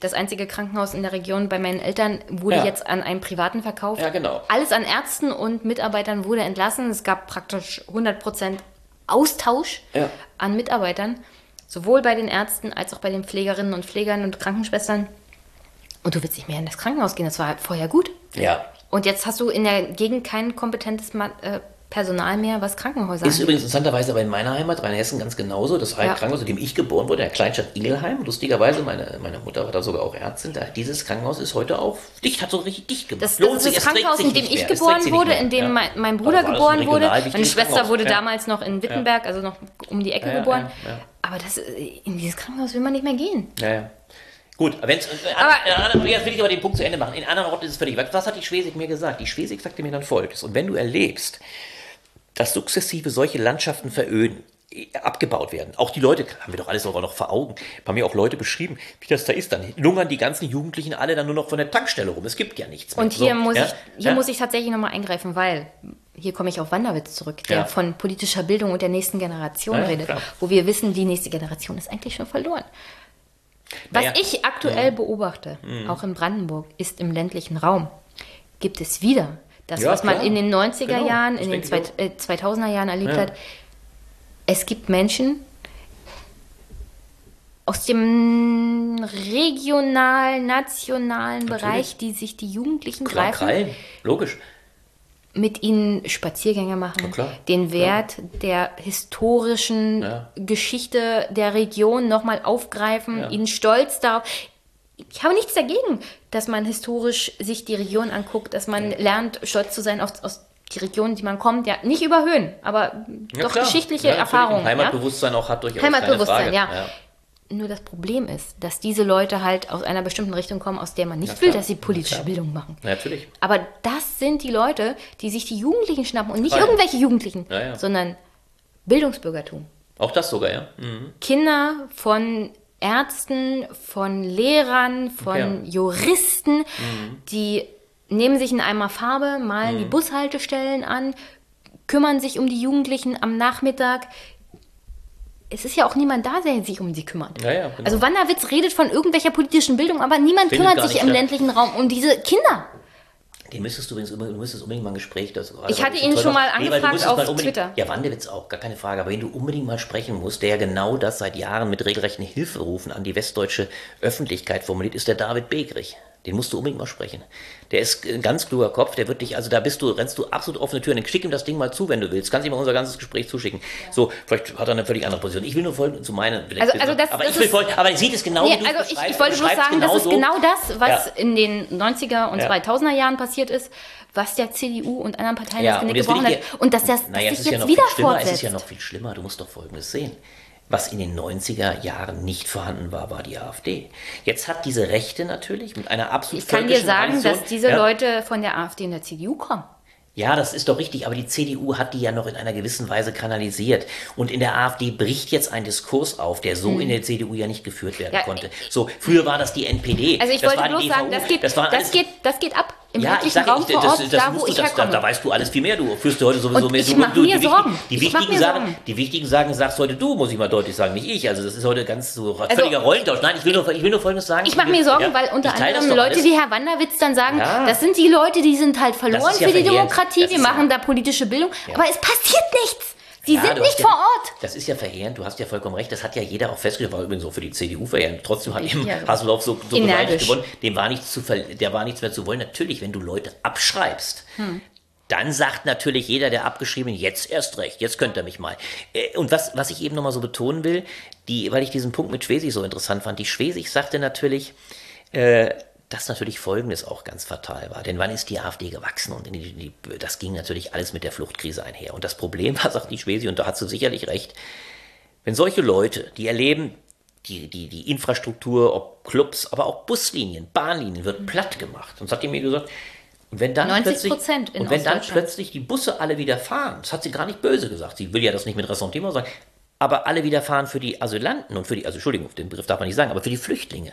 Das einzige Krankenhaus in der Region bei meinen Eltern wurde Ja. jetzt an einen privaten verkauft. Ja, genau. Alles an Ärzten und Mitarbeitern wurde entlassen. Es gab praktisch 100% Austausch Ja. an Mitarbeitern, sowohl bei den Ärzten als auch bei den Pflegerinnen und Pflegern und Krankenschwestern. Und du willst nicht mehr in das Krankenhaus gehen, das war vorher gut. Ja. Und jetzt hast du in der Gegend kein kompetentes Ma äh, Personal mehr, was Krankenhäuser Ist angeht. übrigens interessanterweise aber in meiner Heimat, Rheinhessen, ganz genauso. Das Ja. Krankenhaus, in dem ich geboren wurde, der Kleinstadt Igelheim. Lustigerweise, meine, meine Mutter war da sogar auch Ärztin. Da, dieses Krankenhaus ist heute auch dicht, hat so richtig dicht gemacht. Das, das ist das Krankenhaus, in dem ich geboren wurde, in dem Ja. mein, mein Bruder geboren wurde. Meine Schwester wurde Ja. damals noch in Wittenberg, also noch um die Ecke geboren. Aber das, äh, in dieses Krankenhaus will man nicht mehr gehen. Ja, ja. Gut, wenn's, Aber- aber, jetzt will ich aber den Punkt zu Ende machen. In anderen Orten ist es völlig. Was was hat die Schwesig mir gesagt? Die Schwesig sagte mir dann folgendes. Und wenn du erlebst, dass sukzessive solche Landschaften veröden, abgebaut werden. Auch die Leute, haben wir doch alles sogar noch vor Augen, haben mir auch Leute beschrieben, wie das da ist. Dann lungern die ganzen Jugendlichen alle dann nur noch von der Tankstelle rum. Es gibt ja nichts mehr. Und hier, So, muss, ja? ich, hier ja? muss ich tatsächlich nochmal eingreifen, weil hier komme ich auf Wanderwitz zurück, der Ja. von politischer Bildung und der nächsten Generation redet, klar. wo wir wissen, die nächste Generation ist eigentlich schon verloren. Was Naja. ich aktuell beobachte, auch in Brandenburg, ist im ländlichen Raum, gibt es wieder das, Ja, was man klar. in den 90er Genau, Jahren, das in den ich zwei, äh, 2000er Jahren erlebt Ja. hat. Es gibt Menschen aus dem regional, nationalen Bereich, die sich die Jugendlichen Klar, greifen Krallen, logisch. Mit ihnen Spaziergänge machen, den Wert der historischen Ja. Geschichte der Region nochmal aufgreifen, Ja. ihnen stolz darauf. Ich habe nichts dagegen, dass man historisch sich die Region anguckt, dass man lernt, stolz zu sein auf, auf die Region, die man kommt. Ja, nicht überhöhen, aber Ja, doch geschichtliche Ja. Erfahrungen. Ja? Heimatbewusstsein auch hat durchaus Heimatbewusstsein, ja. Nur das Problem ist, dass diese Leute halt aus einer bestimmten Richtung kommen, aus der man nicht will, dass sie politische Bildung machen. Ja, natürlich. Aber das sind die Leute, die sich die Jugendlichen schnappen und nicht Ah, ja. irgendwelche Jugendlichen, Ja, ja. sondern Bildungsbürgertum. Auch das sogar, ja. Mhm. Kinder von Ärzten, von Lehrern, von. Mhm. Juristen, die nehmen sich in einmal Farbe, malen Mhm. die Bushaltestellen an, kümmern sich um die Jugendlichen am Nachmittag. Es ist ja auch niemand da, der sich um sie kümmert. Ja, ja, genau. Also Wanderwitz redet von irgendwelcher politischen Bildung, aber niemand Findet kümmert sich nicht im statt. ländlichen Raum um diese Kinder. Den müsstest du übrigens unbedingt, du müsstest unbedingt mal ein Gespräch dazu Ich weil hatte das ihn schon mal du angefragt auf Twitter. Ja, Wandewitz auch, gar keine Frage. Aber wenn du unbedingt mal sprechen musst, der genau das seit Jahren mit regelrechten Hilferufen an die westdeutsche Öffentlichkeit formuliert, ist der David Begrich. Den musst du unbedingt mal sprechen. Der ist ein ganz kluger Kopf, der wird dich, also da bist du, rennst du absolut offene Türen. Dann schick ihm das Ding mal zu, wenn du willst. Kannst ihm mal unser ganzes Gespräch zuschicken. So, vielleicht hat er eine völlig andere Position. Ich will nur folgen zu meinen. Also- also das- aber das ich will ist- folgen, aber er sieht es genau Nee, also ich, ich wollte beschreibst sagen, das ist so. genau das, was Ja. in den 90er und Ja. 2000er Jahren passiert ist, was der CDU und anderen Parteien Ja, das Genick gebrochen hat. Und dass das Naja, sich ja jetzt noch wieder viel. Es ist ja noch viel schlimmer. Du musst doch Folgendes sehen. Was in den 90er Jahren nicht vorhanden war, war die AfD. Jetzt hat diese Rechte natürlich mit einer absolut ich kann dir sagen, Tradition- dass diese ja, Leute von der AfD in der CDU kommen. Ja, das ist doch richtig, aber die CDU hat die ja noch in einer gewissen Weise kanalisiert. Und in der AfD bricht jetzt ein Diskurs auf, der so in der CDU ja nicht geführt werden Hm. Ja, konnte. So, früher war das die NPD. Also ich das wollte bloß sagen, das geht, das, das, geht, das geht ab im ja, ich sage, Raum ich, das, Ort, das, da wo du, ich das, da, da weißt du alles viel mehr. Du führst dir heute sowieso Und mehr. ich du, mach du, mir die, Sorgen. Die Ich mach wichtigen mir Sachen, Sorgen. die wichtigen Sachen sagst heute du, muss ich mal deutlich sagen, nicht ich. Also das ist heute ganz so völliger Rollentausch. Nein, ich will nur, ich will nur Folgendes sagen. Ich mache mir Sorgen, Ja, weil unter anderem Leute alles. wie Herr Wanderwitz dann sagen, Ja. das sind die Leute, die sind halt verloren ja für die. Demokratie, wir machen da politische Bildung, aber es passiert nichts. Sie Ja, sind nicht hast vor ja, Ort. Das ist ja verheerend, du hast ja vollkommen recht, das hat ja jeder auch festgestellt, war übrigens auch für die CDU verheerend. Trotzdem hat eben Ja. Haseloff so, so gewaltig gewonnen, dem war nichts zu der war nichts mehr zu wollen. Natürlich, wenn du Leute abschreibst, Hm. dann sagt natürlich jeder, der abgeschrieben, jetzt erst recht, jetzt könnt ihr mich mal. Äh, Und was, was ich eben nochmal so betonen will, die, weil ich diesen Punkt mit Schwesig so interessant fand, die Schwesig sagte natürlich, äh, dass natürlich Folgendes auch ganz fatal war. Denn wann ist die AfD gewachsen? Und die, die, das ging natürlich alles mit der Fluchtkrise einher. Und das Problem war, sagt die Schwesi, und da hat sie sicherlich recht, wenn solche Leute, die erleben, die, die, die Infrastruktur, ob Clubs, aber auch Buslinien, Bahnlinien, wird platt gemacht. Und das hat die mir gesagt, und wenn dann 90 plötzlich, Prozent in und wenn dann plötzlich die Busse alle wieder fahren, das hat sie gar nicht böse gesagt, sie will ja das nicht mit Ressentiment sagen, aber alle wieder fahren für die Asylanten und für die, also Entschuldigung, den Begriff darf man nicht sagen, aber für die Flüchtlinge,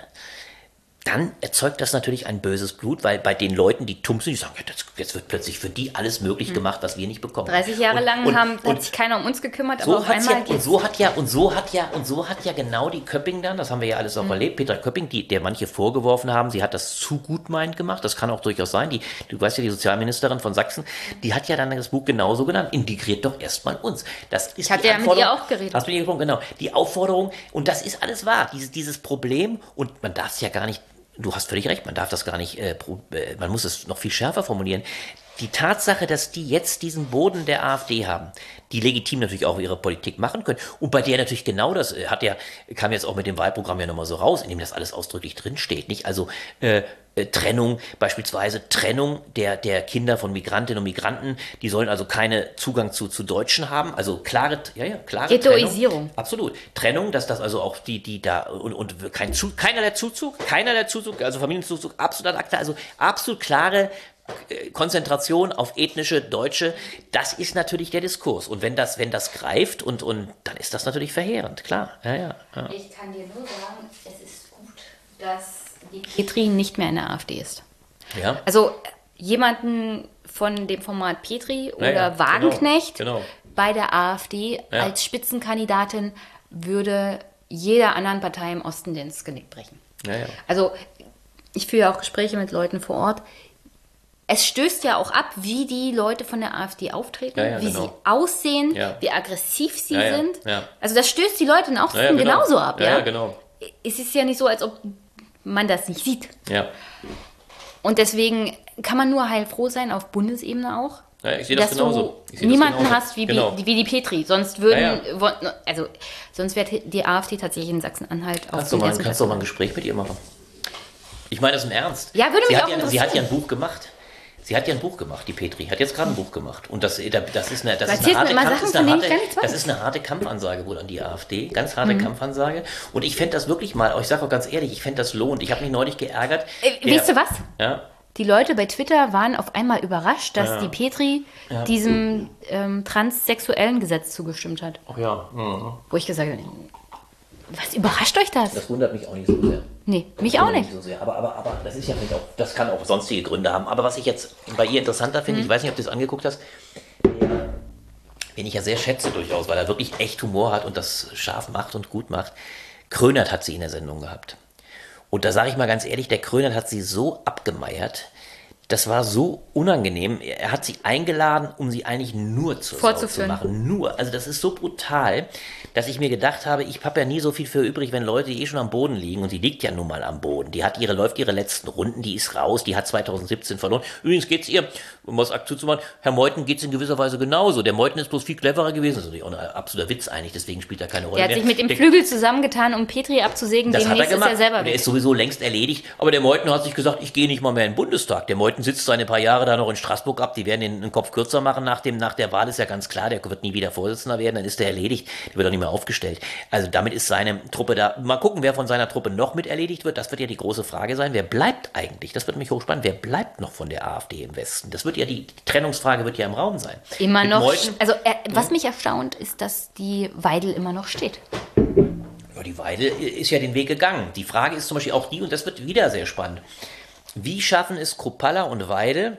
dann erzeugt das natürlich ein böses Blut, weil bei den Leuten, die tumm sind, die sagen, ja, das, jetzt wird plötzlich für die alles möglich gemacht, was wir nicht bekommen. 30 Jahre Und- lang und- haben, und, hat sich keiner um uns gekümmert, so aber auf einmal ja, und so hat ja und so hat ja und so hat ja genau die Köpping dann, das haben wir ja alles auch Mhm. erlebt, Petra Köpping, die der manche vorgeworfen haben, sie hat das zu gutmeinend gemacht, das kann auch durchaus sein. Die, du weißt ja, die Sozialministerin von Sachsen, die hat ja dann das Buch genauso genannt, integriert doch erstmal uns. Das ist Ich hatte ja mit ihr auch geredet. Hast du mit ihr gesprochen? Genau. Die Aufforderung und das ist alles wahr. Dieses dieses Problem und man darf es ja gar nicht. Du hast völlig recht, man darf das gar nicht, äh, äh, man muss es noch viel schärfer formulieren. Die Tatsache, dass die jetzt diesen Boden der AfD haben, die legitim natürlich auch ihre Politik machen können und bei der natürlich genau das äh, hat ja, kam jetzt auch mit dem Wahlprogramm ja nochmal so raus, in dem das alles ausdrücklich drinsteht, nicht? Also äh, äh, Trennung, beispielsweise Trennung der, der Kinder von Migrantinnen und Migranten, die sollen also keinen Zugang zu, zu Deutschen haben, also klare, ja, ja, klare Ghettoisierung. Trennung. Absolut. Trennung, dass das also auch die, die da und, und kein Zu, keiner der Zuzug, keiner der Zuzug, also Familienzuzug, absolut acta, also absolut klare Konzentration auf ethnische Deutsche, das ist natürlich der Diskurs. Und wenn das, wenn das greift und, und dann ist das natürlich verheerend, klar. Ja, ja, ja. Ich kann dir nur sagen, es ist gut, dass die Petri nicht mehr in der AfD ist. ja. Also jemanden von dem Format Petri oder ja, Wagenknecht genau, genau. bei der AfD Ja. als Spitzenkandidatin würde jeder anderen Partei im Osten ins Genick brechen. Ja, ja. Also ich führe ja auch Gespräche mit Leuten vor Ort. Es stößt ja auch ab, wie die Leute von der AfD auftreten, Ja, ja, wie genau. sie aussehen, Ja. wie aggressiv sie sind. Also das stößt die Leute Ja, ja, genau. genauso ab. Ja, genau. Es ist ja nicht so, als ob man das nicht sieht. Ja. Und deswegen kann man nur heilfroh sein, auf Bundesebene auch. Ja, ich sehe das dass genauso. Du niemanden genauso. hast wie, Genau. die, wie die Petri. Sonst würden, also sonst wäre die AfD tatsächlich in Sachsen-Anhalt auf Kannst du, mal, kannst du mal ein Gespräch mit ihr machen? Ich meine das im Ernst. Ja, würde sie mich hat auch ja, Sie hat ja ein Buch gemacht. Sie hat ja ein Buch gemacht, die Petri. Hat jetzt gerade ein Buch gemacht. Und das, das ist eine, das ist eine harte, Kampf, ist eine harte, das ist eine harte Kampfansage wohl an die AfD. Ganz Mhm. harte Kampfansage. Und ich fände das wirklich mal, ich sage auch ganz ehrlich, ich fände das lohnt. Ich habe mich neulich geärgert. Äh, Der- weißt du was? Ja. Die Leute bei Twitter waren auf einmal überrascht, dass Ja. die Petri diesem ähm, transsexuellen Gesetz zugestimmt hat. Ach ja. Mhm. Wo ich gesagt habe, was überrascht euch das? Das wundert mich auch nicht so sehr. Nee, mich auch nicht. So sehr. Aber, aber, aber das ist ja vielleicht auch, das kann auch sonstige Gründe haben. Aber was ich jetzt bei ihr interessanter finde, ich weiß nicht, ob du das angeguckt hast, den ich ja sehr schätze durchaus, weil er wirklich echt Humor hat und das scharf macht und gut macht. Krönert hat sie in der Sendung gehabt. Und da sage ich mal ganz ehrlich, der Krönert hat sie so abgemeiert, das war so unangenehm. Er hat sie eingeladen, um sie eigentlich nur zu Vorzuführen. machen. Nur. Also das ist so brutal, dass ich mir gedacht habe, ich habe ja nie so viel für übrig, wenn Leute eh schon am Boden liegen. Und sie liegt ja nun mal am Boden. Die hat ihre, läuft ihre letzten Runden, die ist raus, die hat 2017 verloren. Übrigens geht's ihr, um was aktiv zu machen, Herr Meuthen geht's in gewisser Weise genauso. Der Meuthen ist bloß viel cleverer gewesen. Das ist natürlich auch ein absoluter Witz eigentlich, deswegen spielt er keine Rolle Der hat mehr. sich mit dem Der- Flügel zusammengetan, um Petri abzusägen. das hat er Demnächst ist gemacht. er selber der ist sowieso längst erledigt. Aber der Meuthen hat sich gesagt, ich gehe nicht mal mehr in den Bundestag. Der Meuthen sitzt seine paar Jahre da noch in Straßburg ab. Die werden den, den Kopf kürzer machen nach, dem, nach der Wahl. Ist ja ganz klar, der wird nie wieder Vorsitzender werden. Dann ist der erledigt. Der wird auch nicht mehr aufgestellt. Also damit ist seine Truppe da. Mal gucken, wer von seiner Truppe noch mit erledigt wird. Das wird ja die große Frage sein. Wer bleibt eigentlich? Das wird mich hochspannend. Wer bleibt noch von der AfD im Westen? Das wird ja die, die Trennungsfrage wird ja im Raum sein. Immer Mit noch. Meuthen- Also, äh, was mich erstaunt, ist, dass die Weidel immer noch steht. Ja, die Weide ist ja den Weg gegangen. Die Frage ist zum Beispiel auch die, und das wird wieder sehr spannend. Wie schaffen es Kruppalla und Weide,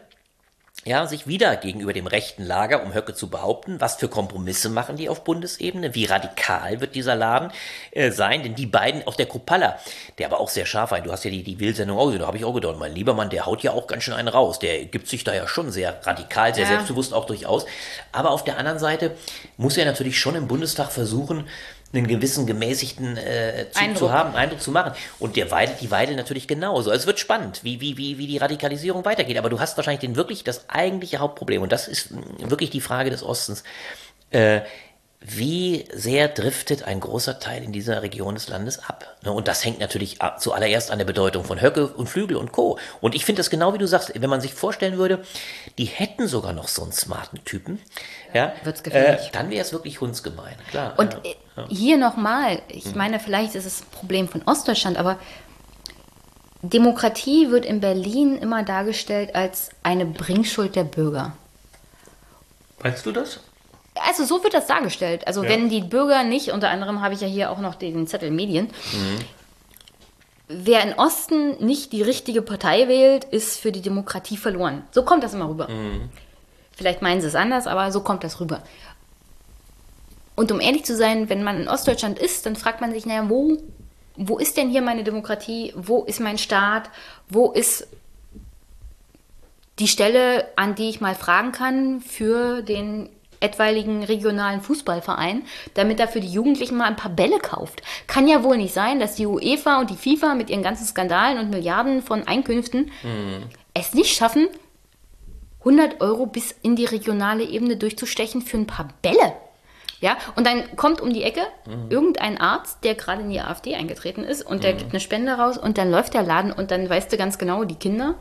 ja, sich wieder gegenüber dem rechten Lager, um Höcke zu behaupten, was für Kompromisse machen die auf Bundesebene, wie radikal wird dieser Laden äh, sein, denn die beiden, auch der Kruppalla, der aber auch sehr scharf war, du hast ja die, die Wildsendung auch gesehen, da habe ich auch gedacht, mein lieber Mann, der haut ja auch ganz schön einen raus, der gibt sich da ja schon sehr radikal, sehr Ja. selbstbewusst auch durchaus, aber auf der anderen Seite muss er natürlich schon im Bundestag versuchen, einen gewissen gemäßigten äh, Zug Eindruck. zu haben, Eindruck zu machen. Und der Weidel, die Weidel natürlich genauso. Also es wird spannend, wie, wie, wie, wie die Radikalisierung weitergeht. Aber du hast wahrscheinlich den wirklich das eigentliche Hauptproblem. Und das ist mh, wirklich die Frage des Ostens. Äh, wie sehr driftet ein großer Teil in dieser Region des Landes ab? Ne, Und das hängt natürlich zuallererst an der Bedeutung von Höcke und Flügel und Co. Und ich finde das genau wie du sagst, wenn man sich vorstellen würde, die hätten sogar noch so einen smarten Typen, ja, wird's äh, gefährlich. dann wäre es wirklich hundsgemein, klar. Und ja. äh, hier nochmal, ich meine, vielleicht ist es ein Problem von Ostdeutschland, aber Demokratie wird in Berlin immer dargestellt als eine Bringschuld der Bürger. Meinst du das? Also so wird das dargestellt. Also wenn die Bürger nicht, unter anderem habe ich ja hier auch noch den Zettel Medien, wer in Osten nicht die richtige Partei wählt, ist für die Demokratie verloren. So kommt das immer rüber. Vielleicht meinen sie es anders, aber so kommt das rüber. Und um ehrlich zu sein, wenn man in Ostdeutschland ist, dann fragt man sich, naja, wo, wo ist denn hier meine Demokratie? Wo ist mein Staat? Wo ist die Stelle, an die ich mal fragen kann für den etwaigen regionalen Fußballverein, damit er für die Jugendlichen mal ein paar Bälle kauft. Kann ja wohl nicht sein, dass die UEFA und die FIFA mit ihren ganzen Skandalen und Milliarden von Einkünften es nicht schaffen, 100 Euro bis in die regionale Ebene durchzustechen für ein paar Bälle. Ja, und dann kommt um die Ecke irgendein Arzt, der gerade in die AfD eingetreten ist und der gibt eine Spende raus und dann läuft der Laden und dann weißt du ganz genau, die Kinder,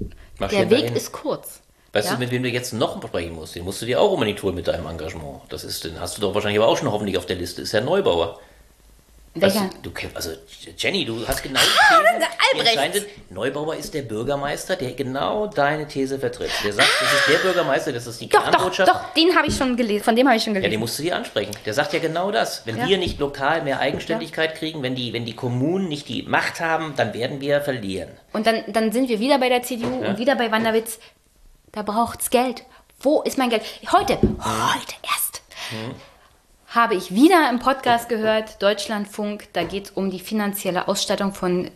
der Marschieren Weg dahin. ist kurz. Weißt Ja. du, mit wem du jetzt noch sprechen musst? Den musst du dir auch ummonitoren mit deinem Engagement. Das ist, den hast du doch wahrscheinlich aber auch schon hoffentlich auf der Liste. Ist Herr Neubauer. Welcher? du, also Jenny, du hast genau die Ah, die Albrecht. entscheidend sind. Neubauer ist der Bürgermeister, der genau deine These vertritt. Der sagt, das ist der Bürgermeister, das ist die Doch, doch, Kernbotschaft. doch, den habe ich schon gelesen, von dem habe ich schon Ja, gelesen. den musst du dir ansprechen. Der sagt ja genau das. Wenn Ja. wir nicht lokal mehr Eigenständigkeit kriegen, wenn die, wenn die Kommunen nicht die Macht haben, dann werden wir verlieren. Und dann, dann sind wir wieder bei der CDU und wieder bei Wanderwitz. Da braucht's Geld. Wo ist mein Geld? Heute, heute erst, habe ich wieder im Podcast gehört, Deutschlandfunk, da geht es um die finanzielle Ausstattung von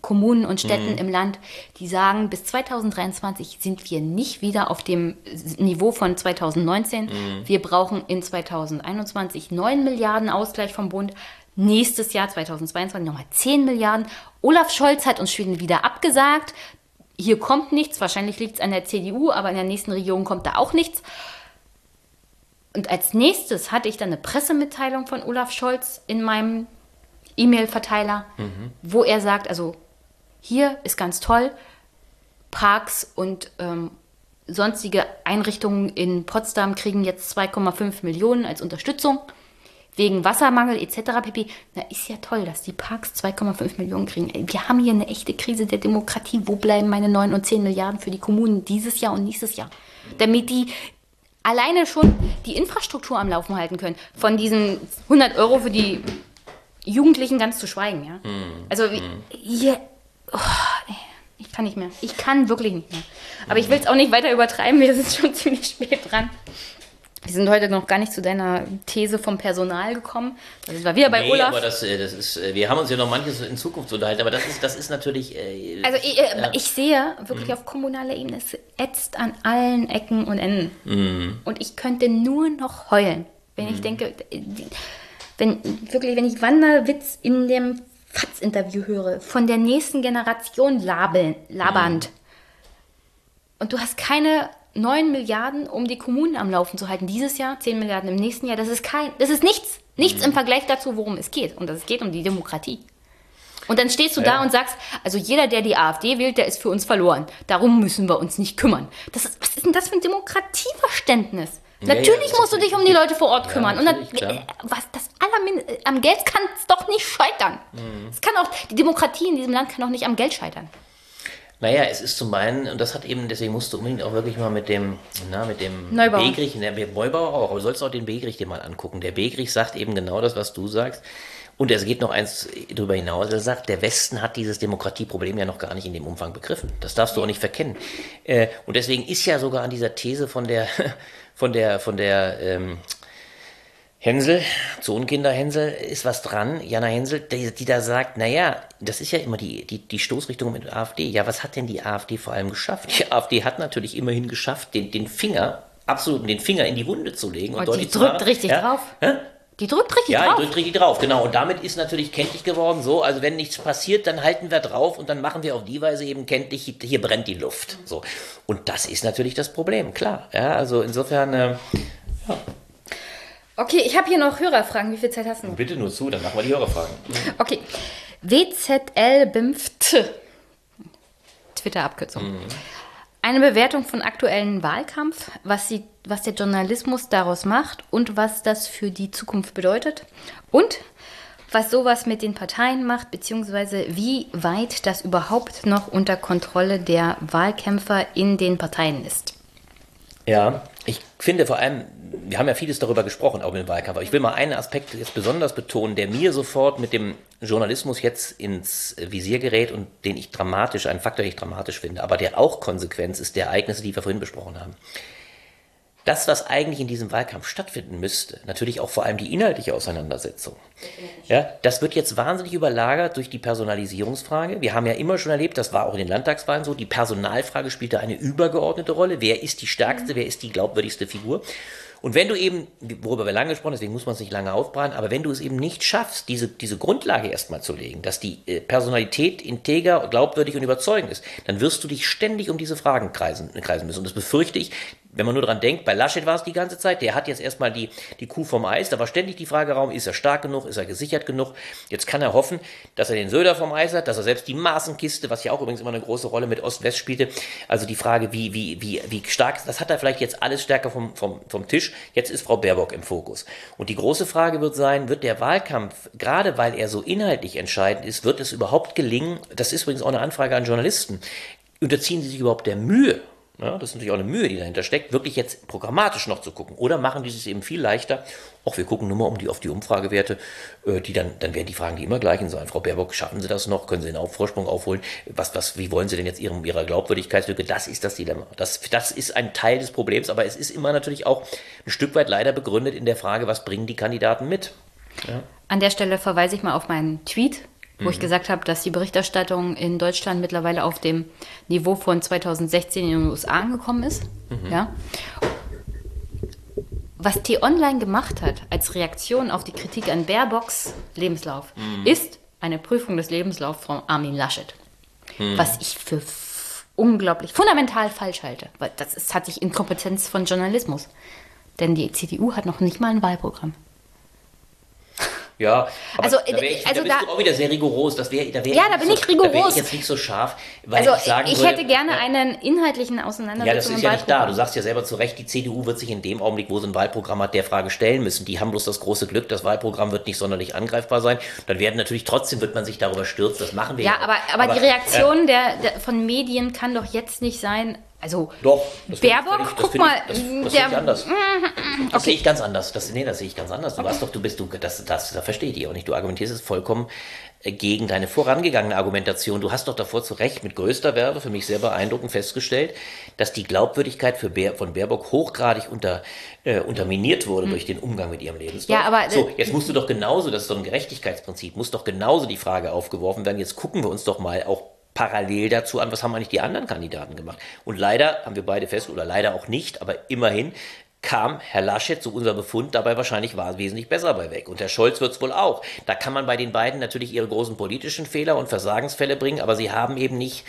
Kommunen und Städten im Land, die sagen, bis 2023 sind wir nicht wieder auf dem Niveau von 2019. Wir brauchen in 2021 9 Milliarden Ausgleich vom Bund. Nächstes Jahr 2022 nochmal 10 Milliarden. Olaf Scholz hat uns schon wieder abgesagt. Hier kommt nichts. Wahrscheinlich liegt es an der CDU, aber in der nächsten Regierung kommt da auch nichts. Und als nächstes hatte ich dann eine Pressemitteilung von Olaf Scholz in meinem E-Mail-Verteiler, wo er sagt, also hier ist ganz toll, Parks und ähm, sonstige Einrichtungen in Potsdam kriegen jetzt 2,5 Millionen als Unterstützung wegen Wassermangel etc. pp. Na, ist ja toll, dass die Parks 2,5 Millionen kriegen. Wir haben hier eine echte Krise der Demokratie. Wo bleiben meine 9 und 10 Milliarden für die Kommunen dieses Jahr und nächstes Jahr? Damit die alleine schon die Infrastruktur am Laufen halten können. Von diesen 100 Euro für die Jugendlichen ganz zu schweigen. Ja? Also, wie- hier, oh, ich kann nicht mehr. Ich kann wirklich nicht mehr. Aber ich will es auch nicht weiter übertreiben. Wir sind schon ziemlich spät dran. Wir sind heute noch gar nicht zu deiner These vom Personal gekommen. Das war wieder bei nee, Olaf. aber das, äh, das ist, äh, wir haben uns ja noch manches in Zukunft unterhalten, aber das ist, das ist natürlich. äh, Also ich, äh, ich sehe wirklich auf kommunaler Ebene, es ätzt an allen Ecken und Enden. Und ich könnte nur noch heulen, wenn ich denke, wenn wirklich, wenn ich Wanderwitz in dem FATS-Interview höre, von der nächsten Generation labeln, labernd. Und du hast keine 9 Milliarden, um die Kommunen am Laufen zu halten. Dieses Jahr 10 Milliarden, im nächsten Jahr. Das ist kein, das ist nichts. Nichts im Vergleich dazu, worum es geht. Und es geht um die Demokratie. Und dann stehst du da Ja. und sagst, also jeder, der die AfD wählt, der ist für uns verloren. Darum müssen wir uns nicht kümmern. Das ist, was ist denn das für ein Demokratieverständnis? Ja, natürlich musst du dich um die Leute vor Ort kümmern. und dann, äh, was, das allermin am Geld kann es doch nicht scheitern. Mhm. Es kann auch, die Demokratie in diesem Land kann auch nicht am Geld scheitern. Naja, es ist zum einen, und das hat eben, deswegen musst du unbedingt auch wirklich mal mit dem, na, mit dem Neubauer. Begrich, der Neubauer auch, aber du sollst auch den Begrich dir mal angucken. Der Begrich sagt eben genau das, was du sagst. Und es geht noch eins darüber hinaus. Er sagt, der Westen hat dieses Demokratieproblem ja noch gar nicht in dem Umfang begriffen. Das darfst du auch nicht verkennen. Äh, und deswegen ist ja sogar an dieser These von der, von der, von der, ähm, Hänsel, Zonenkinder Hänsel, ist was dran, Jana Hänsel, die, die da sagt, naja, das ist ja immer die, die, die Stoßrichtung mit der AfD. Ja, was hat denn die AfD vor allem geschafft? Die AfD hat natürlich immerhin geschafft, den, den Finger, absolut den Finger in die Wunde zu legen. Und, Und die deutlich zu drückt richtig ja, drauf. Hä? Die drückt richtig Ja, drauf. die drückt richtig drauf, genau. Und damit ist natürlich kenntlich geworden, so, also wenn nichts passiert, dann halten wir drauf und dann machen wir auf die Weise eben kenntlich, hier, brennt die Luft. So. Und das ist natürlich das Problem, klar. Ja, also insofern, äh, Okay, ich habe hier noch Hörerfragen. Wie viel Zeit hast du noch? bitte nur zu, dann machen wir die Hörerfragen. Okay. WZL BIMFT. Twitter-Abkürzung. Eine Bewertung von aktuellen Wahlkampf, was, sie, was der Journalismus daraus macht und was das für die Zukunft bedeutet. Und was sowas mit den Parteien macht, beziehungsweise wie weit das überhaupt noch unter Kontrolle der Wahlkämpfer in den Parteien ist. Ja, ich finde vor allem wir haben ja vieles darüber gesprochen, auch im Wahlkampf, aber ich will mal einen Aspekt jetzt besonders betonen, der mir sofort mit dem Journalismus jetzt ins Visier gerät und den ich dramatisch, einen Faktor, den ich dramatisch finde, aber der auch Konsequenz ist der Ereignisse, die wir vorhin besprochen haben das, was eigentlich in diesem Wahlkampf stattfinden müsste, natürlich auch vor allem die inhaltliche Auseinandersetzung, ja, das wird jetzt wahnsinnig überlagert durch die Personalisierungsfrage. Wir haben ja immer schon erlebt, das war auch in den Landtagswahlen so, die Personalfrage spielte eine übergeordnete Rolle. Wer ist die stärkste, wer ist die glaubwürdigste Figur? Und wenn du eben, worüber wir lange gesprochen haben, deswegen muss man es nicht lange aufbreiten, aber wenn du es eben nicht schaffst, diese, diese Grundlage erstmal zu legen, dass die äh, Personalität integer, glaubwürdig und überzeugend ist, dann wirst du dich ständig um diese Fragen kreisen, kreisen müssen. Und das befürchte ich, wenn man nur dran denkt, bei Laschet war es die ganze Zeit, der hat jetzt erstmal die, die Kuh vom Eis, da war ständig die Frage Raum, ist er stark genug, ist er gesichert genug? Jetzt kann er hoffen, dass er den Söder vom Eis hat, dass er selbst die Maßenkiste, was ja auch übrigens immer eine große Rolle mit Ost-West spielte, also die Frage, wie, wie, wie, wie stark, das hat er vielleicht jetzt alles stärker vom, vom, vom Tisch. Jetzt ist Frau Baerbock im Fokus. Und die große Frage wird sein, wird der Wahlkampf, gerade weil er so inhaltlich entscheidend ist, wird es überhaupt gelingen, das ist übrigens auch eine Anfrage an Journalisten, unterziehen sie sich überhaupt der Mühe, ja, das ist natürlich auch eine Mühe, die dahinter steckt, wirklich jetzt programmatisch noch zu gucken. Oder machen die es eben viel leichter. Auch wir gucken nur mal um die, auf die Umfragewerte, äh, die dann, dann werden die Fragen die immer gleichen sein. Frau Baerbock, schaffen Sie das noch? Können Sie den Vorsprung aufholen? Was, was, wie wollen Sie denn jetzt Ihrem, Ihrer Glaubwürdigkeitslücke? Das ist das Dilemma. Das, das ist ein Teil des Problems, aber es ist immer natürlich auch ein Stück weit leider begründet in der Frage, was bringen die Kandidaten mit? Ja. An der Stelle verweise ich mal auf meinen Tweet wo mhm. ich gesagt habe, dass die Berichterstattung in Deutschland mittlerweile auf dem Niveau von 2016 in den USA angekommen ist. Mhm. Ja. Was T-Online gemacht hat als Reaktion auf die Kritik an Baerbocks Lebenslauf, mhm. ist eine Prüfung des Lebenslaufs von Armin Laschet. Mhm. Was ich für unglaublich fundamental falsch halte, weil das ist, hat sich Inkompetenz von Journalismus. Denn die CDU hat noch nicht mal ein Wahlprogramm. Ja, also, da, ich, also da bist da, du auch wieder sehr rigoros. Das wär, da wär ja, da bin so, ich rigoros. Da ich jetzt nicht so scharf, weil also, ich sagen ich würde, hätte gerne ja, einen inhaltlichen Auseinandersetzung. Ja, das ist ja nicht da. Du sagst ja selber zu Recht, die CDU wird sich in dem Augenblick, wo sie ein Wahlprogramm hat, der Frage stellen müssen. Die haben bloß das große Glück, das Wahlprogramm wird nicht sonderlich angreifbar sein. Dann werden natürlich trotzdem wird man sich darüber stürzen. Das machen wir ja. Ja, aber, aber, aber, die Reaktion äh, der, der, von Medien kann doch jetzt nicht sein, also Doch, Baerbock, ich, guck mal, das, das der, ich anders. Das okay. sehe ich ganz anders. Das, nee, das sehe ich ganz anders. Du okay. warst doch, du bist, du, das, das, das verstehe ich auch nicht. Du argumentierst es vollkommen äh, gegen deine vorangegangene Argumentation. Du hast doch davor zu Recht mit größter Werbe für mich sehr beeindruckend festgestellt, dass die Glaubwürdigkeit für Baer, von Baerbock hochgradig unter, äh, unterminiert wurde hm. durch den Umgang mit ihrem Lebenslauf. Ja, aber so, jetzt musst du doch genauso, das ist so ein Gerechtigkeitsprinzip, muss doch genauso die Frage aufgeworfen werden. Jetzt gucken wir uns doch mal auch parallel dazu an, was haben eigentlich die anderen Kandidaten gemacht. Und leider haben wir beide fest, oder leider auch nicht, aber immerhin kam Herr Laschet, so unser Befund, dabei wahrscheinlich war wesentlich besser bei weg. Und Herr Scholz wird es wohl auch. Da kann man bei den beiden natürlich ihre großen politischen Fehler und Versagensfälle bringen, aber sie haben eben nicht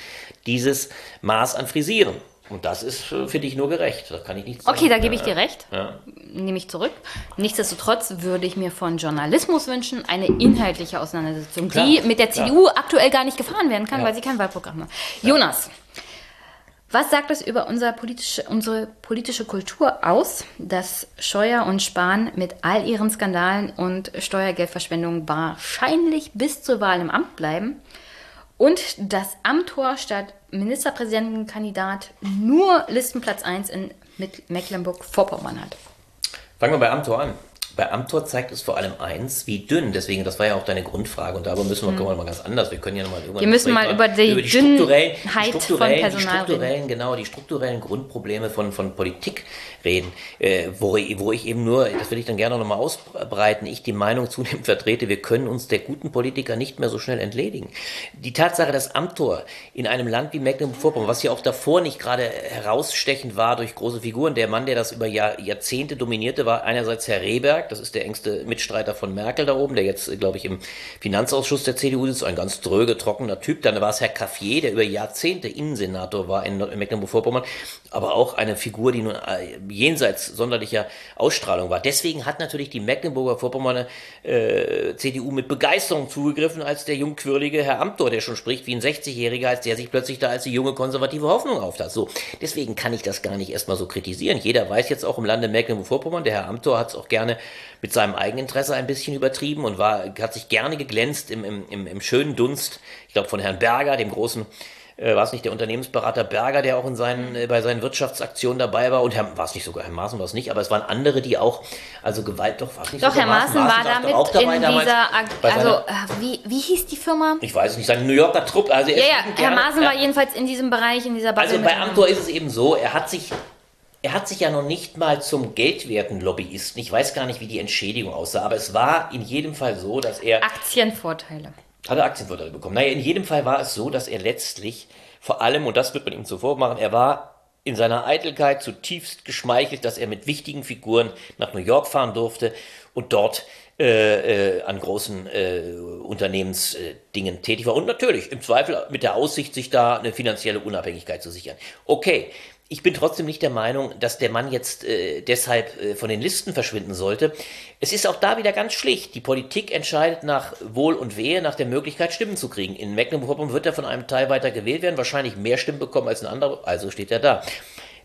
dieses Maß an Frisieren. Und das ist, äh, finde ich, nur gerecht. Da kann ich nichts sagen. Okay, da gebe ich dir recht. Ja. Nehme ich zurück. Nichtsdestotrotz würde ich mir von Journalismus wünschen, eine inhaltliche Auseinandersetzung, klar, die mit der CDU klar. aktuell gar nicht gefahren werden kann, ja. weil sie kein Wahlprogramm hat. Ja. Jonas, was sagt es über unser politische, unsere politische Kultur aus, dass Scheuer und Spahn mit all ihren Skandalen und Steuergeldverschwendungen wahrscheinlich bis zur Wahl im Amt bleiben und das Amtor statt Ministerpräsidentenkandidat nur Listenplatz 1 in Mecklenburg-Vorpommern hat. Fangen wir bei Amtor an. Bei Amtor zeigt es vor allem eins, wie dünn, deswegen, das war ja auch deine Grundfrage. Und darüber müssen wir, hm. mal ganz anders, wir können ja nochmal irgendwann... Wir müssen mal über die, über die strukturellen, die strukturellen, von die strukturellen, genau, die strukturellen Grundprobleme von, von Politik reden, äh, wo, wo ich eben nur, das will ich dann gerne nochmal ausbreiten, ich die Meinung zunehmend vertrete, wir können uns der guten Politiker nicht mehr so schnell entledigen. Die Tatsache, dass Amtor in einem Land wie Mecklenburg-Vorpommern, was ja auch davor nicht gerade herausstechend war durch große Figuren, der Mann, der das über Jahr, Jahrzehnte dominierte, war einerseits Herr Rehberg, das ist der engste Mitstreiter von Merkel da oben, der jetzt, glaube ich, im Finanzausschuss der CDU sitzt, ein ganz dröge, trockener Typ. Dann war es Herr Caffier, der über Jahrzehnte Innensenator war in Mecklenburg-Vorpommern, aber auch eine Figur, die nun äh, jenseits sonderlicher Ausstrahlung war. Deswegen hat natürlich die Mecklenburger Vorpommerner äh, CDU mit Begeisterung zugegriffen, als der jungquirlige Herr Amthor, der schon spricht wie ein 60-Jähriger, als der sich plötzlich da als die junge konservative Hoffnung auftat. So, deswegen kann ich das gar nicht erstmal so kritisieren. Jeder weiß jetzt auch im Lande Mecklenburg-Vorpommern, der Herr Amthor hat es auch gerne mit seinem Eigeninteresse ein bisschen übertrieben und war, hat sich gerne geglänzt im, im, im, im schönen Dunst, ich glaube von Herrn Berger, dem großen äh, war es nicht der Unternehmensberater Berger, der auch in seinen, äh, bei seinen Wirtschaftsaktionen dabei war und Herr, war es nicht sogar, Herr Maaßen war es nicht, aber es waren andere, die auch, also Gewalt, doch, war es nicht Doch, Herr Maaßen war damit auch dabei in damals dieser, Ag- also äh, wie, wie hieß die Firma? ich weiß es nicht, sein New Yorker Trupp, also Ja, ja, Herr Maaßen war jedenfalls in diesem Bereich, in dieser Bubble Also bei drin. Amthor ist es eben so, er hat sich, er hat sich ja noch nicht mal zum geldwerten Lobbyisten, ich weiß gar nicht, wie die Entschädigung aussah, aber es war in jedem Fall so, dass er Aktienvorteile. hat er Aktienvorteile bekommen. Naja, in jedem Fall war es so, dass er letztlich vor allem, und das wird man ihm zuvor machen, er war in seiner Eitelkeit zutiefst geschmeichelt, dass er mit wichtigen Figuren nach New York fahren durfte und dort äh, äh, an großen äh, Unternehmensdingen tätig war. Und natürlich, im Zweifel mit der Aussicht, sich da eine finanzielle Unabhängigkeit zu sichern. Okay. Ich bin trotzdem nicht der Meinung, dass der Mann jetzt äh, deshalb äh, von den Listen verschwinden sollte. Es ist auch da wieder ganz schlicht. Die Politik entscheidet nach Wohl und Wehe, nach der Möglichkeit, Stimmen zu kriegen. In Mecklenburg-Vorpommern wird er von einem Teil weiter gewählt werden, wahrscheinlich mehr Stimmen bekommen als ein anderer, also steht er da.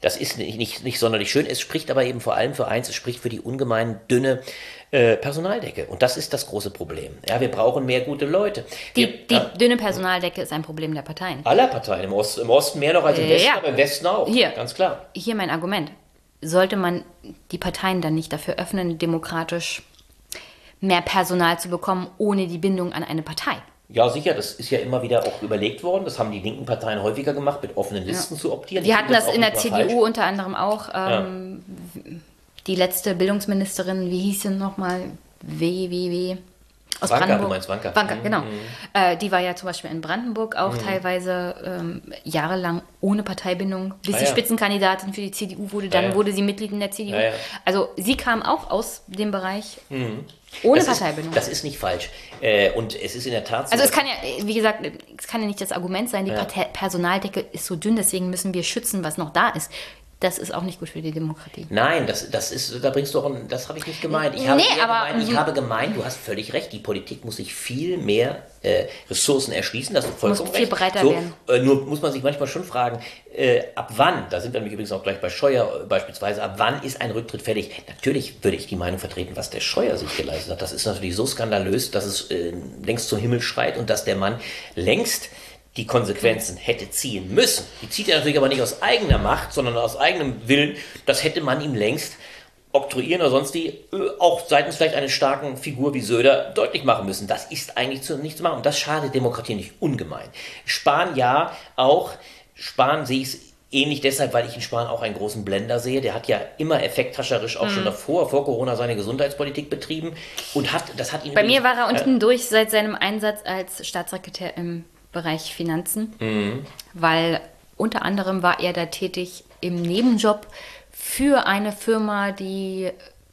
Das ist nicht, nicht, nicht sonderlich schön. Es spricht aber eben vor allem für eins, es spricht für die ungemein dünne äh, Personaldecke. Und das ist das große Problem. Ja, wir brauchen mehr gute Leute. Die, wir, die ja, dünne Personaldecke ist ein Problem der Parteien. aller Parteien im Osten, im Osten mehr noch als im Äh, Westen, ja. aber im Westen auch. Hier. Ganz klar. Hier mein Argument. Sollte man die Parteien dann nicht dafür öffnen, demokratisch mehr Personal zu bekommen, ohne die Bindung an eine Partei? Ja, sicher, das ist ja immer wieder auch überlegt worden. Das haben die linken Parteien häufiger gemacht, mit offenen Listen zu optieren. Die Ich hatten das in der CDU falsch. unter anderem auch. Ähm, Die letzte Bildungsministerin, wie hieß sie nochmal? WWW. Aus Wanka, Brandenburg. du meinst Wanka. Wanka, Mhm, genau. Äh, die war ja zum Beispiel in Brandenburg auch teilweise ähm, jahrelang ohne Parteibindung, bis Ah, sie ja. Spitzenkandidatin für die CDU wurde. Dann Ja, ja. wurde sie Mitglied in der CDU. Ja, ja. Also sie kam auch aus dem Bereich ohne das Parteibindung. Ist, das ist nicht falsch. Äh, und es ist in der Tat so. Also es kann ja, wie gesagt, es kann ja nicht das Argument sein, die Partei Personaldecke ist so dünn, deswegen müssen wir schützen, was noch da ist. Das ist auch nicht gut für die Demokratie. Nein, das, das ist, da bringst du auch, ein- das habe ich nicht gemeint. Ich habe, Nee, aber- gemeint, ich habe gemeint, du hast völlig recht, die Politik muss sich viel mehr äh, Ressourcen erschließen, das ist vollkommen viel recht. breiter so, werden. Äh, nur muss man sich manchmal schon fragen, äh, ab wann, da sind wir nämlich übrigens auch gleich bei Scheuer äh, beispielsweise, ab wann ist ein Rücktritt fällig? Natürlich würde ich die Meinung vertreten, was der Scheuer sich geleistet hat. Das ist natürlich so skandalös, dass es äh, längst zum Himmel schreit und dass der Mann längst die Konsequenzen hätte ziehen müssen. Die zieht er natürlich aber nicht aus eigener Macht, sondern aus eigenem Willen. Das hätte man ihm längst oktroyieren oder sonst die äh, auch seitens vielleicht einer starken Figur wie Söder deutlich machen müssen. Das ist eigentlich zu, nicht zu machen. Und das schadet Demokratie nicht ungemein. Spahn ja auch. Spahn sehe ich es ähnlich deshalb, weil ich in Spahn auch einen großen Blender sehe. Der hat ja immer effekthascherisch auch Mhm. schon davor, vor Corona, seine Gesundheitspolitik betrieben und hat, das hat ihn Bei mir war er äh, unten durch seit seinem Einsatz als Staatssekretär im Bereich Finanzen, Mhm. weil unter anderem war er da tätig im Nebenjob für eine Firma, die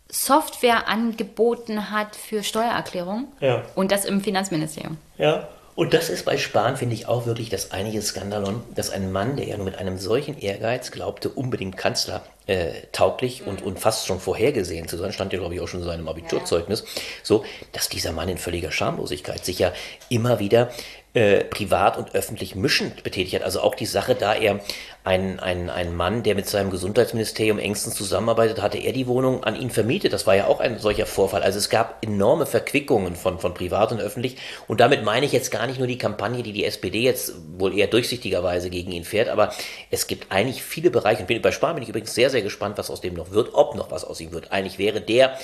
Software angeboten hat für Steuererklärung Ja. und das im Finanzministerium. Ja. Und das ist bei Spahn, finde ich, auch wirklich das einige Skandalon, dass ein Mann, der ja nur mit einem solchen Ehrgeiz glaubte, unbedingt Kanzler äh, tauglich und, und fast schon vorhergesehen zu sein, stand ja, glaube ich, auch schon in seinem Abiturzeugnis, so, dass dieser Mann in völliger Schamlosigkeit sich ja immer wieder äh, privat und öffentlich mischend betätigt hat. Also auch die Sache, da er ein, ein, ein Mann, der mit seinem Gesundheitsministerium engstens zusammenarbeitet, hatte er die Wohnung an ihn vermietet. Das war ja auch ein solcher Vorfall. Also es gab enorme Verquickungen von, von privat und öffentlich. Und damit meine ich jetzt gar nicht nur die Kampagne, die die SPD jetzt wohl eher durchsichtigerweise gegen ihn fährt, aber es gibt eigentlich viele Bereiche. Und bin, bei Spahn bin ich übrigens sehr, sehr gespannt, was aus dem noch wird, ob noch was aus ihm wird. Eigentlich wäre der,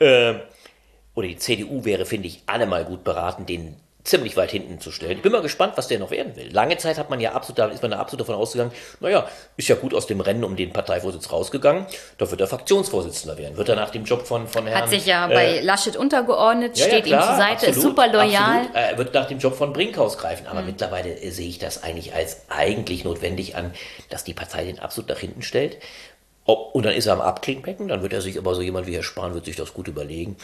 äh, oder die CDU wäre, finde ich, allemal gut beraten, den ziemlich weit hinten zu stellen. Ich bin mal gespannt, was der noch werden will. Lange Zeit hat man ja absolut, da ist man da absolut davon ausgegangen, naja, ist ja gut aus dem Rennen um den Parteivorsitz rausgegangen, da wird er Fraktionsvorsitzender werden. Wird er nach dem Job von, von Herrn... Hat sich ja äh, bei Laschet untergeordnet, ja, ja, steht ihm klar, zur Seite, ist absolut, super loyal. Absolut. Er wird nach dem Job von Brinkhaus greifen. Mhm. Aber mittlerweile äh, sehe ich das eigentlich als eigentlich notwendig an, dass die Partei den absolut nach hinten stellt. Ob, und dann ist er am Abklingbecken, dann wird er sich aber so jemand wie Herr Spahn wird sich das gut überlegen.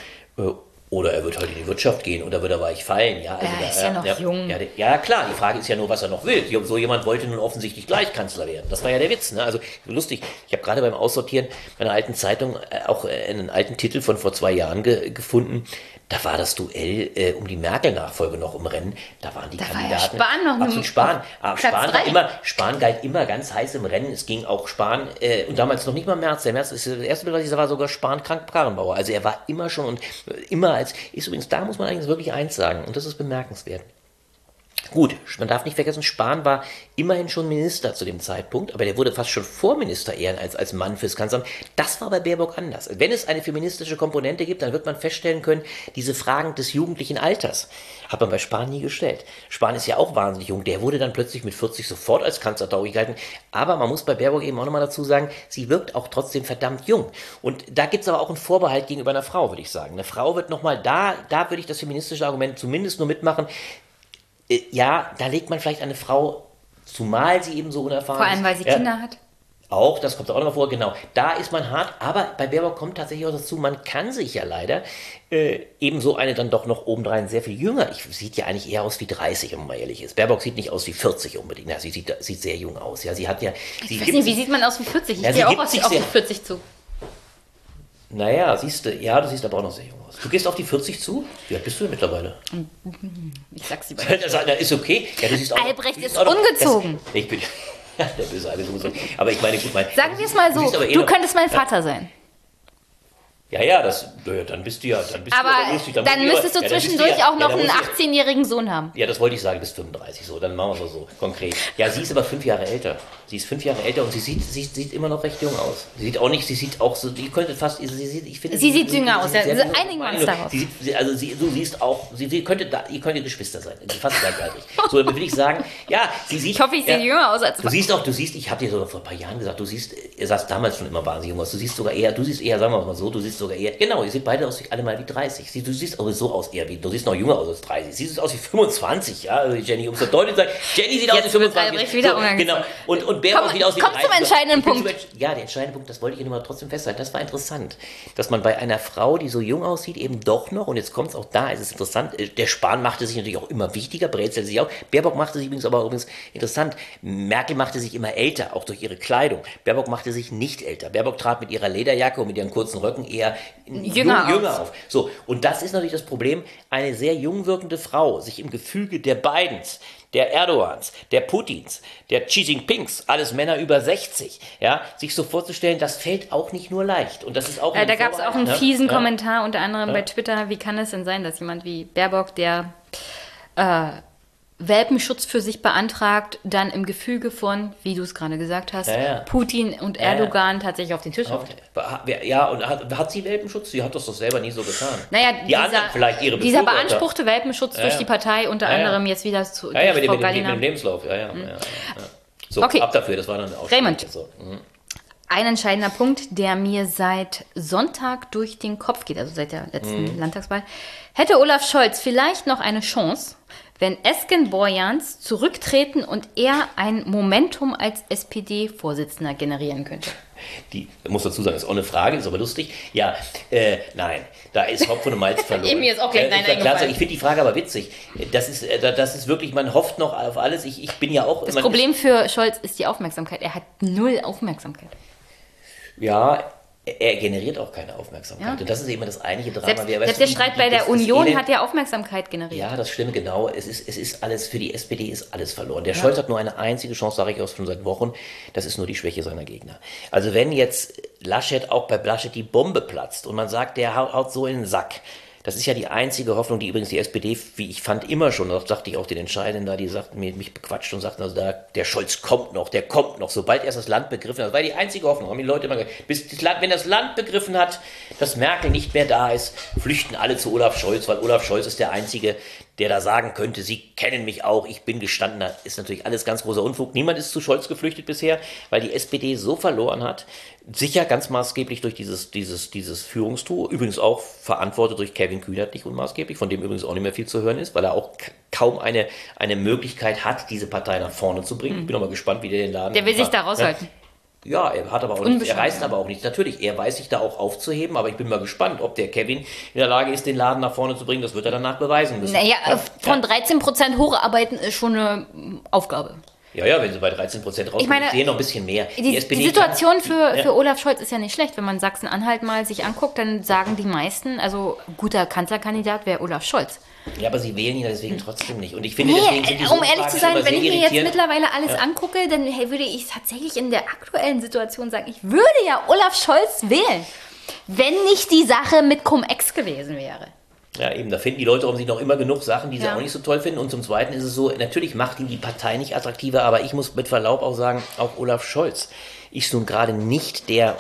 Oder er wird halt in die Wirtschaft gehen oder wird er weich fallen. Ja, also Er da- ist ja noch jung. Ja, ja, klar, die Frage ist ja nur, was er noch will. So jemand wollte nun offensichtlich gleich Kanzler werden. Das war ja der Witz. Ne? Also lustig, ich habe gerade beim Aussortieren meiner alten Zeitung äh, auch äh, einen alten Titel von vor zwei Jahren ge gefunden. Da war das Duell äh, um die Merkel-Nachfolge noch im Rennen. Da waren die Da war ja Kandidaten. Spahn noch absolut Spahn. Aber Platz Spahn, war immer, Spahn galt immer ganz heiß im Rennen. Es ging auch Spahn, äh, und damals noch nicht mal Merz. Der Merz ist das erste Bild, was ich sah, war sogar Spahn krank Karrenbauer. Also er war immer schon und äh, immer als, ist übrigens, da muss man eigentlich wirklich eins sagen, und das ist bemerkenswert. Gut, man darf nicht vergessen, Spahn war immerhin schon Minister zu dem Zeitpunkt, aber der wurde fast schon Vorminister eher als, als Mann fürs Kanzleramt. Das war bei Baerbock anders. Wenn es eine feministische Komponente gibt, dann wird man feststellen können, diese Fragen des jugendlichen Alters hat man bei Spahn nie gestellt. Spahn ist ja auch wahnsinnig jung. Der wurde dann plötzlich mit 40 sofort als Kanzler gehalten. Aber man muss bei Baerbock eben auch nochmal dazu sagen, sie wirkt auch trotzdem verdammt jung. Und da gibt es aber auch einen Vorbehalt gegenüber einer Frau, würde ich sagen. Eine Frau wird nochmal da, da würde ich das feministische Argument zumindest nur mitmachen. Äh, ja, da legt man vielleicht eine Frau, zumal sie eben so unerfahren Vor allem, weil sie ja, Kinder hat. Auch, das kommt auch noch mal vor, genau. Da ist man hart, aber bei Baerbock kommt tatsächlich auch dazu, man kann sich ja leider äh, eben so eine dann doch noch obendrein sehr viel jünger. Ich sieht ja eigentlich eher aus wie 30, wenn man mal ehrlich ist. Baerbock sieht nicht aus wie 40 unbedingt. Ja, sie sieht, sieht sehr jung aus. Ja, sie hat ja. Sie Ich weiß nicht, wie sieht man aus wie 40? Ich Ja, gehe auch aus, auf sehr- 40 zu. Naja, siehst du, ja, du siehst aber auch noch sehr jung aus. Du gehst auf die 40 zu? Wie alt bist du denn mittlerweile? Ich sag's lieber. Das das ist okay. Ja, du siehst auch, Albrecht du siehst ist auch noch- ungezogen. Das, ich bin. Ja, der böse Albrecht. Aber ich meine, gut, mein. Sagen wir es mal du so, aber eh du noch- könntest mein Vater sein. Ja, ja, das, ja, dann bist du ja, dann bist du Aber lustig. dann du müsstest du ja, dann zwischendurch ja, auch noch ja, dann einen musst du ja- 18-jährigen Sohn haben. Ja, das wollte ich sagen, bis 35 so. Dann machen wir es so, so konkret. Ja, sie ist aber fünf Jahre älter. Sie ist fünf Jahre älter und sie sieht, sie sieht immer noch recht jung aus. Sie sieht auch nicht, sie sieht auch so, die könnte fast, sie sieht, ich finde, Sie sieht jünger aus, ja. einigen wir uns darauf. Sie sieht, sie, also sie, du siehst auch, sie, sie könnte, da, ihr könnt ihr Geschwister sein, Sie fast gleichaltrig. So, dann will ich sagen, ja, sie sieht. Ich hoffe, ich ja, sehe jünger aus als Du siehst auch, du siehst, ich habe dir sogar vor ein paar Jahren gesagt, du siehst, ihr sahst damals schon immer wahnsinnig jung aus. Du siehst sogar eher, du siehst eher, sagen wir mal so, du siehst sogar eher, genau, ihr seht beide aus wie alle mal wie 30. Sie, du siehst aber so aus eher wie, du siehst noch jünger aus als 30. Sie sieht aus wie 25, ja, also Jenny, um es so deutlich zu sagen. Jenny sieht aus wie Jetzt wird 25. Albrecht wieder so, unangenehm. genau. Und, und Baerbock Komm, sieht aus wie komm zum 30. entscheidenden Ich bin Punkt. zum Ja, der entscheidende Punkt, das wollte ich nur trotzdem festhalten. Das war interessant, dass man bei einer Frau, die so jung aussieht, eben doch noch, und jetzt kommt es auch da, ist es interessant, äh, der Spahn machte sich natürlich auch immer wichtiger, brezelte sich auch. Baerbock machte sich übrigens aber übrigens interessant. Merkel machte sich immer älter, auch durch ihre Kleidung. Baerbock machte sich nicht älter. Baerbock trat mit ihrer Lederjacke und mit ihren kurzen Röcken eher Jünger jung, jünger auf. So, und das ist natürlich das Problem, eine sehr jung wirkende Frau, sich im Gefüge der Bidens, der Erdogans, der Putins, der Xi Jinpings, alles Männer über 60, ja, sich so vorzustellen, das fällt auch nicht nur leicht. Und das ist auch Äh, da gab es auch einen ne? fiesen Ja. Kommentar, unter anderem bei Twitter. Wie kann es denn sein, dass jemand wie Baerbock, der äh, Welpenschutz für sich beantragt, dann im Gefüge von, wie du es gerade gesagt hast, Ja, ja. Putin und Ja, ja. Erdogan tatsächlich auf den Tisch haut? Ja, und hat, hat sie Welpenschutz? Sie hat das doch selber nie so getan. Naja, die dieser, anderen vielleicht ihre dieser beanspruchte Welpenschutz durch ja. die Partei, unter Ja, ja. anderem jetzt wieder zu Ja, ja, mit dem, Frau mit, dem, mit dem Lebenslauf. Ja, ja, ja, ja. So, Okay. ab dafür, das war dann auch Raymond. So. mhm. Ein entscheidender Punkt, der mir seit Sonntag durch den Kopf geht, also seit der letzten Mhm. Landtagswahl. Hätte Olaf Scholz vielleicht noch eine Chance, wenn Esken Borjans zurücktreten und er ein Momentum als SPD-Vorsitzender generieren könnte? Die, muss dazu sagen, ist auch eine Frage, ist aber lustig. Ja, äh, nein, da ist Hopfen und Malz verloren. Mir ist auch gleich Äh, Nein ist ja klar. Ich finde die Frage aber witzig. Das ist, äh, das ist wirklich, man hofft noch auf alles. Ich, ich bin ja auch. Das Problem für Scholz ist die Aufmerksamkeit. Er hat null Aufmerksamkeit. Ist, ja, er generiert auch keine Aufmerksamkeit. Ja. Und das ist eben das eigentliche Drama. Selbst, Wer- selbst der Streit bei der Union Elend- hat ja Aufmerksamkeit generiert. Ja, das stimmt genau. Es ist, es ist alles, für die SPD ist alles verloren. Der Scholz hat nur eine einzige Chance, sage ich auch schon seit Wochen. Das ist nur die Schwäche seiner Gegner. Also wenn jetzt Laschet auch bei Laschet die Bombe platzt und man sagt, der haut so in den Sack. Das ist ja die einzige Hoffnung, die übrigens die SPD, wie ich fand, immer schon, das sagte ich auch den Entscheidenden da, die sagten, mir, mich bequatscht und sagten, also da, der Scholz kommt noch, der kommt noch, sobald erst das Land begriffen hat. Das war die einzige Hoffnung, haben die Leute immer gesagt. Bis das Land, wenn das Land begriffen hat, dass Merkel nicht mehr da ist, flüchten alle zu Olaf Scholz, weil Olaf Scholz ist der Einzige, der da sagen könnte, Sie kennen mich auch, ich bin gestandener, ist natürlich alles ganz großer Unfug. Niemand ist zu Scholz geflüchtet bisher, weil die SPD so verloren hat. Sicher ganz maßgeblich durch dieses, dieses, dieses Führungstour. Übrigens auch verantwortet durch Kevin Kühnert nicht unmaßgeblich, von dem übrigens auch nicht mehr viel zu hören ist, weil er auch kaum eine, eine Möglichkeit hat, diese Partei nach vorne zu bringen. Ich bin auch mal gespannt, wie der den Laden. Mhm. Der will sich da raushalten. Ja, er hat aber auch nichts, er reißt aber auch nichts. Natürlich, er weiß sich da auch aufzuheben, aber ich bin mal gespannt, ob der Kevin in der Lage ist, den Laden nach vorne zu bringen. Das wird er danach beweisen müssen. Naja, ja, von 13% hocharbeiten ist schon eine Aufgabe. ja, ja, wenn sie bei 13 Prozent rauskommen, Ich meine, ich sehe noch ein bisschen mehr. Die, die, Situation für, Ja. für Olaf Scholz ist ja nicht schlecht. Wenn man Sachsen-Anhalt mal sich anguckt, dann sagen die meisten, also guter Kanzlerkandidat wäre Olaf Scholz. Ja, aber sie wählen ihn ja deswegen trotzdem nicht. Und ich finde, deswegen sind Nee, die um ehrlich zu sein, wenn ich mir jetzt mittlerweile alles angucke, dann hey, würde ich tatsächlich in der aktuellen Situation sagen, ich würde ja Olaf Scholz wählen, wenn nicht die Sache mit Cum-Ex gewesen wäre. Ja, eben, da finden die Leute um sich noch immer genug Sachen, die sie Ja. auch nicht so toll finden. Und zum Zweiten ist es so, natürlich macht ihn die Partei nicht attraktiver, aber ich muss mit Verlaub auch sagen, auch Olaf Scholz ist nun gerade nicht der,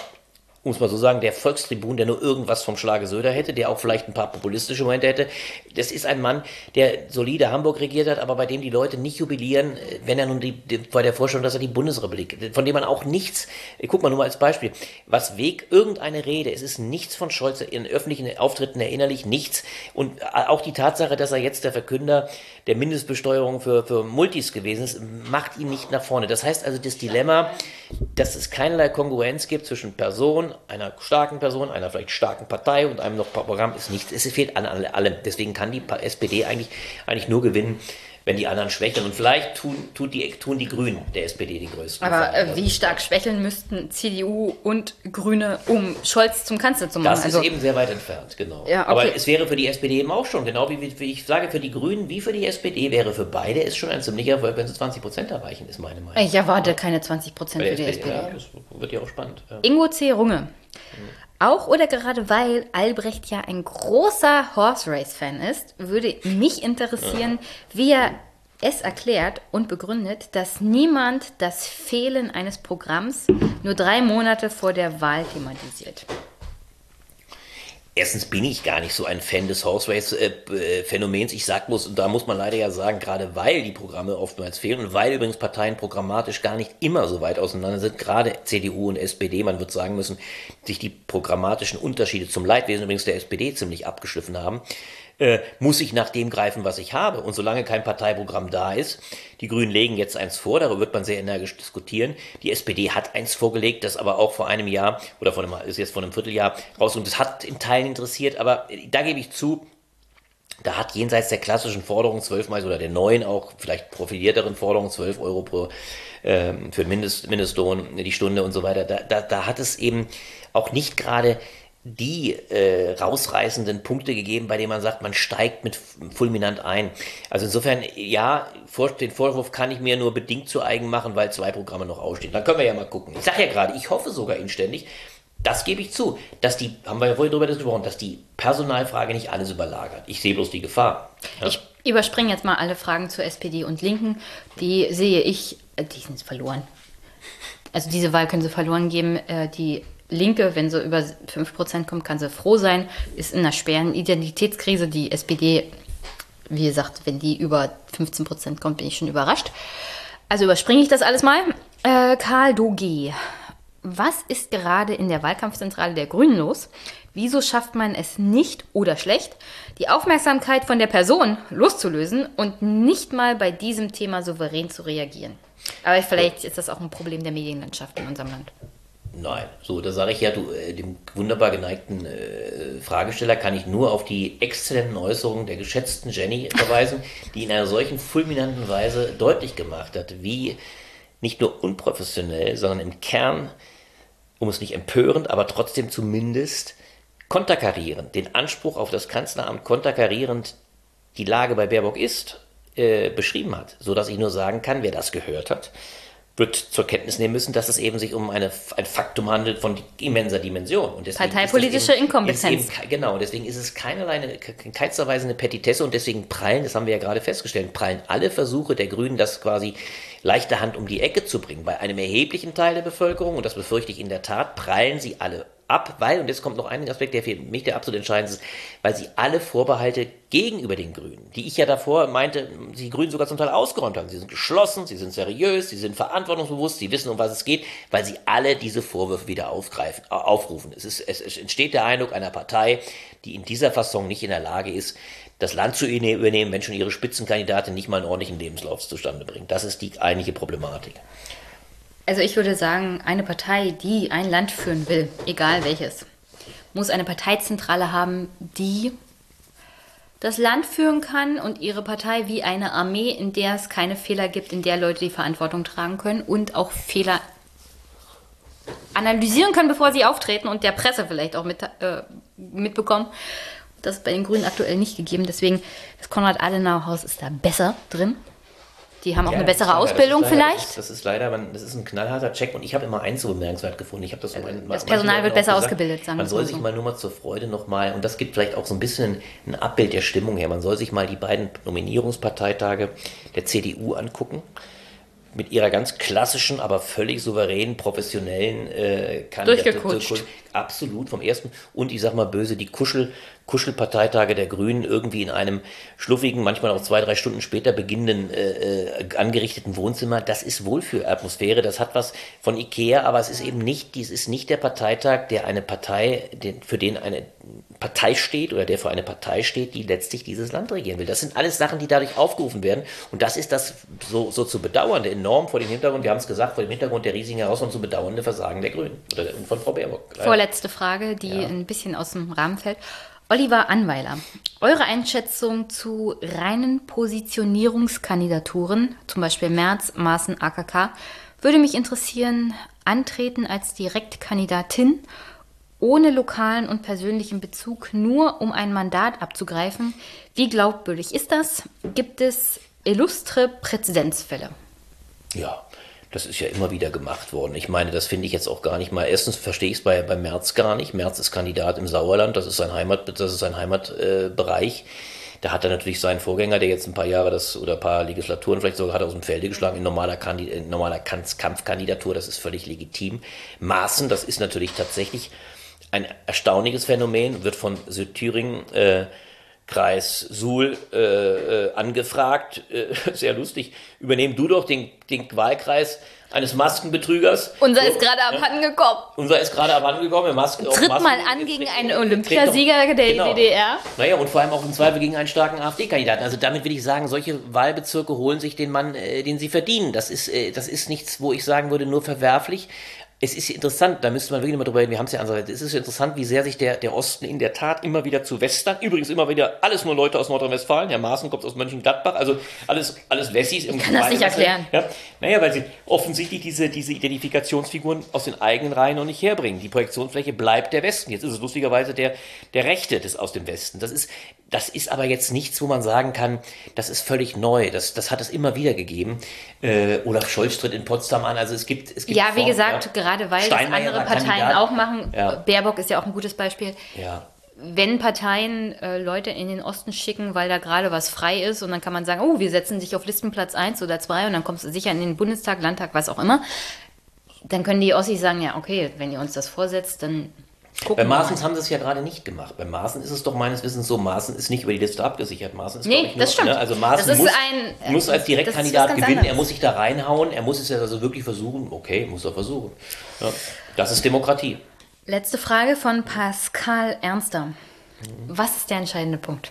muss man so sagen, der Volkstribun, der nur irgendwas vom Schlage Söder hätte, der auch vielleicht ein paar populistische Momente hätte. Das ist ein Mann, der solide Hamburg regiert hat, aber bei dem die Leute nicht jubilieren, äh, wenn er nun die, die, bei der Vorstellung, dass er die Bundesrepublik, von dem man auch nichts, guck mal nur mal als Beispiel, was Weg irgendeine Rede, es ist nichts von Scholz in öffentlichen Auftritten erinnerlich, nichts. Und äh, auch die Tatsache, dass er jetzt der Verkünder der Mindestbesteuerung für, für Multis gewesen ist, macht ihn nicht nach vorne. Das heißt also, das Dilemma, dass es keinerlei Kongruenz gibt zwischen Person, einer starken Person, einer vielleicht starken Partei und einem noch Programm, ist nichts. Es fehlt an alle- allem. Deswegen kann die SPD eigentlich, eigentlich nur gewinnen, wenn die anderen schwächeln. Und vielleicht tun, tut die, tun die Grünen der SPD die größten. Aber äh, wie stark schwächeln müssten CDU und Grüne, um Scholz zum Kanzler zu machen? Das also, ist eben sehr weit entfernt, genau. Ja, okay. Aber es wäre für die SPD eben auch schon, genau wie, wie ich sage, für die Grünen wie für die SPD wäre für beide es schon ein ziemlicher Erfolg, wenn sie 20 Prozent erreichen, ist meine Meinung. ich erwarte keine 20 Prozent für die SPD. Ja, das wird ja auch spannend. Ja. Ingo C. Runge. Auch oder gerade weil Albrecht ja ein großer Horse Race-Fan ist, würde mich interessieren, wie er es erklärt und begründet, dass niemand das Fehlen eines Programms nur drei Monate vor der Wahl thematisiert. Erstens bin ich gar nicht so ein Fan des Horse Race äh, äh, Phänomens. Ich sag muss, da muss man leider ja sagen, gerade weil die Programme oftmals fehlen und weil übrigens Parteien programmatisch gar nicht immer so weit auseinander sind, gerade CDU und SPD, man wird sagen müssen, sich die programmatischen Unterschiede zum Leidwesen übrigens der SPD ziemlich abgeschliffen haben, äh, muss ich nach dem greifen, was ich habe. Und solange kein Parteiprogramm da ist, die Grünen legen jetzt eins vor, darüber wird man sehr energisch diskutieren. Die SPD hat eins vorgelegt, das aber auch vor einem Jahr oder vor einem, ist jetzt vor einem Vierteljahr rauskommt. Das hat in Teilen interessiert, aber äh, da gebe ich zu, da hat jenseits der klassischen Forderung 12 Mal oder der neuen auch vielleicht profilierteren Forderung 12 Euro pro, ähm, für Mindest, Mindestlohn die Stunde und so weiter, da, da, da hat es eben auch nicht gerade die äh, rausreißenden Punkte gegeben, bei denen man sagt, man steigt mit fulminant ein. Also insofern, ja, vor, den Vorwurf kann ich mir nur bedingt zu eigen machen, weil zwei Programme noch ausstehen. Dann können wir ja mal gucken. Ich sage ja gerade, ich hoffe sogar inständig, das gebe ich zu, dass die, haben wir ja vorhin darüber gesprochen, dass die Personalfrage nicht alles überlagert. Ich sehe bloß die Gefahr. Ja. Ich überspringe jetzt mal alle Fragen zur SPD und Linken. Die sehe ich, äh, die sind verloren. Also diese Wahl können sie verloren geben. Äh, Die Linke, wenn sie über 5% kommt, kann sie froh sein. Ist in einer schweren Identitätskrise. Die SPD, wie gesagt, wenn die über 15% kommt, bin ich schon überrascht. Also überspringe ich das alles mal. Äh, Karl Doge. Was ist gerade in der Wahlkampfzentrale der Grünen los? Wieso schafft man es nicht oder schlecht, die Aufmerksamkeit von der Person loszulösen und nicht mal bei diesem Thema souverän zu reagieren? Aber vielleicht ist das auch ein Problem der Medienlandschaft in unserem Land. Nein, so, da sage ich ja, du, äh, dem wunderbar geneigten äh, Fragesteller kann ich nur auf die exzellenten Äußerungen der geschätzten Jenny verweisen, die in einer solchen fulminanten Weise deutlich gemacht hat, wie nicht nur unprofessionell, sondern im Kern, um es nicht empörend, aber trotzdem zumindest konterkarierend, den Anspruch auf das Kanzleramt konterkarierend die Lage bei Baerbock ist, äh, beschrieben hat, so dass ich nur sagen kann, wer das gehört hat, wird zur Kenntnis nehmen müssen, dass es eben sich um eine, ein Faktum handelt von immenser Dimension. Und deswegen Parteipolitische eben, Inkompetenz. Eben, genau, deswegen ist es keinerlei, eine, in keinster Weise eine Petitesse und deswegen prallen, das haben wir ja gerade festgestellt, prallen alle Versuche der Grünen, das quasi leichter Hand um die Ecke zu bringen. Bei einem erheblichen Teil der Bevölkerung, und das befürchte ich in der Tat, prallen sie alle ab, weil, und jetzt kommt noch ein Aspekt, der für mich der absolut entscheidende ist, weil sie alle Vorbehalte gegenüber den Grünen, die ich ja davor meinte, die Grünen sogar zum Teil ausgeräumt haben. Sie sind geschlossen, sie sind seriös, sie sind verantwortungsbewusst, sie wissen, um was es geht, weil sie alle diese Vorwürfe wieder aufgreifen, aufrufen. Es, ist, es entsteht der Eindruck einer Partei, die in dieser Fassung nicht in der Lage ist, das Land zu übernehmen, wenn schon ihre Spitzenkandidatin nicht mal einen ordentlichen Lebenslauf zustande bringt. Das ist die eigentliche Problematik. Also ich würde sagen, eine Partei, die ein Land führen will, egal welches, muss eine Parteizentrale haben, die das Land führen kann und ihre Partei wie eine Armee, in der es keine Fehler gibt, in der Leute die Verantwortung tragen können und auch Fehler analysieren können, bevor sie auftreten und der Presse vielleicht auch mit, äh, mitbekommen. Das ist bei den Grünen aktuell nicht gegeben. Deswegen, das Konrad-Adenauer-Haus ist da besser drin. Die haben auch Ja, eine bessere Ausbildung leider, vielleicht. Das ist, das ist leider, man, das ist ein knallharter Check und ich habe immer eins so bemerkenswert gefunden. Ich habe das, so mein, das Personal wird besser gesagt, ausgebildet, sagen Man soll mal sich so. mal nur mal zur Freude nochmal, und das gibt vielleicht auch so ein bisschen ein Abbild der Stimmung her, man soll sich mal die beiden Nominierungsparteitage der CDU angucken. Mit ihrer ganz klassischen, aber völlig souveränen, professionellen äh, Kandidatur. Durchgekutscht. Absolut vom ersten. Und ich sag mal böse, die Kuschel, Kuschelparteitage der Grünen irgendwie in einem schluffigen, manchmal auch zwei, drei Stunden später beginnenden, äh, äh, angerichteten Wohnzimmer. Das ist Wohlfühlatmosphäre. Das hat was von Ikea, aber es ist eben nicht, dies ist nicht der Parteitag, der eine Partei, den, für den eine Partei steht oder der für eine Partei steht, die letztlich dieses Land regieren will. Das sind alles Sachen, die dadurch aufgerufen werden. Und das ist das so, so zu bedauernde, enorm vor dem Hintergrund, wir haben es gesagt, vor dem Hintergrund der riesigen Herausforderung zu bedauernde Versagen der Grünen oder von Frau Baerbock. Vorletzte Frage, die ein bisschen aus dem Rahmen fällt. Oliver Anweiler, eure Einschätzung zu reinen Positionierungskandidaturen, zum Beispiel Merz, Maaßen, AKK, würde mich interessieren, antreten als Direktkandidatin ohne lokalen und persönlichen Bezug, nur um ein Mandat abzugreifen. Wie glaubwürdig ist das? Gibt es illustre Präzedenzfälle? Ja, das ist ja immer wieder gemacht worden. Ich meine, das finde ich jetzt auch gar nicht mal. Erstens verstehe ich es bei, bei Merz gar nicht. Merz ist Kandidat im Sauerland, das ist sein Heimat, das ist sein Heimatbereich. Äh, da hat er natürlich seinen Vorgänger, der jetzt ein paar Jahre das oder ein paar Legislaturen vielleicht sogar hat aus dem Felde geschlagen, in normaler, Kandi in normaler Kampfkandidatur, das ist völlig legitim. Maaßen, das ist natürlich tatsächlich ein erstaunliches Phänomen, wird von Südthüringen äh, Kreis Suhl äh, äh, angefragt. Äh, sehr lustig. Übernehm du doch den, den Wahlkreis eines Maskenbetrügers. Unser So, ist gerade abhanden gekommen. Unser ist gerade abhandengekommen. im Masken, Tritt auf mal Masken- an gegen einen doch- Olympiasieger der genau. DDR. Naja, und vor allem auch im Zweifel gegen einen starken AfD-Kandidaten. Also damit will ich sagen, solche Wahlbezirke holen sich den Mann, äh, den sie verdienen. Das ist, äh, das ist nichts, wo ich sagen würde, nur verwerflich. Es ist interessant, da müsste man wirklich mal drüber reden, wir haben es ja andererseits, es ist interessant, wie sehr sich der, der Osten in der Tat immer wieder zu Western, übrigens immer wieder alles nur Leute aus Nordrhein-Westfalen, Herr Maaßen kommt aus Mönchengladbach, also alles, alles Wessis. Im kann das nicht erklären. Ja, naja, weil sie offensichtlich diese, diese Identifikationsfiguren aus den eigenen Reihen noch nicht herbringen. Die Projektionsfläche bleibt der Westen. Jetzt ist es lustigerweise der, der Rechte des, aus dem Westen. Das ist, das ist aber jetzt nichts, wo man sagen kann, das ist völlig neu. Das, das hat es immer wieder gegeben. Äh, Olaf Scholz tritt in Potsdam an. Also es gibt, es gibt Ja, wie Formen, gesagt, ja. gerade weil das andere Parteien Kandidat. auch machen. Ja. Baerbock ist ja auch ein gutes Beispiel. Ja. Wenn Parteien äh, Leute in den Osten schicken, weil da gerade was frei ist und dann kann man sagen, oh, wir setzen dich auf Listenplatz 1 oder 2 und dann kommst du sicher in den Bundestag, Landtag, was auch immer, dann können die Ossis sagen, ja, okay, wenn ihr uns das vorsetzt, dann gucken Bei. Maaßen haben sie es ja gerade nicht gemacht. Bei Maaßen ist es doch meines Wissens so, Maaßen ist nicht über die Liste abgesichert. Maaßen ist, Nee, ich, das stimmt. Ne? Also ist muss, ein- muss als Direktkandidat gewinnen. Er anderes. muss sich da reinhauen. Er muss es ja also wirklich versuchen. Okay, muss er versuchen. Ja. Das ist Demokratie. Letzte Frage von Pascal Ernster. Was ist der entscheidende Punkt?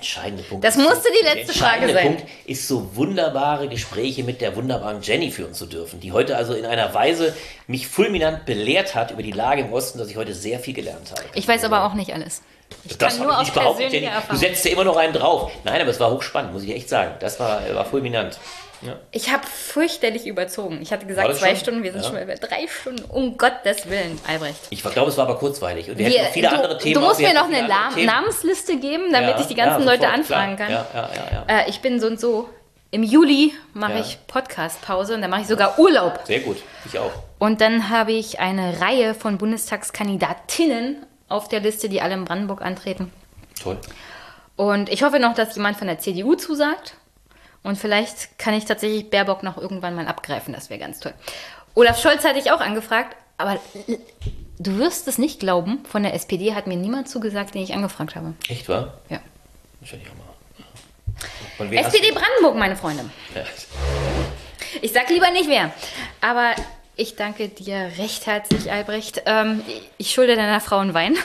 Der entscheidende Punkt. Das musste die der letzte Frage entscheidende sein. Punkt ist so wunderbare Gespräche mit der wunderbaren Jenny führen zu dürfen, die heute also in einer Weise mich fulminant belehrt hat über die Lage im Osten, dass ich heute sehr viel gelernt habe. Ich weiß aber auch nicht alles. Ich Das kann nur aus behauptet, persönlicher Jenny. Du setzt ja immer noch einen drauf. Nein, aber es war hochspannend, muss ich echt sagen. Das war, war fulminant. Ja. Ich habe fürchterlich überzogen. Ich hatte gesagt zwei schon? Stunden, wir sind Ja. schon bei drei Stunden. Um Gottes Willen, Albrecht. Ich glaube, es war aber kurzweilig. Und wir, Wir, hätten noch viele andere du, Themen. du musst mir noch eine andere. Namensliste geben, damit Ja, ich die ganzen ja, Leute sofort, anfragen klar. kann. Ja, ja, ja, ja. Äh, ich bin so und so. Im Juli mache ich Podcast-Pause und dann mache ich sogar Urlaub. Sehr gut. Ich auch. Und dann habe ich eine Reihe von Bundestagskandidatinnen auf der Liste, die alle in Brandenburg antreten. Toll. Und ich hoffe noch, dass jemand von der CDU zusagt. Und vielleicht kann ich tatsächlich Baerbock noch irgendwann mal abgreifen. Das wäre ganz toll. Olaf Scholz hatte ich auch angefragt, aber du wirst es nicht glauben, von der SPD hat mir niemand zugesagt, den ich angefragt habe. Echt, wahr? Ja. Das hätte ich auch mal. SPD Brandenburg, meine Freunde. Ja. Ich sag lieber nicht wer. Aber ich danke dir recht herzlich, Albrecht. Ähm, ich schulde deiner Frau einen Wein.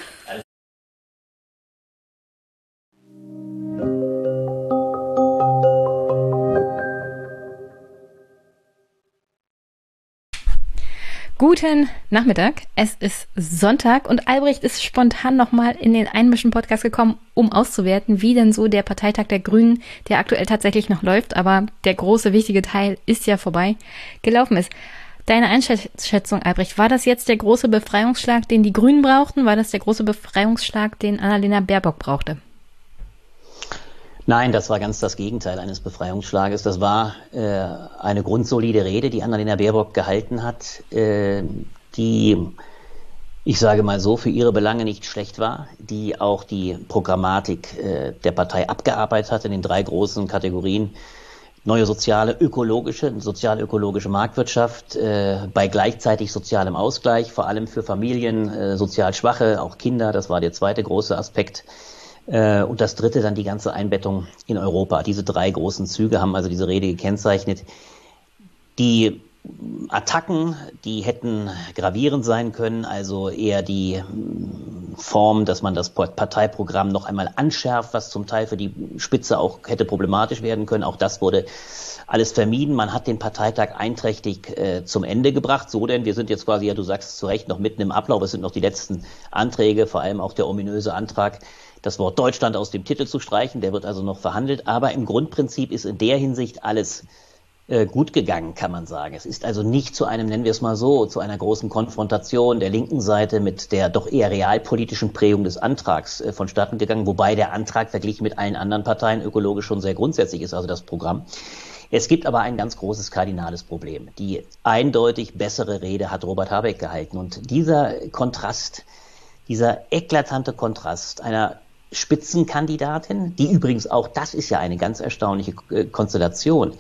Guten Nachmittag. Es ist Sonntag und Albrecht ist spontan nochmal in den Einmischen-Podcast gekommen, um auszuwerten, wie denn so der Parteitag der Grünen, der aktuell tatsächlich noch läuft, aber der große, wichtige Teil ist ja vorbei, gelaufen ist. Deine Einschätzung, Albrecht, war das jetzt der große Befreiungsschlag, den die Grünen brauchten? War das der große Befreiungsschlag, den Annalena Baerbock brauchte? Nein, das war ganz das Gegenteil eines Befreiungsschlages. Das war äh, eine grundsolide Rede, die Annalena Baerbock gehalten hat, äh, die, ich sage mal so, für ihre Belange nicht schlecht war, die auch die Programmatik äh, der Partei abgearbeitet hat in den drei großen Kategorien neue soziale, ökologische, sozial-ökologische Marktwirtschaft äh, bei gleichzeitig sozialem Ausgleich, vor allem für Familien, äh, sozial Schwache, auch Kinder, das war der zweite große Aspekt. Äh, und das dritte dann die ganze Einbettung in Europa. Diese drei großen Züge haben also diese Rede gekennzeichnet. Die Attacken, die hätten gravierend sein können, also eher die mm, Form, dass man das Parteiprogramm noch einmal anschärft, was zum Teil für die Spitze auch hätte problematisch werden können. Auch das wurde alles vermieden. Man hat den Parteitag einträchtig äh, zum Ende gebracht. So denn, wir sind jetzt quasi, ja, du sagst zu Recht, noch mitten im Ablauf. Es sind noch die letzten Anträge, vor allem auch der ominöse Antrag das Wort Deutschland aus dem Titel zu streichen. Der wird also noch verhandelt. Aber im Grundprinzip ist in der Hinsicht alles äh, gut gegangen, kann man sagen. Es ist also nicht zu einem, nennen wir es mal so, zu einer großen Konfrontation der linken Seite mit der doch eher realpolitischen Prägung des Antrags äh, vonstatten gegangen, wobei der Antrag verglichen mit allen anderen Parteien ökologisch schon sehr grundsätzlich ist, also das Programm. Es gibt aber ein ganz großes kardinales Problem. Die eindeutig bessere Rede hat Robert Habeck gehalten. Und dieser Kontrast, dieser eklatante Kontrast einer Spitzenkandidatin, die übrigens auch, das ist ja eine ganz erstaunliche äh, Konstellation,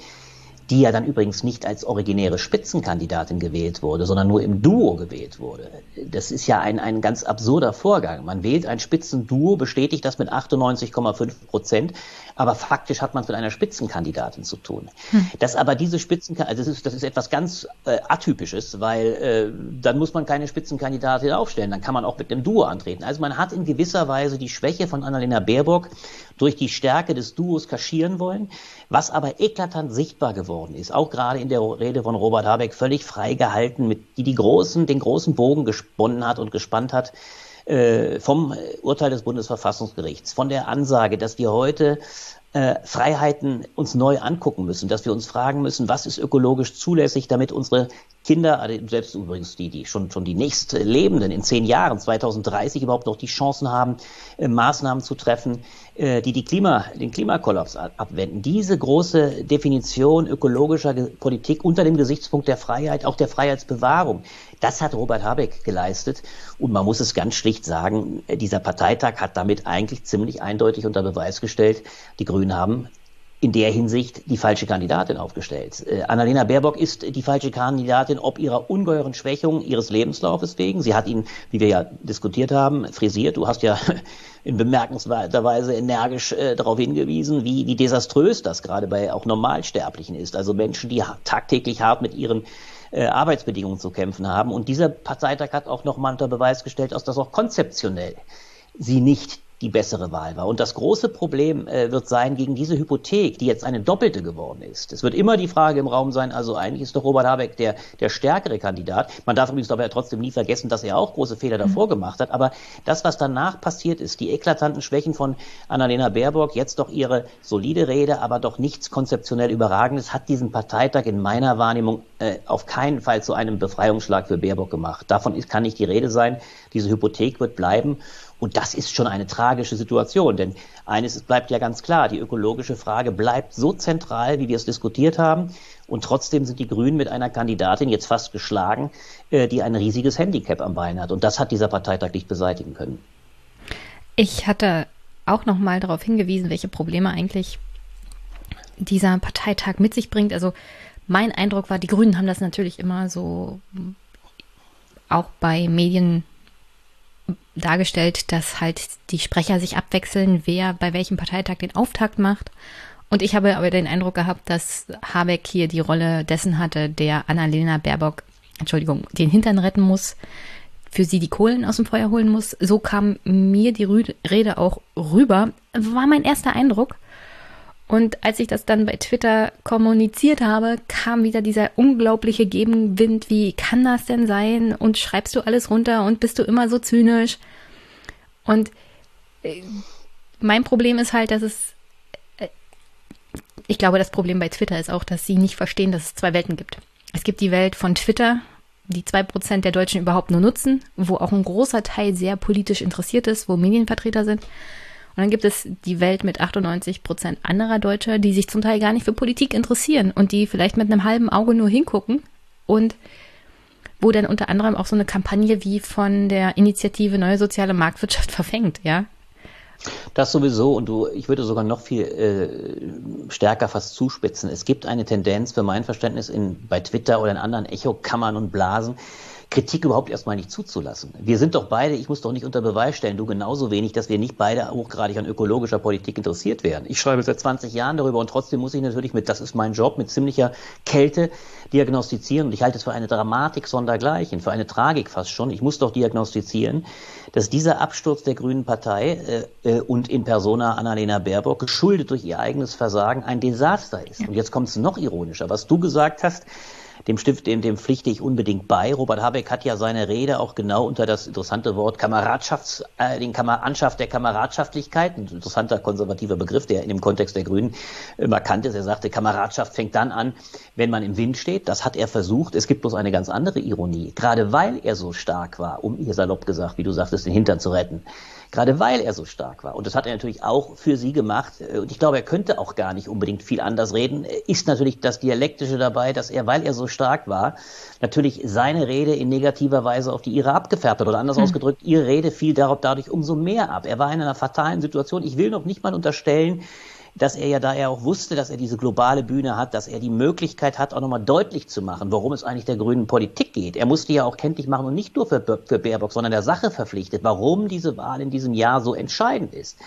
die ja dann übrigens nicht als originäre Spitzenkandidatin gewählt wurde, sondern nur im Duo gewählt wurde. Das ist ja ein, ein ganz absurder Vorgang. Man wählt ein Spitzenduo, bestätigt das mit 98,5 Prozent, aber faktisch hat man es mit einer Spitzenkandidatin zu tun. Hm. Dass aber diese Spitzenkandidatin, also das ist, das ist etwas ganz äh, Atypisches, weil äh, dann muss man keine Spitzenkandidatin aufstellen, dann kann man auch mit einem Duo antreten. Also man hat in gewisser Weise die Schwäche von Annalena Baerbock durch die Stärke des Duos kaschieren wollen, was aber eklatant sichtbar geworden ist, auch gerade in der Rede von Robert Habeck völlig frei gehalten, mit, die, die großen, den großen Bogen gesponnen hat und gespannt hat, äh, vom Urteil des Bundesverfassungsgerichts, von der Ansage, dass wir heute äh, Freiheiten uns neu angucken müssen, dass wir uns fragen müssen, was ist ökologisch zulässig, damit unsere Kinder, also selbst übrigens die, die schon, schon die nächstlebenden in zehn Jahren, 2030 überhaupt noch die Chancen haben, äh, Maßnahmen zu treffen, äh, die, die Klima, den Klimakollaps abwenden. Diese große Definition ökologischer Politik unter dem Gesichtspunkt der Freiheit, auch der Freiheitsbewahrung, das hat Robert Habeck geleistet. Und man muss es ganz schlicht sagen, dieser Parteitag hat damit eigentlich ziemlich eindeutig unter Beweis gestellt, die Grünen haben in der Hinsicht die falsche Kandidatin aufgestellt. Äh, Annalena Baerbock ist die falsche Kandidatin, ob ihrer ungeheuren Schwächung ihres Lebenslaufes wegen. Sie hat ihn, wie wir ja diskutiert haben, frisiert. Du hast ja in bemerkenswerter Weise energisch äh, darauf hingewiesen, wie, wie desaströs das gerade bei auch Normalsterblichen ist. Also Menschen, die tagtäglich hart mit ihren äh, Arbeitsbedingungen zu kämpfen haben. Und dieser Parteitag hat auch nochmal unter Beweis gestellt, dass das auch konzeptionell sie nicht die bessere Wahl war. Und das große Problem äh, wird sein gegen diese Hypothek, die jetzt eine doppelte geworden ist. Es wird immer die Frage im Raum sein, also eigentlich ist doch Robert Habeck der, der stärkere Kandidat. Man darf übrigens aber trotzdem nie vergessen, dass er auch große Fehler davor mhm. gemacht hat. Aber das, was danach passiert ist, die eklatanten Schwächen von Annalena Baerbock, jetzt doch ihre solide Rede, aber doch nichts konzeptionell Überragendes, hat diesen Parteitag in meiner Wahrnehmung äh, auf keinen Fall zu einem Befreiungsschlag für Baerbock gemacht. Davon ist, kann nicht die Rede sein. Diese Hypothek wird bleiben. Und das ist schon eine tragische Situation, denn eines bleibt ja ganz klar, die ökologische Frage bleibt so zentral, wie wir es diskutiert haben. Und trotzdem sind die Grünen mit einer Kandidatin jetzt fast geschlagen, äh, die ein riesiges Handicap am Bein hat. Und das hat dieser Parteitag nicht beseitigen können. Ich hatte auch noch mal darauf hingewiesen, welche Probleme eigentlich dieser Parteitag mit sich bringt. Also mein Eindruck war, die Grünen haben das natürlich immer so auch bei Medien dargestellt, dass halt die Sprecher sich abwechseln, wer bei welchem Parteitag den Auftakt macht. Und ich habe aber den Eindruck gehabt, dass Habeck hier die Rolle dessen hatte, der Annalena Baerbock, Entschuldigung, den Hintern retten muss, für sie die Kohlen aus dem Feuer holen muss. So kam mir die Rede auch rüber. War mein erster Eindruck. Und als ich das dann bei Twitter kommuniziert habe, kam wieder dieser unglaubliche Gegenwind, wie kann das denn sein? Und schreibst du alles runter und bist du immer so zynisch? Und äh, mein Problem ist halt, dass es, äh, ich glaube, das Problem bei Twitter ist auch, dass sie nicht verstehen, dass es zwei Welten gibt. Es gibt die Welt von Twitter, die zwei Prozent der Deutschen überhaupt nur nutzen, wo auch ein großer Teil sehr politisch interessiert ist, wo Medienvertreter sind. Und dann gibt es die Welt mit 98 Prozent anderer Deutscher, die sich zum Teil gar nicht für Politik interessieren und die vielleicht mit einem halben Auge nur hingucken und wo dann unter anderem auch so eine Kampagne wie von der Initiative Neue Soziale Marktwirtschaft verfängt, ja. Das sowieso und du, ich würde sogar noch viel äh, stärker fast zuspitzen. Es gibt eine Tendenz für mein Verständnis in, bei Twitter oder in anderen Echokammern und Blasen, Kritik überhaupt erstmal nicht zuzulassen. Wir sind doch beide, ich muss doch nicht unter Beweis stellen, du genauso wenig, dass wir nicht beide hochgradig an ökologischer Politik interessiert werden. Ich schreibe seit 20 Jahren darüber und trotzdem muss ich natürlich mit, das ist mein Job, mit ziemlicher Kälte diagnostizieren und ich halte es für eine Dramatik sondergleichen, für eine Tragik fast schon. Ich muss doch diagnostizieren, dass dieser Absturz der Grünen Partei äh, äh und in Persona Annalena Baerbock geschuldet durch ihr eigenes Versagen ein Desaster ist. Und jetzt kommt es noch ironischer. Was du gesagt hast, dem Stift, dem, dem pflichte ich unbedingt bei. Robert Habeck hat ja seine Rede auch genau unter das interessante Wort Kameradschafts, äh, den Kamer Anschaft der Kameradschaftlichkeit, ein interessanter konservativer Begriff, der in dem Kontext der Grünen markant ist. Er sagte, Kameradschaft fängt dann an, wenn man im Wind steht. Das hat er versucht. Es gibt bloß eine ganz andere Ironie. Gerade weil er so stark war, um ihr salopp gesagt, wie du sagtest, den Hintern zu retten, gerade weil er so stark war. Und das hat er natürlich auch für sie gemacht. Und ich glaube, er könnte auch gar nicht unbedingt viel anders reden. Ist natürlich das Dialektische dabei, dass er, weil er so stark war, natürlich seine Rede in negativer Weise auf die ihre abgefärbt hat. Oder anders hm. ausgedrückt, ihre Rede fiel darauf dadurch umso mehr ab. Er war in einer fatalen Situation. Ich will noch nicht mal unterstellen, dass er ja, da er auch wusste, dass er diese globale Bühne hat, dass er die Möglichkeit hat, auch nochmal deutlich zu machen, worum es eigentlich der grünen Politik geht. Er musste ja auch kenntlich machen und nicht nur für, für Baerbock, sondern der Sache verpflichtet, warum diese Wahl in diesem Jahr so entscheidend ist.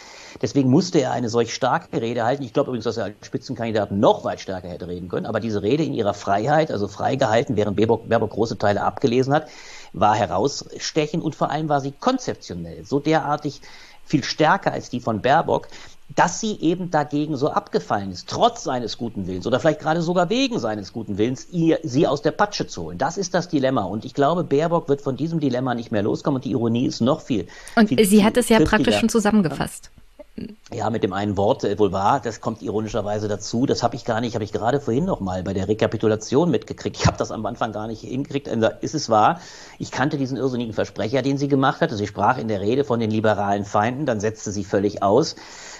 Deswegen musste er eine solch starke Rede halten. Ich glaube übrigens, dass er als Spitzenkandidat noch weit stärker hätte reden können. Aber diese Rede in ihrer Freiheit, also frei gehalten, während Baerbock, Baerbock große Teile abgelesen hat, war herausstechend und vor allem war sie konzeptionell so derartig viel stärker als die von Baerbock, dass sie eben dagegen so abgefallen ist, trotz seines guten Willens oder vielleicht gerade sogar wegen seines guten Willens, ihr, sie aus der Patsche zu holen. Das ist das Dilemma. Und ich glaube, Baerbock wird von diesem Dilemma nicht mehr loskommen und die Ironie ist noch viel. Und viel, sie hat es ja praktisch schon zusammengefasst. Ja, mit dem einen Wort äh, wohl wahr, das kommt ironischerweise dazu. Das habe ich gar nicht, habe ich gerade vorhin noch mal bei der Rekapitulation mitgekriegt. Ich habe das am Anfang gar nicht hingekriegt. Also, ist es wahr? Ich kannte diesen irrsinnigen Versprecher, den sie gemacht hatte. Sie sprach in der Rede von den liberalen Feinden, dann setzte sie völlig aus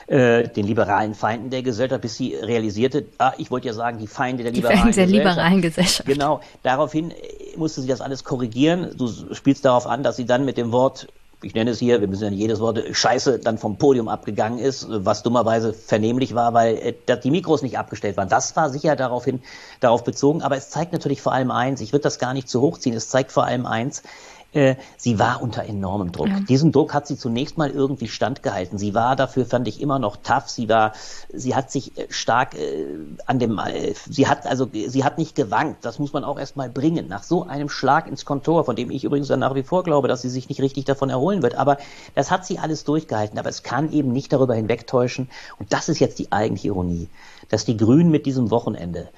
äh, den liberalen Feinden der Gesellschaft, bis sie realisierte, ah, ich wollte ja sagen, die Feinde der liberalen Feinde der Gesellschaft. liberalen Gesellschaft. Genau. Daraufhin äh, musste sie das alles korrigieren. Du spielst darauf an, dass sie dann mit dem Wort ich nenne es hier, wir müssen ja nicht jedes Wort, Scheiße dann vom Podium abgegangen ist, was dummerweise vernehmlich war, weil äh, die Mikros nicht abgestellt waren. Das war sicher daraufhin, darauf bezogen, aber es zeigt natürlich vor allem eins, ich würde das gar nicht zu hoch ziehen, es zeigt vor allem eins, äh, sie war unter enormem Druck. Ja. Diesen Druck hat sie zunächst mal irgendwie standgehalten. Sie war dafür, fand ich, immer noch tough. Sie war, sie hat sich äh, stark äh, an dem, äh, sie hat also, sie hat nicht gewankt. Das muss man auch erstmal bringen. Nach so einem Schlag ins Kontor, von dem ich übrigens dann nach wie vor glaube, dass sie sich nicht richtig davon erholen wird. Aber das hat sie alles durchgehalten. Aber es kann eben nicht darüber hinwegtäuschen. Und das ist jetzt die eigentliche Ironie, dass die Grünen mit diesem Wochenende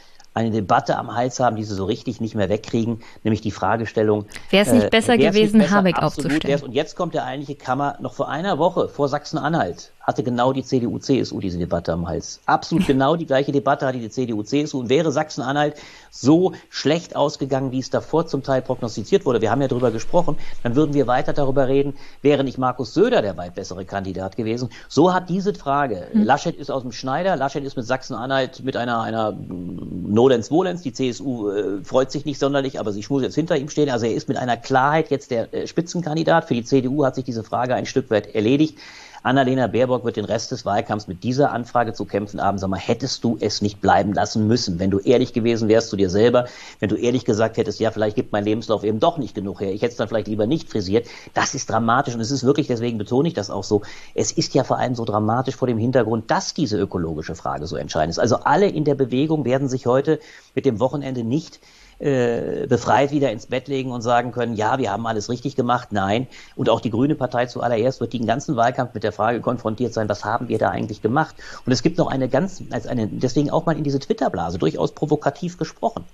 eine Debatte am Hals haben, die sie so richtig nicht mehr wegkriegen, nämlich die Fragestellung. Wäre es nicht äh, besser gewesen, nicht besser, Habeck aufzustellen? Und jetzt kommt der eigentliche Kammer noch vor einer Woche vor Sachsen-Anhalt hatte genau die CDU, CSU diese Debatte am Hals. Absolut genau die gleiche Debatte hatte die CDU, CSU. Und wäre Sachsen-Anhalt so schlecht ausgegangen, wie es davor zum Teil prognostiziert wurde, wir haben ja darüber gesprochen, dann würden wir weiter darüber reden, wäre nicht Markus Söder der weit bessere Kandidat gewesen. So hat diese Frage, hm. Laschet ist aus dem Schneider, Laschet ist mit Sachsen-Anhalt mit einer, einer Nolens-Volens, die CSU äh, freut sich nicht sonderlich, aber sie muss jetzt hinter ihm stehen. Also er ist mit einer Klarheit jetzt der äh, Spitzenkandidat. Für die CDU hat sich diese Frage ein Stück weit erledigt. Annalena Baerbock wird den Rest des Wahlkampfs mit dieser Anfrage zu kämpfen haben. Sag mal, hättest du es nicht bleiben lassen müssen, wenn du ehrlich gewesen wärst zu dir selber, wenn du ehrlich gesagt hättest, ja, vielleicht gibt mein Lebenslauf eben doch nicht genug her. Ich hätte es dann vielleicht lieber nicht frisiert. Das ist dramatisch und es ist wirklich, deswegen betone ich das auch so, es ist ja vor allem so dramatisch vor dem Hintergrund, dass diese ökologische Frage so entscheidend ist. Also alle in der Bewegung werden sich heute mit dem Wochenende nicht äh, befreit wieder ins Bett legen und sagen können, ja, wir haben alles richtig gemacht, nein. Und auch die Grüne Partei zuallererst wird den ganzen Wahlkampf mit der Frage konfrontiert sein, was haben wir da eigentlich gemacht? Und es gibt noch eine ganz, als eine, deswegen auch mal in diese Twitter-Blase durchaus provokativ gesprochen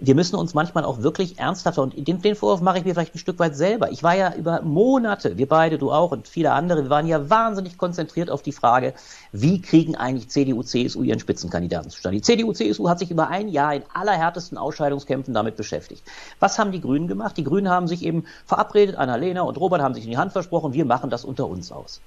wir müssen uns manchmal auch wirklich ernsthafter, und den, den Vorwurf mache ich mir vielleicht ein Stück weit selber. Ich war ja über Monate, wir beide, du auch und viele andere, wir waren ja wahnsinnig konzentriert auf die Frage, wie kriegen eigentlich CDU, CSU ihren Spitzenkandidaten zustande? Die CDU, CSU hat sich über ein Jahr in allerhärtesten Ausscheidungskämpfen damit beschäftigt. Was haben die Grünen gemacht? Die Grünen haben sich eben verabredet, Annalena und Robert haben sich in die Hand versprochen, wir machen das unter uns aus.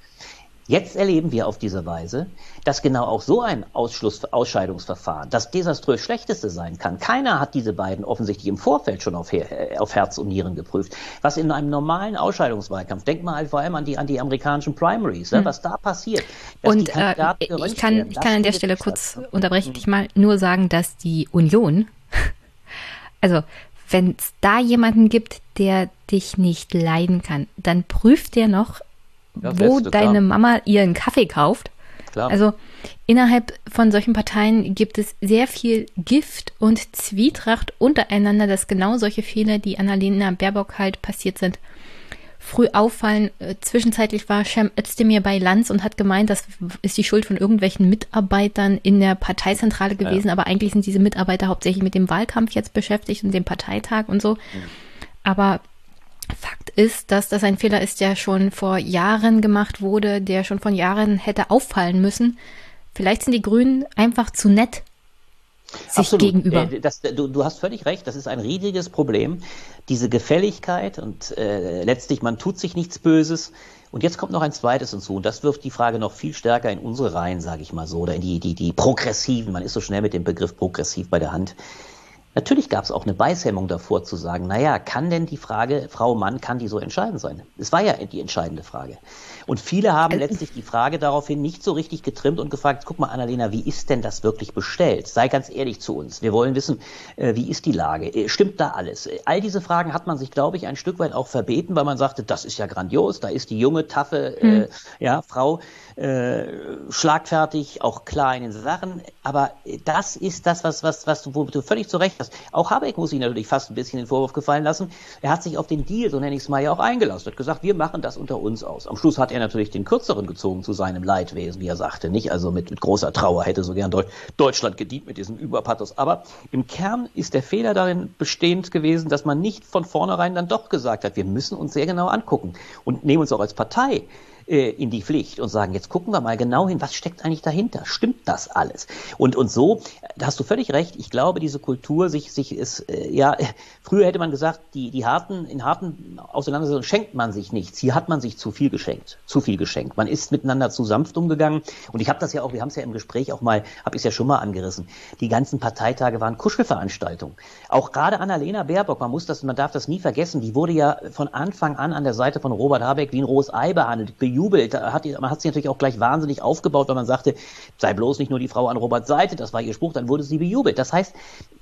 Jetzt erleben wir auf diese Weise, dass genau auch so ein Ausschluss, Ausscheidungsverfahren das desaströs schlechteste sein kann. Keiner hat diese beiden offensichtlich im Vorfeld schon auf, äh, auf Herz und Nieren geprüft. Was in einem normalen Ausscheidungswahlkampf, denk mal halt vor allem an die, an die amerikanischen Primaries, hm. was da passiert. Und äh, ich, kann, ich kann an der Stelle kurz unterbrechen, ich mal nur sagen, dass die Union, also wenn es da jemanden gibt, der dich nicht leiden kann, dann prüft der noch, ja, wo Beste, deine klar. Mama ihren Kaffee kauft. Klar. Also innerhalb von solchen Parteien gibt es sehr viel Gift und Zwietracht untereinander, dass genau solche Fehler, die Annalena Baerbock halt passiert sind, früh auffallen. Äh, zwischenzeitlich war Cem Özdemir bei Lanz und hat gemeint, das ist die Schuld von irgendwelchen Mitarbeitern in der Parteizentrale gewesen, ja. aber eigentlich sind diese Mitarbeiter hauptsächlich mit dem Wahlkampf jetzt beschäftigt und dem Parteitag und so. Mhm. Aber Fakt ist, dass das ein Fehler ist, der schon vor Jahren gemacht wurde, der schon von Jahren hätte auffallen müssen. Vielleicht sind die Grünen einfach zu nett sich Absolut. gegenüber. Äh, das, du, du, hast völlig recht, das ist ein riesiges Problem. Diese Gefälligkeit und äh, letztlich, man tut sich nichts Böses. Und jetzt kommt noch ein zweites hinzu, und das wirft die Frage noch viel stärker in unsere Reihen, sage ich mal so, oder in die, die, die Progressiven. Man ist so schnell mit dem Begriff progressiv bei der Hand. Natürlich gab es auch eine Beißhemmung davor zu sagen, naja, kann denn die Frage, Frau Mann, kann die so entscheidend sein? Es war ja die entscheidende Frage. Und viele haben letztlich die Frage daraufhin nicht so richtig getrimmt und gefragt, guck mal, Annalena, wie ist denn das wirklich bestellt? Sei ganz ehrlich zu uns. Wir wollen wissen, äh, wie ist die Lage? Äh, stimmt da alles? Äh, all diese Fragen hat man sich, glaube ich, ein Stück weit auch verbeten, weil man sagte, das ist ja grandios, da ist die junge, taffe mhm. äh, ja, Frau äh, schlagfertig, auch klar in den Sachen. Aber das ist das, was, was, was du, wo du völlig zu Recht hast. Auch Habeck muss sich natürlich fast ein bisschen den Vorwurf gefallen lassen. Er hat sich auf den Deal, so nenne ich es mal, ja auch eingelassen. Er hat gesagt, wir machen das unter uns aus. Am Schluss hat er natürlich den kürzeren gezogen zu seinem Leidwesen, wie er sagte, nicht? Also mit, mit großer Trauer hätte so gern Deutschland gedient mit diesem Überpathos. Aber im Kern ist der Fehler darin bestehend gewesen, dass man nicht von vornherein dann doch gesagt hat, wir müssen uns sehr genau angucken und nehmen uns auch als Partei äh, in die Pflicht und sagen, jetzt gucken wir mal genau hin, was steckt eigentlich dahinter? Stimmt das alles? Und, und so, da hast du völlig recht, ich glaube, diese Kultur sich, sich ist, äh, ja, früher hätte man gesagt, die, die harten, in harten Auseinandersetzungen schenkt man sich nichts. Hier hat man sich zu viel geschenkt, zu viel geschenkt. Man ist miteinander zu sanft umgegangen. Und ich habe das ja auch, wir haben es ja im Gespräch auch mal, habe ich es ja schon mal angerissen. Die ganzen Parteitage waren Kuschelveranstaltungen. Auch gerade Annalena Baerbock, man muss das, man darf das nie vergessen, die wurde ja von Anfang an an der Seite von Robert Habeck wie ein rohes Ei behandelt, bejubelt. Hat, man hat sie natürlich auch gleich wahnsinnig aufgebaut, weil man sagte, sei bloß nicht nur die Frau an Roberts Seite, das war ihr Spruch, dann wurde sie bejubelt. Das heißt,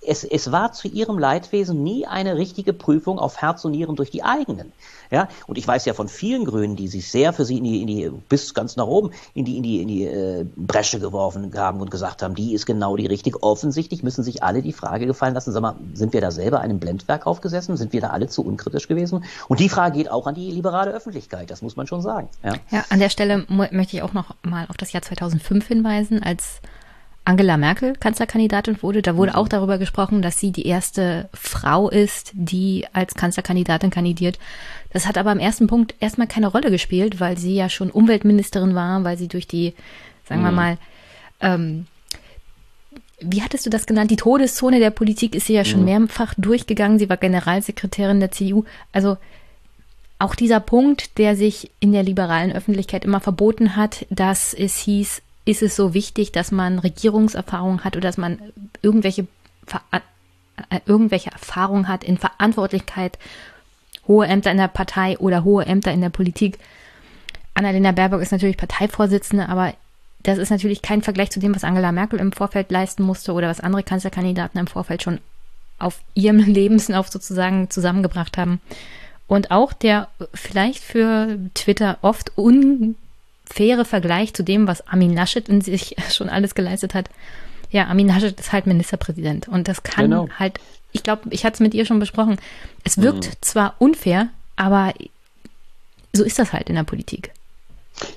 es, es war zu ihrem Leidwesen nie eine richtige Prüfung auf Herz und Nieren durch die eigenen. Ja, und ich weiß ja von vielen Grünen, die sich sehr für sie in die, in die bis ganz nach oben in die in die in die äh, Bresche geworfen haben und gesagt haben, die ist genau die richtige. Offensichtlich müssen sich alle die Frage gefallen lassen: Sag mal, sind wir da selber einem Blendwerk aufgesessen? Sind wir da alle zu unkritisch gewesen? Und die Frage geht auch an die liberale Öffentlichkeit. Das muss man schon sagen. Ja, ja an der Stelle möchte ich auch noch mal auf das Jahr 2005 hinweisen, als Angela Merkel Kanzlerkandidatin wurde. Da wurde mhm. auch darüber gesprochen, dass sie die erste Frau ist, die als Kanzlerkandidatin kandidiert. Das hat aber am ersten Punkt erstmal keine Rolle gespielt, weil sie ja schon Umweltministerin war, weil sie durch die, sagen mhm. wir mal, ähm, wie hattest du das genannt? Die Todeszone der Politik ist sie ja schon mhm. mehrfach durchgegangen. Sie war Generalsekretärin der CDU. Also auch dieser Punkt, der sich in der liberalen Öffentlichkeit immer verboten hat, dass es hieß, ist es so wichtig, dass man Regierungserfahrung hat oder dass man irgendwelche, äh, irgendwelche Erfahrung hat in Verantwortlichkeit, hohe Ämter in der Partei oder hohe Ämter in der Politik. Annalena Baerbock ist natürlich Parteivorsitzende, aber das ist natürlich kein Vergleich zu dem, was Angela Merkel im Vorfeld leisten musste oder was andere Kanzlerkandidaten im Vorfeld schon auf ihrem Lebenslauf sozusagen zusammengebracht haben. Und auch der vielleicht für Twitter oft un faire Vergleich zu dem, was Amin Naschid in sich schon alles geleistet hat. Ja, Amin Naschid ist halt Ministerpräsident und das kann genau. halt, ich glaube, ich hatte es mit ihr schon besprochen, es wirkt mhm. zwar unfair, aber so ist das halt in der Politik.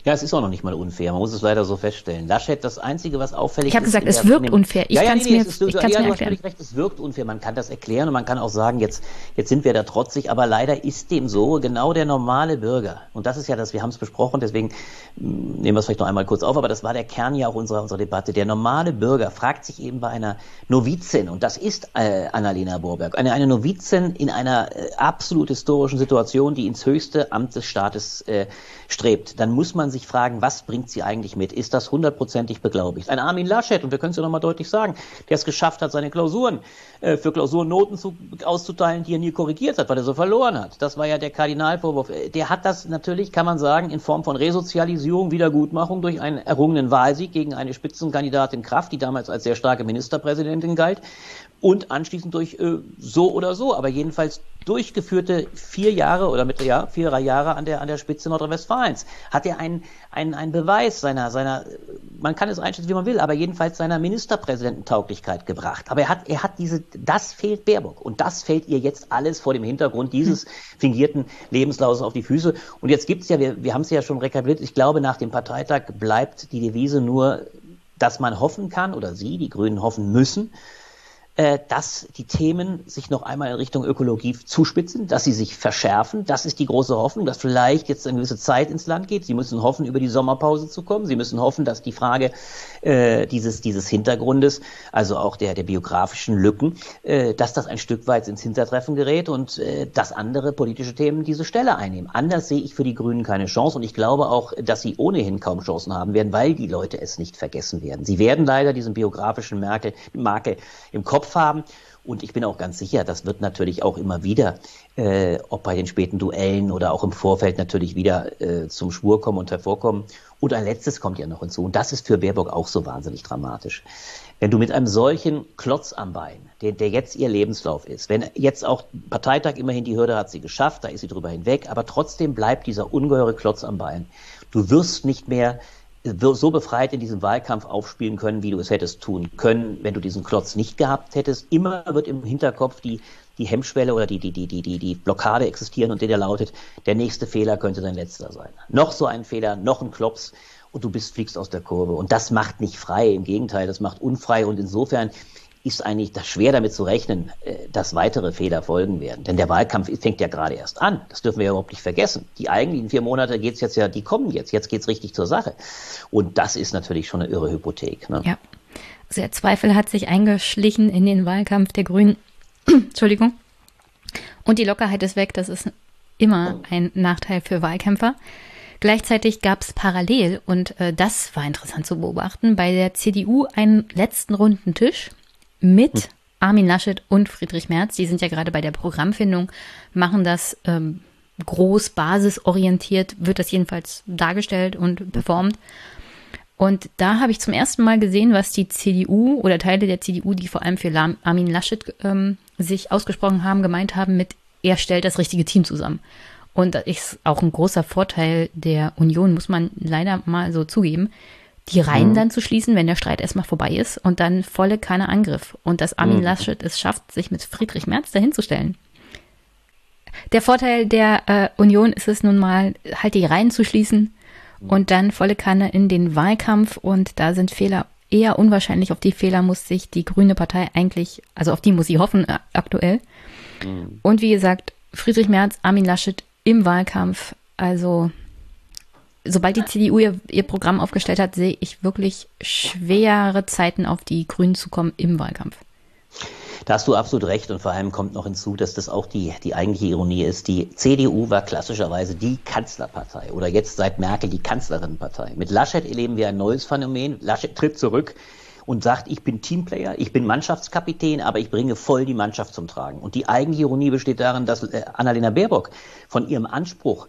Ja, es ist auch noch nicht mal unfair. Man muss es leider so feststellen. Laschet, das Einzige, was auffällig ist. Ich habe gesagt, es wirkt unfair. Ich ja, kann es nee, mir, ist, ich ja, mir erklären. Recht, es wirkt unfair. Man kann das erklären und man kann auch sagen, jetzt, jetzt sind wir da trotzig, aber leider ist dem so genau der normale Bürger. Und das ist ja das, wir haben es besprochen, deswegen hm, nehmen wir es vielleicht noch einmal kurz auf, aber das war der Kern ja auch unserer, unserer Debatte. Der normale Bürger fragt sich eben bei einer Novizin, und das ist äh, Annalena Borberg, eine, eine Novizin in einer äh, absolut historischen Situation, die ins höchste Amt des Staates äh, strebt, dann muss man sich fragen, was bringt sie eigentlich mit? Ist das hundertprozentig beglaubigt? Ein Armin Laschet, und wir können es ja nochmal deutlich sagen, der es geschafft hat, seine Klausuren äh, für Klausurnoten zu, auszuteilen, die er nie korrigiert hat, weil er so verloren hat. Das war ja der Kardinalvorwurf. Äh, der hat das natürlich, kann man sagen, in Form von Resozialisierung, Wiedergutmachung durch einen errungenen Wahlsieg gegen eine Spitzenkandidatin Kraft, die damals als sehr starke Ministerpräsidentin galt, und anschließend durch äh, so oder so, aber jedenfalls durchgeführte vier Jahre oder mit ja vier Jahre an der an der Spitze Nordrhein-Westfalens hat er einen einen einen Beweis seiner seiner man kann es einschätzen wie man will, aber jedenfalls seiner Ministerpräsidententauglichkeit gebracht. Aber er hat er hat diese das fehlt Baerbock und das fällt ihr jetzt alles vor dem Hintergrund dieses fingierten Lebenslaufs auf die Füße. Und jetzt gibt's ja wir wir haben es ja schon rekapituliert. Ich glaube nach dem Parteitag bleibt die Devise nur, dass man hoffen kann oder Sie die Grünen hoffen müssen dass die Themen sich noch einmal in Richtung Ökologie zuspitzen, dass sie sich verschärfen. Das ist die große Hoffnung, dass vielleicht jetzt eine gewisse Zeit ins Land geht. Sie müssen hoffen, über die Sommerpause zu kommen. Sie müssen hoffen, dass die Frage äh, dieses, dieses Hintergrundes, also auch der, der biografischen Lücken, äh, dass das ein Stück weit ins Hintertreffen gerät und äh, dass andere politische Themen diese Stelle einnehmen. Anders sehe ich für die Grünen keine Chance und ich glaube auch, dass sie ohnehin kaum Chancen haben werden, weil die Leute es nicht vergessen werden. Sie werden leider diesen biografischen Marke, Marke im Kopf Kopf haben. Und ich bin auch ganz sicher, das wird natürlich auch immer wieder, äh, ob bei den späten Duellen oder auch im Vorfeld natürlich wieder äh, zum Schwur kommen und hervorkommen. Und ein letztes kommt ja noch hinzu. Und das ist für Baerbock auch so wahnsinnig dramatisch. Wenn du mit einem solchen Klotz am Bein, der, der jetzt ihr Lebenslauf ist, wenn jetzt auch Parteitag immerhin die Hürde hat sie geschafft, da ist sie drüber hinweg, aber trotzdem bleibt dieser ungeheure Klotz am Bein. Du wirst nicht mehr so befreit in diesem Wahlkampf aufspielen können, wie du es hättest tun können, wenn du diesen Klotz nicht gehabt hättest. Immer wird im Hinterkopf die, die Hemmschwelle oder die, die, die, die, die, die Blockade existieren und der lautet, der nächste Fehler könnte dein letzter sein. Noch so ein Fehler, noch ein Klops und du bist, fliegst aus der Kurve. Und das macht nicht frei, im Gegenteil, das macht unfrei und insofern ist eigentlich das schwer damit zu rechnen, äh, dass weitere Fehler folgen werden. Denn der Wahlkampf fängt ja gerade erst an. Das dürfen wir ja überhaupt nicht vergessen. Die eigentlichen vier Monate geht's jetzt ja, die kommen jetzt. Jetzt geht's richtig zur Sache. Und das ist natürlich schon eine irre Hypothek. Ne? Ja. Also der Zweifel hat sich eingeschlichen in den Wahlkampf der Grünen. Entschuldigung. Und die Lockerheit ist weg. Das ist immer ein Nachteil für Wahlkämpfer. Gleichzeitig gab es parallel, und äh, das war interessant zu beobachten, bei der CDU einen letzten runden Tisch mit. Armin Laschet und Friedrich Merz. Die sind ja gerade bei der Programmfindung, machen das ähm, groß, basisorientiert, wird das jedenfalls dargestellt und performt. Und da habe ich zum ersten Mal gesehen, was die CDU oder Teile der CDU, die vor allem für Armin Laschet ähm, sich ausgesprochen haben, gemeint haben mit, er stellt das richtige Team zusammen. Und das ist auch ein großer Vorteil der Union, muss man leider mal so zugeben die Reihen mhm. dann zu schließen, wenn der Streit erstmal vorbei ist und dann volle keiner Angriff. Und dass Armin mhm. Laschet es schafft, sich mit Friedrich Merz dahinzustellen. Der Vorteil der äh, Union ist es nun mal, halt die Reihen zu schließen und dann volle Kanne in den Wahlkampf und da sind Fehler eher unwahrscheinlich. Auf die Fehler muss sich die Grüne Partei eigentlich, also auf die muss sie hoffen äh, aktuell. Mhm. Und wie gesagt, Friedrich Merz, Armin Laschet im Wahlkampf, also sobald die CDU ihr, ihr Programm aufgestellt hat, sehe ich wirklich schwere Zeiten auf die Grünen zu kommen im Wahlkampf. Da hast du absolut recht und vor allem kommt noch hinzu, dass das auch die, die eigentliche Ironie ist. Die CDU war klassischerweise die Kanzlerpartei oder jetzt seit Merkel die Kanzlerinnenpartei. Mit Laschet erleben wir ein neues Phänomen. Laschet tritt zurück und sagt, ich bin Teamplayer, ich bin Mannschaftskapitän, aber ich bringe voll die Mannschaft zum Tragen. Und die eigentliche Ironie besteht darin, dass äh, Annalena Baerbock von ihrem Anspruch,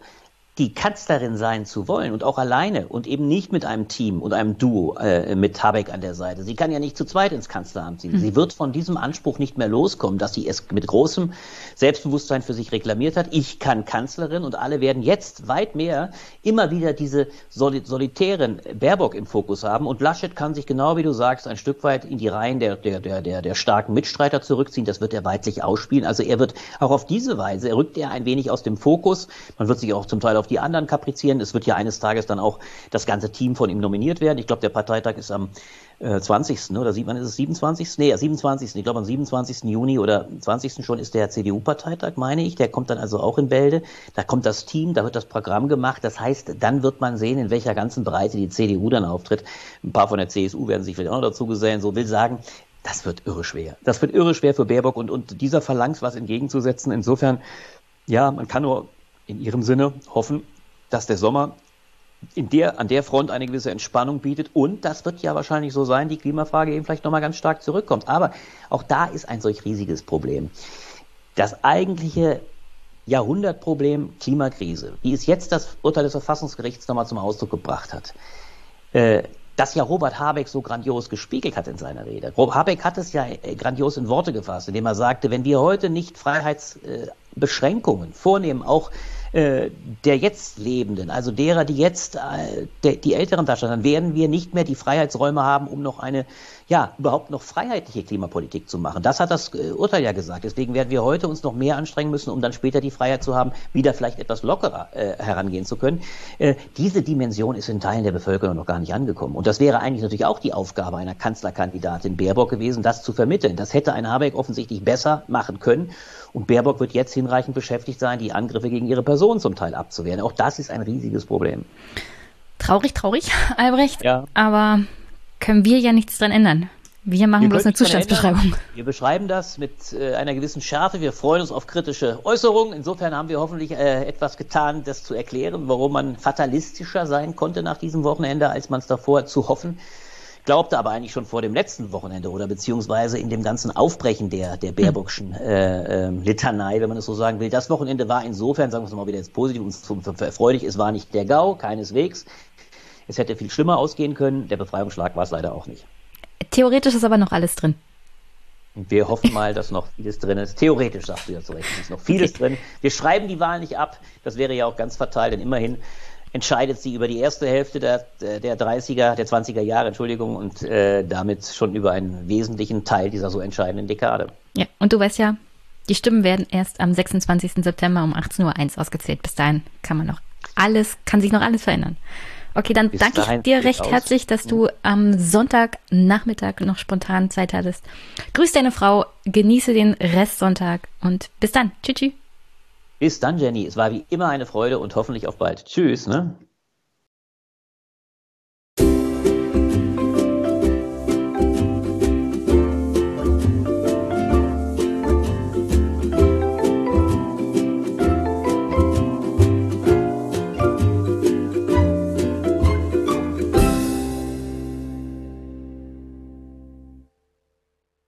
die Kanzlerin sein zu wollen und auch alleine und eben nicht mit einem Team und einem Duo äh, mit Habeck an der Seite. Sie kann ja nicht zu zweit ins Kanzleramt ziehen. Mhm. Sie wird von diesem Anspruch nicht mehr loskommen, dass sie es mit großem Selbstbewusstsein für sich reklamiert hat. Ich kann Kanzlerin und alle werden jetzt weit mehr immer wieder diese solitären Baerbock im Fokus haben und Laschet kann sich genau wie du sagst ein Stück weit in die Reihen der, der, der, der, der starken Mitstreiter zurückziehen. Das wird er weitlich ausspielen. Also er wird auch auf diese Weise, rückt er ein wenig aus dem Fokus. Man wird sich auch zum Teil auf die anderen kaprizieren. Es wird ja eines Tages dann auch das ganze Team von ihm nominiert werden. Ich glaube, der Parteitag ist am äh, 20. Ne? oder sieht man, ist es 27. Nee, 27. Ich glaube, am 27. Juni oder 20. schon ist der CDU-Parteitag, meine ich. Der kommt dann also auch in Bälde. Da kommt das Team, da wird das Programm gemacht. Das heißt, dann wird man sehen, in welcher ganzen Breite die CDU dann auftritt. Ein paar von der CSU werden sich vielleicht auch noch dazu gesellen. So will sagen, das wird irre schwer. Das wird irre schwer für Baerbock und, und dieser Phalanx was entgegenzusetzen. Insofern, ja, man kann nur in ihrem Sinne hoffen, dass der Sommer in der, an der Front eine gewisse Entspannung bietet. Und das wird ja wahrscheinlich so sein, die Klimafrage eben vielleicht nochmal ganz stark zurückkommt. Aber auch da ist ein solch riesiges Problem. Das eigentliche Jahrhundertproblem Klimakrise, wie es jetzt das Urteil des Verfassungsgerichts nochmal zum Ausdruck gebracht hat, äh, das ja Robert Habeck so grandios gespiegelt hat in seiner Rede. Robert Habeck hat es ja äh, grandios in Worte gefasst, indem er sagte, wenn wir heute nicht Freiheitsbeschränkungen vornehmen, auch äh, der jetzt Lebenden, also derer, die jetzt äh, de, die älteren darstellen, dann werden wir nicht mehr die Freiheitsräume haben, um noch eine, ja, überhaupt noch freiheitliche Klimapolitik zu machen. Das hat das äh, Urteil ja gesagt. Deswegen werden wir heute uns noch mehr anstrengen müssen, um dann später die Freiheit zu haben, wieder vielleicht etwas lockerer äh, herangehen zu können. Äh, diese Dimension ist in Teilen der Bevölkerung noch gar nicht angekommen. Und das wäre eigentlich natürlich auch die Aufgabe einer Kanzlerkandidatin Baerbock gewesen, das zu vermitteln. Das hätte ein Habeck offensichtlich besser machen können. Und Baerbock wird jetzt hinreichend beschäftigt sein, die Angriffe gegen ihre Person zum Teil abzuwehren. Auch das ist ein riesiges Problem. Traurig, traurig, Albrecht. Ja. Aber können wir ja nichts dran ändern. Wir machen wir bloß eine Zustandsbeschreibung. Wir beschreiben das mit äh, einer gewissen Schärfe. Wir freuen uns auf kritische Äußerungen. Insofern haben wir hoffentlich äh, etwas getan, das zu erklären, warum man fatalistischer sein konnte nach diesem Wochenende, als man es davor zu hoffen glaubte aber eigentlich schon vor dem letzten Wochenende oder beziehungsweise in dem ganzen Aufbrechen der, der Baerbockschen äh, äh, Litanei, wenn man es so sagen will. Das Wochenende war insofern, sagen wir es mal wieder jetzt positiv und erfreulich, es war nicht der GAU, keineswegs. Es hätte viel schlimmer ausgehen können. Der Befreiungsschlag war es leider auch nicht. Theoretisch ist aber noch alles drin. Wir hoffen mal, dass noch vieles drin ist. Theoretisch sagst du ja zu Recht, ist noch vieles okay. drin. Wir schreiben die Wahl nicht ab. Das wäre ja auch ganz fatal, denn immerhin entscheidet sie über die erste Hälfte der, der 30er, der 20er Jahre, Entschuldigung, und äh, damit schon über einen wesentlichen Teil dieser so entscheidenden Dekade. Ja, und du weißt ja, die Stimmen werden erst am 26. September um 18.01 Uhr ausgezählt. Bis dahin kann man noch alles, kann sich noch alles verändern. Okay, dann Bis danke ich dir recht aus. herzlich, dass du am Sonntagnachmittag noch spontan Zeit hattest. Grüß deine Frau, genieße den Restsonntag und bis dann. Tschüss. Bis dann, Jenny. Es war wie immer eine Freude und hoffentlich auf bald. Tschüss. Ne?